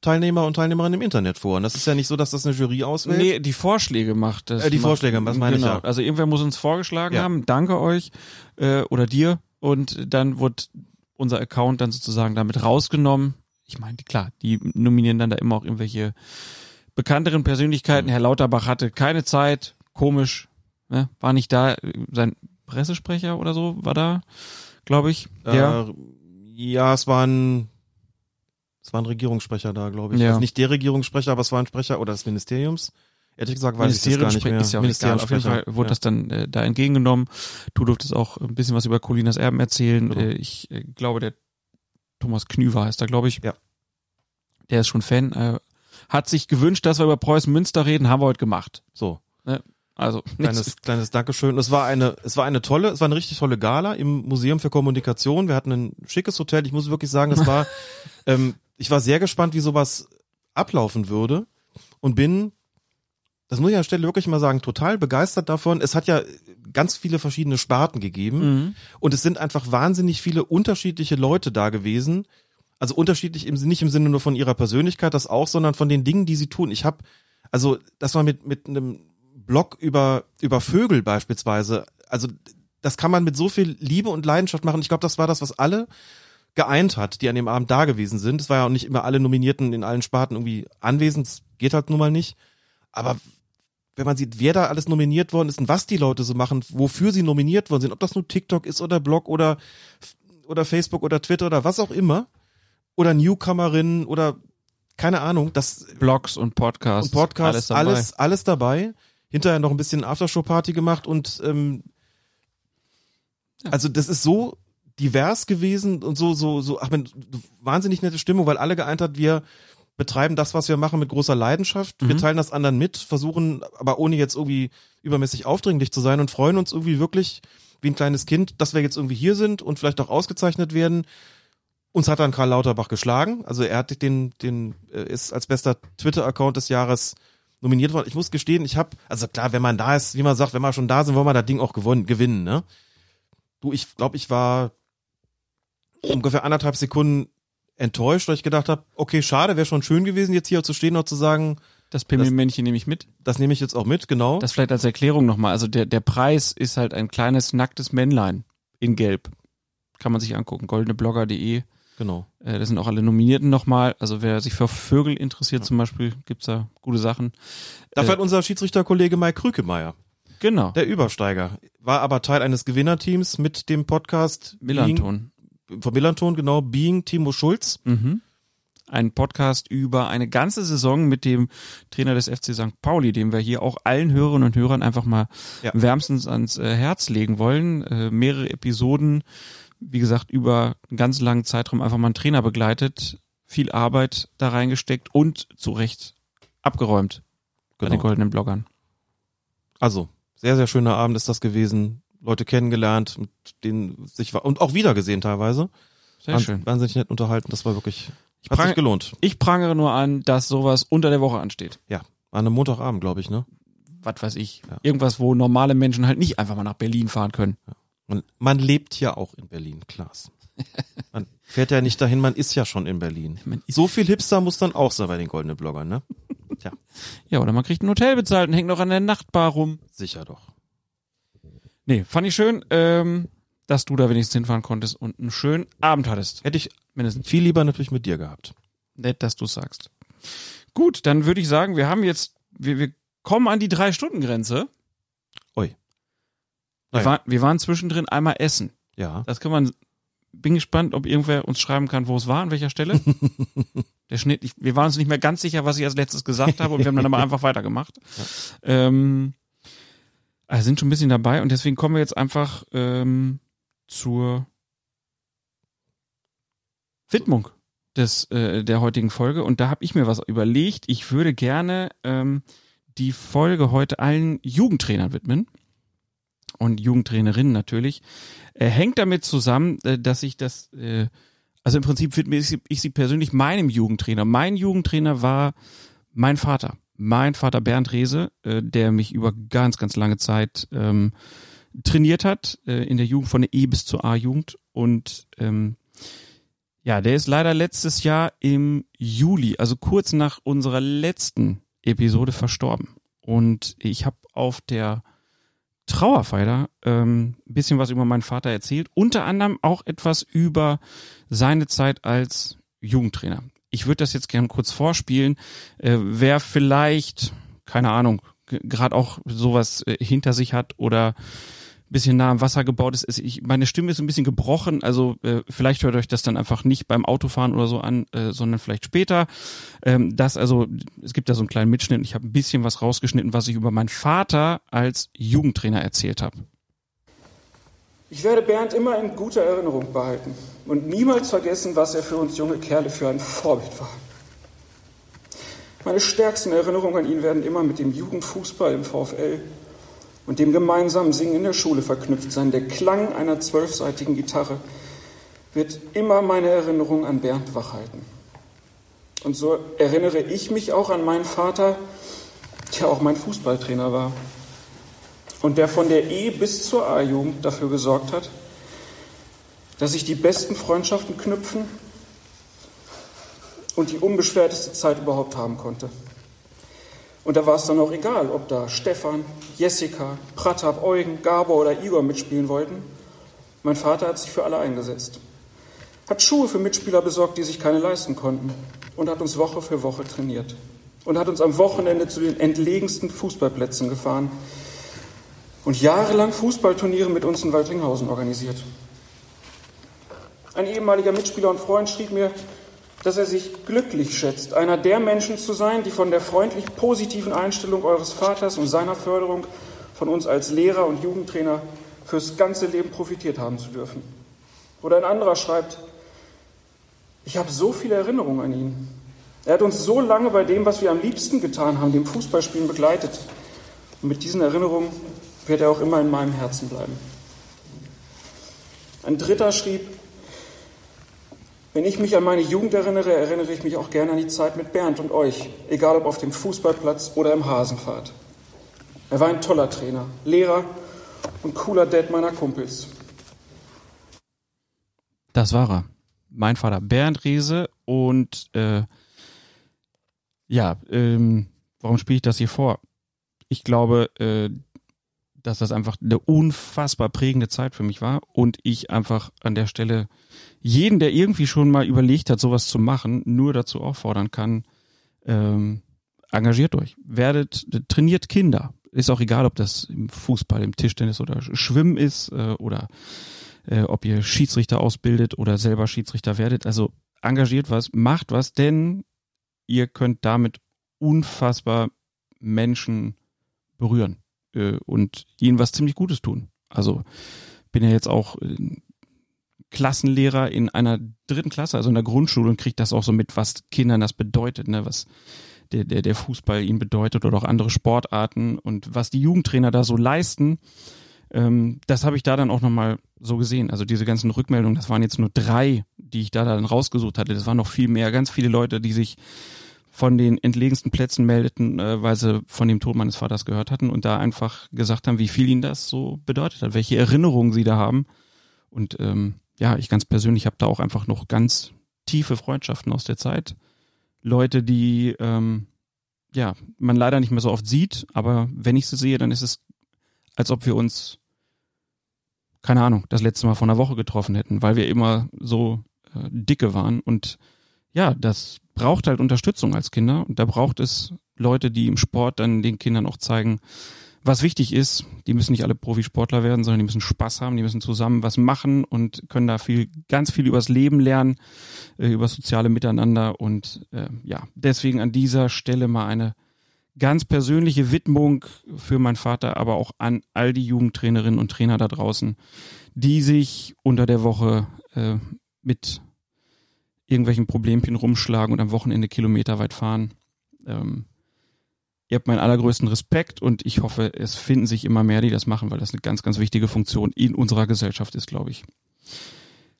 Teilnehmer und Teilnehmerinnen im Internet vor. Und das ist ja nicht so, dass das eine Jury auswählt. Nee, die Vorschläge macht das. Äh, die macht, Vorschläge, das meine ich genau. ja. Also irgendwer muss uns vorgeschlagen Ja. haben, danke euch äh, oder dir und dann wird unser Account dann sozusagen damit rausgenommen. Ich meine, klar, die nominieren dann da immer auch irgendwelche bekannteren Mhm. Persönlichkeiten. Herr Lauterbach hatte keine Zeit, komisch, ne? war nicht da. Sein Pressesprecher oder so war da, glaube ich. Ja. Äh, ja, es war ein, es war ein Regierungssprecher da, glaube ich. Ja. Also nicht der Regierungssprecher, aber es war ein Sprecher oder des Ministeriums. Ehrlich gesagt weiß ich das gar nicht mehr. ist ja auch egal. Auf jeden Fall wurde ja. das dann äh, da entgegengenommen. Du durftest auch ein bisschen was über Colinas Erben erzählen. Genau. Äh, ich äh, glaube, der Thomas Knüver heißt da, glaube ich. Ja. Der ist schon Fan. Äh, hat sich gewünscht, dass wir über Preußen Münster reden, haben wir heute gemacht. so. Also Kleines, kleines Dankeschön. Es war eine, es war eine tolle, es war eine richtig tolle Gala im Museum für Kommunikation. Wir hatten ein schickes Hotel. Ich muss wirklich sagen, es war, ähm, ich war sehr gespannt, wie sowas ablaufen würde und bin, das muss ich an der Stelle wirklich mal sagen, total begeistert davon. Es hat ja ganz viele verschiedene Sparten gegeben Mhm. und es sind einfach wahnsinnig viele unterschiedliche Leute da gewesen. Also unterschiedlich im, nicht im Sinne nur von ihrer Persönlichkeit, das auch, sondern von den Dingen, die sie tun. Ich habe, also das war mit mit einem Blog über über Vögel beispielsweise. Also das kann man mit so viel Liebe und Leidenschaft machen. Ich glaube, das war das, was alle geeint hat, die an dem Abend da gewesen sind. Es war ja auch nicht immer alle Nominierten in allen Sparten irgendwie anwesend. Das geht halt nun mal nicht. Aber wenn man sieht, wer da alles nominiert worden ist und was die Leute so machen, wofür sie nominiert worden sind, ob das nur TikTok ist oder Blog oder oder Facebook oder Twitter oder was auch immer oder Newcomerinnen oder keine Ahnung, das Blogs und Podcasts. und Podcast, dabei. alles, alles dabei. Hinterher noch ein bisschen Aftershow-Party gemacht und ähm, also das ist so divers gewesen und so, so, so, ach, man, wahnsinnig nette Stimmung, weil alle geeint hat, wir betreiben das, was wir machen, mit großer Leidenschaft. Wir Mhm. teilen das anderen mit, versuchen, aber ohne jetzt irgendwie übermäßig aufdringlich zu sein und freuen uns irgendwie wirklich wie ein kleines Kind, dass wir jetzt irgendwie hier sind und vielleicht auch ausgezeichnet werden. Uns hat dann Karl Lauterbach geschlagen. Also er hat den, den äh, ist als bester Twitter-Account des Jahres nominiert worden. Ich muss gestehen, ich habe, also klar, wenn man da ist, wie man sagt, wenn wir schon da sind, wollen wir das Ding auch gewonnen, gewinnen, ne? Du, ich glaube, ich war ungefähr anderthalb Sekunden enttäuscht, weil ich gedacht habe, okay, schade, wäre schon schön gewesen, jetzt hier zu stehen und zu sagen, Das Pimmelmännchen nehme ich mit. das nehme ich jetzt auch mit, genau. Das vielleicht als Erklärung nochmal. Also der, der Preis ist halt ein kleines nacktes Männlein in Gelb. Kann man sich angucken. goldeneblogger.de. genau. Äh, das sind auch alle Nominierten nochmal. Also wer sich für Vögel interessiert zum Beispiel, gibt's da gute Sachen. Dafür Äh, hat unser Schiedsrichterkollege Mike Krükemeyer, Genau. der Übersteiger, war aber Teil eines Gewinnerteams mit dem Podcast Millanton. Being, von Millanton, genau, Being Timo Schulz. Mhm. Ein Podcast über eine ganze Saison mit dem Trainer des FC St. Pauli, dem wir hier auch allen Hörerinnen und Hörern einfach mal Ja. wärmstens ans äh, Herz legen wollen. Äh, mehrere Episoden, wie gesagt, über einen ganz langen Zeitraum einfach mal einen Trainer begleitet, viel Arbeit da reingesteckt und zu Recht abgeräumt bei den Genau. goldenen Bloggern. Also, sehr, sehr schöner Abend ist das gewesen. Leute kennengelernt, mit denen sich war und auch wiedergesehen teilweise. Sehr Wahn- schön. Wahnsinnig nett unterhalten. Das war wirklich, Ich, hat sich gelohnt. ich prangere nur an, dass sowas unter der Woche ansteht. Ja, war eine Montagabend, glaube ich, ne? Was weiß ich. Ja. Irgendwas, wo normale Menschen halt nicht einfach mal nach Berlin fahren können. Und man lebt ja auch in Berlin, Klaas. Man fährt ja nicht dahin, man ist ja schon in Berlin. So viel Hipster muss dann auch sein bei den goldenen Bloggern, ne? Tja, Ja, oder man kriegt ein Hotel bezahlt und hängt noch an der Nachtbar rum. sicher doch. Nee, fand ich schön, ähm, dass du da wenigstens hinfahren konntest und einen schönen Abend hattest. Hätte ich Mindestens. viel lieber natürlich mit dir gehabt. Nett, dass du sagst. Gut, dann würde ich sagen, wir haben jetzt, wir, wir kommen an die Drei-Stunden-Grenze. Ui. Wir, Naja. war, wir waren zwischendrin einmal essen. Ja. Das kann man, bin gespannt, ob irgendwer uns schreiben kann, wo es war, an welcher Stelle. Der Schnitt, ich, wir waren uns nicht mehr ganz sicher, was ich als letztes gesagt habe und wir haben dann aber einfach weitergemacht. Ähm, also sind schon ein bisschen dabei und deswegen kommen wir jetzt einfach ähm, zur Widmung des äh, der heutigen Folge und da habe ich mir was überlegt. Ich würde gerne ähm, die Folge heute allen Jugendtrainern widmen und Jugendtrainerinnen natürlich. Äh, hängt damit zusammen, äh, dass ich das, äh, also im Prinzip widme ich, sie- ich sie persönlich meinem Jugendtrainer. Mein Jugendtrainer war mein Vater. Mein Vater Bernd Rehse, äh, der mich über ganz, ganz lange Zeit ähm, trainiert hat, äh, in der Jugend von der E bis zur A-Jugend. Und ähm, Ja, der ist leider letztes Jahr im Juli, also kurz nach unserer letzten Episode verstorben. Und ich habe auf der Trauerfeier ähm, bisschen was über meinen Vater erzählt, unter anderem auch etwas über seine Zeit als Jugendtrainer. Ich würde das jetzt gerne kurz vorspielen. Äh, wer vielleicht, keine Ahnung, gerade auch sowas äh, hinter sich hat oder bisschen nah am Wasser gebaut ist. ich, meine Stimme ist ein bisschen gebrochen, also äh, vielleicht hört euch das dann einfach nicht beim Autofahren oder so an, äh, sondern vielleicht später. Ähm, das also, es gibt da so einen kleinen Mitschnitt. Ich habe ein bisschen was rausgeschnitten, was ich über meinen Vater als Jugendtrainer erzählt habe. Ich werde Bernd immer in guter Erinnerung behalten und niemals vergessen, was er für uns junge Kerle für ein Vorbild war. Meine stärksten Erinnerungen an ihn werden immer mit dem Jugendfußball im VfL und dem gemeinsamen Singen in der Schule verknüpft sein. Der Klang einer zwölfseitigen Gitarre wird immer meine Erinnerung an Bernd wachhalten. Und so erinnere ich mich auch an meinen Vater, der auch mein Fußballtrainer war und der von der E bis zur A-Jugend dafür gesorgt hat, dass ich die besten Freundschaften knüpfen und die unbeschwerteste Zeit überhaupt haben konnte. Und da war es dann auch egal, ob da Stefan, Jessica, Pratap, Eugen, Gabor oder Igor mitspielen wollten. Mein Vater hat sich für alle eingesetzt. Hat Schuhe für Mitspieler besorgt, die sich keine leisten konnten. Und hat uns Woche für Woche trainiert. Und hat uns am Wochenende zu den entlegensten Fußballplätzen gefahren. Und jahrelang Fußballturniere mit uns in Waldringhausen organisiert. Ein ehemaliger Mitspieler und Freund schrieb mir, dass er sich glücklich schätzt, einer der Menschen zu sein, die von der freundlich positiven Einstellung eures Vaters und seiner Förderung von uns als Lehrer und Jugendtrainer fürs ganze Leben profitiert haben zu dürfen. Oder ein anderer schreibt, ich habe so viele Erinnerungen an ihn. Er hat uns so lange bei dem, was wir am liebsten getan haben, dem Fußballspielen begleitet. Und mit diesen Erinnerungen wird er auch immer in meinem Herzen bleiben. Ein dritter schrieb, wenn ich mich an meine Jugend erinnere, erinnere ich mich auch gerne an die Zeit mit Bernd und euch, egal ob auf dem Fußballplatz oder im Hasenpfad. Er war ein toller Trainer, Lehrer und cooler Dad meiner Kumpels. Das war er. Mein Vater Bernd Riese und äh, ja, ähm, warum spiele ich das hier vor? Ich glaube, äh, dass das einfach eine unfassbar prägende Zeit für mich war und ich einfach an der Stelle jeden, der irgendwie schon mal überlegt hat, sowas zu machen, nur dazu auffordern kann, ähm, engagiert euch. Werdet, trainiert Kinder. Ist auch egal, ob das im Fußball, im Tischtennis oder Schwimmen ist äh, oder äh, ob ihr Schiedsrichter ausbildet oder selber Schiedsrichter werdet. Also engagiert was, macht was, denn ihr könnt damit unfassbar Menschen berühren äh, und ihnen was ziemlich Gutes tun. Also bin ja jetzt auch Klassenlehrer in einer dritten Klasse, also in der Grundschule und kriegt das auch so mit, was Kindern das bedeutet, ne, was der, der, der Fußball ihnen bedeutet oder auch andere Sportarten und was die Jugendtrainer da so leisten. Ähm, das habe ich da dann auch nochmal so gesehen. Also diese ganzen Rückmeldungen, das waren jetzt nur drei, die ich da dann rausgesucht hatte. Das waren noch viel mehr. Ganz viele Leute, die sich von den entlegensten Plätzen meldeten, äh, weil sie von dem Tod meines Vaters gehört hatten und da einfach gesagt haben, wie viel ihnen das so bedeutet hat, welche Erinnerungen sie da haben. Und ähm, ja, ich ganz persönlich habe da auch einfach noch ganz tiefe Freundschaften aus der Zeit. Leute, die ähm, ja man leider nicht mehr so oft sieht, aber wenn ich sie sehe, dann ist es, als ob wir uns, keine Ahnung, das letzte Mal vor einer Woche getroffen hätten, weil wir immer so äh, dicke waren. Und ja, das braucht halt Unterstützung als Kinder und da braucht es Leute, die im Sport dann den Kindern auch zeigen, was wichtig ist, die müssen nicht alle Profisportler werden, sondern die müssen Spaß haben, die müssen zusammen was machen und können da viel, ganz viel übers Leben lernen, äh, über soziale Miteinander und äh, ja, deswegen an dieser Stelle mal eine ganz persönliche Widmung für meinen Vater, aber auch an all die Jugendtrainerinnen und Trainer da draußen, die sich unter der Woche äh, mit irgendwelchen Problemchen rumschlagen und am Wochenende kilometerweit fahren. Ähm, Ihr habt meinen allergrößten Respekt und ich hoffe, es finden sich immer mehr, die das machen, weil das eine ganz, ganz wichtige Funktion in unserer Gesellschaft ist, glaube ich.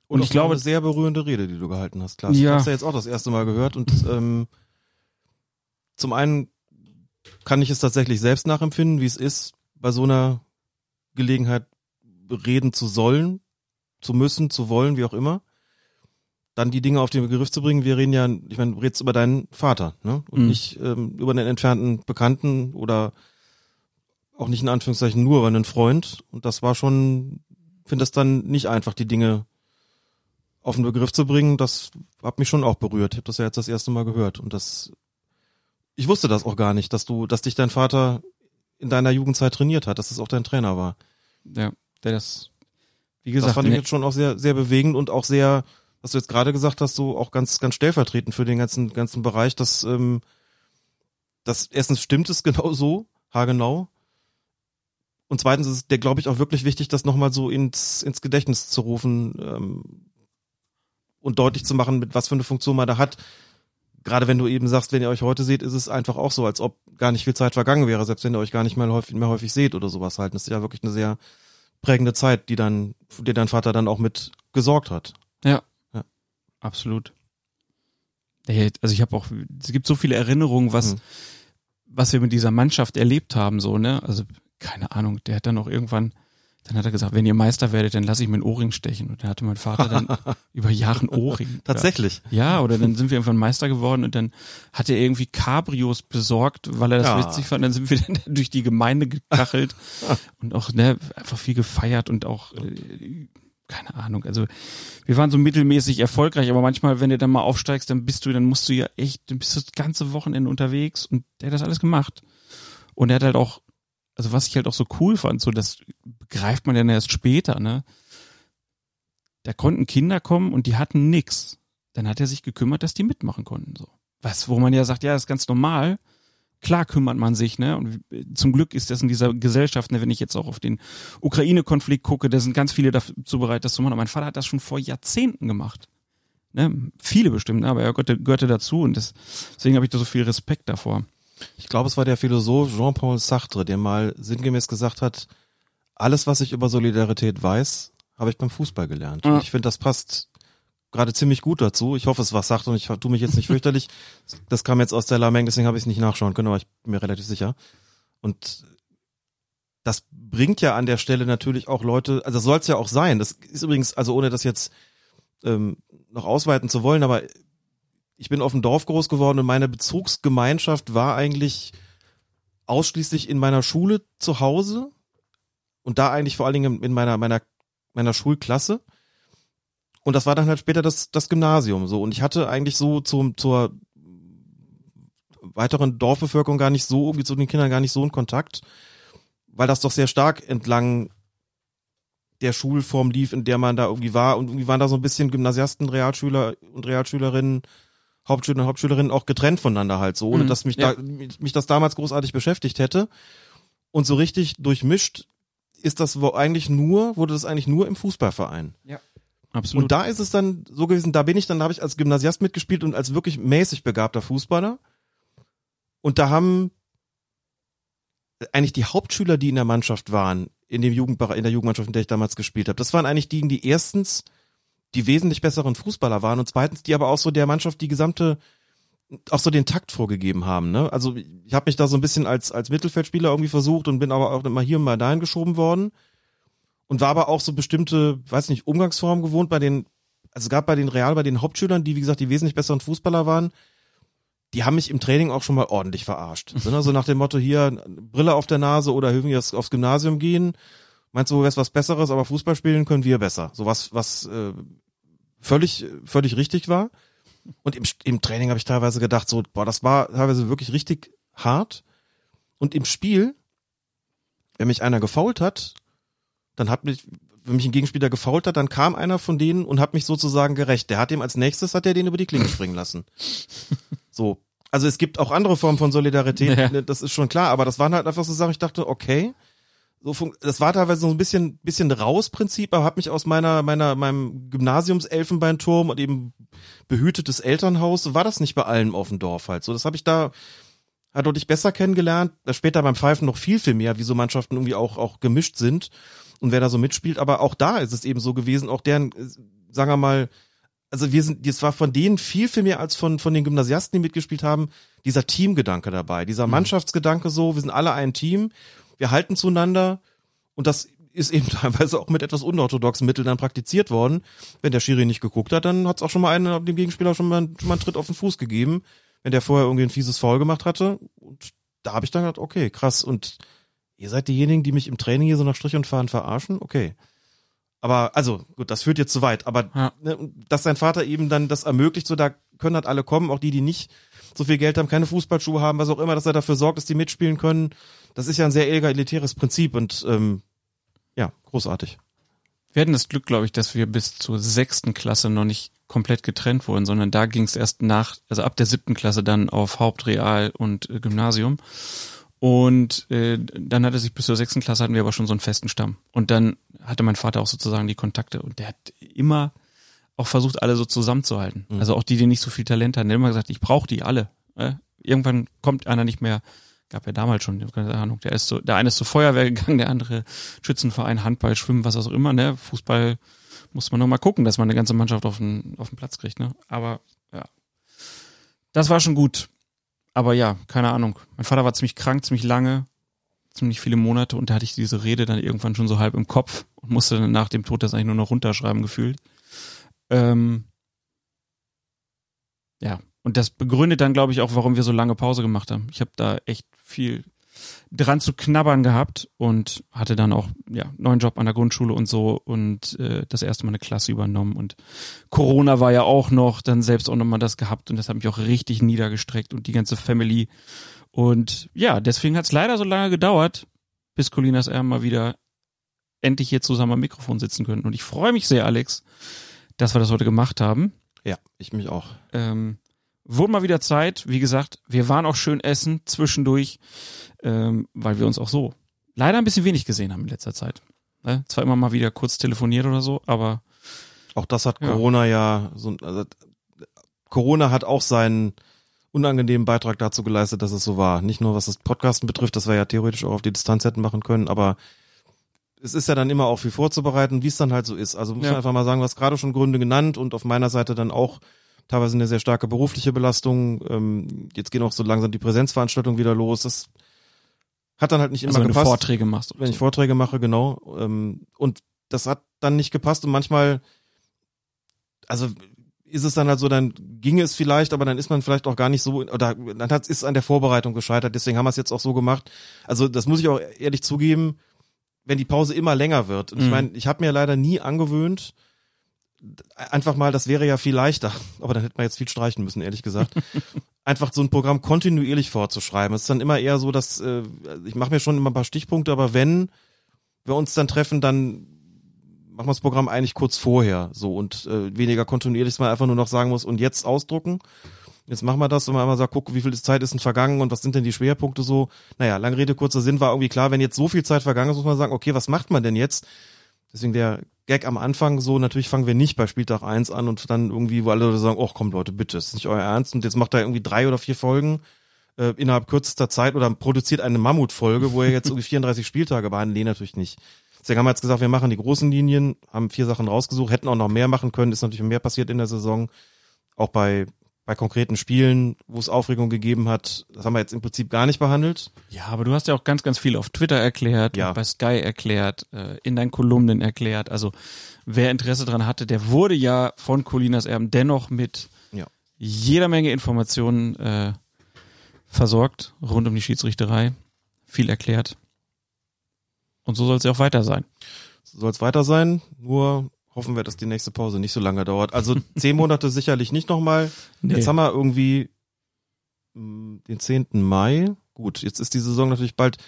Und, und ich glaube, eine sehr berührende Rede, die du gehalten hast, klar. Ja. Ich habe ja jetzt auch das erste Mal gehört und ähm, zum einen kann ich es tatsächlich selbst nachempfinden, wie es ist, bei so einer Gelegenheit reden zu sollen, zu müssen, zu wollen, wie auch immer. Dann die Dinge auf den Begriff zu bringen. Wir reden ja, ich meine, du redest über deinen Vater, ne? Und Mhm. nicht ähm, über einen entfernten Bekannten oder auch nicht in Anführungszeichen nur über einen Freund. Und das war schon, finde das dann nicht einfach, die Dinge auf den Begriff zu bringen. Das hat mich schon auch berührt. Ich habe das ja jetzt das erste Mal gehört. Und das, ich wusste das auch gar nicht, dass du, dass dich dein Vater in deiner Jugendzeit trainiert hat, dass es auch dein Trainer war. Ja, der das, wie Das gesagt, fand ich ne- jetzt schon auch sehr, sehr bewegend und auch sehr, was du jetzt gerade gesagt hast, so auch ganz, ganz stellvertretend für den ganzen, ganzen Bereich, dass, ähm, das erstens stimmt es genau so, haargenau. Und zweitens ist der, glaube ich, auch wirklich wichtig, das nochmal so ins, ins Gedächtnis zu rufen ähm, und deutlich zu machen, mit was für eine Funktion man da hat. Gerade wenn du eben sagst, wenn ihr euch heute seht, ist es einfach auch so, als ob gar nicht viel Zeit vergangen wäre, selbst wenn ihr euch gar nicht mehr häufig, mehr häufig seht oder sowas halt. Das ist ja wirklich eine sehr prägende Zeit, die dann, die dein Vater dann auch mit gesorgt hat. Ja. Absolut. Also ich habe auch, es gibt so viele Erinnerungen, was, Hm. was wir mit dieser Mannschaft erlebt haben, so, ne? Also, keine Ahnung, der hat dann auch irgendwann, dann hat er gesagt, wenn ihr Meister werdet, dann lasse ich mir einen Ohrring stechen. Und dann hatte mein Vater dann über Jahre einen Ohrring. Tatsächlich. Ja, oder dann sind wir irgendwann Meister geworden und dann hat er irgendwie Cabrios besorgt, weil er das Ja. witzig fand. Dann sind wir dann durch die Gemeinde gekachelt und auch ne, einfach viel gefeiert und auch äh, keine Ahnung. Also wir waren so mittelmäßig erfolgreich, aber manchmal, wenn du dann mal aufsteigst, dann bist du, dann musst du ja echt, dann bist du das ganze Wochenende unterwegs und der hat das alles gemacht. Und er hat halt auch, also was ich halt auch so cool fand, so das begreift man dann erst später, ne? Da konnten Kinder kommen und die hatten nix. Dann hat er sich gekümmert, dass die mitmachen konnten, so. Was, wo man ja sagt, ja, das ist ganz normal. Klar kümmert man sich, ne? Und zum Glück ist das in dieser Gesellschaft, ne, wenn ich jetzt auch auf den Ukraine-Konflikt gucke, da sind ganz viele dazu bereit, das zu machen. Und mein Vater hat das schon vor Jahrzehnten gemacht. Ne? Viele bestimmt, ne? aber er gehörte, gehörte dazu und das, deswegen habe ich da so viel Respekt davor. Ich glaube, es war der Philosoph Jean-Paul Sartre, der mal sinngemäß gesagt hat, alles, was ich über Solidarität weiß, habe ich beim Fußball gelernt. Ja. Und ich finde, das passt gerade ziemlich gut dazu. Ich hoffe, es war Sartre und ich tue mich jetzt nicht fürchterlich. Das kam jetzt aus der Lameng, deswegen habe ich es nicht nachschauen können, aber ich bin mir relativ sicher. Und das bringt ja an der Stelle natürlich auch Leute, also soll es ja auch sein. Das ist übrigens, also ohne das jetzt ähm, noch ausweiten zu wollen, aber ich bin auf dem Dorf groß geworden und meine Bezugsgemeinschaft war eigentlich ausschließlich in meiner Schule zu Hause und da eigentlich vor allen Dingen in meiner meiner meiner Schulklasse und das war dann halt später das das Gymnasium so und ich hatte eigentlich so zum zur weiteren Dorfbevölkerung gar nicht so irgendwie zu den Kindern gar nicht so einen Kontakt, weil das doch sehr stark entlang der Schulform lief, in der man da irgendwie war und irgendwie waren da so ein bisschen Gymnasiasten, Realschüler und Realschülerinnen Hauptschüler und Hauptschülerinnen auch getrennt voneinander halt so, ohne Mhm, dass mich ja. da mich, das damals großartig beschäftigt hätte. Und so richtig durchmischt ist das wo eigentlich nur, wurde das eigentlich nur im Fußballverein. Absolut. Und da ist es dann so gewesen, da bin ich dann, da habe ich als Gymnasiast mitgespielt und als wirklich mäßig begabter Fußballer. Und da haben eigentlich die Hauptschüler, die in der Mannschaft waren, in dem Jugendbereich, in der Jugendmannschaft, in der ich damals gespielt habe, das waren eigentlich die, die erstens die wesentlich besseren Fußballer waren und zweitens die aber auch so der Mannschaft die gesamte auch so den Takt vorgegeben haben, ne? Also ich habe mich da so ein bisschen als als Mittelfeldspieler irgendwie versucht und bin aber auch immer hier und mal dahin geschoben worden und war aber auch so bestimmte, weiß nicht, Umgangsformen gewohnt bei den also es gab bei den Real bei den Hauptschülern, die wie gesagt die wesentlich besseren Fußballer waren, die haben mich im Training auch schon mal ordentlich verarscht. So, ne? so nach dem Motto hier Brille auf der Nase oder irgendwie aufs, aufs Gymnasium gehen. Meinst du, wär's was Besseres, aber Fußball spielen können wir besser. So was, was äh, völlig, völlig richtig war. Und im, im Training habe ich teilweise gedacht, so, boah, das war teilweise wirklich richtig hart. Und im Spiel, wenn mich einer gefault hat, dann hat mich, wenn mich ein Gegenspieler gefault hat, dann kam einer von denen und hat mich sozusagen gerecht. Der hat ihm als nächstes, hat er den über die Klinge springen lassen. So. Also es gibt auch andere Formen von Solidarität, Ja. ne, das ist schon klar, aber das waren halt einfach so Sachen, ich dachte, okay, so das war teilweise so ein bisschen bisschen raus Prinzip, aber habe mich aus meiner meiner meinem Gymnasiumselfenbeinturm und eben behütetes Elternhaus, war das nicht bei allen auf dem Dorf halt. So, das habe ich da halt deutlich besser kennengelernt. Später beim Pfeifen noch viel viel mehr, wie so Mannschaften irgendwie auch auch gemischt sind und wer da so mitspielt, aber auch da ist es eben so gewesen, auch deren äh, sagen wir mal also wir sind, das war von denen viel, viel mehr als von, von den Gymnasiasten, die mitgespielt haben, dieser Teamgedanke dabei, dieser Mannschaftsgedanke so, wir sind alle ein Team, wir halten zueinander und das ist eben teilweise auch mit etwas unorthodoxen Mitteln dann praktiziert worden. Wenn der Schiri nicht geguckt hat, dann hat's auch schon mal einen, dem Gegenspieler schon mal, schon mal einen Tritt auf den Fuß gegeben, wenn der vorher irgendwie ein fieses Foul gemacht hatte. Und da habe ich dann gedacht, okay, krass. Und ihr seid diejenigen, die mich im Training hier so nach Strich und Fahren verarschen? Okay. Aber, also, gut, das führt jetzt zu weit. Aber, Ja. ne, dass sein Vater eben dann das ermöglicht, so da können halt alle kommen, auch die, die nicht so viel Geld haben, keine Fußballschuhe haben, was auch immer, dass er dafür sorgt, dass die mitspielen können. Das ist ja ein sehr egalitäres Prinzip und, ähm, ja, großartig. Wir hatten das Glück, glaube ich, dass wir bis zur sechsten Klasse noch nicht komplett getrennt wurden, sondern da ging es erst nach, also ab der siebten Klasse dann auf Hauptreal und äh, Gymnasium. Und äh, dann hatte sich bis zur sechsten Klasse hatten wir aber schon so einen festen Stamm. Und dann hatte mein Vater auch sozusagen die Kontakte und der hat immer auch versucht, alle so zusammenzuhalten. Also auch die, die nicht so viel Talent hatten. Der hat immer gesagt, ich brauche die alle. Äh? Irgendwann kommt einer nicht mehr, gab ja damals schon, keine Ahnung, der ist so, der eine ist zur Feuerwehr gegangen, der andere Schützenverein, Handball, Schwimmen, was auch immer, ne? Fußball muss man noch mal gucken, dass man eine ganze Mannschaft auf den, auf den Platz kriegt, ne? Aber ja. Das war schon gut. Aber ja, keine Ahnung. Mein Vater war ziemlich krank, ziemlich lange, ziemlich viele Monate und da hatte ich diese Rede dann irgendwann schon so halb im Kopf und musste dann nach dem Tod das eigentlich nur noch runterschreiben gefühlt. Ähm, ja, und das begründet dann, glaube ich, auch, warum wir so lange Pause gemacht haben. Ich habe da echt viel dran zu knabbern gehabt und hatte dann auch ja neuen Job an der Grundschule und so und äh, das erste Mal eine Klasse übernommen und Corona war ja auch noch, dann selbst auch nochmal das gehabt und das hat mich auch richtig niedergestreckt und die ganze Family und ja, deswegen hat es leider so lange gedauert, bis Colinas R mal wieder endlich hier zusammen am Mikrofon sitzen können und ich freue mich sehr, Alex, dass wir das heute gemacht haben. Ja, ich mich auch. Ähm, wurde mal wieder Zeit. Wie gesagt, wir waren auch schön essen zwischendurch, ähm, weil wir uns auch so leider ein bisschen wenig gesehen haben in letzter Zeit. Ne? Zwar immer mal wieder kurz telefoniert oder so, aber Auch das hat Ja. Corona ja, so, also, Corona hat auch seinen unangenehmen Beitrag dazu geleistet, dass es so war. Nicht nur was das Podcasten betrifft, das wir ja theoretisch auch auf die Distanz hätten machen können, aber es ist ja dann immer auch viel vorzubereiten, wie es dann halt so ist. Also muss Ja. man einfach mal sagen, du hast gerade schon Gründe genannt und auf meiner Seite dann auch teilweise eine sehr starke berufliche Belastung. Ähm, jetzt gehen auch so langsam die Präsenzveranstaltungen wieder los. Das hat dann halt nicht immer also wenn du gepasst Vorträge machst. wenn ich Vorträge mache, genau. Ähm, und das hat dann nicht gepasst und manchmal, also ist es dann halt so, dann ginge es vielleicht, aber dann ist man vielleicht auch gar nicht so, oder dann hat ist an der Vorbereitung gescheitert, deswegen haben wir es jetzt auch so gemacht. Also das muss ich auch ehrlich zugeben, wenn die Pause immer länger wird. Und ich Mhm. meine, ich habe mir leider nie angewöhnt, einfach mal, das wäre ja viel leichter, aber dann hätte man jetzt viel streichen müssen, ehrlich gesagt. einfach so ein Programm kontinuierlich vorzuschreiben. Es ist dann immer eher so, dass äh, ich mache mir schon immer ein paar Stichpunkte, aber wenn wir uns dann treffen, dann machen wir das Programm eigentlich kurz vorher so und äh, weniger kontinuierlich, dass man einfach nur noch sagen muss und jetzt ausdrucken. Jetzt machen wir das und man einmal sagt, guck, wie viel Zeit ist denn vergangen und was sind denn die Schwerpunkte so. Naja, lange Rede, kurzer Sinn war irgendwie klar, wenn jetzt so viel Zeit vergangen ist, muss man sagen, okay, was macht man denn jetzt? Deswegen der Gag am Anfang so, natürlich fangen wir nicht bei Spieltag 1 an und dann irgendwie, wo alle Leute sagen, oh komm Leute, bitte, ist nicht euer Ernst und jetzt macht er irgendwie drei oder vier Folgen äh, innerhalb kürzester Zeit oder produziert eine Mammutfolge, wo er jetzt irgendwie 34 Spieltage behandelt. Nee, natürlich nicht. Deswegen haben wir jetzt gesagt, wir machen die großen Linien, haben vier Sachen rausgesucht, hätten auch noch mehr machen können, ist natürlich mehr passiert in der Saison. Auch bei, bei konkreten Spielen, wo es Aufregung gegeben hat, das haben wir jetzt im Prinzip gar nicht behandelt. Ja, aber du hast ja auch ganz, ganz viel auf Twitter erklärt, Ja. bei Sky erklärt, äh, in deinen Kolumnen erklärt. Also wer Interesse dran hatte, der wurde ja von Colinas Erben dennoch mit Ja. jeder Menge Informationen äh, versorgt rund um die Schiedsrichterei. Viel erklärt. Und so soll es ja auch weiter sein. Soll es weiter sein, nur hoffen wir, dass die nächste Pause nicht so lange dauert. Also zehn Monate sicherlich nicht nochmal. Nee. Jetzt haben wir irgendwie mh, den 10. Mai. Gut, jetzt ist die Saison natürlich bald.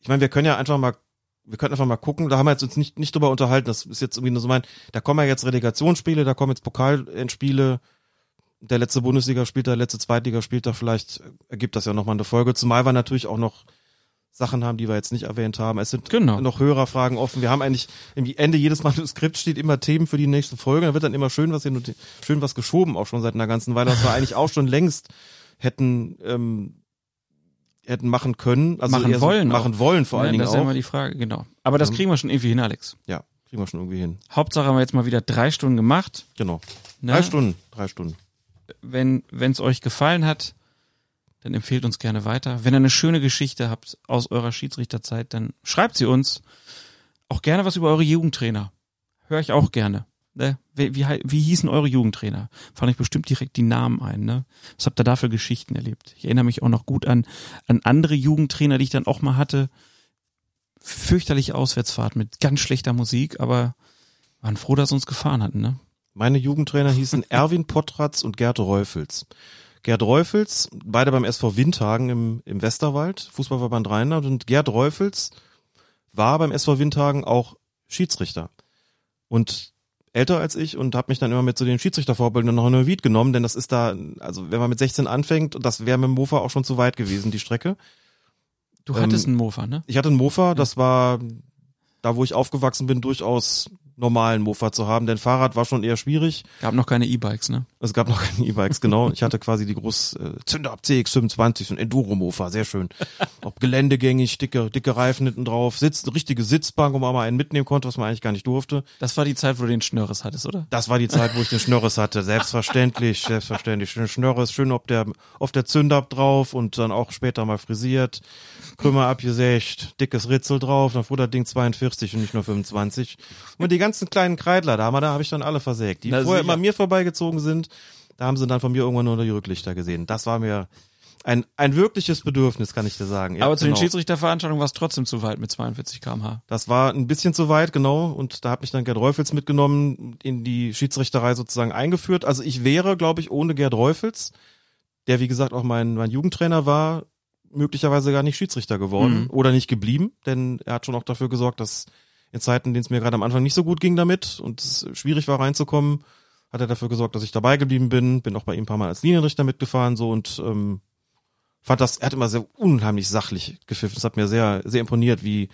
Ich meine, wir können ja einfach mal, wir können einfach mal gucken. Da haben wir jetzt uns nicht, nicht drüber unterhalten. Das ist jetzt irgendwie nur so mein, da kommen ja jetzt Relegationsspiele, da kommen jetzt Pokalendspiele. Der letzte Bundesligaspieltag, der letzte Zweitligaspieltag, vielleicht ergibt das ja nochmal eine Folge. Zumal wir natürlich auch noch Sachen haben, die wir jetzt nicht erwähnt haben. Es sind Genau. noch Hörerfragen offen. Wir haben eigentlich im Ende jedes Manuskript steht immer Themen für die nächste Folge. Da wird dann immer schön was und schön was geschoben, auch schon seit einer ganzen Weile, was wir eigentlich auch schon längst hätten ähm, hätten machen können. Also Machen eher so, wollen auch. machen wollen vor Ja, allen Dingen das ist ja auch. immer die Frage, genau. Aber das Ähm. kriegen wir schon irgendwie hin, Alex. ja, kriegen wir schon irgendwie hin. Hauptsache haben wir jetzt mal wieder drei Stunden gemacht. Genau. Ne? Drei Stunden, drei Stunden. wenn wenn es euch gefallen hat, dann empfehlt uns gerne weiter. Wenn ihr eine schöne Geschichte habt aus eurer Schiedsrichterzeit, dann schreibt sie uns Auch gerne was über eure Jugendtrainer. Höre ich auch gerne. Ne? Wie, wie, wie hießen eure Jugendtrainer? Fallen euch bestimmt direkt die Namen ein, ne? Was habt ihr da für Geschichten erlebt? Ich erinnere mich auch noch gut an, an andere Jugendtrainer, die ich dann auch mal hatte. Fürchterliche Auswärtsfahrt mit ganz schlechter Musik, aber waren froh, dass uns gefahren hatten, ne? Meine Jugendtrainer hießen Erwin Pottratz und Gerd Reufels. Gerd Reufels, beide beim SV Windhagen im, im Westerwald, Fußballverband Rheinland und Gerd Reufels war beim SV Windhagen auch Schiedsrichter. Und älter als ich und habe mich dann immer mit zu so den Schiedsrichtervorbildern noch in Neuwied genommen, denn das ist da, also wenn man mit 16 anfängt, das wäre mit dem Mofa auch schon zu weit gewesen, die Strecke. Du hattest ähm, einen Mofa, ne? Ich hatte einen Mofa, das war da, wo ich aufgewachsen bin, durchaus normalen Mofa zu haben, denn Fahrrad war schon eher schwierig. Gab noch keine E-Bikes, ne? Es gab noch keine E-Bikes, genau. Ich hatte quasi die groß äh, Zünder ab CX25, so ein Enduro-Mofa, sehr schön. Ob geländegängig, dicke, dicke Reifen hinten drauf, Sitz, eine richtige Sitzbank, wo man mal einen mitnehmen konnte, was man eigentlich gar nicht durfte. Das war die Zeit, wo du den Schnörres hattest, oder? Das war die Zeit, wo ich den Schnörres hatte, selbstverständlich, selbstverständlich. Schön Schnörres, schön auf der, auf der Zünder drauf und dann auch später mal frisiert, Krümmer abgesägt, dickes Ritzel drauf, dann fuhr das Ding 42 und nicht nur 25. Und die ganzen kleinen Kreidler da, da habe ich dann alle versägt. Die Na, vorher immer mir vorbeigezogen sind, da haben sie dann von mir irgendwann nur die Rücklichter gesehen. Das war mir ein, ein wirkliches Bedürfnis, kann ich dir sagen. Ja, Aber zu genau. den Schiedsrichterveranstaltungen war es trotzdem zu weit mit 42 kmh. Das war ein bisschen zu weit, genau. Und da hat mich dann Gerd Reufels mitgenommen, in die Schiedsrichterei sozusagen eingeführt. Also ich wäre, glaube ich, ohne Gerd Reufels, der wie gesagt auch mein, mein Jugendtrainer war, möglicherweise gar nicht Schiedsrichter geworden mhm. oder nicht geblieben, denn er hat schon auch dafür gesorgt, dass in Zeiten, in denen es mir gerade am Anfang nicht so gut ging damit und es schwierig war reinzukommen, hat er dafür gesorgt, dass ich dabei geblieben bin, bin auch bei ihm ein paar Mal als Linienrichter mitgefahren so und ähm, fand das, er hat immer sehr unheimlich sachlich gepfiffen. Das hat mir sehr, sehr imponiert, wie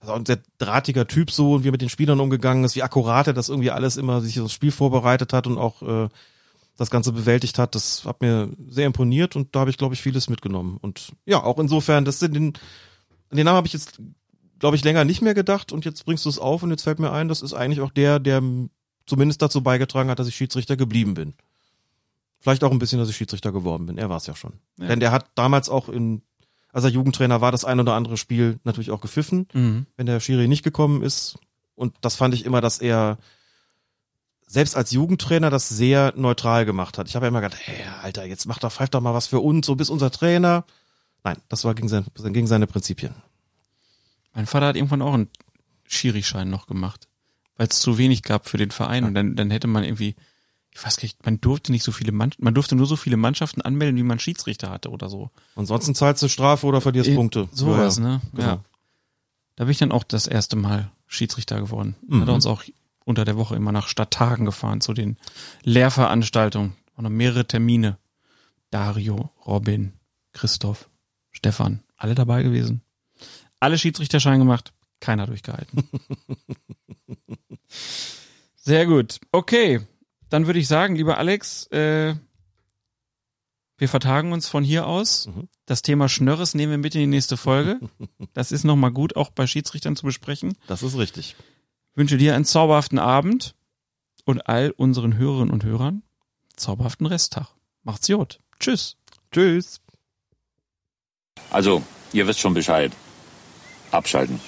also ein sehr drahtiger Typ so und wie er mit den Spielern umgegangen ist, wie akkurat er das irgendwie alles immer sich das Spiel vorbereitet hat und auch äh, das Ganze bewältigt hat. Das hat mir sehr imponiert und da habe ich, glaube ich, vieles mitgenommen. Und ja, auch insofern, das sind den, den Namen habe ich jetzt glaube ich, länger nicht mehr gedacht und jetzt bringst du es auf und jetzt fällt mir ein, das ist eigentlich auch der, der zumindest dazu beigetragen hat, dass ich Schiedsrichter geblieben bin. Vielleicht auch ein bisschen, dass ich Schiedsrichter geworden bin. Er war es ja schon. Ja. Denn der hat damals auch in, als er Jugendtrainer war, das ein oder andere Spiel natürlich auch gepfiffen, mhm. wenn der Schiri nicht gekommen ist. Und das fand ich immer, dass er selbst als Jugendtrainer das sehr neutral gemacht hat. Ich habe ja immer gedacht, hey, Alter, jetzt macht er, pfeift doch mal was für uns, so bis unser Trainer. Nein, das war gegen, sein, gegen seine Prinzipien. Mein Vater hat irgendwann auch einen Schiri-Schein noch gemacht, weil es zu wenig gab für den Verein und dann, dann hätte man irgendwie, ich weiß gar nicht, man durfte nicht so viele Mann, man durfte nur so viele Mannschaften anmelden, wie man Schiedsrichter hatte oder so. Ansonsten zahlst du Strafe oder verlierst äh, Punkte. Sowas, ja, ja. ne? Genau. Ja. Da bin ich dann auch das erste Mal Schiedsrichter geworden. Mhm. Hat er uns auch unter der Woche immer nach Stadttagen gefahren zu den Lehrveranstaltungen. Waren noch mehrere Termine. Dario, Robin, Christoph, Stefan, alle dabei gewesen alle Schiedsrichterschein gemacht, keiner durchgehalten. Sehr gut. Okay, dann würde ich sagen, lieber Alex, äh, wir vertagen uns von hier aus. Mhm. Das Thema Schnörres nehmen wir mit in die nächste Folge. Das ist nochmal gut, auch bei Schiedsrichtern zu besprechen. Das ist richtig. Ich wünsche dir einen zauberhaften Abend und all unseren Hörerinnen und Hörern zauberhaften Resttag. Macht's gut. Tschüss. Tschüss. Also, ihr wisst schon Bescheid abschalten.